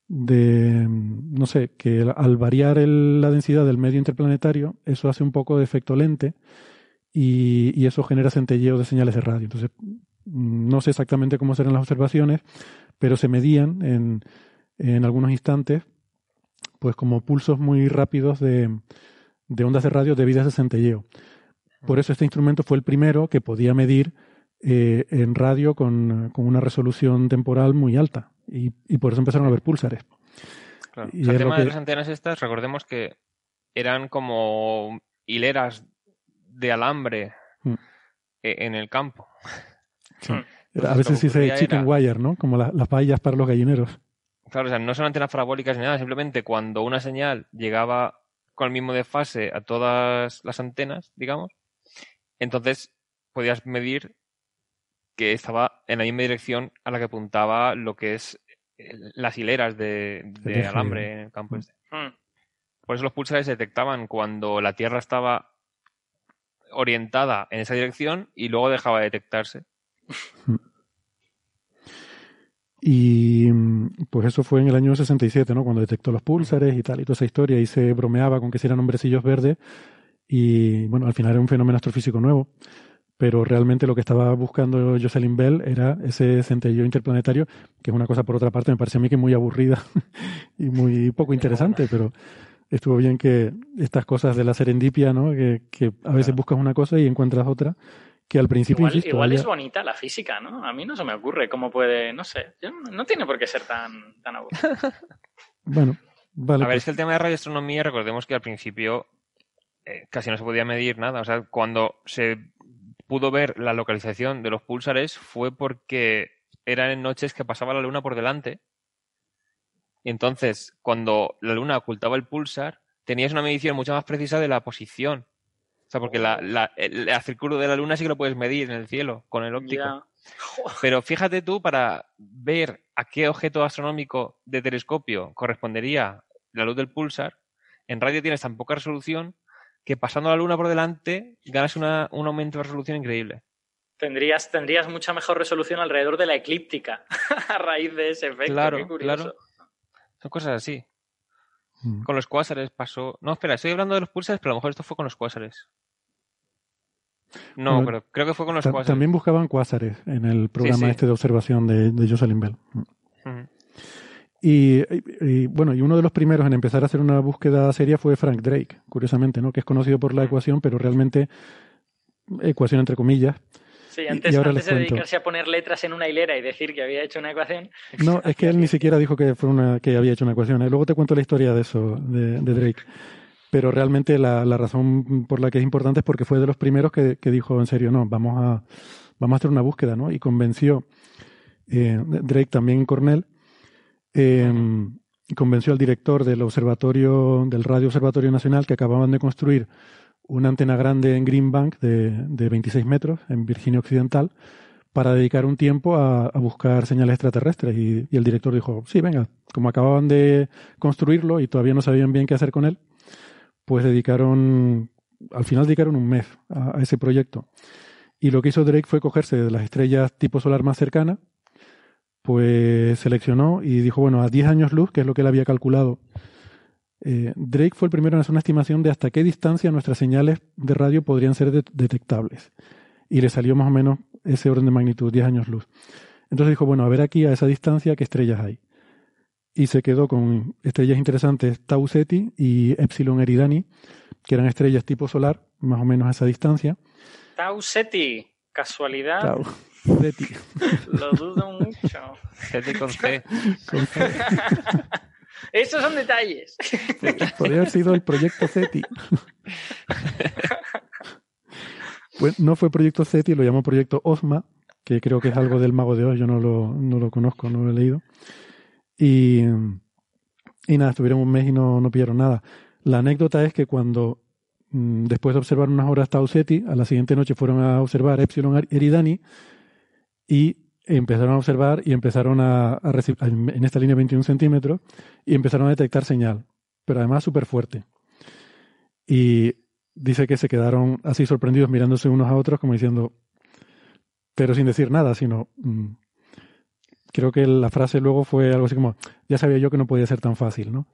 de no sé, que al variar la densidad del medio interplanetario, eso hace un poco de efecto lente y, y, eso genera centelleo de señales de radio. Entonces, no sé exactamente cómo serán las observaciones, pero se medían en, en algunos instantes, pues como pulsos muy rápidos de, de ondas de radio debido a centelleo. Por eso este instrumento fue el primero que podía medir eh, en radio con, una resolución temporal muy alta y, por eso empezaron a ver púlsares. Y el tema de las antenas estas, recordemos que eran como hileras de alambre mm. e, en el campo. a veces se dice chicken wire, ¿no? Como las vallas para los gallineros. Claro, o sea, no son antenas parabólicas ni nada, simplemente cuando una señal llegaba con el mismo desfase a todas las antenas, digamos, entonces podías medir que estaba en la misma dirección a la que apuntaba lo que es las hileras de, alambre en el campo este. Hmm. Por eso los pulsares detectaban cuando la Tierra estaba orientada en esa dirección y luego dejaba de detectarse. Y pues eso fue en el año 67, ¿no? Cuando detectó los pulsares y tal, y toda esa historia, y se bromeaba con que si eran hombrecillos verdes, y bueno, al final era un fenómeno astrofísico nuevo pero realmente lo que estaba buscando Jocelyn Bell era ese centello interplanetario, que es una cosa por otra parte me parece a mí que muy aburrida [LAUGHS] y muy poco interesante, pero estuvo bien que estas cosas de la serendipia, ¿no? que, a veces buscas una cosa y encuentras otra, que al principio... Igual, igual es bonita la física, ¿no? A mí no se me ocurre cómo puede, no sé, no tiene por qué ser tan, tan aburrida. [LAUGHS] bueno, vale. A ver, pues es que el tema de radioastronomía, recordemos que al principio eh, casi no se podía medir nada. O sea, cuando se pudo ver la localización de los púlsares fue porque eran en noches que pasaba la luna por delante. Y entonces, cuando la luna ocultaba el pulsar, tenías una medición mucho más precisa de la posición. O sea, porque la, la, el, círculo de la luna sí que lo puedes medir en el cielo con el óptico. [LAUGHS] Pero fíjate tú, para ver a qué objeto astronómico de telescopio correspondería la luz del pulsar, en radio tienes tan poca resolución que pasando la luna por delante ganas una, un aumento de resolución increíble. Tendrías, tendrías mucha mejor resolución alrededor de la eclíptica [LAUGHS] a raíz de ese efecto. Claro, claro. Son cosas así. Mm. Con los cuásares pasó. No, espera, estoy hablando de los pulsares, pero a lo mejor esto fue con los cuásares. No, pero creo que fue con los cuásares. También buscaban cuásares en el programa este de observación de, de Jocelyn Bell. Mm. Y, bueno, y uno de los primeros en empezar a hacer una búsqueda seria fue Frank Drake, curiosamente, ¿no? Que es conocido por la ecuación, pero realmente ecuación entre comillas. Sí, antes, antes de dedicarse a poner letras en una hilera y decir que había hecho una ecuación. No, es que él ni siquiera dijo que fue una que había hecho una ecuación. ¿eh? Luego te cuento la historia de eso, de, Drake. Pero realmente la, razón por la que es importante es porque fue de los primeros que, dijo en serio, no, vamos a, vamos a hacer una búsqueda, ¿no? Y convenció eh, Drake también en Cornell eh, convenció al director del observatorio, del Radio Observatorio Nacional, que acababan de construir una antena grande en Greenbank de, de 26 metros, en Virginia Occidental, para dedicar un tiempo a, buscar señales extraterrestres. Y, el director dijo, sí, venga, como acababan de construirlo y todavía no sabían bien qué hacer con él, pues dedicaron, al final dedicaron un mes a, a ese proyecto. Y lo que hizo Drake fue cogerse de las estrellas tipo solar más cercanas, pues seleccionó y dijo, bueno, a 10 años luz, que es lo que él había calculado, eh, Drake fue el primero en hacer una estimación de hasta qué distancia nuestras señales de radio podrían ser detectables. Y le salió más o menos ese orden de magnitud, 10 años luz. Entonces dijo, bueno, a ver aquí a esa distancia qué estrellas hay. Y se quedó con estrellas interesantes Tau Ceti y Epsilon Eridani, que eran estrellas tipo solar, más o menos a esa distancia. Tau Ceti, casualidad. Tau. Ceti. [LAUGHS] Lo dudo mucho. Ceti con C. Con C. [LAUGHS] Esos son detalles. Podría haber sido el proyecto CETI. Pues [LAUGHS] no fue proyecto CETI, lo llamó proyecto OSMA, que creo que es algo del mago de Oz, yo no lo, no lo conozco, no lo he leído. Y, y nada, estuvieron un mes y no, no pidieron nada. La anécdota es que cuando mm, después de observar unas horas Tau Ceti, a la siguiente noche fueron a observar Epsilon Eridani y empezaron a observar y empezaron a, recibir, en esta línea 21 centímetros, y empezaron a detectar señal, pero además súper fuerte. Y dice que se quedaron así sorprendidos mirándose unos a otros como diciendo, pero sin decir nada, sino... Mm, creo que la frase luego fue algo así como, ya sabía yo que no podía ser tan fácil, ¿no?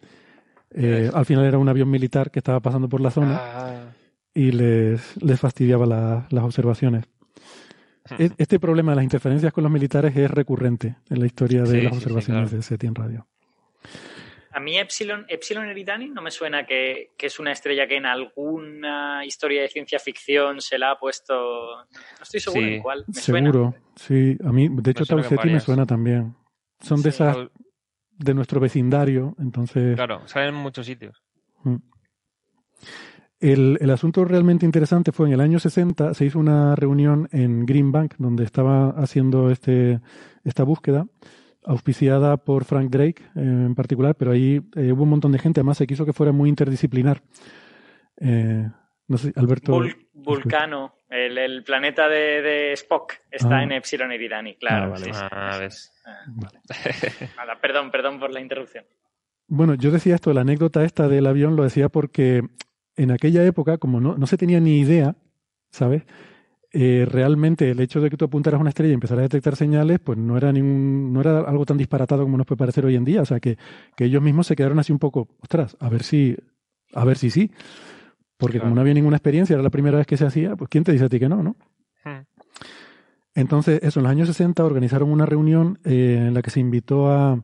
Eh, al final era un avión militar que estaba pasando por la zona ah. y les, les fastidiaba las observaciones. E-, este problema de las interferencias con los militares es recurrente en la historia de las observaciones de SETI en radio. A mí Epsilon, Epsilon Eridani no me suena que, es una estrella que en alguna historia de ciencia ficción se la ha puesto. No estoy seguro en cuál. Seguro, sí. A mí, de hecho, Tau Ceti me suena también. Son de esas de nuestro vecindario, entonces. Claro, salen en muchos sitios. Mm. El, el, asunto realmente interesante fue en el año 60, se hizo una reunión en Greenbank, donde estaba haciendo este, esta búsqueda, auspiciada por Frank Drake en particular, pero ahí hubo un montón de gente, además se quiso que fuera muy interdisciplinar. no sé, Alberto. Vulcano, el, planeta de, Spock, está ah. en Epsilon Eridani, claro. Ah, vale. [LAUGHS] Ah, perdón, perdón por la interrupción. Bueno, yo decía esto, la anécdota esta del avión lo decía porque en aquella época, como no, no se tenía ni idea, ¿sabes? Eh, realmente el hecho de que tú apuntaras a una estrella y empezaras a detectar señales, pues no era ningún, no era algo tan disparatado como nos puede parecer hoy en día. O sea que, que ellos mismos se quedaron así un poco, ostras, a ver si, a ver si sí. Porque como no había ninguna experiencia, era la primera vez que se hacía, pues ¿quién te dice a ti que no, no? Hmm. Entonces, eso, en los años 60 organizaron una reunión eh, en la que se invitó a,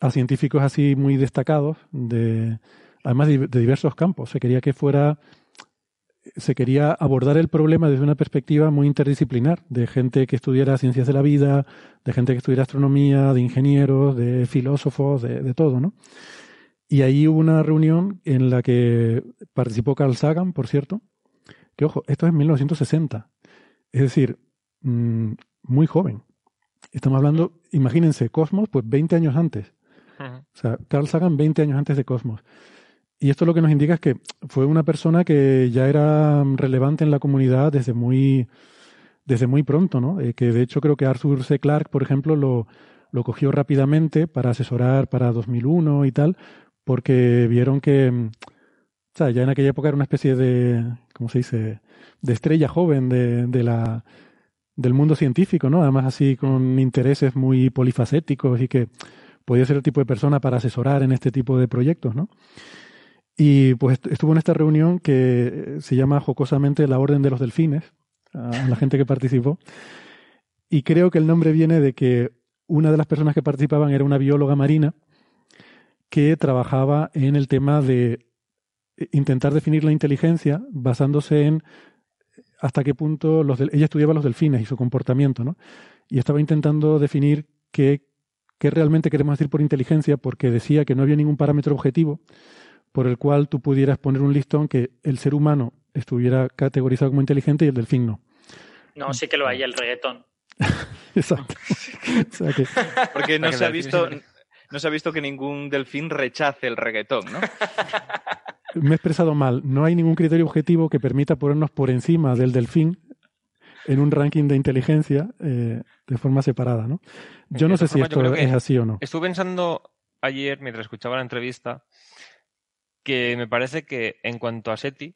a científicos así muy destacados, de, además de, diversos campos. Se quería que fuera, se quería abordar el problema desde una perspectiva muy interdisciplinar, de gente que estudiara ciencias de la vida, de gente que estudiara astronomía, de ingenieros, de filósofos, de, de todo, ¿no? Y ahí hubo una reunión en la que participó Carl Sagan, por cierto, que ojo, esto es en 1960, es decir, mm, muy joven. Estamos hablando, imagínense, Cosmos, pues 20 años antes. O sea, Carl Sagan 20 años antes de Cosmos. Y esto lo que nos indica es que fue una persona que ya era relevante en la comunidad desde muy, desde muy pronto, ¿no? Eh, que de hecho creo que Arthur C. Clarke, por ejemplo, lo, lo cogió rápidamente para asesorar para 2001 y tal, porque vieron que, sea, ya en aquella época era una especie de, ¿cómo se dice?, de estrella joven de, de la, del mundo científico, ¿no? Además así con intereses muy polifacéticos y que podía ser el tipo de persona para asesorar en este tipo de proyectos, ¿no? Y pues estuvo en esta reunión que se llama jocosamente la Orden de los Delfines, a la gente que participó. Y creo que el nombre viene de que una de las personas que participaban era una bióloga marina que trabajaba en el tema de intentar definir la inteligencia basándose en hasta qué punto los ella estudiaba los delfines y su comportamiento, ¿no? Y estaba intentando definir qué qué realmente queremos decir por inteligencia, porque decía que no había ningún parámetro objetivo por el cual tú pudieras poner un listón que el ser humano estuviera categorizado como inteligente y el delfín no. No, sí que lo hay, el reggaetón. [LAUGHS] Exacto. porque no se ha visto no se ha visto que ningún delfín rechace el reggaetón, ¿no? Me he expresado mal. No hay ningún criterio objetivo que permita ponernos por encima del delfín en un ranking de inteligencia eh, de forma separada, ¿no? Yo no sé si esto es así o no. Estuve pensando ayer, mientras escuchaba la entrevista, que me parece que en cuanto a SETI,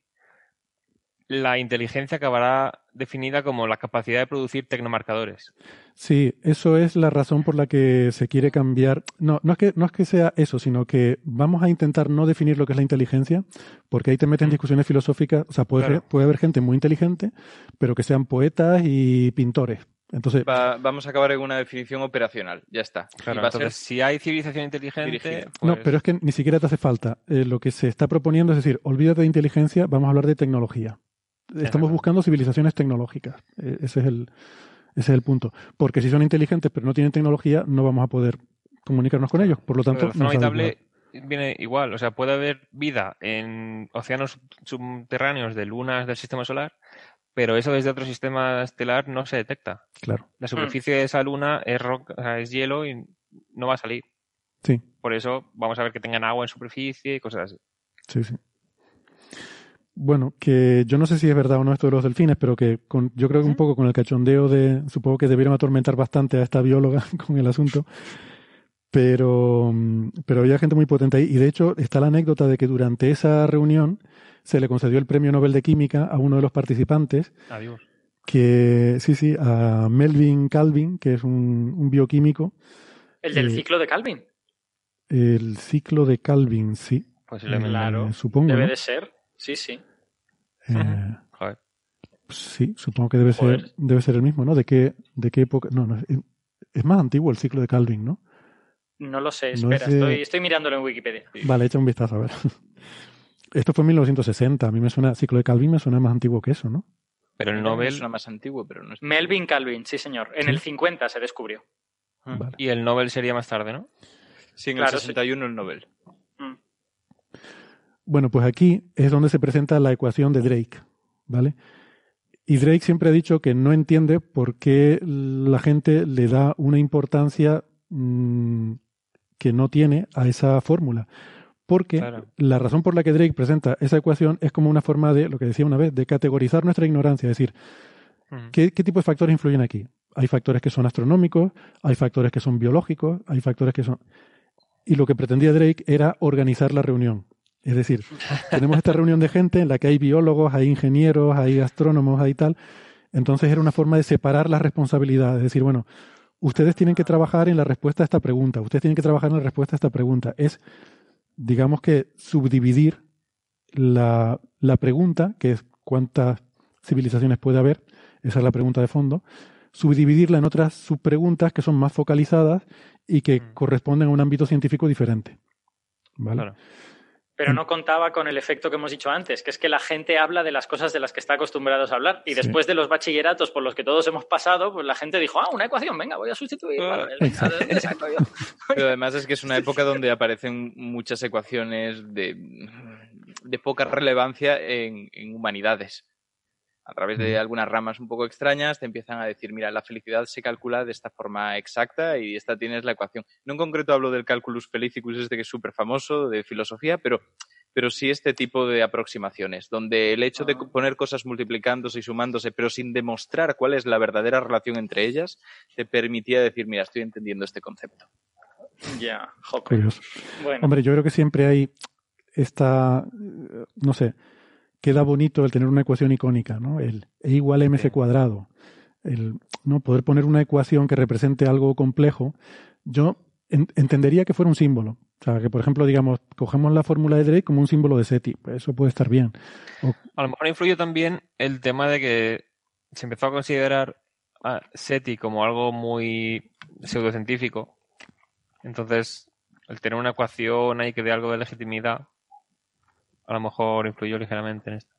la inteligencia acabará definida como la capacidad de producir tecnomarcadores. Sí, eso es la razón por la que se quiere cambiar. No, no es que, no es que sea eso, sino que vamos a intentar no definir lo que es la inteligencia, porque ahí te meten en mm. discusiones filosóficas. O sea, puede, puede haber gente muy inteligente, pero que sean poetas y pintores. Entonces, vamos a acabar en una definición operacional, ya está. entonces, si hay civilización inteligente. No, pues pero es que ni siquiera te hace falta. Eh, lo que se está proponiendo es decir, olvídate de inteligencia, vamos a hablar de tecnología. Estamos buscando civilizaciones tecnológicas. E, ese es el, ese es el punto. Porque si son inteligentes pero no tienen tecnología, no vamos a poder comunicarnos con ellos. Por lo tanto, no habitable viene igual. O sea, puede haber vida en océanos subterráneos de lunas del sistema solar pero eso desde otro sistema estelar no se detecta. Claro. La superficie de esa luna es, es hielo y no va a salir. Sí. Por eso vamos a ver que tengan agua en superficie y cosas así. Sí, sí. Bueno, que yo no sé si es verdad o no esto de los delfines, pero que con, yo creo que un poco con el cachondeo de, supongo que debieron atormentar bastante a esta bióloga [LAUGHS] con el asunto, pero, pero había gente muy potente ahí. Y de hecho está la anécdota de que durante esa reunión se le concedió el premio Nobel de Química a uno de los participantes. Adiós. Que, sí, sí, a Melvin Calvin, que es un, bioquímico. ¿El del eh, ciclo de Calvin? El ciclo de Calvin, sí. Pues claro. supongo. Debe de ser, sí, sí. Eh, sí, supongo que debe ser, debe ser el mismo, ¿no? ¿De qué, de qué época? No, no, es más antiguo el ciclo de Calvin, ¿no? No lo sé, espera, estoy, estoy mirándolo en Wikipedia. Vale, echa un vistazo a ver. Esto fue en 1960. A mí me suena, ciclo de Calvin me suena más antiguo que eso, ¿no? Pero el Nobel. Suena más antiguo, pero no es. Melvin Calvin, sí, señor. En el 50 se descubrió. Ah. Y el Nobel sería más tarde, ¿no? Sí, en el 61 el Nobel. Mm. Bueno, pues aquí es donde se presenta la ecuación de Drake, ¿vale? Y Drake siempre ha dicho que no entiende por qué la gente le da una importancia mm, que no tiene a esa fórmula. Porque la razón por la que Drake presenta esa ecuación es como una forma de, lo que decía una vez, de categorizar nuestra ignorancia. Es decir, ¿qué, ¿qué tipo de factores influyen aquí? Hay factores que son astronómicos, hay factores que son biológicos, hay factores que son... Y lo que pretendía Drake era organizar la reunión. Es decir, [LAUGHS] tenemos esta reunión de gente en la que hay biólogos, hay ingenieros, hay astrónomos, hay tal. Entonces era una forma de separar las responsabilidades. Es decir, bueno, ustedes tienen que trabajar en la respuesta a esta pregunta, ustedes tienen que trabajar en la respuesta a esta pregunta. Es digamos que subdividir la, la pregunta, que es cuántas civilizaciones puede haber, esa es la pregunta de fondo, subdividirla en otras subpreguntas que son más focalizadas y que mm. corresponden a un ámbito científico diferente. ¿Vale? Pero no contaba con el efecto que hemos dicho antes, que es que la gente habla de las cosas de las que está acostumbrados a hablar. Y después de los bachilleratos por los que todos hemos pasado, pues la gente dijo, ah, una ecuación, venga, voy a sustituir. Pero además es que es una época donde aparecen muchas ecuaciones de, de poca relevancia en, en humanidades a través de algunas ramas un poco extrañas, te empiezan a decir, mira, la felicidad se calcula de esta forma exacta y esta tienes la ecuación. No en concreto hablo del calculus felicicus, este que es súper famoso, de filosofía, pero, pero sí este tipo de aproximaciones, donde el hecho de ah. poner cosas multiplicándose y sumándose, pero sin demostrar cuál es la verdadera relación entre ellas, te permitía decir, mira, estoy entendiendo este concepto. Ya, Hombre, yo creo que siempre hay esta, no sé, queda bonito el tener una ecuación icónica, ¿no? El E igual a mc cuadrado. El no poder poner una ecuación que represente algo complejo. Yo entendería que fuera un símbolo. O sea, que por ejemplo, digamos, cogemos la fórmula de Drake como un símbolo de SETI. Pues eso puede estar bien. A lo mejor influye también el tema de que se empezó a considerar a SETI como algo muy pseudocientífico. Entonces, el tener una ecuación ahí que dé algo de legitimidad, a lo mejor influyó ligeramente en esto.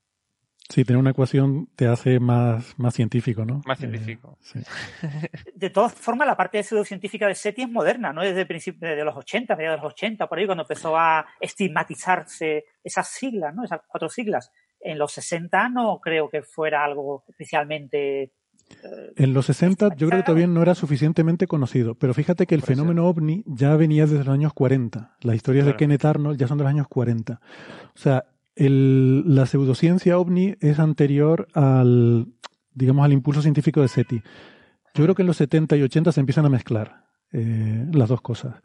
Sí, tener una ecuación te hace más, más científico, ¿no? Más científico. sí. [LAUGHS] De todas formas, la parte pseudocientífica de SETI es moderna, ¿no? Desde principios de los 80, mediados de los 80, por ahí, cuando empezó a estigmatizarse esas siglas, ¿no? Esas cuatro siglas. En los 60 no creo que fuera algo especialmente en los 60 yo creo que todavía no era suficientemente conocido, pero fíjate que el fenómeno ovni ya venía desde los años 40. Las historias de Kenneth Arnold ya son de los años 40. O sea, el, la pseudociencia ovni es anterior al, digamos, al impulso científico de SETI. Yo creo que en los 70 y 80 se empiezan a mezclar eh, las dos cosas.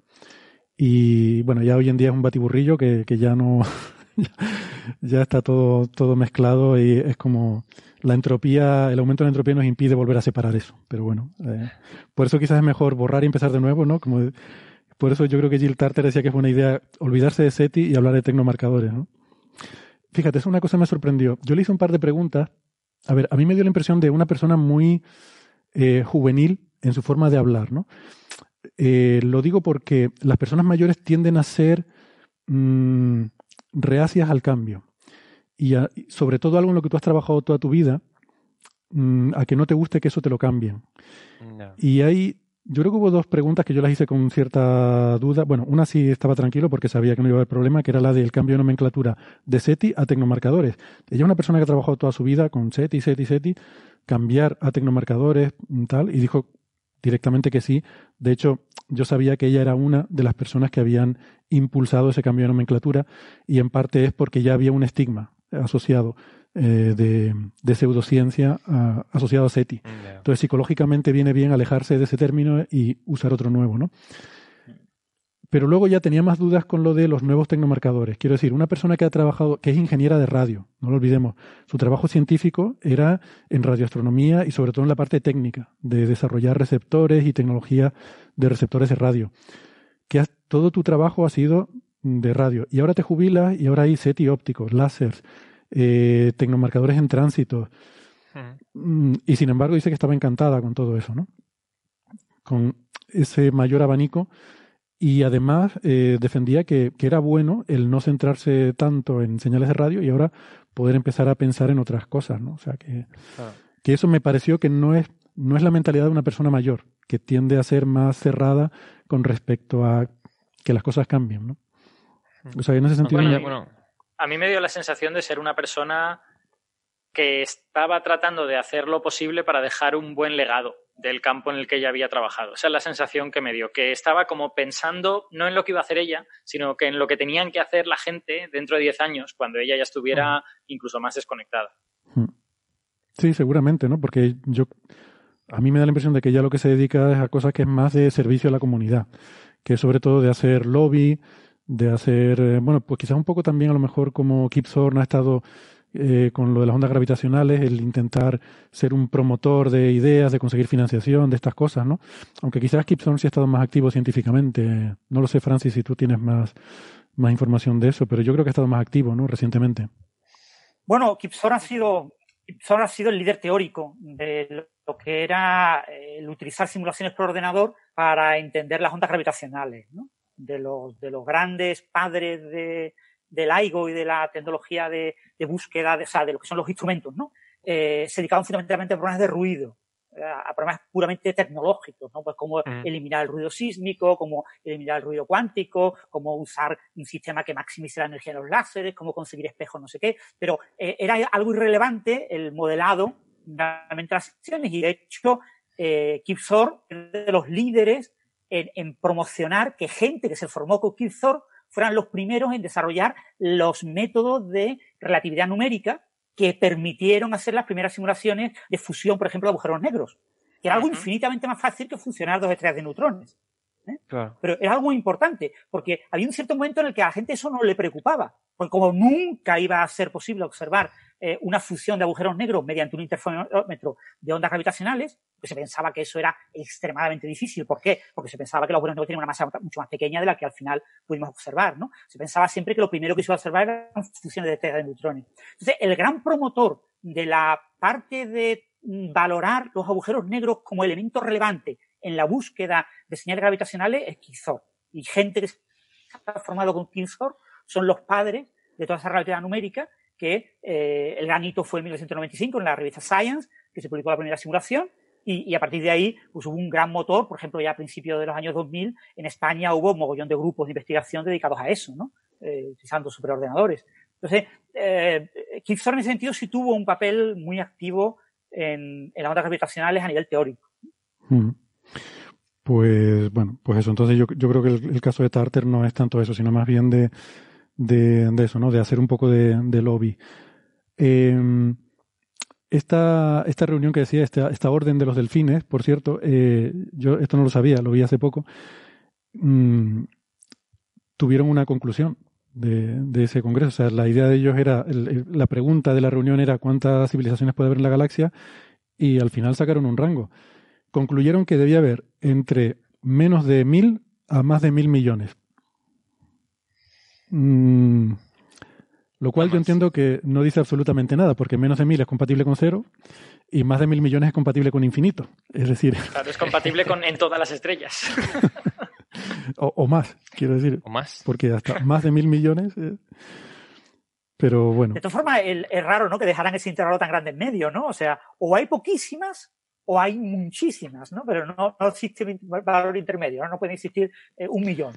Y bueno, ya hoy en día es un batiburrillo que, que ya no, [LAUGHS] ya está todo, todo mezclado y es como la entropía, el aumento de la entropía nos impide volver a separar eso. Pero bueno, eh, por eso quizás es mejor borrar y empezar de nuevo, ¿no? Por eso yo creo que Jill Tarter decía que es buena idea olvidarse de SETI y hablar de tecnomarcadores, ¿no? Fíjate, es una cosa que me sorprendió. Yo le hice un par de preguntas. A ver, a mí me dio la impresión de una persona muy eh, juvenil en su forma de hablar, ¿no? Eh, lo digo porque las personas mayores tienden a ser mm, reacias al cambio y, sobre todo algo en lo que tú has trabajado toda tu vida, mm, a que no te guste que eso te lo cambien. Y hay, yo creo que hubo dos preguntas que yo las hice con cierta duda. Bueno, una sí estaba tranquilo porque sabía que no iba a haber problema, que era la del cambio de nomenclatura de SETI a tecnomarcadores. Ella es una persona que ha trabajado toda su vida con SETI, SETI, SETI, cambiar a tecnomarcadores, mm, tal, y dijo directamente que sí. De hecho, yo sabía que ella era una de las personas que habían impulsado ese cambio de nomenclatura y en parte es porque ya había un estigma asociado eh, de, pseudociencia asociado a SETI. Entonces, psicológicamente viene bien alejarse de ese término y usar otro nuevo, ¿no? Pero luego ya tenía más dudas con lo de los nuevos tecnomarcadores. Quiero decir, una persona que ha trabajado, que es ingeniera de radio, no lo olvidemos, su trabajo científico era en radioastronomía y sobre todo en la parte técnica, de desarrollar receptores y tecnología de receptores de radio. Que todo tu trabajo ha sido de radio. Y ahora te jubilas y ahora hay SETI ópticos, láseres, eh, tecnomarcadores en tránsito. Mm, y sin embargo dice que estaba encantada con todo eso, ¿no? Con ese mayor abanico. Y además eh, defendía que, era bueno el no centrarse tanto en señales de radio y ahora poder empezar a pensar en otras cosas, ¿no? O sea, que, que eso me pareció que no es, no es la mentalidad de una persona mayor, que tiende a ser más cerrada con respecto a que las cosas cambien, ¿no? O sea, en ese sentido. a mí me dio la sensación de ser una persona que estaba tratando de hacer lo posible para dejar un buen legado. del campo en el que ella había trabajado. Esa es la sensación que me dio, que estaba como pensando no en lo que iba a hacer ella, sino que en lo que tenían que hacer la gente dentro de 10 años, cuando ella ya estuviera incluso más desconectada. Sí, seguramente, ¿no? Porque yo, a mí me da la impresión de que ella lo que se dedica es a cosas que es más de servicio a la comunidad, que es sobre todo de hacer lobby, de hacer, eh, bueno, pues quizás un poco también a lo mejor como Kip Thorne ha estado eh, con lo de las ondas gravitacionales, el intentar ser un promotor de ideas, de conseguir financiación, de estas cosas, ¿no? Aunque quizás Kip Thorne sí ha estado más activo científicamente. No lo sé, Francis, si tú tienes más, más información de eso, pero yo creo que ha estado más activo, ¿no? Recientemente. Bueno, Kip Thorne ha sido, ha sido el líder teórico de lo que era eh, el utilizar simulaciones por ordenador para entender las ondas gravitacionales, ¿no? De los, de los grandes padres de, del LIGO y de la tecnología de, búsqueda, de, o sea, de lo que son los instrumentos, ¿no? Eh, se dedicaban fundamentalmente a problemas de ruido, a problemas puramente tecnológicos, ¿no? Pues cómo mm. eliminar el ruido sísmico, cómo eliminar el ruido cuántico, cómo usar un sistema que maximice la energía de los láseres, cómo conseguir espejos, no sé qué. Pero eh, era algo irrelevante el modelado de las secciones y de hecho eh, Kip Thor es de los líderes en, en, promocionar que gente que se formó con Thor fueran los primeros en desarrollar los métodos de relatividad numérica que permitieron hacer las primeras simulaciones de fusión, por ejemplo, de agujeros negros, que era algo infinitamente más fácil que funcionar dos estrellas de neutrones. ¿eh? Pero era algo muy importante, porque había un cierto momento en el que a la gente eso no le preocupaba, porque como nunca iba a ser posible observar eh, una fusión de agujeros negros mediante un interferómetro de ondas gravitacionales, pues se pensaba que eso era extremadamente difícil. ¿Por qué? Porque se pensaba que los agujeros negros tenían una masa mucho más pequeña de la que al final pudimos observar, ¿no? Se pensaba siempre que lo primero que se iba observar eran fusiones de estrellas de neutrones. Entonces, el gran promotor de la parte de valorar los agujeros negros como elemento relevante en la búsqueda de señales gravitacionales es Kizor. Y gente que se ha formado con Kizor son los padres de toda esa relatividad numérica que eh, el granito fue en 1995 en la revista Science, que se publicó la primera simulación, y, a partir de ahí pues, hubo un gran motor, por ejemplo, ya a principios de los años 2000, en España hubo un mogollón de grupos de investigación dedicados a eso, ¿no? Eh, utilizando superordenadores. Entonces, eh, en ese sentido sí tuvo un papel muy activo en, las ondas gravitacionales a nivel teórico. Mm. Pues bueno, pues eso. Entonces yo, yo creo que el, caso de Tarter no es tanto eso, sino más bien de, de, eso, ¿no? De hacer un poco de, lobby. Em, esta, esta reunión que decía, esta, esta orden de los delfines, por cierto, eh, yo esto no lo sabía, lo vi hace poco, mm, tuvieron una conclusión de, de, ese congreso. O sea, la idea de ellos era, la pregunta de la reunión era cuántas civilizaciones puede haber en la galaxia y al final sacaron un rango concluyeron que debía haber entre menos de mil a más de mil millones. Mm, lo cual yo entiendo que no dice absolutamente nada, porque menos de mil es compatible con cero y más de mil millones es compatible con infinito. Es decir. [LAUGHS] Claro, es compatible con, en todas las estrellas. [LAUGHS] o, más, quiero decir. O más. Porque hasta más de mil millones. Eh, pero bueno. De todas formas, es raro, ¿no? Que dejaran ese intervalo tan grande en medio, ¿no? O sea, o hay poquísimas o hay muchísimas, ¿no? Pero no, no existe valor intermedio, ¿no? puede existir eh, un millón.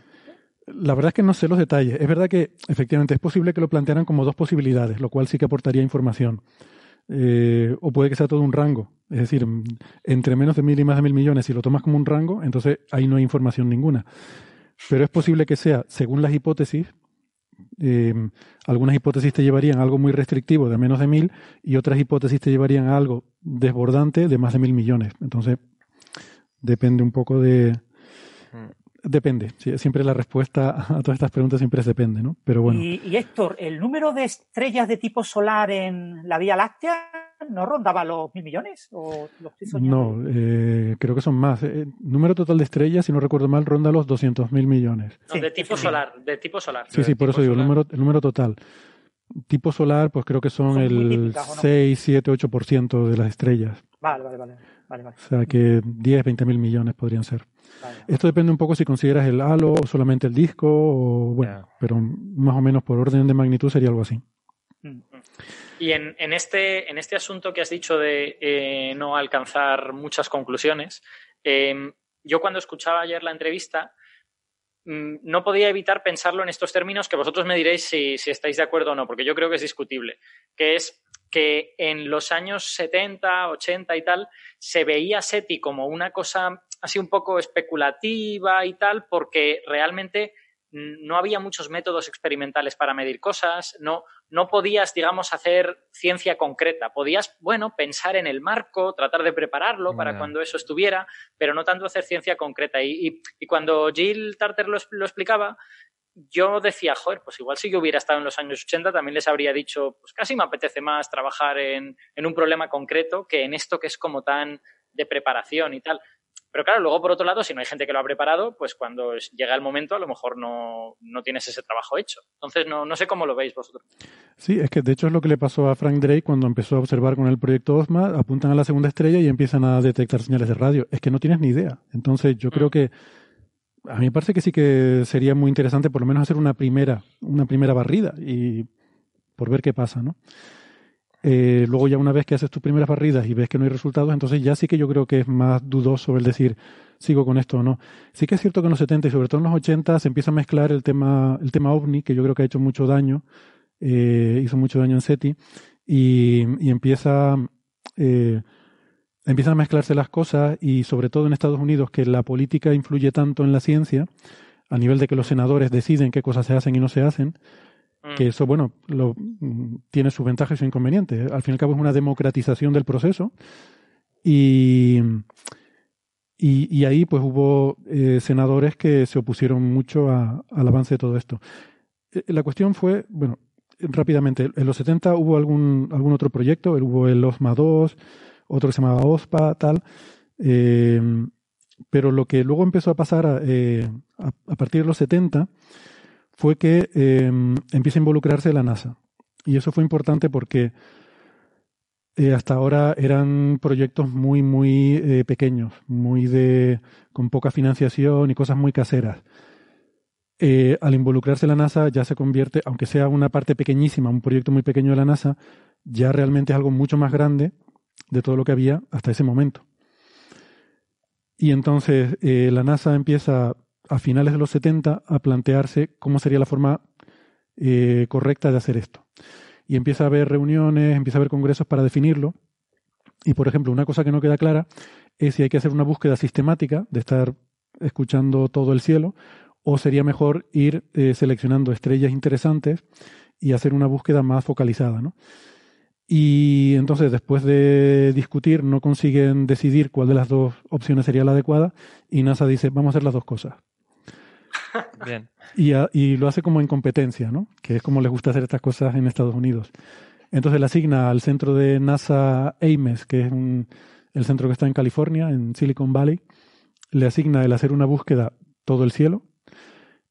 La verdad es que no sé los detalles. Es verdad que efectivamente es posible que lo plantearan como dos posibilidades, lo cual sí que aportaría información. Eh, o puede que sea todo un rango. Es decir, entre menos de mil y más de mil millones, si lo tomas como un rango, entonces ahí no hay información ninguna. Pero es posible que sea, según las hipótesis, eh, algunas hipótesis te llevarían a algo muy restrictivo de menos de mil y otras hipótesis te llevarían a algo desbordante de más de mil millones. Entonces, depende un poco de... Depende. Siempre la respuesta a todas estas preguntas siempre es depende, ¿no? Pero bueno. Y, y Héctor, ¿el número de estrellas de tipo solar en la Vía Láctea no rondaba los mil millones? ¿O No, eh, creo que son más. El eh, número total de estrellas, si no recuerdo mal, ronda los 200 mil millones. de tipo solar, de tipo solar. Sí, sí, por eso digo, el número, el número total. Tipo solar, pues creo que son, el 6, 7, 8% de las estrellas. Vale, vale, vale. vale, O sea que 10, 20 mil millones podrían ser. Esto depende un poco si consideras el halo o solamente el disco, o bueno, pero más o menos por orden de magnitud sería algo así. Mm. Y en, este, en este asunto que has dicho de eh, no alcanzar muchas conclusiones, em, yo cuando escuchaba ayer la entrevista mm, no podía evitar pensarlo en estos términos que vosotros me diréis si, estáis de acuerdo o no, porque yo creo que es discutible, que es que en los años 70, 80 y tal, se veía SETI como una cosa así un poco especulativa y tal, porque realmente no había muchos métodos experimentales para medir cosas, no, no podías, digamos, hacer ciencia concreta. Podías, bueno, pensar en el marco, tratar de prepararlo para cuando eso estuviera, pero no tanto hacer ciencia concreta. Y, cuando Jill Tarter lo, explicaba, yo decía, joder, pues igual si yo hubiera estado en los años 80 también les habría dicho, pues casi me apetece más trabajar en, en un problema concreto que en esto que es como tan de preparación y tal. Pero claro, luego por otro lado, si no hay gente que lo ha preparado, pues cuando llega el momento a lo mejor no, tienes ese trabajo hecho. Entonces no, no, sé cómo lo veis vosotros. Sí, es que de hecho es lo que le pasó a Frank Drake cuando empezó a observar con el proyecto OSMA, apuntan a la segunda estrella y empiezan a detectar señales de radio. Es que no tienes ni idea. Entonces yo creo mm. que a mí me parece que sí que sería muy interesante por lo menos hacer una primera, una primera barrida y por ver qué pasa, ¿no? Eh, luego ya una vez que haces tus primeras barridas y ves que no hay resultados, entonces ya sí que yo creo que es más dudoso el decir sigo con esto o no. Sí que es cierto que en los 70 y sobre todo en los 80 se empieza a mezclar el tema, el tema ovni, que yo creo que ha hecho mucho daño, eh, hizo mucho daño en SETI, y, empieza, eh, empiezan a mezclarse las cosas y sobre todo en Estados Unidos que la política influye tanto en la ciencia, a nivel de que los senadores deciden qué cosas se hacen y no se hacen, que mm. eso, bueno, lo, mm, tiene sus ventajas y sus inconvenientes. Al fin y al cabo es una democratización del proceso y, y, ahí pues hubo eh, senadores que se opusieron mucho al avance de todo esto. Eh, la cuestión fue, bueno, rápidamente, en los 70 hubo algún, algún otro proyecto, hubo el OSMA 2, otro que se llamaba OSPA, tal, eh, pero lo que luego empezó a pasar a, a partir de los 70 fue que eh, empieza a involucrarse la NASA. Y eso fue importante porque eh, hasta ahora eran proyectos muy, muy eh, pequeños, muy de, con poca financiación y cosas muy caseras. al involucrarse la NASA ya se convierte, aunque sea una parte pequeñísima, un proyecto muy pequeño de la NASA, ya realmente es algo mucho más grande de todo lo que había hasta ese momento. Y entonces la NASA empieza a finales de los 70 a plantearse cómo sería la forma eh, correcta de hacer esto. Y empieza a haber reuniones, empieza a haber congresos para definirlo. Y, por ejemplo, una cosa que no queda clara es si hay que hacer una búsqueda sistemática de estar escuchando todo el cielo o sería mejor ir eh, seleccionando estrellas interesantes y hacer una búsqueda más focalizada. ¿no? Y entonces, después de discutir, no consiguen decidir cuál de las dos opciones sería la adecuada y NASA dice, vamos a hacer las dos cosas. Bien. Y, lo hace como en competencia, ¿no? Que es como les gusta hacer estas cosas en Estados Unidos. Entonces le asigna al centro de NASA Ames, que es el centro que está en California, en Silicon Valley, le asigna el hacer una búsqueda todo el cielo.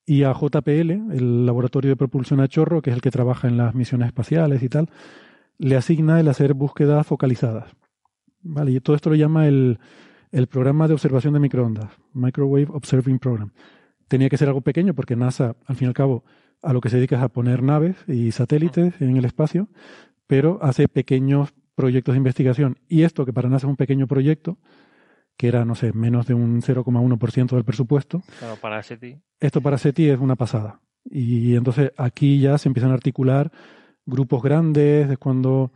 Y a JPL, el laboratorio de propulsión a chorro, que es el que trabaja en las misiones espaciales y tal, le asigna el hacer búsquedas focalizadas. ¿Vale? Y todo esto lo llama el, el programa de observación de microondas, Microwave Observing Program tenía que ser algo pequeño porque NASA, al fin y al cabo, a lo que se dedica es a poner naves y satélites en el espacio, pero hace pequeños proyectos de investigación. Y esto, que para NASA es un pequeño proyecto, que era, no sé, menos de un 0,1% del presupuesto. Claro, para SETI. Esto para SETI es una pasada. Y entonces aquí ya se empiezan a articular grupos grandes, es cuando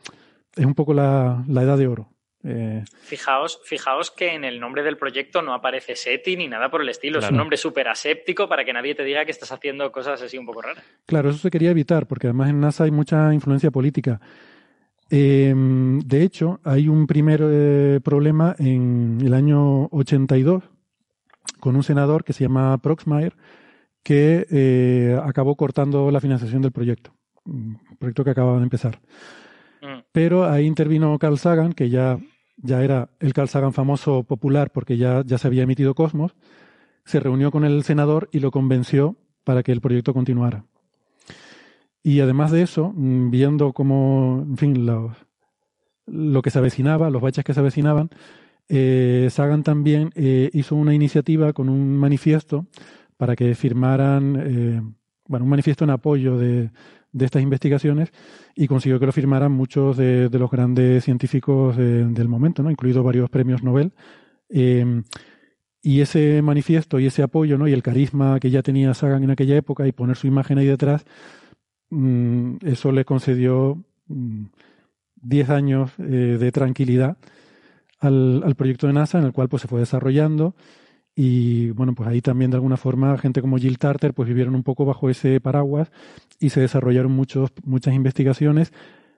es un poco la, la edad de oro. Eh, fijaos, fijaos que en el nombre del proyecto no aparece SETI ni nada por el estilo. Es un nombre súper aséptico para que nadie te diga que estás haciendo cosas así un poco raras. Claro, eso se quería evitar, porque además en NASA hay mucha influencia política. Em, de hecho, hay un primer eh, problema en el año 82 con un senador que se llama Proxmire que eh, acabó cortando la financiación del proyecto, un proyecto que acababa de empezar. Mm. Pero ahí intervino Carl Sagan, que ya, ya era el Carl Sagan famoso popular porque ya, ya se había emitido Cosmos, se reunió con el senador y lo convenció para que el proyecto continuara. Y además de eso, mm, viendo cómo, en fin, lo que se avecinaba, los baches que se avecinaban, eh, Sagan también eh, hizo una iniciativa con un manifiesto para que firmaran, eh, bueno, un manifiesto en apoyo de, de estas investigaciones y consiguió que lo firmaran muchos de, los grandes científicos del momento, ¿no? incluidos varios premios Nobel. Eh, y ese manifiesto y ese apoyo ¿no? y el carisma que ya tenía Sagan en aquella época y poner su imagen ahí detrás, mm, eso le concedió mm, 10 años eh, de tranquilidad al, al, proyecto de NASA en el cual pues se fue desarrollando y bueno, pues ahí también de alguna forma gente como Jill Tarter pues vivieron un poco bajo ese paraguas y se desarrollaron muchos, muchas investigaciones,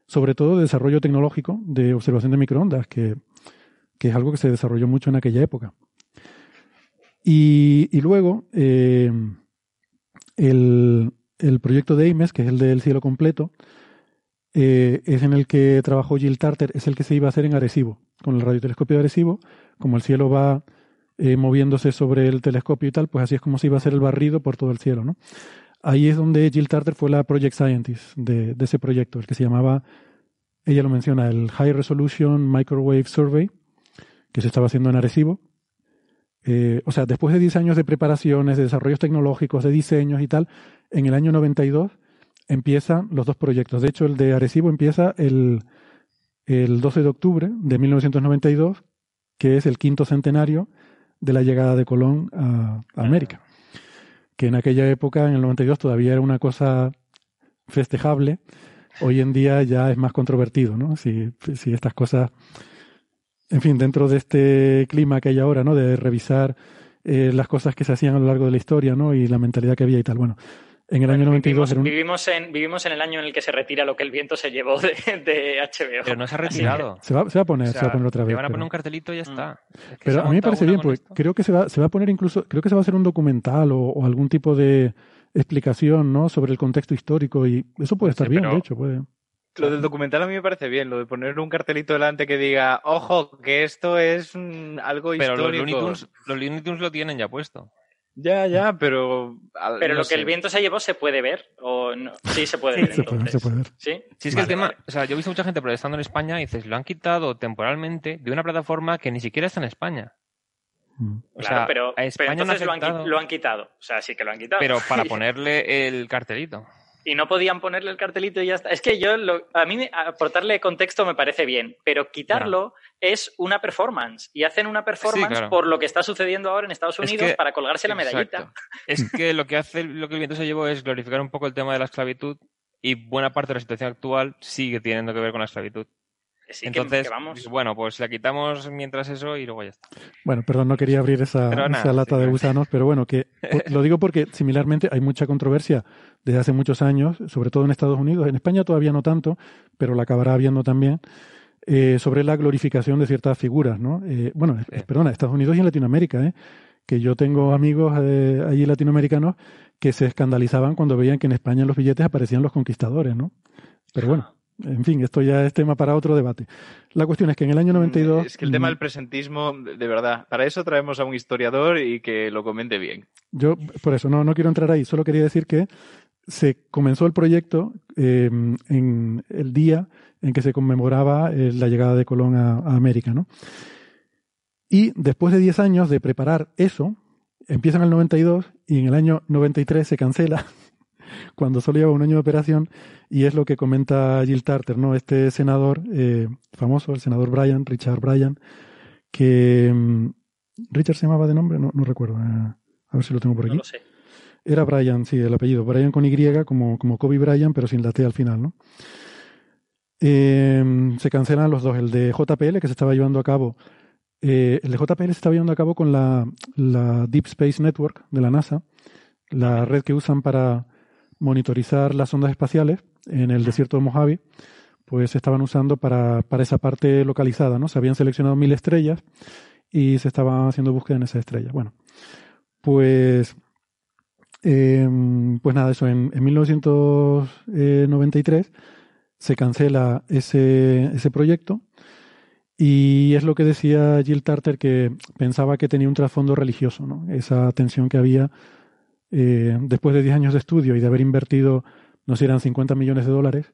sobre todo de desarrollo tecnológico de observación de microondas, que, que es algo que se desarrolló mucho en aquella época. Y, y luego eh, el, el, proyecto de Ames, que es el del cielo completo, eh, es en el que trabajó Jill Tarter, es el que se iba a hacer en Arecibo, con el radiotelescopio de Arecibo, como el cielo va eh, moviéndose sobre el telescopio y tal, pues así es como se iba a hacer el barrido por todo el cielo, ¿no? Ahí es donde Jill Tarter fue la project scientist de, ese proyecto, el que se llamaba, ella lo menciona, el High Resolution Microwave Survey, que se estaba haciendo en Arecibo. Eh, o sea, después de 10 años de preparaciones, de desarrollos tecnológicos, de diseños y tal, en el año 92 empiezan los dos proyectos. De hecho, el de Arecibo empieza el, el 12 de octubre de 1992, que es el quinto centenario de la llegada de Colón a, América. Que en aquella época, en el 92, todavía era una cosa festejable. Hoy en día ya es más controvertido, ¿no? Si, si estas cosas, en fin, dentro de este clima que hay ahora, ¿no? De revisar eh, las cosas que se hacían a lo largo de la historia, ¿no? Y la mentalidad que había y tal. Bueno, en el año 92 vivimos, en, vivimos en el año en el que se retira lo que el viento se llevó de, HBO. Pero no se ha retirado. Se va, se va a poner, se va a poner otra vez. Le van a poner un cartelito y ya está. pero a mí me parece bien, porque creo que se va, se va a poner incluso, creo que se va a hacer un documental o, algún tipo de explicación, ¿no? Sobre el contexto histórico y eso puede estar bien, de hecho, puede. Lo del documental a mí me parece bien, lo de poner un cartelito delante que diga, ojo, que esto es algo histórico. Pero los Looney Tunes lo tienen ya puesto. Ya, ya, pero. Pero lo que el viento se llevó se puede ver. O no? Sí, se puede ver. se, puede, se, puede, ver. Sí, sí es que el tema. O sea, yo he visto mucha gente protestando en España y dices, lo han quitado temporalmente de una plataforma que ni siquiera está en España. Mm. O claro, sea, pero, a España pero entonces lo, han, lo han quitado. O sea, sí que lo han quitado. Pero para [LAUGHS] ponerle el cartelito y no podían ponerle el cartelito y ya está. Es que yo, a mí aportarle contexto me parece bien, pero quitarlo es una performance y hacen una performance por lo que está sucediendo ahora en Estados Unidos para colgarse la medallita. Es que lo que hace lo que el viento se llevó es glorificar un poco el tema de la esclavitud y buena parte de la situación actual sigue teniendo que ver con la esclavitud. Entonces, bueno, pues la quitamos mientras eso y luego ya está. Bueno, perdón, no quería abrir esa, lata de gusanos, pero bueno, que [LAUGHS] lo digo porque similarmente hay mucha controversia desde hace muchos años, sobre todo en Estados Unidos, en España todavía no tanto, pero la acabará habiendo también, eh, sobre la glorificación de ciertas figuras, ¿no? Eh, bueno, perdona, Estados Unidos y en Latinoamérica, ¿eh? que yo tengo amigos eh, allí latinoamericanos que se escandalizaban cuando veían que en España en los billetes aparecían los conquistadores, ¿no? Pero bueno. En fin, esto ya es tema para otro debate. La cuestión es que en el año 92... Es que el tema del presentismo, de verdad, para eso traemos a un historiador y que lo comente bien. Yo, por eso, no, no quiero entrar ahí, solo quería decir que se comenzó el proyecto em, en el día en que se conmemoraba eh, la llegada de Colón a, América, ¿no? Y después de 10 años de preparar eso, empieza en el 92 y en el año 93 se cancela [LAUGHS] cuando solo lleva un año de operación, y es lo que comenta Jill Tarter, ¿no? Este senador eh, famoso, el senador Bryan, Richard Bryan, que... Mm, ¿Richard se llamaba de nombre? No, no recuerdo. Eh, a ver si lo tengo por aquí. No lo sé. Era Bryan, sí, el apellido. Bryan con Y, como, como Kobe Bryan, pero sin la T al final, ¿no? Eh, se cancelan los dos. El de JPL, que se estaba llevando a cabo. el de JPL se estaba llevando a cabo con la, la Deep Space Network de la NASA, la red que usan para monitorizar las ondas espaciales en el desierto de Mojave, pues se estaban usando para, para esa parte localizada, ¿no? Se habían seleccionado mil estrellas y se estaba haciendo búsqueda en esas estrellas. Bueno, pues, em, pues nada, eso, en, en 1993 se cancela ese, ese proyecto y es lo que decía Jill Tarter que pensaba que tenía un trasfondo religioso, ¿no? Esa tensión que había eh, después de 10 años de estudio y de haber invertido, no sé, eran 50 millones de dólares,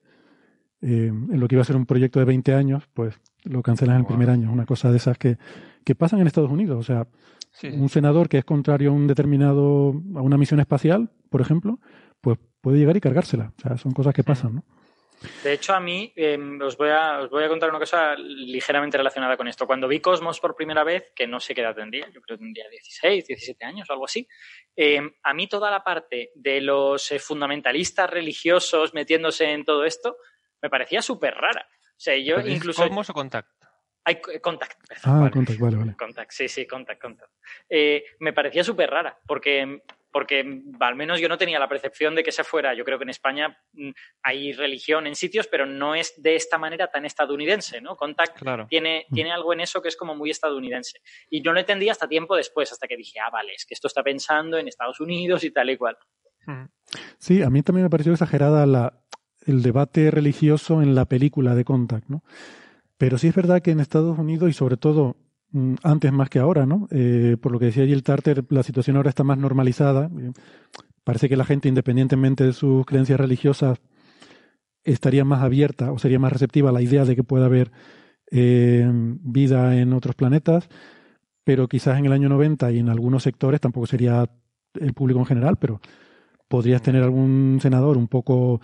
eh, en lo que iba a ser un proyecto de 20 años, pues lo cancelan en el primer año. Una cosa de esas que, que pasan en Estados Unidos. O sea, un senador que es contrario a un determinado, a una misión espacial, por ejemplo, pues puede llegar y cargársela. O sea, son cosas que pasan, ¿no? De hecho, a mí em, os, voy a, os voy a contar una cosa ligeramente relacionada con esto. Cuando vi Cosmos por primera vez, que no sé qué edad tendría, yo creo que tendría 16, 17 años o algo así, em, a mí toda la parte de los eh, fundamentalistas religiosos metiéndose en todo esto me parecía súper rara. sea, yo incluso... ¿Cosmos o Contact? Hay Contact. ah, Contact, vale, vale. Contact, sí, sí, Contact, Contact. Eh, me parecía súper rara, porque porque al menos yo no tenía la percepción de que se fuera. Yo creo que en España mm, hay religión en sitios, pero no es de esta manera tan estadounidense, ¿no? Contact tiene, mm. tiene algo en eso que es como muy estadounidense. Y yo lo entendí hasta tiempo después, hasta que dije, ah, vale, es que esto está pensando en Estados Unidos y tal y cual. Sí, a mí también me pareció exagerada la, el debate religioso en la película de Contact, ¿no? Pero sí es verdad que en Estados Unidos y sobre todo mm, antes más que ahora, ¿no? Eh, por lo que decía Jill Tarter, la situación ahora está más normalizada. Parece que la gente, independientemente de sus creencias religiosas, estaría más abierta o sería más receptiva a la idea de que pueda haber eh, vida en otros planetas, pero quizás en el año 90 y en algunos sectores tampoco sería el público en general, pero podrías tener algún senador un poco,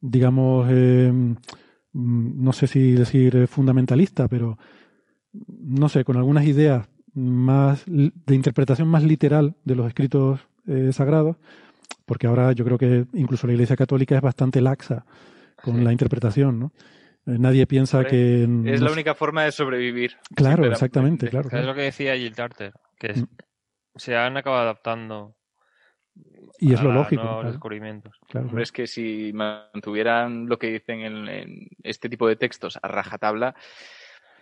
digamos, eh, no sé si decir eh, fundamentalista, pero no sé, con algunas ideas más de interpretación más literal de los escritos eh, sagrados, porque ahora yo creo que incluso la Iglesia Católica es bastante laxa con la interpretación, ¿no? Nadie piensa que... Es la única forma de sobrevivir. Claro, exactamente, claro. Es lo que decía Jill Tarter, que mm. se han acabado adaptando y es lo lógico. Claro. descubrimientos. Claro, es que si mantuvieran lo que dicen en, este tipo de textos a rajatabla.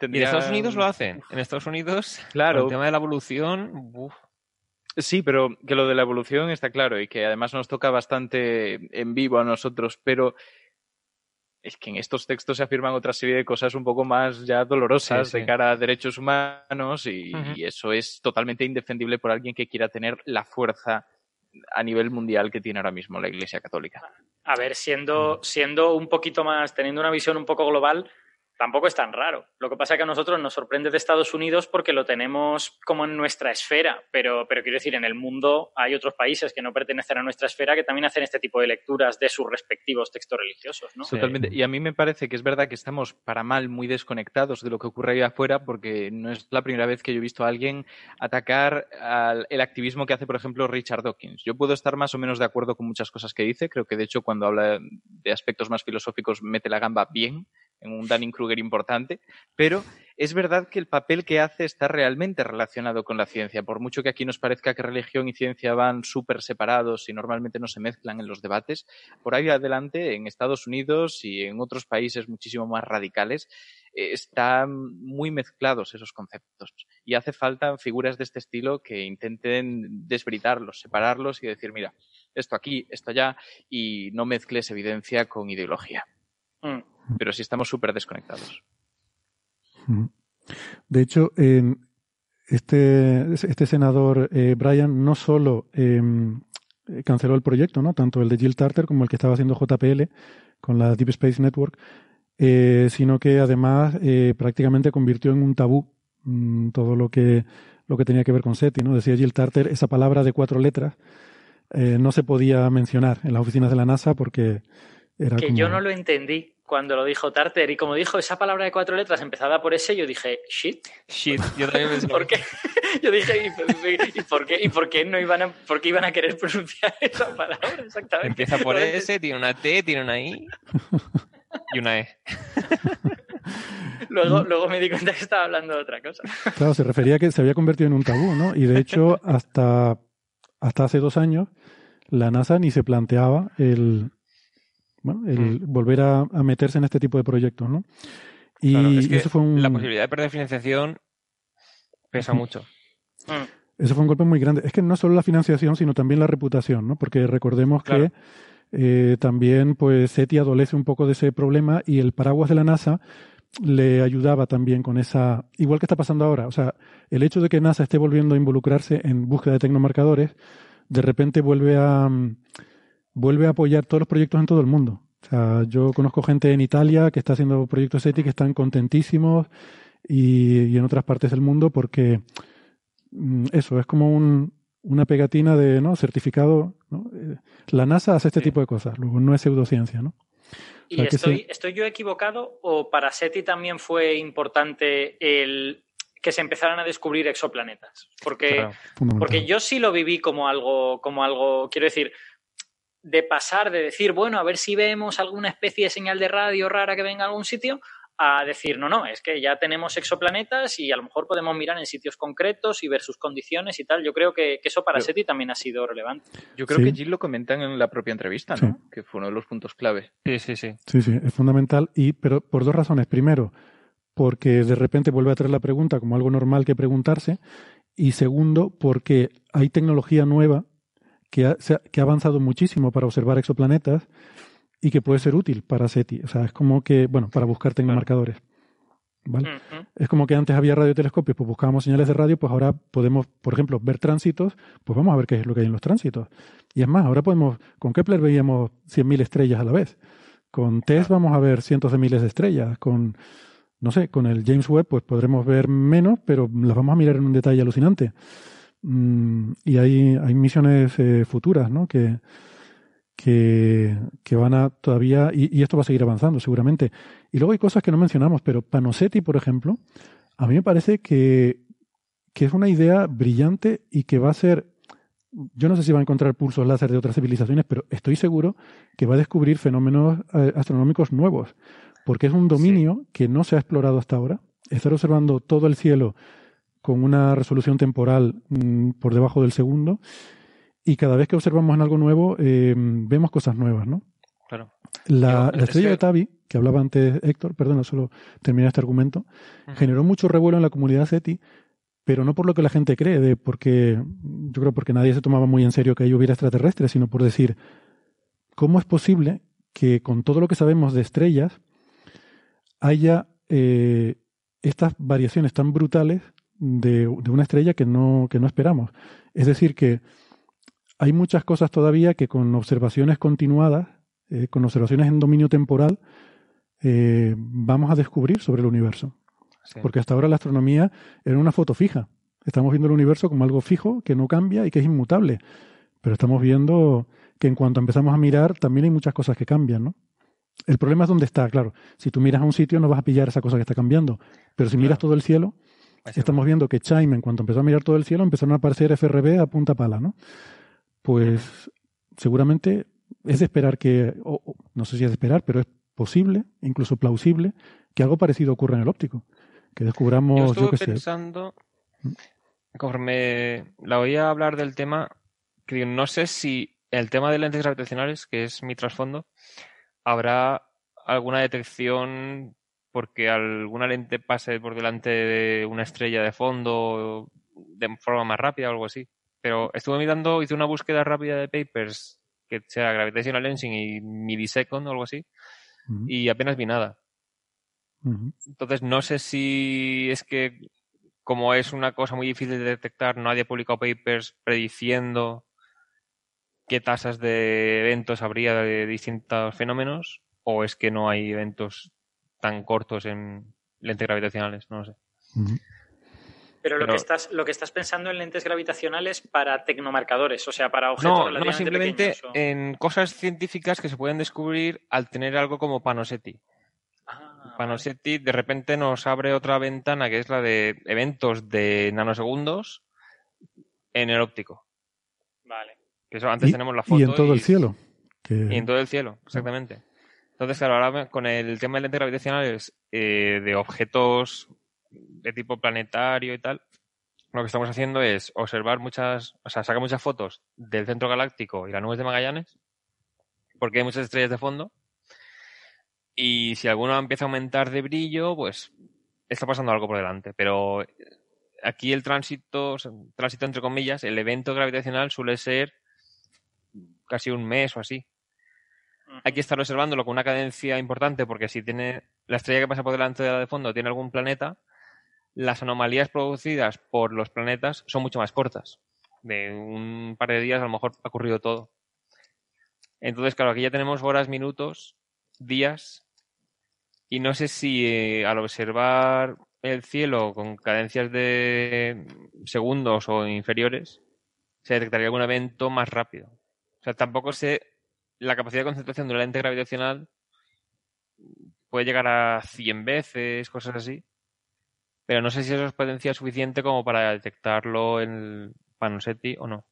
Y en Estados Unidos lo hacen. En Estados Unidos, claro. el tema de la evolución. Sí, pero que lo de la evolución está claro y que además nos toca bastante en vivo a nosotros, pero es que en estos textos se afirman otra serie de cosas un poco más ya dolorosas de cara a derechos humanos y, eso es totalmente indefendible por alguien que quiera tener la fuerza a nivel mundial que tiene ahora mismo la Iglesia Católica. A ver, siendo, siendo un poquito más, teniendo una visión un poco global, tampoco es tan raro. Lo que pasa es que a nosotros nos sorprende de Estados Unidos porque lo tenemos como en nuestra esfera, pero, pero quiero decir, en el mundo hay otros países que no pertenecen a nuestra esfera que también hacen este tipo de lecturas de sus respectivos textos religiosos. ¿no? Totalmente. Y a mí me parece que es verdad que estamos para mal muy desconectados de lo que ocurre ahí afuera porque no es la primera vez que yo he visto a alguien atacar al, el activismo que hace, por ejemplo, Richard Dawkins. Yo puedo estar más o menos de acuerdo con muchas cosas que dice. Creo que, de hecho, cuando habla de aspectos más filosóficos mete la gamba bien en un Dunning-Kruger importante, pero es verdad que el papel que hace está realmente relacionado con la ciencia. Por mucho que aquí nos parezca que religión y ciencia van súper separados y normalmente no se mezclan en los debates, por ahí adelante, en Estados Unidos y en otros países muchísimo más radicales, eh, están muy mezclados esos conceptos. Y hace falta figuras de este estilo que intenten desbritarlos, separarlos y decir, mira, esto aquí, esto allá, y no mezcles evidencia con ideología. Mm pero sí estamos súper desconectados. De hecho, este, este senador eh, Brian no solo em, canceló el proyecto, ¿no? tanto el de Jill Tarter como el que estaba haciendo JPL con la Deep Space Network, eh, sino que además eh, prácticamente convirtió en un tabú mm, todo lo que, lo que tenía que ver con SETI. ¿no? Decía Jill Tarter, esa palabra de cuatro letras no se podía mencionar en las oficinas de la NASA porque era que yo no lo entendí cuando lo dijo Tarter. Y como dijo esa palabra de cuatro letras empezada por ese, yo dije, shit. Shit, yo también pensé. [LAUGHS] ¿Por qué? [LAUGHS] Yo dije, ¿y, por qué, ¿y por qué no iban a, por qué iban a querer pronunciar [LAUGHS] esa palabra exactamente? Empieza por S, tiene una T, tiene una I y una E. Luego, luego me di cuenta que estaba hablando de otra cosa. Claro, se refería a que se había convertido en un tabú, ¿no? Y de hecho, hasta, hasta hace dos años, la NASA ni se planteaba el, bueno, el mm. volver a, meterse en este tipo de proyectos, ¿no? Y, eso fue un... La posibilidad de perder financiación pesa mucho. Mm. Eso fue un golpe muy grande. Es que no solo la financiación, sino también la reputación, ¿no? Porque recordemos que eh, también, pues, SETI adolece un poco de ese problema y el paraguas de la NASA le ayudaba también con esa, igual que está pasando ahora. O sea, el hecho de que NASA esté volviendo a involucrarse en búsqueda de tecnomarcadores, de repente vuelve a, vuelve a apoyar todos los proyectos en todo el mundo. O sea, yo conozco gente en Italia que está haciendo proyectos ETI que están contentísimos y, en otras partes del mundo porque mm, eso es como un, una pegatina de no certificado. ¿no? Eh, la NASA hace este tipo de cosas, luego no es pseudociencia, ¿no? ¿Y estoy, estoy yo equivocado o para SETI también fue importante el que se empezaran a descubrir exoplanetas? Porque, porque yo sí lo viví como algo, como algo, quiero decir, de pasar de decir, bueno, a ver si vemos alguna especie de señal de radio rara que venga a algún sitio, a decir, no, no, es que ya tenemos exoplanetas y a lo mejor podemos mirar en sitios concretos y ver sus condiciones y tal. Yo creo que, eso para SETI también ha sido relevante. Yo creo que Jill lo comentan en la propia entrevista, ¿no? Que fue uno de los puntos clave. Sí, sí, sí. Sí, sí, es fundamental. Y, pero por dos razones. Primero, porque de repente vuelve a traer la pregunta como algo normal que preguntarse. Y segundo, porque hay tecnología nueva que ha, que ha avanzado muchísimo para observar exoplanetas y que puede ser útil para SETI. O sea, es como que, bueno, para buscar tecnomarcadores. ¿Vale? Es como que antes había radiotelescopios, pues buscábamos señales de radio, pues ahora podemos, por ejemplo, ver tránsitos, pues vamos a ver qué es lo que hay en los tránsitos. Y es más, ahora podemos, con Kepler veíamos 100.000 estrellas a la vez. Con TESS vamos a ver cientos de miles de estrellas. Con, no sé, con el James Webb, pues podremos ver menos, pero las vamos a mirar en un detalle alucinante. Mm, y hay, hay misiones eh, futuras, ¿no? Que, que, van a todavía, y, esto va a seguir avanzando seguramente. Y luego hay cosas que no mencionamos, pero Panosetti, por ejemplo, a mí me parece que, que es una idea brillante y que va a ser, yo no sé si va a encontrar pulsos láser de otras civilizaciones, pero estoy seguro que va a descubrir fenómenos eh, astronómicos nuevos, porque es un dominio que no se ha explorado hasta ahora. Estar observando todo el cielo con una resolución temporal mm, por debajo del segundo y cada vez que observamos en algo nuevo, eh, vemos cosas nuevas, ¿no? Claro. La, estrella de Tabi, que hablaba antes Héctor, perdona, solo terminé este argumento, generó mucho revuelo en la comunidad SETI, pero no por lo que la gente cree, de porque yo creo porque nadie se tomaba muy en serio que ahí hubiera extraterrestres, sino por decir, ¿cómo es posible que con todo lo que sabemos de estrellas haya eh, estas variaciones tan brutales de, de, una estrella que no, que no esperamos? Es decir, que hay muchas cosas todavía que con observaciones continuadas, eh, con observaciones en dominio temporal, eh, vamos a descubrir sobre el universo. Porque hasta ahora la astronomía era una foto fija. Estamos viendo el universo como algo fijo, que no cambia y que es inmutable. Pero estamos viendo que en cuanto empezamos a mirar, también hay muchas cosas que cambian, ¿no? El problema es dónde está, claro. Si tú miras a un sitio no vas a pillar esa cosa que está cambiando. Pero si miras todo el cielo, estamos viendo que Chime, en cuanto empezó a mirar todo el cielo, empezaron a aparecer FRB a punta pala, ¿no? pues seguramente es de esperar que, no sé si es de esperar, pero es posible, incluso plausible, que algo parecido ocurra en el óptico. Que descubramos, yo, estuve pensando, mm. conforme la oía hablar del tema, que no sé si el tema de lentes gravitacionales, que es mi trasfondo, habrá alguna detección porque alguna lente pase por delante de una estrella de fondo de forma más rápida o algo así. Pero estuve mirando, hice una búsqueda rápida de papers que sea gravitational lensing y millisecond o algo así, y apenas vi nada. Entonces no sé si es que como es una cosa muy difícil de detectar, nadie ha publicado papers prediciendo qué tasas de eventos habría de distintos fenómenos, o es que no hay eventos tan cortos en lentes gravitacionales, no lo sé. Pero, lo, que estás, lo que estás pensando en lentes gravitacionales para tecnomarcadores, o sea, para objetos no, no, simplemente en cosas científicas que se pueden descubrir al tener algo como Panosetti. Ah, Panosetti de repente nos abre otra ventana que es la de eventos de nanosegundos en el óptico. Vale. Que eso antes tenemos la foto. Y en todo el cielo. Y en todo el cielo, exactamente. Entonces, claro, ahora con el tema de lentes gravitacionales eh, de objetos de tipo planetario y tal, lo que estamos haciendo es observar muchas, o sea, sacar muchas fotos del centro galáctico y las nubes de Magallanes, porque hay muchas estrellas de fondo. Y si alguno empieza a aumentar de brillo, pues está pasando algo por delante. Pero aquí el tránsito, tránsito entre comillas, el evento gravitacional suele ser casi un mes o así. Hay que estar observándolo con una cadencia importante porque si tiene la estrella que pasa por delante de la de fondo tiene algún planeta, las anomalías producidas por los planetas son mucho más cortas. De un par de días a lo mejor ha ocurrido todo. Entonces, claro, aquí ya tenemos horas, minutos, días, y no sé si eh, al observar el cielo con cadencias de segundos o inferiores, se detectaría algún evento más rápido. O sea, tampoco sé la capacidad de concentración de una lente gravitacional puede llegar a 100 veces, cosas así. Pero no sé si eso es potencia suficiente como para detectarlo en Panosetti o no.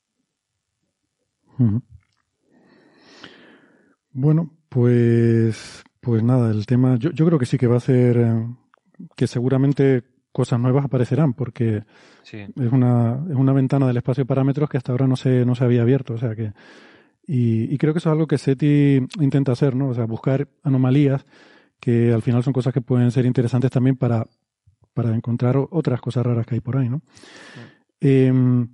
Bueno, pues, Pues nada, el tema, yo, yo creo que sí que va a ser, eh, que seguramente cosas nuevas aparecerán, porque es, una, es una ventana del espacio de parámetros que hasta ahora no se, no se había abierto. O sea que, y, y creo que eso es algo que SETI intenta hacer, ¿no? O sea, buscar anomalías que al final son cosas que pueden ser interesantes también para, para encontrar otras cosas raras que hay por ahí, ¿no? Em,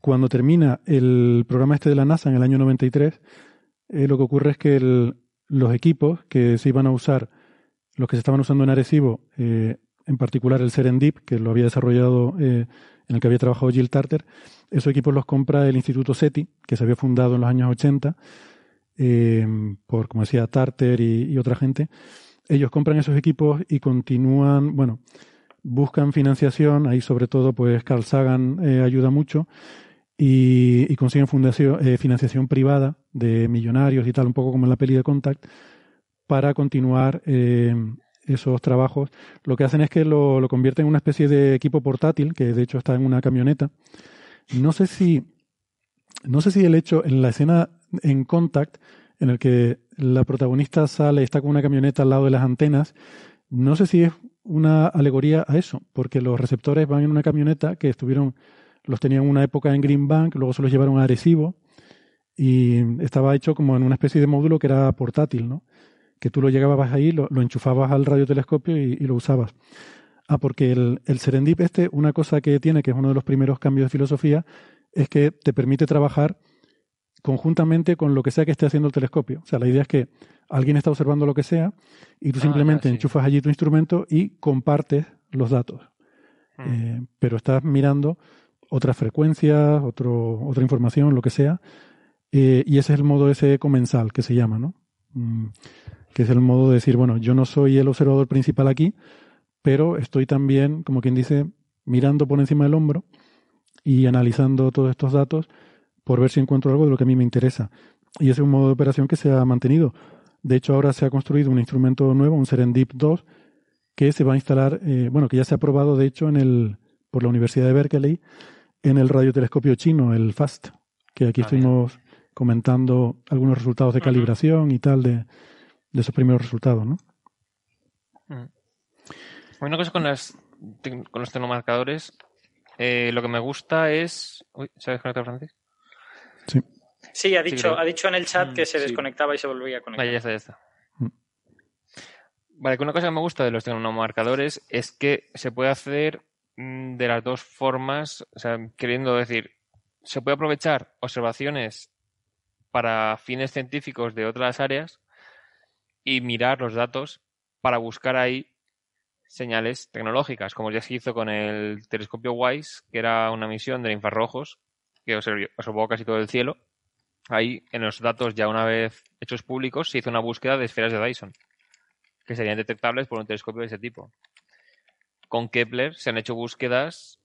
cuando termina el programa este de la NASA en el año 93, eh, lo que ocurre es que los equipos que se iban a usar, los que se estaban usando en Arecibo, eh, en particular el Serendip, que lo había desarrollado, eh, en el que había trabajado Jill Tarter, esos equipos los compra el Instituto SETI, que se había fundado en los años 80, por, como decía, Tarter y, otra gente. Ellos compran esos equipos y continúan, bueno, buscan financiación, ahí sobre todo pues Carl Sagan ayuda mucho, y, consiguen eh, financiación privada de millonarios y tal, un poco como en la peli de Contact, para continuar eh, esos trabajos. Lo que hacen es que lo, lo, convierten en una especie de equipo portátil, que de hecho está en una camioneta. No sé si, no sé si el hecho en la escena en Contact, en el que la protagonista sale, está con una camioneta al lado de las antenas, no sé si es una alegoría a eso, porque los receptores van en una camioneta que estuvieron los tenían una época en Green Bank, luego se los llevaron a Arecibo y estaba hecho como en una especie de módulo que era portátil, ¿no? Que tú lo llegabas ahí, lo, enchufabas al radiotelescopio y, y, lo usabas. Ah, porque el, el Serendip este, una cosa que tiene, que es uno de los primeros cambios de filosofía, es que te permite trabajar conjuntamente con lo que sea que esté haciendo el telescopio. O sea, la idea es que alguien está observando lo que sea y tú ah, simplemente enchufas allí tu instrumento y compartes los datos. Hmm. Eh, pero estás mirando otras frecuencias, otro, otra información, lo que sea. Eh, y ese es el modo ese comensal que se llama, ¿no? Mm, que es el modo de decir, bueno, yo no soy el observador principal aquí, pero estoy también, como quien dice, mirando por encima del hombro y analizando todos estos datos por ver si encuentro algo de lo que a mí me interesa. Y ese es un modo de operación que se ha mantenido. De hecho, ahora se ha construido un instrumento nuevo, un Serendip 2, que se va a instalar, eh, bueno, que ya se ha probado, de hecho, en el, por la Universidad de Berkeley, en el radiotelescopio chino, el FAST, que aquí ah, estuvimos comentando algunos resultados de calibración y tal de, esos primeros resultados, ¿no? Una cosa con, las, con los tecnomarcadores, eh, lo que me gusta es... Uy, ¿se ha desconectado Francis? Sí. Sí, ha dicho, ha dicho en el chat que se desconectaba y se volvía a conectar. Vale, ya está, ya está. Mm. Vale, una cosa que me gusta de los tecnomarcadores es que se puede hacer Mm, de las dos formas, o sea, queriendo decir, se puede aprovechar observaciones para fines científicos de otras áreas y mirar los datos para buscar ahí señales tecnológicas, como ya se hizo con el telescopio WISE, que era una misión de infrarrojos que observó casi todo el cielo. Ahí, en los datos ya una vez hechos públicos, se hizo una búsqueda de esferas de Dyson, que serían detectables por un telescopio de ese tipo con Kepler se han hecho búsquedas,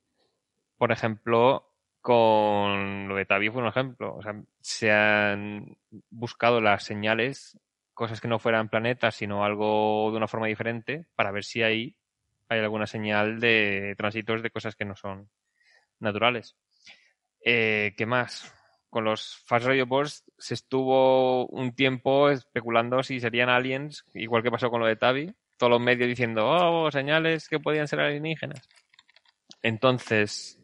por ejemplo, con lo de Tabi fue un ejemplo. O sea, se han buscado las señales, cosas que no fueran planetas, sino algo de una forma diferente, para ver si ahí hay alguna señal de tránsitos de cosas que no son naturales. Eh, ¿Qué más? Con los Fast Radio Bursts se estuvo un tiempo especulando si serían aliens, igual que pasó con lo de Tabi, todos los medios diciendo, oh, señales que podían ser alienígenas. Entonces,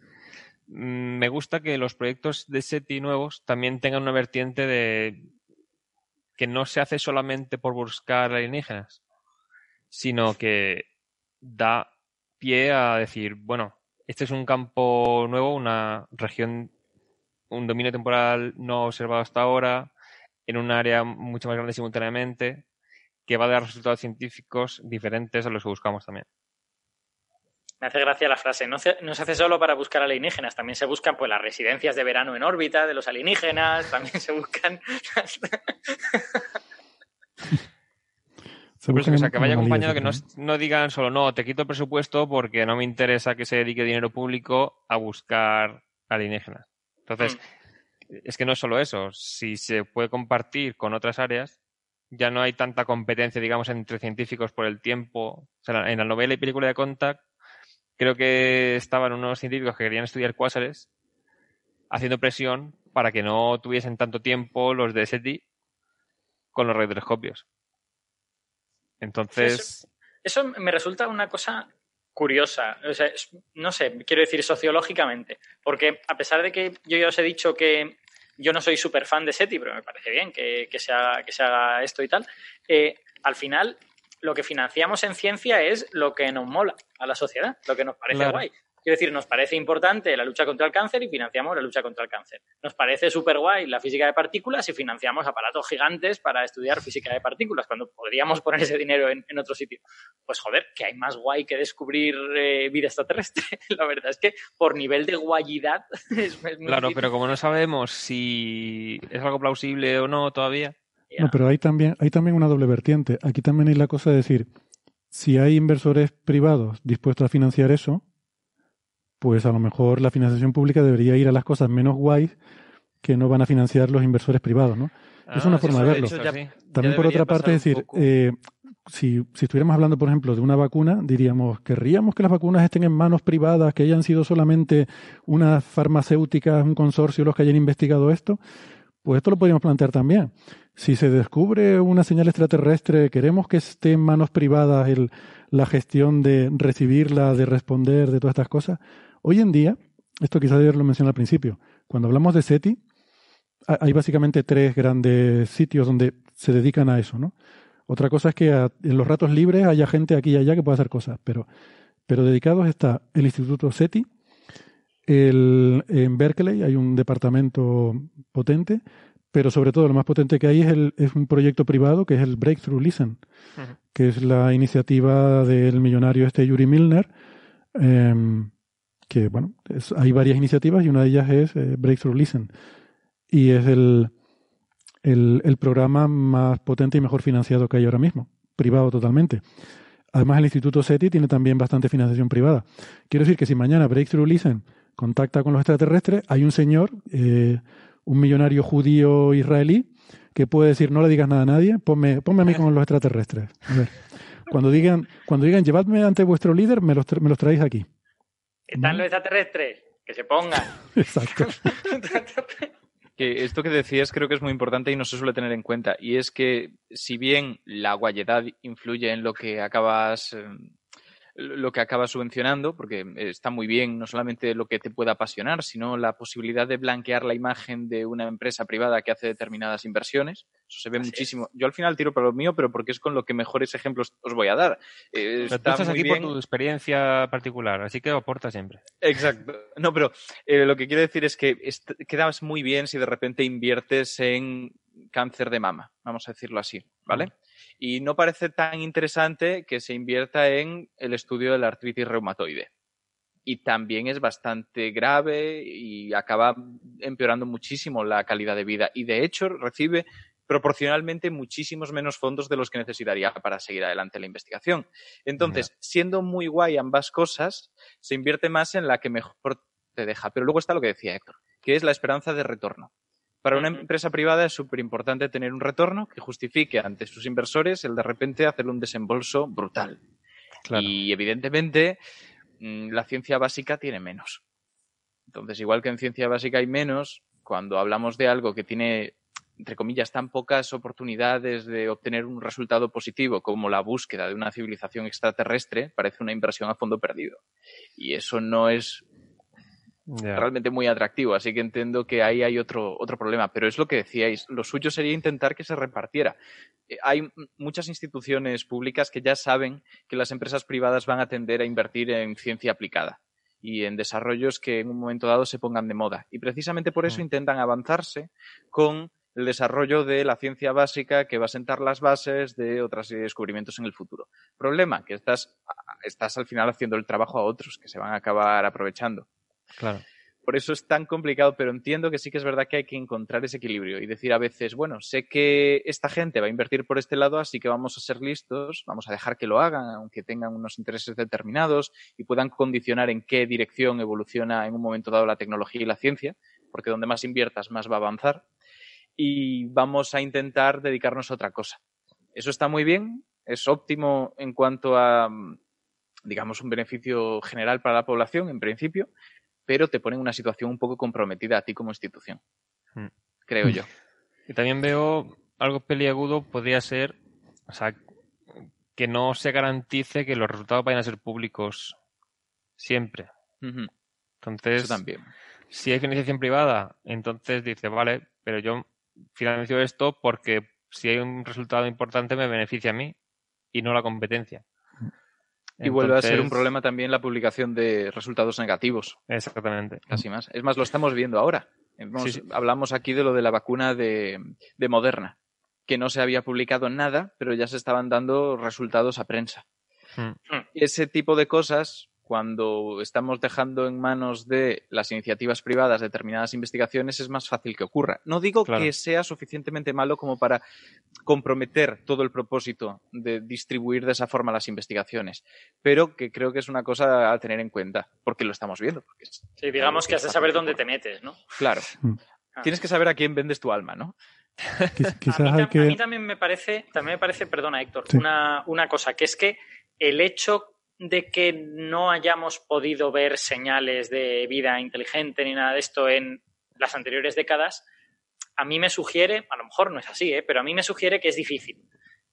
mm, me gusta que los proyectos de SETI nuevos también tengan una vertiente de que no se hace solamente por buscar alienígenas, sino que da pie a decir, bueno, este es un campo nuevo, una región, un dominio temporal no observado hasta ahora, en un área mucho más grande simultáneamente que va a dar resultados científicos diferentes a los que buscamos también. Me hace gracia la frase, no se, no se hace solo para buscar alienígenas, también se buscan pues las residencias de verano en órbita de los alienígenas, también se buscan... Pues, o sea, que vaya acompañado, que no, no, digan solo, no, te quito el presupuesto porque no me interesa que se dedique dinero público a buscar alienígenas. Entonces, mm. es que no es solo eso, si se puede compartir con otras áreas, ya no hay tanta competencia, digamos, entre científicos por el tiempo. O sea, en la novela y película de Contact, creo que estaban unos científicos que querían estudiar cuásares haciendo presión para que no tuviesen tanto tiempo los de SETI con los radiotelescopios. Entonces... eso, me resulta una cosa curiosa. O sea, no sé, quiero decir sociológicamente. Porque a pesar de que yo ya os he dicho que yo no soy súper fan de SETI, pero me parece bien que, que, se, haga, que se haga esto y tal, eh, al final lo que financiamos en ciencia es lo que nos mola a la sociedad, lo que nos parece guay. Quiero decir, nos parece importante la lucha contra el cáncer y financiamos la lucha contra el cáncer. Nos parece súper guay la física de partículas y financiamos aparatos gigantes para estudiar física de partículas, cuando podríamos poner ese dinero en, otro sitio. Pues joder, que hay más guay que descubrir eh, vida extraterrestre. [LAUGHS] la verdad es que por nivel de guayidad [LAUGHS] es, muy Claro, pero como no sabemos si es algo plausible o no todavía. No, pero hay también, hay también una doble vertiente. Aquí también hay la cosa de decir, si hay inversores privados dispuestos a financiar eso, pues a lo mejor la financiación pública debería ir a las cosas menos guays que no van a financiar los inversores privados, ¿no? es una ah, forma de verlo. También por otra parte, es decir, eh, si, si, estuviéramos hablando, por ejemplo, de una vacuna, diríamos, querríamos que las vacunas estén en manos privadas, que hayan sido solamente unas farmacéuticas, un consorcio los que hayan investigado esto. Pues esto lo podríamos plantear también. Si se descubre una señal extraterrestre, queremos que esté en manos privadas la gestión de recibirla, de responder, de todas estas cosas. Hoy en día, esto quizás ayer lo mencioné al principio, cuando hablamos de SETI, hay básicamente tres grandes sitios donde se dedican a eso, ¿no? Otra cosa es que en los ratos libres haya gente aquí y allá que pueda hacer cosas, pero, pero dedicados está el Instituto SETI, el, en Berkeley hay un departamento potente, pero sobre todo lo más potente que hay es, el, es un proyecto privado que es el Breakthrough Listen, que es la iniciativa del millonario este Yuri Milner, eh, que bueno, hay varias iniciativas y una de ellas es eh, Breakthrough Listen. Y es el, el, programa más potente y mejor financiado que hay ahora mismo, privado totalmente. Además, el Instituto SETI tiene también bastante financiación privada. Quiero decir que si mañana Breakthrough Listen contacta con los extraterrestres, hay un señor, eh, un millonario judío israelí, que puede decir, no le digas nada a nadie, ponme, ponme a mí [LAUGHS] con los extraterrestres. A ver. Cuando digan, cuando digan, llevadme ante vuestro líder, me los, me los traéis aquí. Están los extraterrestres, que se pongan. [LAUGHS] Exacto. [LAUGHS] que esto que decías creo que es muy importante y no se suele tener en cuenta. Y es que si bien la guayedad influye en lo que acabas em, lo que acaba subvencionando, porque está muy bien no solamente lo que te pueda apasionar, sino la posibilidad de blanquear la imagen de una empresa privada que hace determinadas inversiones. Eso se ve muchísimo. Yo al final tiro para lo mío, pero porque es con lo que mejores ejemplos os voy a dar. Eh, estás aquí por tu experiencia particular, así que aporta siempre. Exacto. No, pero eh, lo que quiero decir es que quedas muy bien si de repente inviertes en cáncer de mama, vamos a decirlo así, ¿vale? Y no parece tan interesante que se invierta en el estudio de la artritis reumatoide. Y también es bastante grave y acaba empeorando muchísimo la calidad de vida. Y de hecho recibe proporcionalmente muchísimos menos fondos de los que necesitaría para seguir adelante la investigación. Entonces, siendo muy guay ambas cosas, se invierte más en la que mejor te deja. Pero luego está lo que decía Héctor, que es la esperanza de retorno. Para una empresa privada es súper importante tener un retorno que justifique ante sus inversores el de repente hacer un desembolso brutal. Y evidentemente mm, la ciencia básica tiene menos. Entonces, igual que en ciencia básica hay menos, cuando hablamos de algo que tiene, entre comillas, tan pocas oportunidades de obtener un resultado positivo como la búsqueda de una civilización extraterrestre, parece una inversión a fondo perdido. Y eso no es realmente muy atractivo. Así que entiendo que ahí hay otro, otro problema. Pero es lo que decíais, lo suyo sería intentar que se repartiera. Eh, hay muchas instituciones públicas que ya saben que las empresas privadas van a tender a invertir en ciencia aplicada y en desarrollos que en un momento dado se pongan de moda. Y precisamente por eso mm. intentan avanzarse con el desarrollo de la ciencia básica que va a sentar las bases de otras descubrimientos en el futuro. Problema, que estás, estás al final haciendo el trabajo a otros que se van a acabar aprovechando. Claro. Por eso es tan complicado, pero entiendo que sí que es verdad que hay que encontrar ese equilibrio y decir a veces, bueno, sé que esta gente va a invertir por este lado, así que vamos a ser listos, vamos a dejar que lo hagan, aunque tengan unos intereses determinados y puedan condicionar en qué dirección evoluciona en un momento dado la tecnología y la ciencia, porque donde más inviertas, más va a avanzar. Y vamos a intentar dedicarnos a otra cosa. Eso está muy bien, es óptimo en cuanto a, digamos, un beneficio general para la población, en principio, pero te pone en una situación un poco comprometida a ti como institución. Hmm. Creo yo. [LAUGHS] Y también veo algo peliagudo, podría ser, o sea, que no se garantice que los resultados vayan a ser públicos siempre. Entonces, también. si hay financiación privada, entonces dice, vale, pero yo financio esto porque si hay un resultado importante me beneficia a mí y no la competencia. Y vuelve a ser un problema también la publicación de resultados negativos. Exactamente. Casi más. Es más, lo estamos viendo ahora. Hablamos aquí de lo de la vacuna de, de, Moderna, que no se había publicado nada, pero ya se estaban dando resultados a prensa. Hmm. Ese tipo de cosas cuando estamos dejando en manos de las iniciativas privadas determinadas investigaciones es más fácil que ocurra. No digo que sea suficientemente malo como para comprometer todo el propósito de distribuir de esa forma las investigaciones, pero que creo que es una cosa a tener en cuenta, porque lo estamos viendo. sí, digamos que has de saber dónde te metes, ¿no? Claro. Mm. Ah. Tienes que saber a quién vendes tu alma, ¿no? [LAUGHS] a, mí, también me parece, también me parece, perdona Héctor, una, una cosa, que es que el hecho de que no hayamos podido ver señales de vida inteligente ni nada de esto en las anteriores décadas, a mí me sugiere, a lo mejor no es así, ¿eh? pero a mí me sugiere que es difícil.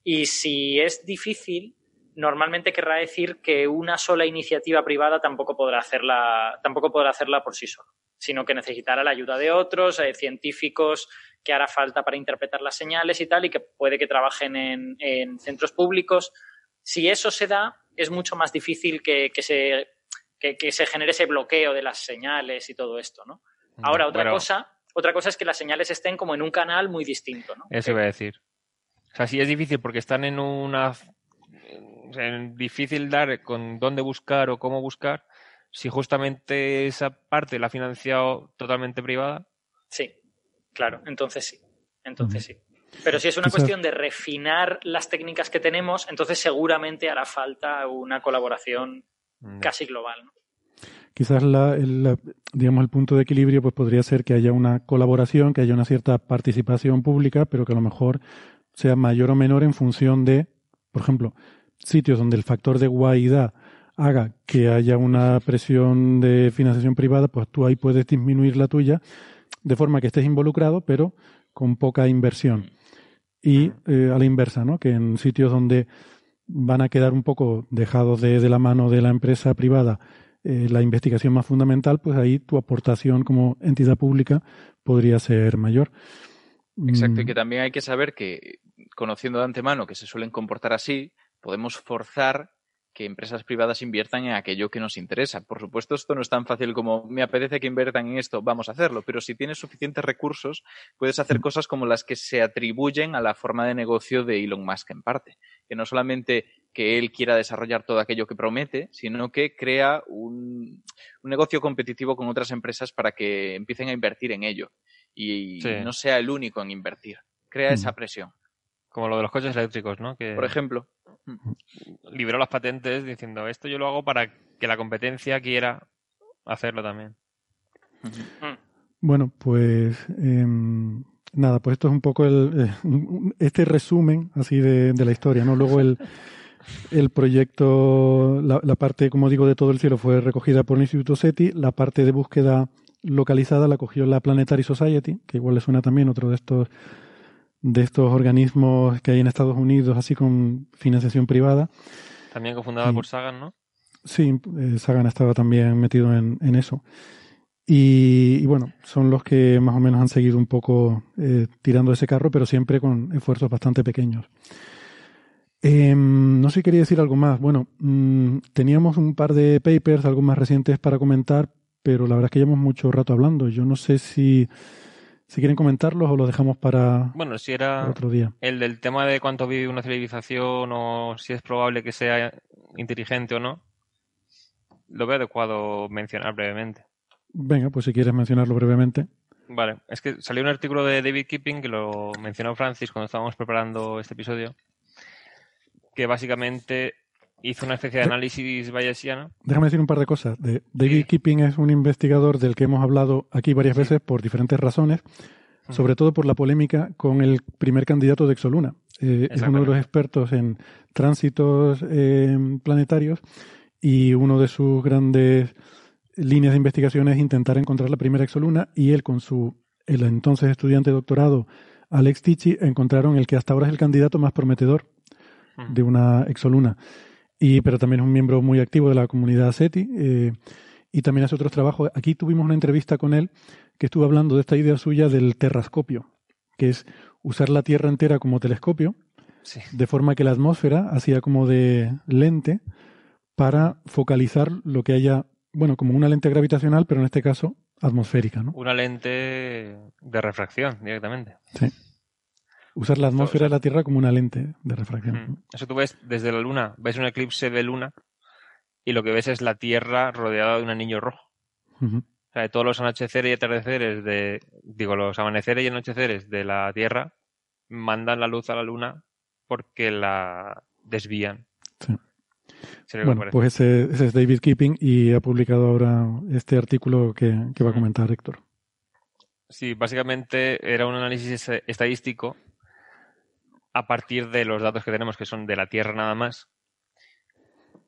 Y si es difícil, normalmente querrá decir que una sola iniciativa privada tampoco podrá hacerla, tampoco podrá hacerla por sí sola, sino que necesitará la ayuda de otros, eh, científicos que hará falta para interpretar las señales y tal, y que puede que trabajen en, en centros públicos. Si eso se da, es mucho más difícil que, se, se genere ese bloqueo de las señales y todo esto, ¿no? Mm, Ahora, otra cosa, otra cosa es que las señales estén como en un canal muy distinto, ¿no? Eso iba a decir. O sea, sí es difícil porque están en una... Difícil dar con dónde buscar o cómo buscar si justamente esa parte la ha financiado totalmente privada. Sí, claro, entonces sí. Entonces sí. Pero si es una cuestión de refinar las técnicas que tenemos, entonces seguramente hará falta una colaboración casi global. Quizás el, digamos, el punto de equilibrio pues podría ser que haya una colaboración, que haya una cierta participación pública, pero que a lo mejor sea mayor o menor en función de, por ejemplo, sitios donde el factor de guaidad haga que haya una presión de financiación privada, pues tú ahí puedes disminuir la tuya de forma que estés involucrado, pero con poca inversión y eh, a la inversa, ¿no? Que en sitios donde van a quedar un poco dejados de, la mano de la empresa privada eh, la investigación más fundamental, pues ahí tu aportación como entidad pública podría ser mayor. Exacto, y mm. que también hay que saber que, conociendo de antemano que se suelen comportar así, podemos forzar que empresas privadas inviertan en aquello que nos interesa. Por supuesto, esto no es tan fácil como me apetece que inviertan en esto, vamos a hacerlo, pero si tienes suficientes recursos, puedes hacer cosas como las que se atribuyen a la forma de negocio de Elon Musk en parte, que no solamente que él quiera desarrollar todo aquello que promete, sino que crea un, negocio competitivo con otras empresas para que empiecen a invertir en ello y no sea el único en invertir. Crea esa presión. Como lo de los coches eléctricos, ¿no? Por ejemplo. Liberó las patentes diciendo esto yo lo hago para que la competencia quiera hacerlo también. Bueno, pues em, nada, pues esto es un poco el, eh, este resumen así de, la historia, ¿no? Luego el, el proyecto, la, la, parte, como digo, de todo el cielo fue recogida por el Instituto SETI, la parte de búsqueda localizada la cogió la Planetary Society, que igual le suena también otro de estos de estos organismos que hay en Estados Unidos, así con financiación privada. También cofundada por Sagan, ¿no? Sí, eh, Sagan estaba también metido en, eso. Y, bueno, son los que más o menos han seguido un poco eh, tirando ese carro, pero siempre con esfuerzos bastante pequeños. Em, no sé si quería decir algo más. Bueno, mm, teníamos un par de papers, algo más recientes para comentar, pero la verdad es que llevamos mucho rato hablando. Yo no sé si si quieren comentarlos o lo dejamos para, bueno, si era otro día. El del tema de cuánto vive una civilización o si es probable que sea inteligente o no, lo veo adecuado mencionar brevemente. Venga, pues si quieres mencionarlo brevemente. Vale, es que salió un artículo de David Keeping que lo mencionó Francis cuando estábamos preparando este episodio, que básicamente hizo una especie de análisis bayesiano. Déjame decir un par de cosas. David Keeping es un investigador del que hemos hablado aquí varias veces por diferentes razones, sobre todo por la polémica con el primer candidato de Exoluna. Eh, es uno de los expertos en tránsitos eh, planetarios y uno de sus grandes líneas de investigación es intentar encontrar la primera exoluna y él con su el entonces estudiante de doctorado Alex Tichy encontraron el que hasta ahora es el candidato más prometedor de una exoluna. Y, pero también es un miembro muy activo de la comunidad SETI eh, y también hace otros trabajos. Aquí tuvimos una entrevista con él que estuvo hablando de esta idea suya del terrascopio, que es usar la Tierra entera como telescopio, de forma que la atmósfera hacía como de lente para focalizar lo que haya, bueno, como una lente gravitacional, pero en este caso atmosférica, ¿no? Una lente de refracción directamente. Sí. Usar la atmósfera de la Tierra como una lente de refracción. Eso tú ves desde la Luna, ves un eclipse de Luna y lo que ves es la Tierra rodeada de un anillo rojo. O sea, de todos los anocheceres y atardeceres de, digo, los amaneceres y anocheceres de la Tierra mandan la luz a la Luna porque la desvían. Sí. Bueno, pues ese, es David Keeping y ha publicado ahora este artículo que, que va a comentar Héctor. Sí, básicamente era un análisis estadístico a partir de los datos que tenemos, que son de la Tierra nada más,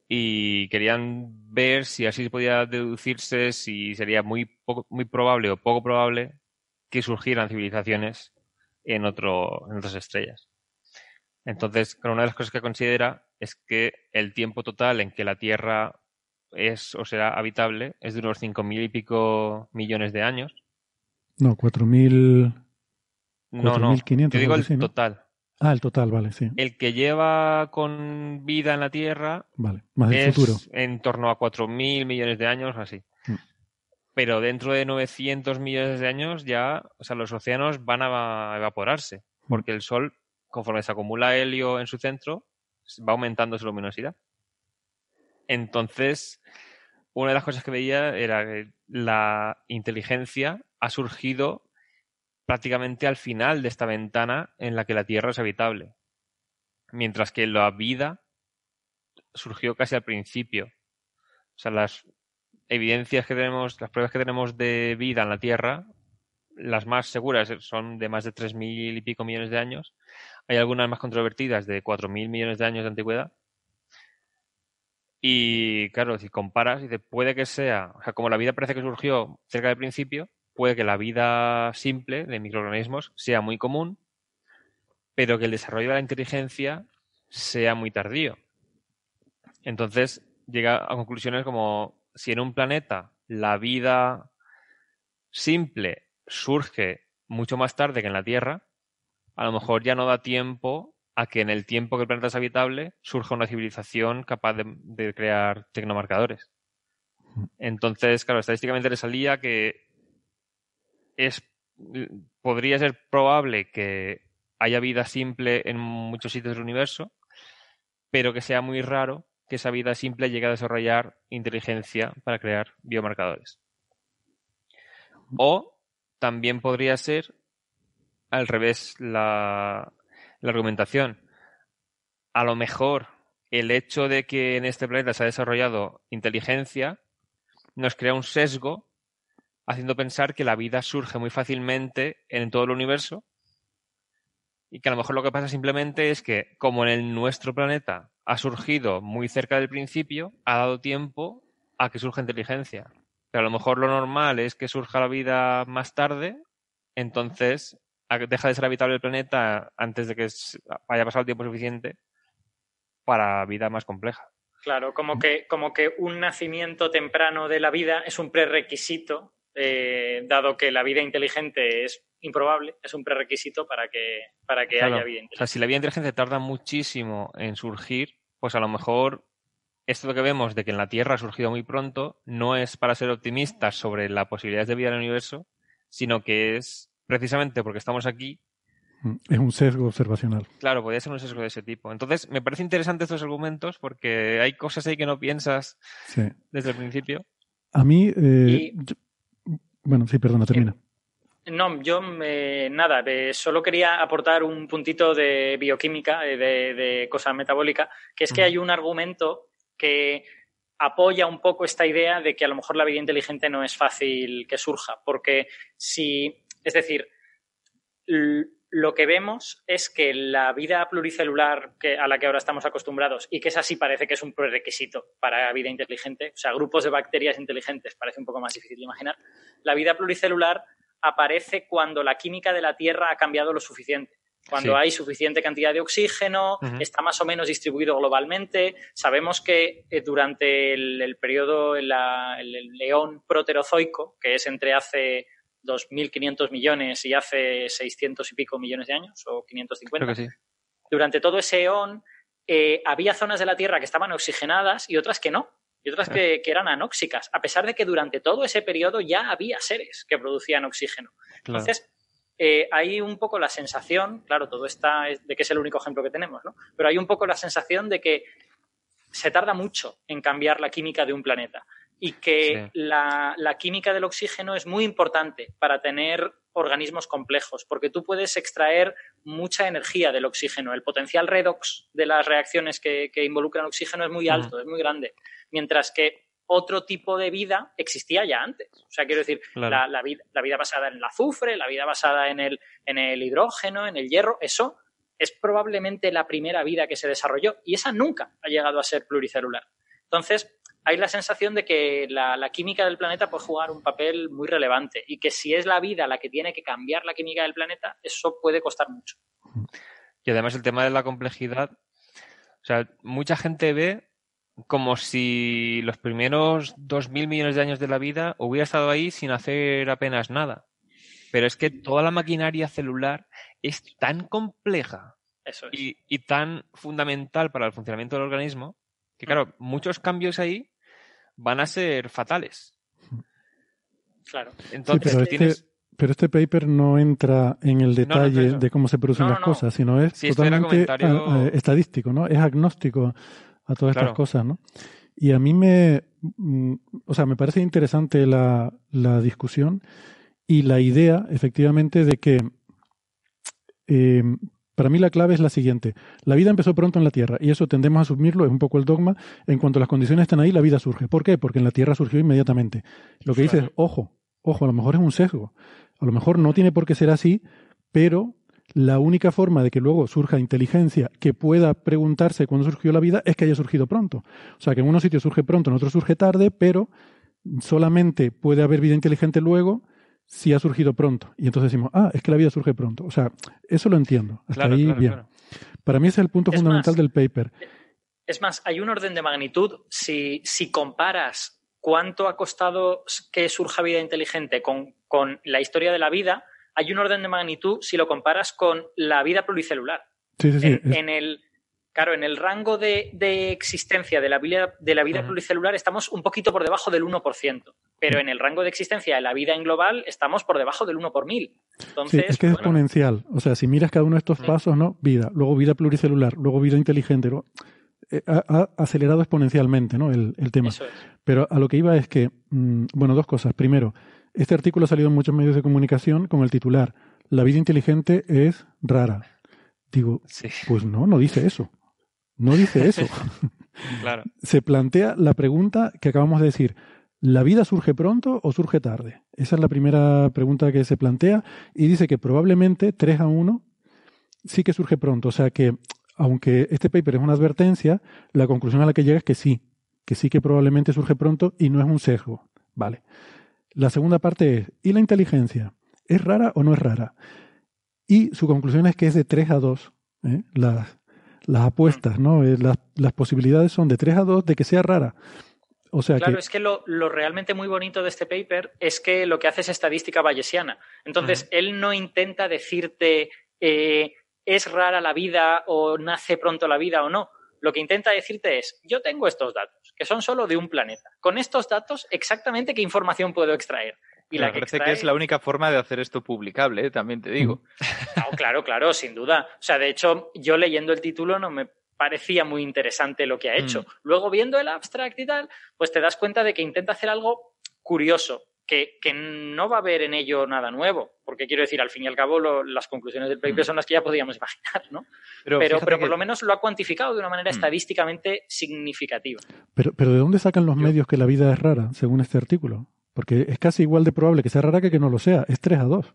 y querían ver si así podía deducirse si sería muy, muy probable o poco probable que surgieran civilizaciones en, otro, en otras estrellas. Entonces, una de las cosas que considera es que el tiempo total en que la Tierra es o será habitable es de unos 5.000 y pico millones de años. No, 4.000... No, no, yo digo el total. Ah, el total, vale, sí. El que lleva con vida en la Tierra vale, más el futuro. en torno a 4.000 millones de años, así. Mm. Pero dentro de 900 millones de años ya, o sea, los océanos van a evaporarse, mm. porque el Sol, conforme se acumula helio en su centro, va aumentando su luminosidad. Entonces, una de las cosas que veía era que la inteligencia ha surgido prácticamente al final de esta ventana en la que la Tierra es habitable. Mientras que la vida surgió casi al principio. O sea, las evidencias que tenemos, las pruebas que tenemos de vida en la Tierra, las más seguras son de más de 3.000 y pico millones de años. Hay algunas más controvertidas de 4.000 millones de años de antigüedad. Y claro, si comparas, dice, puede que sea, o sea, como la vida parece que surgió cerca del principio, puede que la vida simple de microorganismos sea muy común, pero que el desarrollo de la inteligencia sea muy tardío. Entonces llega a conclusiones como si en un planeta la vida simple surge mucho más tarde que en la Tierra, a lo mejor ya no da tiempo a que en el tiempo que el planeta es habitable surja una civilización capaz de, de crear tecnomarcadores. Entonces, claro, estadísticamente le salía que es podría ser probable que haya vida simple en muchos sitios del universo, pero que sea muy raro que esa vida simple llegue a desarrollar inteligencia para crear biomarcadores. O también podría ser al revés la, la argumentación. A lo mejor el hecho de que en este planeta se ha desarrollado inteligencia nos crea un sesgo haciendo pensar que la vida surge muy fácilmente en todo el universo y que a lo mejor lo que pasa simplemente es que como en el, nuestro planeta ha surgido muy cerca del principio, ha dado tiempo a que surja inteligencia. Pero a lo mejor lo normal es que surja la vida más tarde, entonces deja de ser habitable el planeta antes de que haya pasado el tiempo suficiente para vida más compleja. Claro, como que, como que un nacimiento temprano de la vida es un prerequisito eh, dado que la vida inteligente es improbable, es un prerequisito para que, para que haya vida inteligente. O sea, si la vida inteligente tarda muchísimo en surgir, pues a lo mejor esto que vemos de que en la Tierra ha surgido muy pronto no es para ser optimistas sobre la posibilidad de vida en el universo, sino que es precisamente porque estamos aquí. Es un sesgo observacional. Claro, podría ser un sesgo de ese tipo. Entonces, me parece interesante estos argumentos porque hay cosas ahí que no piensas desde el principio. A mí, eh, bueno, sí, perdona, termina. No, yo nada, solo quería aportar un puntito de bioquímica, de, de cosa metabólica, que es que hay un argumento que apoya un poco esta idea de que a lo mejor la vida inteligente no es fácil que surja, porque si, es decir, lo que vemos es que la vida pluricelular que, a la que ahora estamos acostumbrados, y que es así parece que es un prerequisito para vida inteligente, o sea, grupos de bacterias inteligentes, parece un poco más difícil de imaginar, la vida pluricelular aparece cuando la química de la Tierra ha cambiado lo suficiente. Cuando hay suficiente cantidad de oxígeno, está más o menos distribuido globalmente. Sabemos que eh, durante el, periodo, el, león proterozoico, que es entre hace 2.500 millones y hace 600 y pico millones de años, o 550, durante todo ese eón eh, había zonas de la Tierra que estaban oxigenadas y otras que no y otras que, eran anóxicas, a pesar de que durante todo ese periodo ya había seres que producían oxígeno. Entonces, eh, hay un poco la sensación, claro, todo está de que es el único ejemplo que tenemos, ¿no? Pero hay un poco la sensación de que se tarda mucho en cambiar la química de un planeta y que la, la, química del oxígeno es muy importante para tener organismos complejos, porque tú puedes extraer mucha energía del oxígeno. El potencial redox de las reacciones que, involucran oxígeno es muy alto, es muy grande, mientras que otro tipo de vida existía ya antes. O sea, quiero decir, la, vida, la, vida, basada en el azufre, la vida basada en el, en el hidrógeno, en el hierro, eso es probablemente la primera vida que se desarrolló y esa nunca ha llegado a ser pluricelular. Entonces, hay la sensación de que la, química del planeta puede jugar un papel muy relevante y que si es la vida la que tiene que cambiar la química del planeta, eso puede costar mucho. Y además el tema de la complejidad, o sea, mucha gente ve como si los primeros dos mil millones de años de la vida hubiera estado ahí sin hacer apenas nada. Pero es que toda la maquinaria celular es tan compleja y, y tan fundamental para el funcionamiento del organismo que, claro, muchos cambios ahí van a ser fatales. Claro. Entonces, este, pero, este, paper no entra en el detalle de cómo se producen las cosas, sino es totalmente estadístico, ¿no? Es agnóstico a todas estas cosas, ¿no? Y a mí me, mm, o sea, me parece interesante la, la discusión y la idea, efectivamente, de que eh, para mí la clave es la siguiente. La vida empezó pronto en la Tierra y eso tendemos a asumirlo, es un poco el dogma. En cuanto las condiciones están ahí, la vida surge. ¿Por qué? Porque en la Tierra surgió inmediatamente. Lo que dice es, ojo, ojo, a lo mejor es un sesgo. A lo mejor no tiene por qué ser así, pero la única forma de que luego surja inteligencia que pueda preguntarse cuándo surgió la vida es que haya surgido pronto. O sea, que en unos sitios surge pronto, en otros surge tarde, pero solamente puede haber vida inteligente luego si ha surgido pronto. Y entonces decimos, ah, es que la vida surge pronto. O sea, eso lo entiendo. Hasta ahí bien. Para mí ese es el punto fundamental del paper. Es más, hay un orden de magnitud. Si, si comparas cuánto ha costado que surja vida inteligente con, con la historia de la vida, hay un orden de magnitud si lo comparas con la vida pluricelular. Sí, sí, sí. en el, Claro, en el rango de, existencia de la vida, de la vida pluricelular estamos un poquito por debajo del 1%, pero en el rango de existencia de la vida en global estamos por debajo del 1 por mil. Entonces, es que es exponencial. O sea, si miras cada uno de estos pasos, ¿no? Vida, luego vida pluricelular, luego vida inteligente, eh, ha, acelerado exponencialmente ¿no? el, tema. Pero a lo que iba es que, mm, bueno, dos cosas. Primero, este artículo ha salido en muchos medios de comunicación con el titular, La vida inteligente es rara. Digo, pues no, no dice eso. No dice eso. [LAUGHS] claro. Se plantea la pregunta que acabamos de decir. ¿La vida surge pronto o surge tarde? Esa es la primera pregunta que se plantea y dice que probablemente 3 a 1 sí que surge pronto. O sea que, aunque este paper es una advertencia, la conclusión a la que llega es que sí, que sí que probablemente surge pronto y no es un sesgo. Vale. La segunda parte es, ¿y la inteligencia? ¿Es rara o no es rara? Y su conclusión es que es de 3 a 2. ¿eh? Las, las apuestas, ¿no? Eh, las, las, posibilidades son de 3 a 2 de que sea rara. O sea claro, es que lo, lo, realmente muy bonito de este paper es que lo que hace es estadística bayesiana. Entonces, él no intenta decirte eh, es rara la vida o nace pronto la vida o no. Lo que intenta decirte es, yo tengo estos datos, que son solo de un planeta. Con estos datos, exactamente qué información puedo extraer. Y la que parece que es la única forma de hacer esto publicable, ¿eh? también te digo. [LAUGHS] claro, claro, sin duda. O sea, de hecho, yo leyendo el título no me parecía muy interesante lo que ha hecho. Mm. Luego, viendo el abstract y tal, pues te das cuenta de que intenta hacer algo curioso, que, no va a haber en ello nada nuevo, porque quiero decir, al fin y al cabo, las conclusiones del paper mm. son las que ya podíamos imaginar, ¿no? Pero, pero, por lo menos lo ha cuantificado de una manera mm. estadísticamente significativa. Pero, pero ¿de dónde sacan los medios que la vida es rara, según este artículo? Porque es casi igual de probable que sea rara que que no lo sea. Es 3 a 2.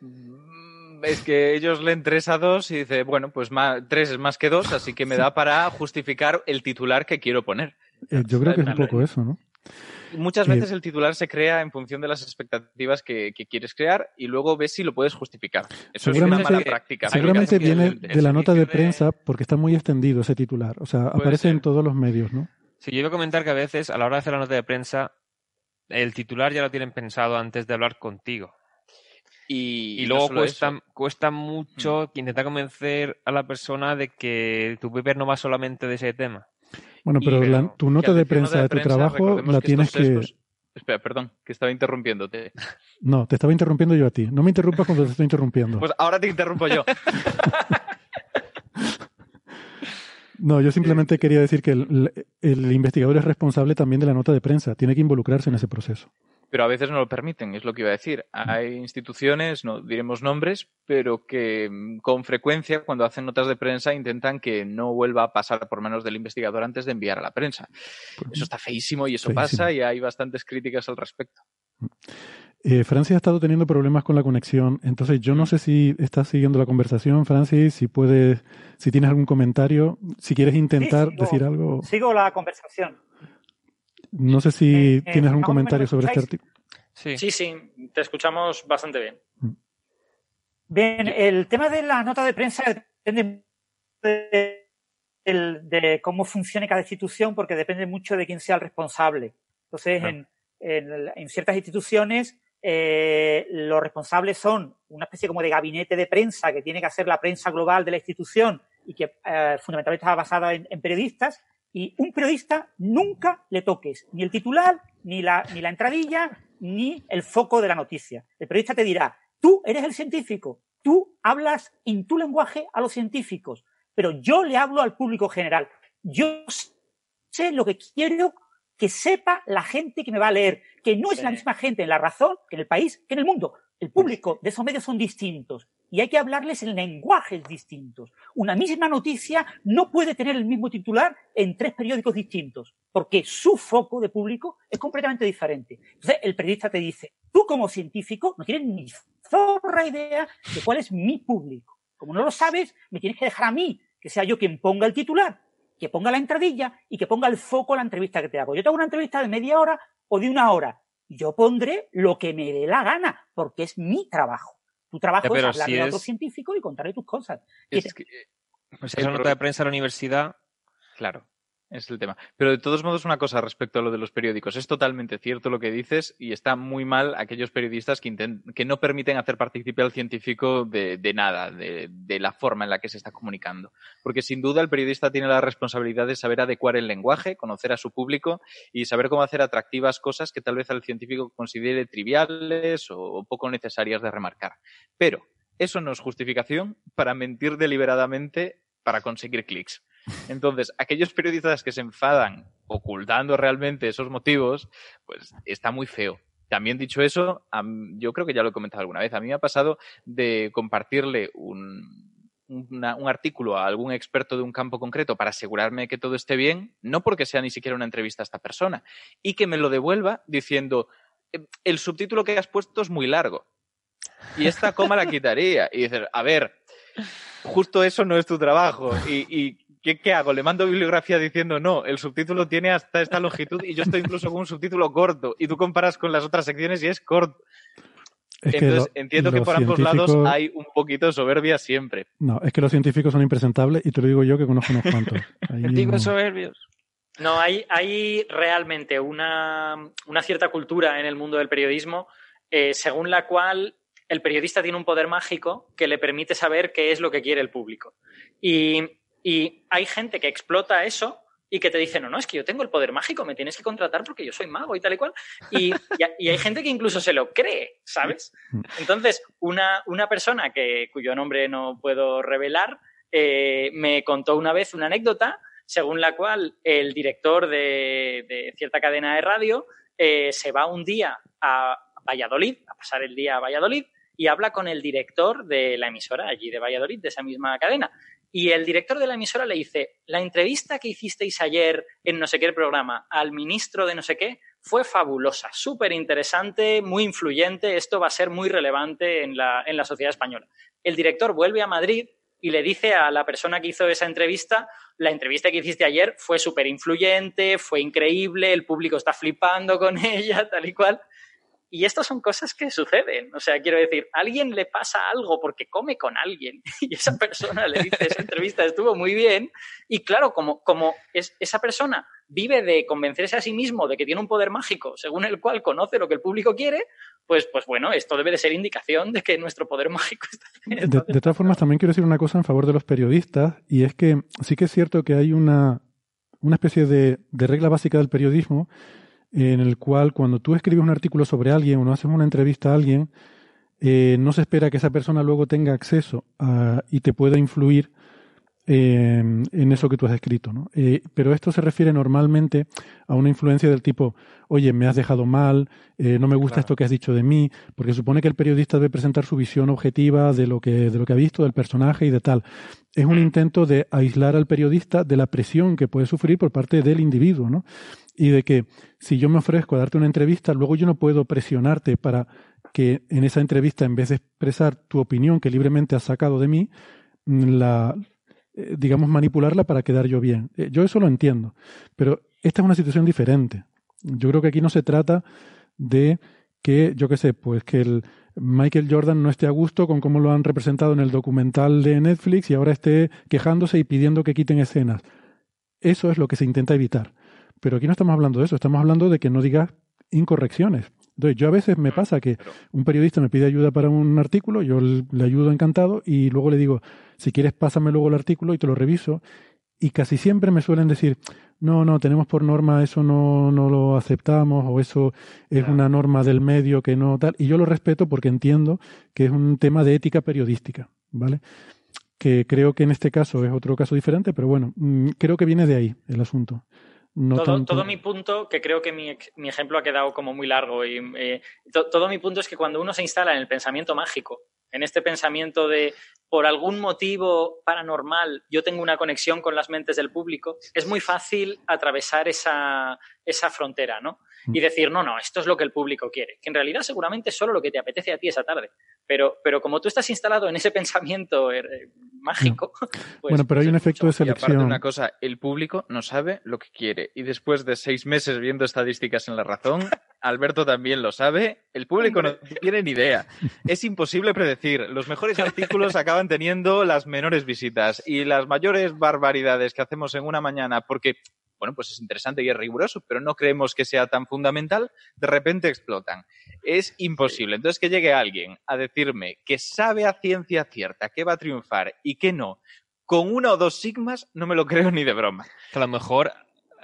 Mm, es que ellos leen 3 a 2 y dice, bueno, pues más, 3 es más que 2, así que me da para justificar el titular que quiero poner. Eh, yo creo que es un poco eso, ¿no? Muchas veces el titular se crea en función de las expectativas que, quieres crear y luego ves si lo puedes justificar. Eso es una mala práctica. Seguramente viene de la nota de prensa porque está muy extendido ese titular. O sea, aparece en todos los medios, ¿no? Sí, yo iba a comentar que a veces a la hora de hacer la nota de prensa el titular ya lo tienen pensado antes de hablar contigo. Y, luego cuesta, cuesta mucho mm. intentar convencer a la persona de que tu paper no va solamente de ese tema. Bueno, pero tu nota de prensa de, tu trabajo la tienes que... Espera, perdón, que estaba interrumpiéndote. No, te estaba interrumpiendo yo a ti. No me interrumpas cuando te estoy interrumpiendo. Pues ahora te interrumpo yo. [LAUGHS] No, yo simplemente quería decir que el, investigador es responsable también de la nota de prensa, tiene que involucrarse en ese proceso. Pero a veces no lo permiten, es lo que iba a decir. Hay instituciones, no diremos nombres, pero que mm, con frecuencia cuando hacen notas de prensa intentan que no vuelva a pasar por manos del investigador antes de enviar a la prensa. Pues eso está feísimo y eso pasa y hay bastantes críticas al respecto. Eh, Francia ha estado teniendo problemas con la conexión, entonces yo no sé si estás siguiendo la conversación, Francis, si puedes, si tienes algún comentario, si quieres intentar decir algo. Sigo la conversación. No sé si eh, eh, tienes algún comentario sobre este artículo. Sí. sí, sí, te escuchamos bastante bien. Mm. Bien, el tema de la nota de prensa depende de, cómo funcione cada institución, porque depende mucho de quién sea el responsable. Entonces, en, en, ciertas instituciones eh, los responsables son una especie como de gabinete de prensa que tiene que hacer la prensa global de la institución y que eh, fundamentalmente está basada en, periodistas. Y un periodista nunca le toques ni el titular, ni la, ni la entradilla, ni el foco de la noticia. El periodista te dirá, tú eres el científico, tú hablas en tu lenguaje a los científicos, pero yo le hablo al público general. Yo sé lo que quiero que sepa la gente que me va a leer, que no es la misma gente en la razón que en el país, que en el mundo. El público de esos medios son distintos y hay que hablarles en lenguajes distintos. Una misma noticia no puede tener el mismo titular en tres periódicos distintos, porque su foco de público es completamente diferente. Entonces, el periodista te dice, tú como científico no tienes ni zorra idea de cuál es mi público. Como no lo sabes, me tienes que dejar a mí, que sea yo quien ponga el titular que ponga la entradilla y que ponga el foco en la entrevista que te hago. Yo te hago una entrevista de media hora o de una hora. Yo pondré lo que me dé la gana, porque es mi trabajo. Tu trabajo es hablar de otro científico y contarle tus cosas. Es que, pues esa nota de prensa a la universidad. Claro es el tema. Pero de todos modos, una cosa respecto a lo de los periódicos. Es totalmente cierto lo que dices y está muy mal aquellos periodistas que, que no permiten hacer participar al científico de, nada, de, la forma en la que se está comunicando. Porque sin duda el periodista tiene la responsabilidad de saber adecuar el lenguaje, conocer a su público y saber cómo hacer atractivas cosas que tal vez al científico considere triviales o poco necesarias de remarcar. Pero eso no es justificación para mentir deliberadamente para conseguir clics. Entonces, aquellos periodistas que se enfadan ocultando realmente esos motivos, pues está muy feo. También dicho eso, yo creo que ya lo he comentado alguna vez, a mí me ha pasado de compartirle un, un artículo a algún experto de un campo concreto para asegurarme que todo esté bien, no porque sea ni siquiera una entrevista a esta persona, y que me lo devuelva diciendo, em, el subtítulo que has puesto es muy largo, y esta coma la [LAUGHS] quitaría. Y dices, a ver, justo eso no es tu trabajo. y ¿qué, hago? Le mando bibliografía diciendo, no, el subtítulo tiene hasta esta longitud y yo estoy incluso con un subtítulo corto y tú comparas con las otras secciones y es corto. Entonces, entiendo que por ambos lados hay un poquito de soberbia siempre. No, es que los científicos son impresentables y te lo digo yo que conozco unos cuantos. [LAUGHS] Científicos soberbios. No, hay, hay realmente una, cierta cultura en el mundo del periodismo eh, según la cual el periodista tiene un poder mágico que le permite saber qué es lo que quiere el público. Y y hay gente que explota eso y que te dice, no, no, es que yo tengo el poder mágico, me tienes que contratar porque yo soy mago y tal y cual. Y, y, hay gente que incluso se lo cree, ¿sabes? Entonces, una, una persona que, cuyo nombre no puedo revelar eh, me contó una vez una anécdota según la cual el director de, cierta cadena de radio eh, se va un día a Valladolid, a pasar el día a Valladolid, y habla con el director de la emisora allí de Valladolid, de esa misma cadena. Y el director de la emisora le dice, la entrevista que hicisteis ayer en no sé qué programa al ministro de no sé qué fue fabulosa, súper interesante, muy influyente, esto va a ser muy relevante en la, en la sociedad española. El director vuelve a Madrid, y le dice a la persona que hizo esa entrevista, la entrevista que hiciste ayer fue súper influyente, fue increíble, el público está flipando con [LAUGHS] ella, tal y cual. Y estas son cosas que suceden. O sea, quiero decir, a alguien le pasa algo porque come con alguien [LAUGHS] y esa persona le dice, esa entrevista estuvo muy bien. Y claro, como, como es, esa persona vive de convencerse a sí mismo de que tiene un poder mágico según el cual conoce lo que el público quiere, pues, pues bueno, esto debe de ser indicación de que nuestro poder mágico está... De, de todas formas, también quiero decir una cosa en favor de los periodistas y es que sí que es cierto que hay una, una especie de, de regla básica del periodismo en el cual cuando tú escribes un artículo sobre alguien o no haces una entrevista a alguien, eh, no se espera que esa persona luego tenga acceso a, y te pueda influir eh, en eso que tú has escrito. ¿no? Eh, pero esto se refiere normalmente a una influencia del tipo, oye, me has dejado mal, no me gusta esto que has dicho de mí, porque supone que el periodista debe presentar su visión objetiva de lo que, de lo que ha visto, del personaje y de tal. Es un intento de aislar al periodista de la presión que puede sufrir por parte del individuo, ¿no? y de que si yo me ofrezco a darte una entrevista, luego yo no puedo presionarte para que en esa entrevista, en vez de expresar tu opinión que libremente has sacado de mí, mm, la, eh, digamos, manipularla para quedar yo bien. Eh, yo eso lo entiendo, pero esta es una situación diferente. Yo creo que aquí no se trata de que, yo qué sé, pues que el Michael Jordan no esté a gusto con cómo lo han representado en el documental de Netflix y ahora esté quejándose y pidiendo que quiten escenas. Eso es lo que se intenta evitar. Pero aquí no estamos hablando de eso, estamos hablando de que no digas incorrecciones. Entonces, yo a veces me pasa que un periodista me pide ayuda para un artículo, yo le ayudo encantado y luego le digo, si quieres pásame luego el artículo y te lo reviso. Y casi siempre me suelen decir, no, no, tenemos por norma eso no, no lo aceptamos o eso es una norma del medio que no tal. Y yo lo respeto porque entiendo que es un tema de ética periodística, ¿vale? Que creo que en este caso es otro caso diferente, pero bueno, mm, creo que viene de ahí el asunto todo, mi punto, que creo que mi, mi, ejemplo ha quedado como muy largo, y eh, todo mi punto es que cuando uno se instala en el pensamiento mágico, en este pensamiento de por algún motivo paranormal yo tengo una conexión con las mentes del público, es muy fácil atravesar esa, esa frontera, ¿no? Y decir, no, no, esto es lo que el público quiere, que en realidad seguramente es solo lo que te apetece a ti esa tarde. Pero, pero como tú estás instalado en ese [LAUGHS] pensamiento eh, mágico. [LAUGHS] Pues, bueno, pero hay un efecto de selección. Y aparte una cosa, el público no sabe lo que quiere. Y después de seis meses viendo estadísticas en la razón, [LAUGHS] Alberto también lo sabe, el público no tiene ni idea. Es imposible predecir. Los mejores artículos acaban teniendo las menores visitas y las mayores barbaridades que hacemos en una mañana porque bueno, pues es interesante y es riguroso, pero no creemos que sea tan fundamental, de repente explotan. Es imposible. Entonces, que llegue alguien a decirme que sabe a ciencia cierta que va a triunfar y que no, con una o dos sigmas, no me lo [LAUGHS] creo ni de broma. a lo mejor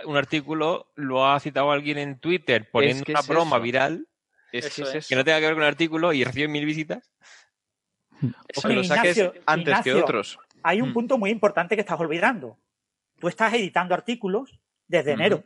un artículo lo ha citado alguien en Twitter poniendo una broma viral es que, no tenga que ver con el artículo y recibe mil visitas. O que lo saques antes que otros. Hay un mm. punto muy importante que estás olvidando. Tú estás editando artículos desde enero.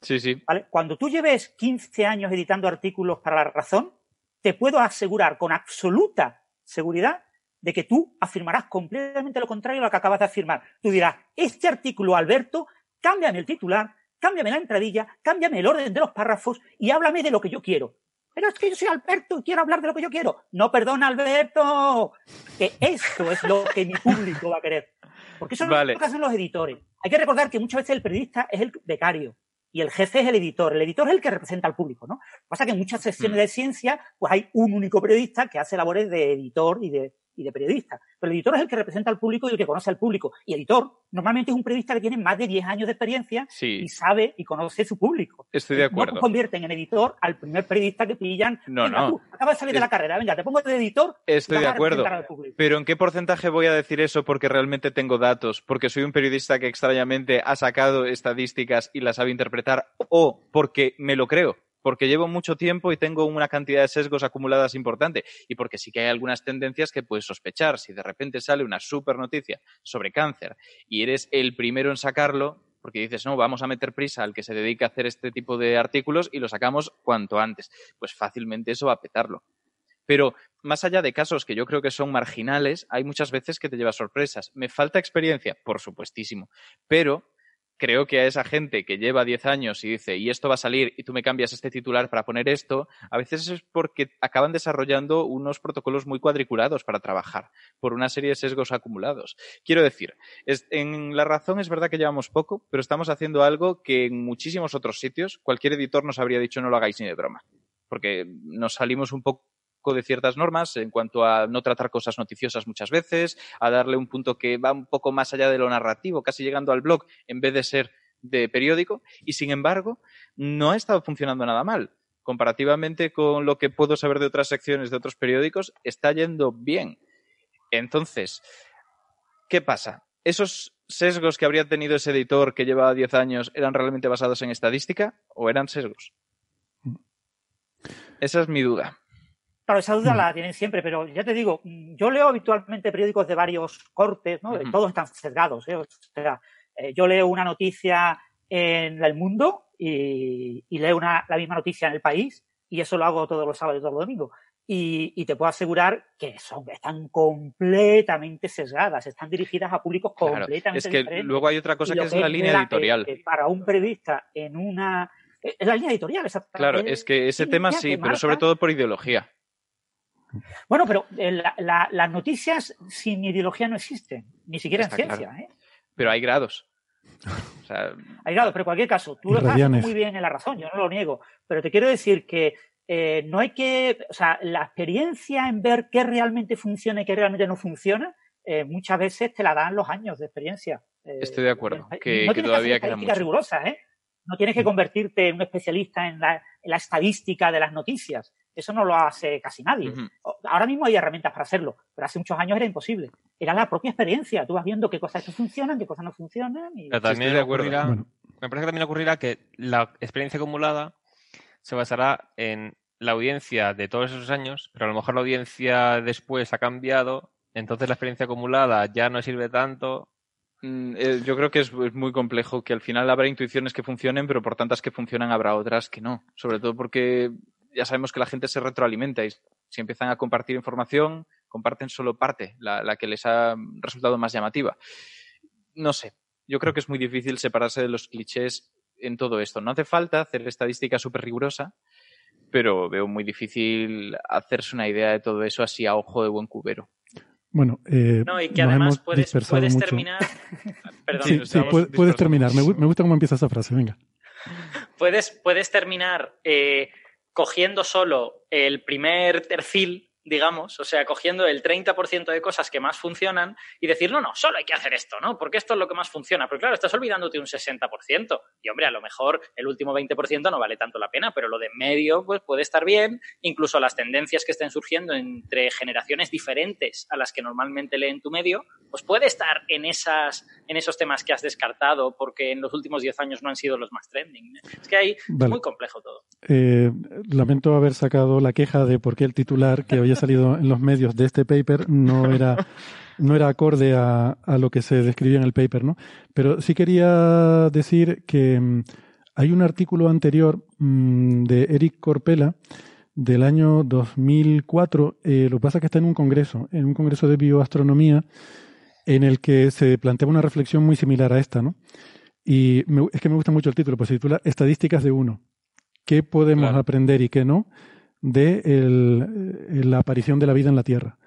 Sí, sí. Cuando tú lleves 15 años editando artículos para la razón, te puedo asegurar con absoluta seguridad de que tú afirmarás completamente lo contrario a lo que acabas de afirmar. Tú dirás, este artículo, Alberto, cámbiame el titular, cámbiame la entradilla, cámbiame el orden de los párrafos y háblame de lo que yo quiero. Pero es que yo soy Alberto y quiero hablar de lo que yo quiero. No, perdona, Alberto. Que esto es lo que mi público va a querer. Porque eso es lo que hacen los editores. Hay que recordar que muchas veces el periodista es el becario y el jefe es el editor. El editor es el que representa al público, ¿no? Pasa que en muchas secciones mm. de ciencia, pues hay un único periodista que hace labores de editor y de, y de periodista. Pero el editor es el que representa al público y el que conoce al público. Y editor normalmente es un periodista que tiene más de 10 años de experiencia y sabe y conoce su público. Estoy de acuerdo. No convierten en editor al primer periodista que pillan. No, no. acabas de salir de la carrera, venga, te pongo de editor. Estoy de acuerdo. Pero ¿en qué porcentaje voy a decir eso porque realmente tengo datos? Porque soy un periodista que extrañamente ha sacado estadísticas y las sabe interpretar o porque me lo creo porque llevo mucho tiempo y tengo una cantidad de sesgos acumuladas importante y porque sí que hay algunas tendencias que puedes sospechar. Si de repente sale una super noticia sobre cáncer y eres el primero en sacarlo, porque dices, no, vamos a meter prisa al que se dedica a hacer este tipo de artículos y lo sacamos cuanto antes, pues fácilmente eso va a petarlo. Pero más allá de casos que yo creo que son marginales, hay muchas veces que te llevas sorpresas. ¿Me falta experiencia? Por supuestísimo. Pero creo que a esa gente que lleva 10 años y dice, y esto va a salir, y tú me cambias este titular para poner esto, a veces es porque acaban desarrollando unos protocolos muy cuadriculados para trabajar, por una serie de sesgos acumulados. Quiero decir, en la razón es verdad que llevamos poco, pero estamos haciendo algo que en muchísimos otros sitios cualquier editor nos habría dicho no lo hagáis ni de broma, porque nos salimos un poco de ciertas normas en cuanto a no tratar cosas noticiosas muchas veces, a darle un punto que va un poco más allá de lo narrativo, casi llegando al blog en vez de ser de periódico, y sin embargo no ha estado funcionando nada mal. Comparativamente con lo que puedo saber de otras secciones de otros periódicos, está yendo bien. Entonces, ¿qué pasa? ¿Esos sesgos que habría tenido ese editor que llevaba 10 años eran realmente basados en estadística o eran sesgos? Mm. Esa es mi duda. Claro, esa duda la tienen siempre, pero ya te digo, yo leo habitualmente periódicos de varios cortes, ¿no? Todos están sesgados, ¿eh? O sea, eh, yo leo una noticia en El Mundo y, leo una, la misma noticia en El País y eso lo hago todos los sábados y todos los domingos. Y, te puedo asegurar que son, están completamente sesgadas, están dirigidas a públicos completamente es que Luego hay otra cosa que es la línea editorial. para un periodista en una... Es la línea editorial, exactamente. Claro, es que ese tema sí, pero sobre todo por ideología. Bueno, pero eh, las noticias sin ideología no existen, ni siquiera en ciencia. ¿eh? Pero hay grados. [LAUGHS] hay grados, pero en cualquier caso, tú lo estás muy bien en la razón, yo no lo niego, pero te quiero decir que eh, no hay que, o sea, la experiencia en ver qué realmente funciona y qué realmente no funciona, muchas veces te la dan los años de experiencia. Estoy de acuerdo, que, todavía queda mucho. rigurosa, ¿eh? No tienes que convertirte en un especialista en la, estadística de las noticias. Eso no lo hace casi nadie. Ahora mismo hay herramientas para hacerlo, pero hace muchos años era imposible. Era la propia experiencia. Tú vas viendo qué cosas funcionan, qué cosas no funcionan. Y... también de ocurrirá, Me parece que también ocurrirá que la experiencia acumulada se basará en la audiencia de todos esos años, pero a lo mejor la audiencia después ha cambiado, entonces la experiencia acumulada ya no sirve tanto Mm, eh, yo creo que es, muy complejo, que al final habrá intuiciones que funcionen, pero por tantas que funcionan habrá otras que no. Sobre todo porque ya sabemos que la gente se retroalimenta y si empiezan a compartir información, comparten solo parte, la, que les ha resultado más llamativa. No sé, yo creo que es muy difícil separarse de los clichés en todo esto. No hace falta hacer estadística súper rigurosa, pero veo muy difícil hacerse una idea de todo eso así a ojo de buen cubero. Bueno, eh, no, y que además puedes, puedes terminar. [LAUGHS] Perdón, sí, puedes, terminar. Me, gusta cómo empieza esa frase, venga. [LAUGHS] Puedes, puedes terminar eh, cogiendo solo el primer tercil digamos, o sea, cogiendo el 30% de cosas que más funcionan y decir, no, no, solo hay que hacer esto, ¿no? Porque esto es lo que más funciona. Pero claro, estás olvidándote un 60%. Y hombre, a lo mejor el último 20% no vale tanto la pena, pero lo de medio, pues puede estar bien. Incluso las tendencias que estén surgiendo entre generaciones diferentes a las que normalmente leen tu medio, pues puede estar en, esas, en esos temas que has descartado porque en los últimos 10 años no han sido los más trending. Es que ahí es muy complejo todo. Eh, lamento haber sacado la queja de por qué el titular que hoy [LAUGHS] ha salido en los medios de este paper no era, no era acorde a, a lo que se describía en el paper, ¿no? Pero sí quería decir que mm, hay un artículo anterior mm, de Eric Corpela del año 2004, eh, lo que pasa es que está en un congreso, en un congreso de bioastronomía, en el que se plantea una reflexión muy similar a esta, ¿no? Y es que me gusta mucho el título, pues se titula Estadísticas de uno. ¿Qué podemos aprender y qué no de la aparición de la vida en la Tierra?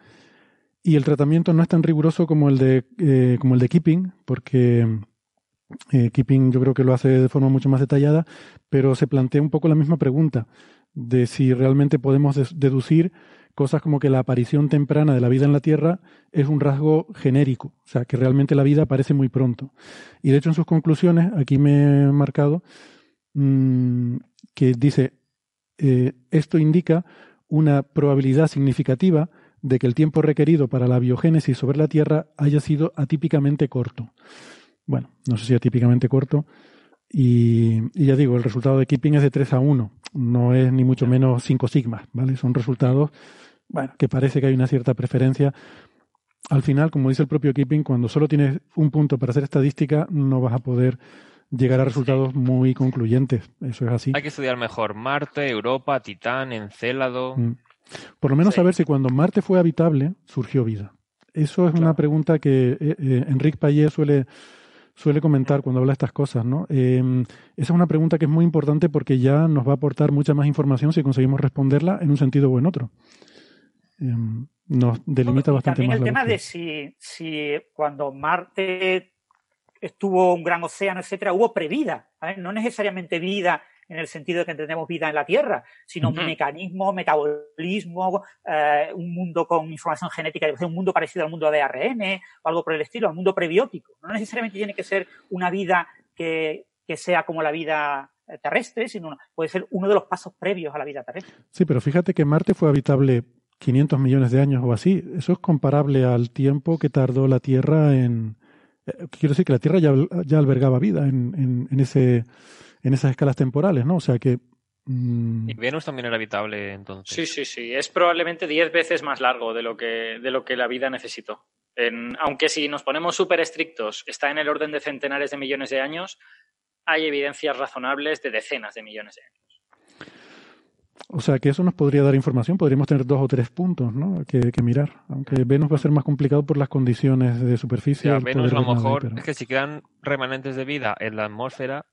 Y el tratamiento no es tan riguroso como el de, eh, como el de Keeping, porque eh, Keeping yo creo que lo hace de forma mucho más detallada, pero se plantea un poco la misma pregunta de si realmente podemos deducir cosas como que la aparición temprana de la vida en la Tierra es un rasgo genérico, o sea, que realmente la vida aparece muy pronto. Y de hecho en sus conclusiones, aquí me he marcado, mm, que dice, eh, esto indica una probabilidad significativa de que el tiempo requerido para la biogénesis sobre la Tierra haya sido atípicamente corto. Bueno, no sé si atípicamente corto. Y, y ya digo, el resultado de Keeping es de 3 a 1, no es ni mucho menos 5 sigmas, ¿vale? Son resultados bueno, que parece que hay una cierta preferencia. Al final, como dice el propio Keeping, cuando solo tienes un punto para hacer estadística, no vas a poder llegar a resultados muy concluyentes. Eso es así. Hay que estudiar mejor Marte, Europa, Titán, Encélado. Mm. Por lo menos saber si cuando Marte fue habitable surgió vida. Eso es una pregunta que eh, eh, Enrique Payet suele, suele comentar cuando habla de estas cosas, ¿no? Em, esa es una pregunta que es muy importante porque ya nos va a aportar mucha más información si conseguimos responderla en un sentido o en otro. Em, nos delimita bastante también más. el tema de si, si cuando Marte estuvo un gran océano, etcétera, hubo previda, no necesariamente vida en el sentido de que entendemos vida en la Tierra, sino un mecanismo, metabolismo, eh, un mundo con información genética, un mundo parecido al mundo de ARN o algo por el estilo, un mundo prebiótico. No necesariamente tiene que ser una vida que, que sea como la vida terrestre, sino puede ser uno de los pasos previos a la vida terrestre. Sí, pero fíjate que Marte fue habitable 500 millones de años o así. Eso es comparable al tiempo que tardó la Tierra en... Eh, quiero decir que la Tierra ya, ya albergaba vida en, en, en ese en esas escalas temporales, ¿no? O sea que... Mm, y Venus también era habitable entonces. Sí, sí, sí. Es probablemente 10 veces más largo de lo que, de lo que la vida necesitó. aunque si nos ponemos súper estrictos, está en el orden de centenares de millones de años, hay evidencias razonables de decenas de millones de años. O sea que eso nos podría dar información, podríamos tener dos o tres puntos ¿no? que, mirar, aunque Venus va a ser más complicado por las condiciones de superficie. Venus a lo mejor es que si quedan remanentes de vida en la atmósfera,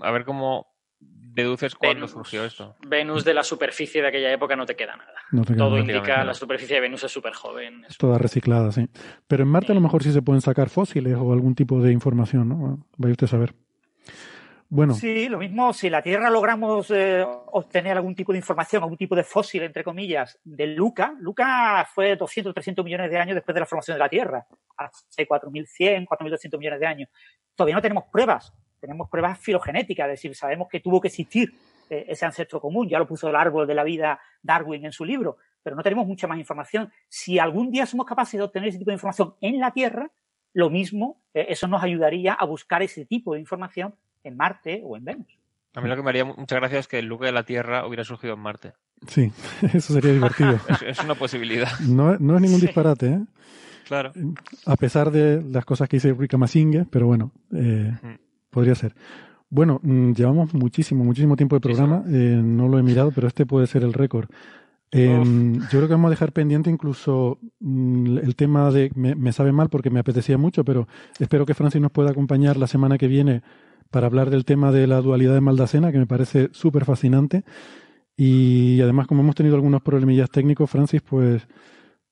a ver cómo deduces cuándo surgió esto. Venus de la superficie de aquella época no te queda nada. Todo indica la superficie de Venus es súper joven. Es toda reciclada, sí. Pero en Marte a lo mejor sí se pueden sacar fósiles o algún tipo de información, ¿no? Vaya usted a saber. Bueno. Sí, lo mismo, si la Tierra logramos eh, obtener algún tipo de información, algún tipo de fósil, entre comillas, de Luca, Luca fue 200, 300 millones de años después de la formación de la Tierra, hace 4.100, 4.200 millones de años. Todavía no tenemos pruebas tenemos pruebas filogenéticas, es decir, sabemos que tuvo que existir eh, ese ancestro común, ya lo puso el árbol de la vida Darwin en su libro, pero no tenemos mucha más información. Si algún día somos capaces de obtener ese tipo de información en la Tierra, lo mismo, eh, eso nos ayudaría a buscar ese tipo de información en Marte o en Venus. A mí lo que me haría muchas gracias es que el lugar de la Tierra hubiera surgido en Marte. Sí, [LAUGHS] eso sería divertido. [LAUGHS] es, una posibilidad. No, es ningún disparate, ¿eh? Claro. A pesar de las cosas que dice Rika Masingue, pero bueno, eh, Podría ser. Bueno, mm, llevamos muchísimo, muchísimo tiempo de programa. Eh, no lo he mirado, pero este puede ser el récord. Em, yo creo que vamos a dejar pendiente incluso mm, el tema de. Me, sabe mal porque me apetecía mucho, pero espero que Francis nos pueda acompañar la semana que viene para hablar del tema de la dualidad de Maldacena, que me parece súper fascinante. Y además, como hemos tenido algunos problemillas técnicos, Francis, pues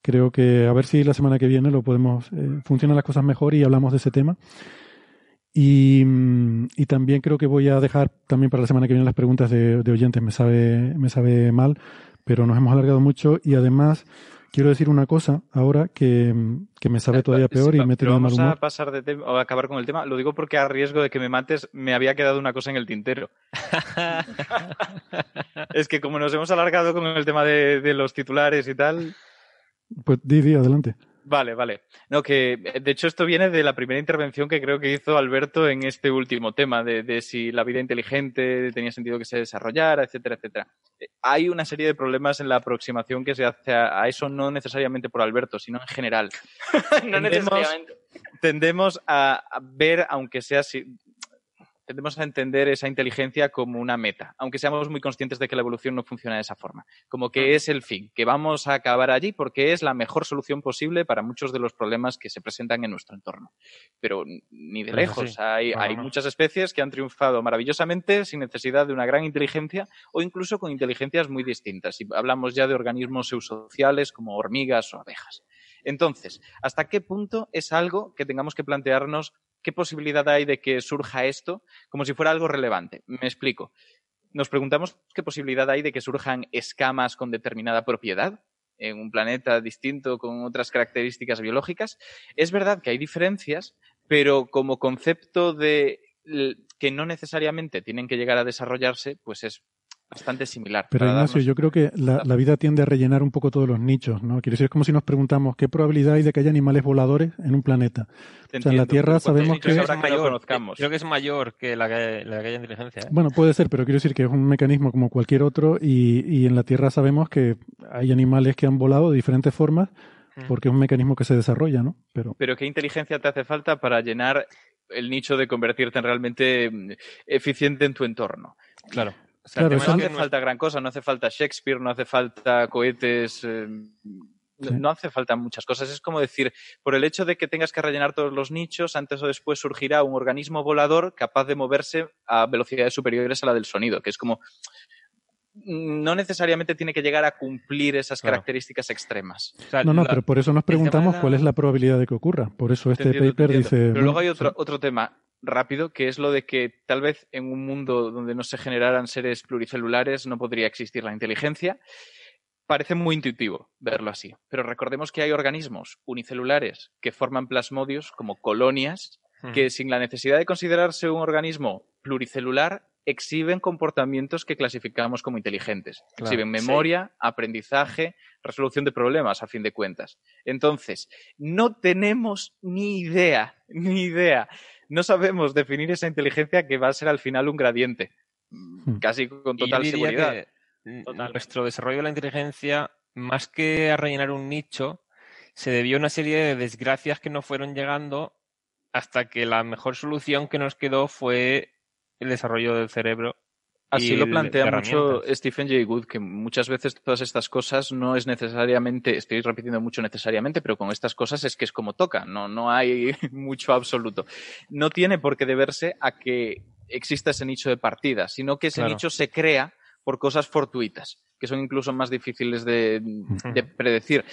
creo que a ver si la semana que viene lo podemos. Eh, funcionan las cosas mejor y hablamos de ese tema. Y, y, también creo que voy a dejar también para la semana que viene las preguntas de, oyentes. Me sabe, me sabe mal, pero nos hemos alargado mucho y además quiero decir una cosa ahora que, que me sabe todavía peor y me he tenido mal humor. Vamos a pasar de tema, o a acabar con el tema. Lo digo porque a riesgo de que me mates me había quedado una cosa en el tintero. [LAUGHS] es que como nos hemos alargado con el tema de, de los titulares y tal. Pues di, di, adelante. Vale, vale. No, que eh, de hecho esto viene de la primera intervención que creo que hizo Alberto en este último tema, de, si la vida inteligente tenía sentido que se desarrollara, etcétera, etcétera. Eh, hay una serie de problemas en la aproximación que se hace a, eso, no necesariamente por Alberto, sino en general. [LAUGHS] no necesariamente. Tendemos a, ver, aunque sea tendemos a entender esa inteligencia como una meta, aunque seamos muy conscientes de que la evolución no funciona de esa forma, como que es el fin, que vamos a acabar allí porque es la mejor solución posible para muchos de los problemas que se presentan en nuestro entorno. Pero ni de lejos, hay, hay muchas especies que han triunfado maravillosamente sin necesidad de una gran inteligencia o incluso con inteligencias muy distintas. Y hablamos ya de organismos eusociales como hormigas o abejas. Entonces, ¿hasta qué punto es algo que tengamos que plantearnos ¿qué posibilidad hay de que surja esto como si fuera algo relevante? Me explico. Nos preguntamos qué posibilidad hay de que surjan escamas con determinada propiedad en un planeta distinto con otras características biológicas. Es verdad que hay diferencias, pero como concepto de que no necesariamente tienen que llegar a desarrollarse, pues es bastante similar. Pero Ignacio, yo creo que la, vida tiende a rellenar un poco todos los nichos, ¿no? Quiero decir, es como si nos preguntamos qué probabilidad hay de que haya animales voladores en un planeta. o sea, en la Tierra sabemos que... Es mayor, creo que es mayor que la que, la que haya inteligencia. ¿eh? Bueno, puede ser, pero quiero decir que es un mecanismo como cualquier otro y, y en la Tierra sabemos que hay animales que han volado de diferentes formas porque es un mecanismo que se desarrolla, ¿no? Pero... Pero ¿qué inteligencia te hace falta para llenar el nicho de convertirte en realmente mm, eficiente en tu entorno? Claro no hace falta gran cosa, no hace falta Shakespeare, no hace falta cohetes eh, No, hace falta muchas cosas. Es como decir, por el hecho de que tengas que rellenar todos los nichos, antes o después surgirá un organismo volador capaz de moverse a velocidades superiores a la del sonido, que es como no necesariamente tiene que llegar a cumplir esas características extremas. no, no, pero por eso nos preguntamos cuál es la probabilidad de que ocurra. Por eso este paper dice... Pero luego hay otro, otro tema rápido, que es lo de que tal vez en un mundo donde no se generaran seres pluricelulares no podría existir la inteligencia. Parece muy intuitivo verlo así, pero recordemos que hay organismos unicelulares que forman plasmodios como colonias que sin la necesidad de considerarse un organismo pluricelular exhiben comportamientos que clasificamos como inteligentes. exhiben memoria, aprendizaje, resolución de problemas, a fin de cuentas. Entonces, no tenemos ni idea, [LAUGHS] ni idea. No sabemos definir esa inteligencia que va a ser al final un gradiente. Hmm. Casi con total seguridad. Nuestro desarrollo de la inteligencia, más que a rellenar un nicho, se debió a una serie de desgracias que no fueron llegando hasta que la mejor solución que nos quedó fue el desarrollo del cerebro. Así lo plantea mucho Stephen Jay Gould, que muchas veces todas estas cosas no es necesariamente, estoy repitiendo mucho necesariamente, pero con estas cosas es que es como toca, no, no hay [LAUGHS] mucho absoluto. No tiene por qué deberse a que exista ese nicho de partida, sino que ese nicho se crea por cosas fortuitas, que son incluso más difíciles de predecir.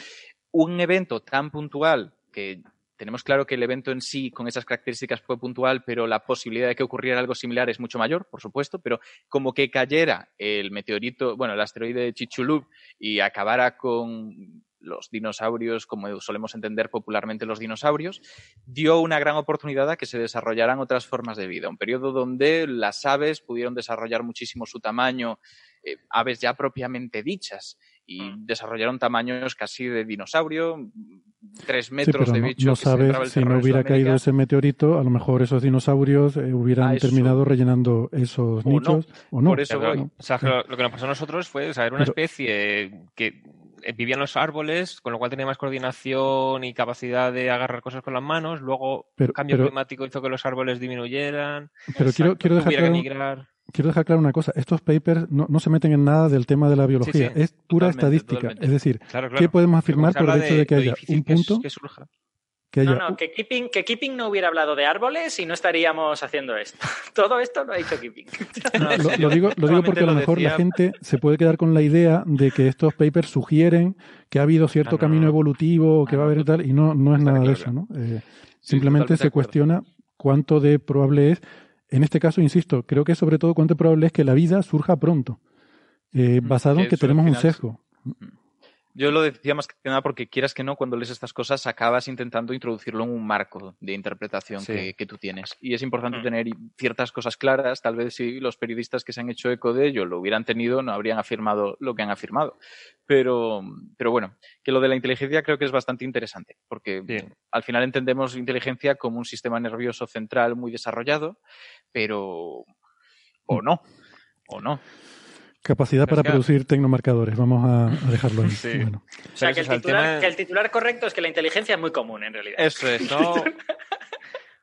Un evento tan puntual que tenemos claro que el evento en sí, con esas características, fue puntual, pero la posibilidad de que ocurriera algo similar es mucho mayor, por supuesto, pero como que cayera el meteorito, bueno, el asteroide Chicxulub y acabara con los dinosaurios, como solemos entender popularmente los dinosaurios, dio una gran oportunidad a que se desarrollaran otras formas de vida. Un periodo donde las aves pudieron desarrollar muchísimo su tamaño, eh, aves ya propiamente dichas, y mm. desarrollaron tamaños casi de dinosaurio, tres metros de bicho. No, sabes si no hubiera caído ese meteorito, a lo mejor esos dinosaurios eh, hubieran terminado rellenando esos nichos o no. Por eso lo, que nos pasó a nosotros fue saber una especie que eh, vivía en los árboles, con lo cual tenía más coordinación y capacidad de agarrar cosas con las manos. Luego, el cambio climático hizo que los árboles disminuyeran. Pero quiero, quiero dejar claro, quiero dejar claro una cosa. Estos papers no, no, se meten en nada del tema de la biología. es pura estadística. Es decir, ¿qué podemos afirmar por el hecho de, que haya un punto? Que No, no, que Keeping, que Keeping no hubiera hablado de árboles y no estaríamos haciendo esto. [LAUGHS] Todo esto lo ha dicho Keeping. [LAUGHS] lo, digo, lo digo porque a lo mejor la gente se puede quedar con la idea de que estos papers sugieren que ha habido cierto camino evolutivo, que va a haber tal, y no, no es nada de eso. ¿no? Eh, simplemente se cuestiona cuánto de probable es en este caso, insisto, creo que sobre todo cuánto probable es que la vida surja pronto, eh, mm, basado en que tenemos un sesgo. Mm. Yo lo decía más que nada porque quieras que no, cuando lees estas cosas acabas intentando introducirlo en un marco de interpretación que, tú tienes. Y es importante mm. tener ciertas cosas claras. Tal vez si los periodistas que se han hecho eco de ello lo hubieran tenido, no habrían afirmado lo que han afirmado. Pero, pero bueno, que lo de la inteligencia creo que es bastante interesante, porque al final entendemos inteligencia como un sistema nervioso central muy desarrollado, pero o no, o no. Capacidad para producir tecnomarcadores, vamos a, dejarlo ahí. [LAUGHS] O sea, que el, titular, correcto es que la inteligencia es muy común en realidad. Eso es, no. [LAUGHS] no,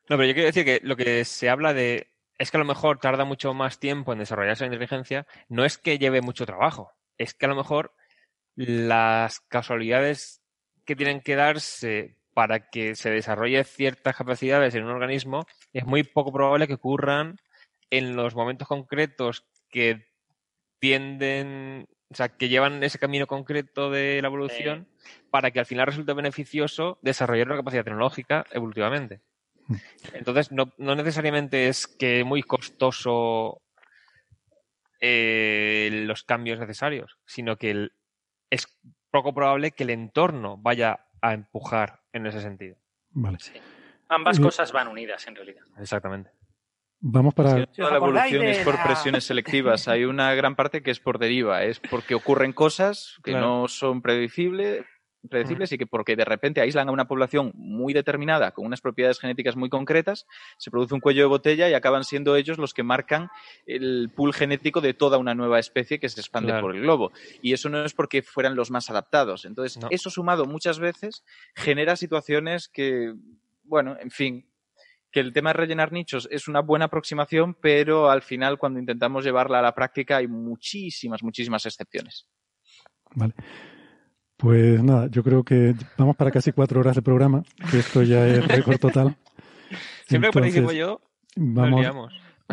pero yo quiero decir que lo que se habla de es que a lo mejor tarda mucho más tiempo en desarrollarse la inteligencia, no es que lleve mucho trabajo, es que a lo mejor las casualidades que tienen que darse para que se desarrolle ciertas capacidades en un organismo es muy poco probable que ocurran en los momentos concretos que tienden, o sea, que llevan ese camino concreto de la evolución para que al final resulte beneficioso desarrollar una capacidad tecnológica evolutivamente. Hmm. Entonces, no, no necesariamente es que muy costoso eh, los cambios necesarios, sino que es poco probable que el entorno vaya a empujar en ese sentido. Vale. Ambas cosas van unidas en realidad. Exactamente. Vamos para. la evolución es por presiones selectivas. Hay una gran parte que es por deriva. Es porque ocurren cosas que no son predecibles, predecibles y que porque de repente aíslan a una población muy determinada con unas propiedades genéticas muy concretas, se produce un cuello de botella y acaban siendo ellos los que marcan el pool genético de toda una nueva especie que se expande por el globo. Y eso no es porque fueran los más adaptados. Entonces, eso sumado muchas veces genera situaciones que, bueno, en fin, que el tema de rellenar nichos es una buena aproximación, pero al final cuando intentamos llevarla a la práctica hay muchísimas, muchísimas excepciones. Vale. Pues nada, yo creo que vamos para casi cuatro horas de programa, que esto ya es [LAUGHS] récord total. Siempre que participo yo, vamos,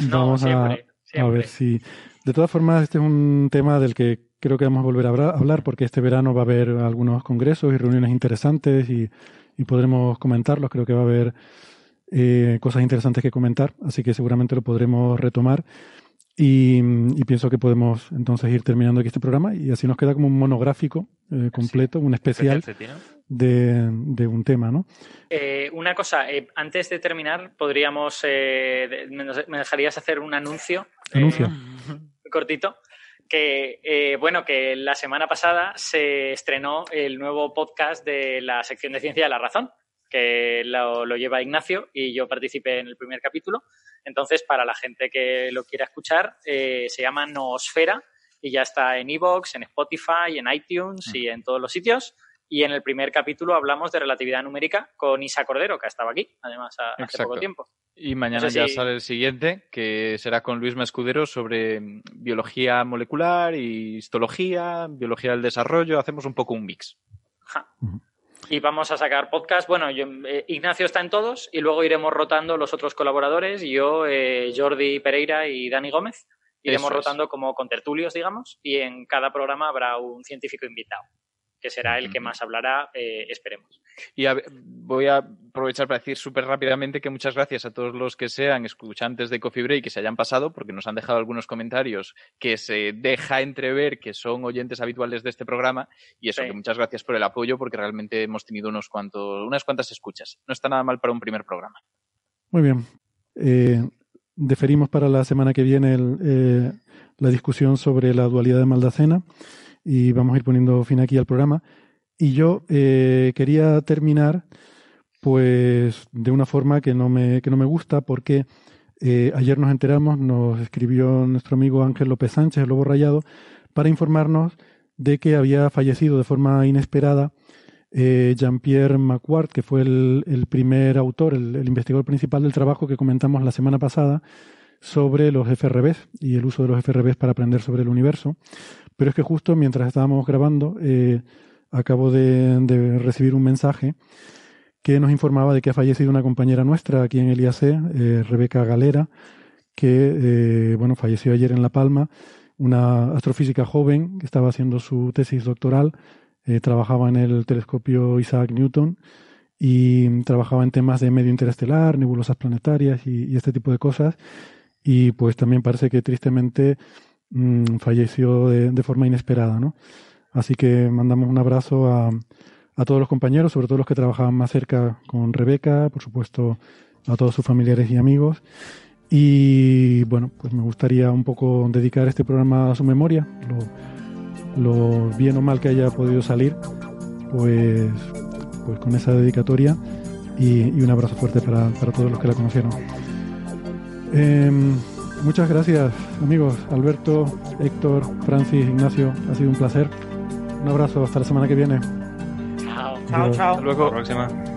vamos a, a, ver si... De todas formas, este es un tema del que creo que vamos a volver a hablar porque este verano va a haber algunos congresos y reuniones interesantes y, y podremos comentarlos. Creo que va a haber eh, cosas interesantes que comentar, así que seguramente lo podremos retomar. Y, pienso que podemos entonces ir terminando aquí este programa y así nos queda como un monográfico eh, completo, un especial de, de, un tema, ¿no? Eh, una cosa, eh, antes de terminar, podríamos, me dejarías hacer un anuncio. Anuncio. cortito. Que, bueno, que la semana pasada se estrenó el nuevo podcast de la sección de Ciencia de la Razón, que lo, lo lleva Ignacio y yo participé en el primer capítulo. Entonces, para la gente que lo quiera escuchar, eh, se llama Noosfera y ya está en Evox, en Spotify, en iTunes y en todos los sitios. Y en el primer capítulo hablamos de relatividad numérica con Isa Cordero, que estaba aquí, además, hace poco tiempo. Y mañana ya sale el siguiente, que será con Luis Mascudero sobre mm, biología molecular y histología, biología del desarrollo. Hacemos un poco un mix. Y vamos a sacar podcast. Bueno, eh, Ignacio está en todos y luego iremos rotando los otros colaboradores. Yo, eh, Jordi Pereira y Dani Gómez. Iremos rotando como con tertulios, digamos, y en cada programa habrá un científico invitado que será el que más hablará, eh, esperemos. Y voy a aprovechar para decir súper rápidamente que muchas gracias a todos los que sean escuchantes de Coffee Break y se hayan pasado, porque nos han dejado algunos comentarios que se deja entrever que son oyentes habituales de este programa. Y eso, que muchas gracias por el apoyo, porque realmente hemos tenido unos cuantos, unas cuantas escuchas. No está nada mal para un primer programa. Muy bien. Eh, deferimos para la semana que viene eh, la discusión sobre la dualidad de Maldacena y vamos a ir poniendo fin aquí al programa. Y yo eh, quería terminar pues de una forma que no me, que no me gusta porque eh, ayer nos enteramos, nos escribió nuestro amigo Ángel López Sánchez, el Lobo Rayado, para informarnos de que había fallecido de forma inesperada eh, Jean-Pierre Macquart, que fue el, primer autor, el, el, investigador principal del trabajo que comentamos la semana pasada sobre los FRBs y el uso de los FRBs para aprender sobre el universo. Pero es que justo mientras estábamos grabando, eh, acabo de, recibir un mensaje que nos informaba de que ha fallecido una compañera nuestra aquí en el IAC, eh, Rebeca Galera, que eh, bueno, falleció ayer en La Palma, una astrofísica joven que estaba haciendo su tesis doctoral, trabajaba en el telescopio Isaac Newton y trabajaba en temas de medio interestelar, nebulosas planetarias y este tipo de cosas. Y pues también parece que tristemente Mm, falleció de, forma inesperada, ¿no? Así que mandamos un abrazo a, todos los compañeros, sobre todo los que trabajaban más cerca con Rebeca, por supuesto a todos sus familiares y amigos. Y bueno, pues me gustaría un poco dedicar este programa a su memoria, lo, bien o mal que haya podido salir, pues, pues con esa dedicatoria y, un abrazo fuerte para, todos los que la conocieron. Eh, Muchas gracias, amigos. Alberto, Héctor, Francis, Ignacio, ha sido un placer. Un abrazo, hasta la semana que viene. Chao, chao, chao. Hasta luego. Hasta la próxima.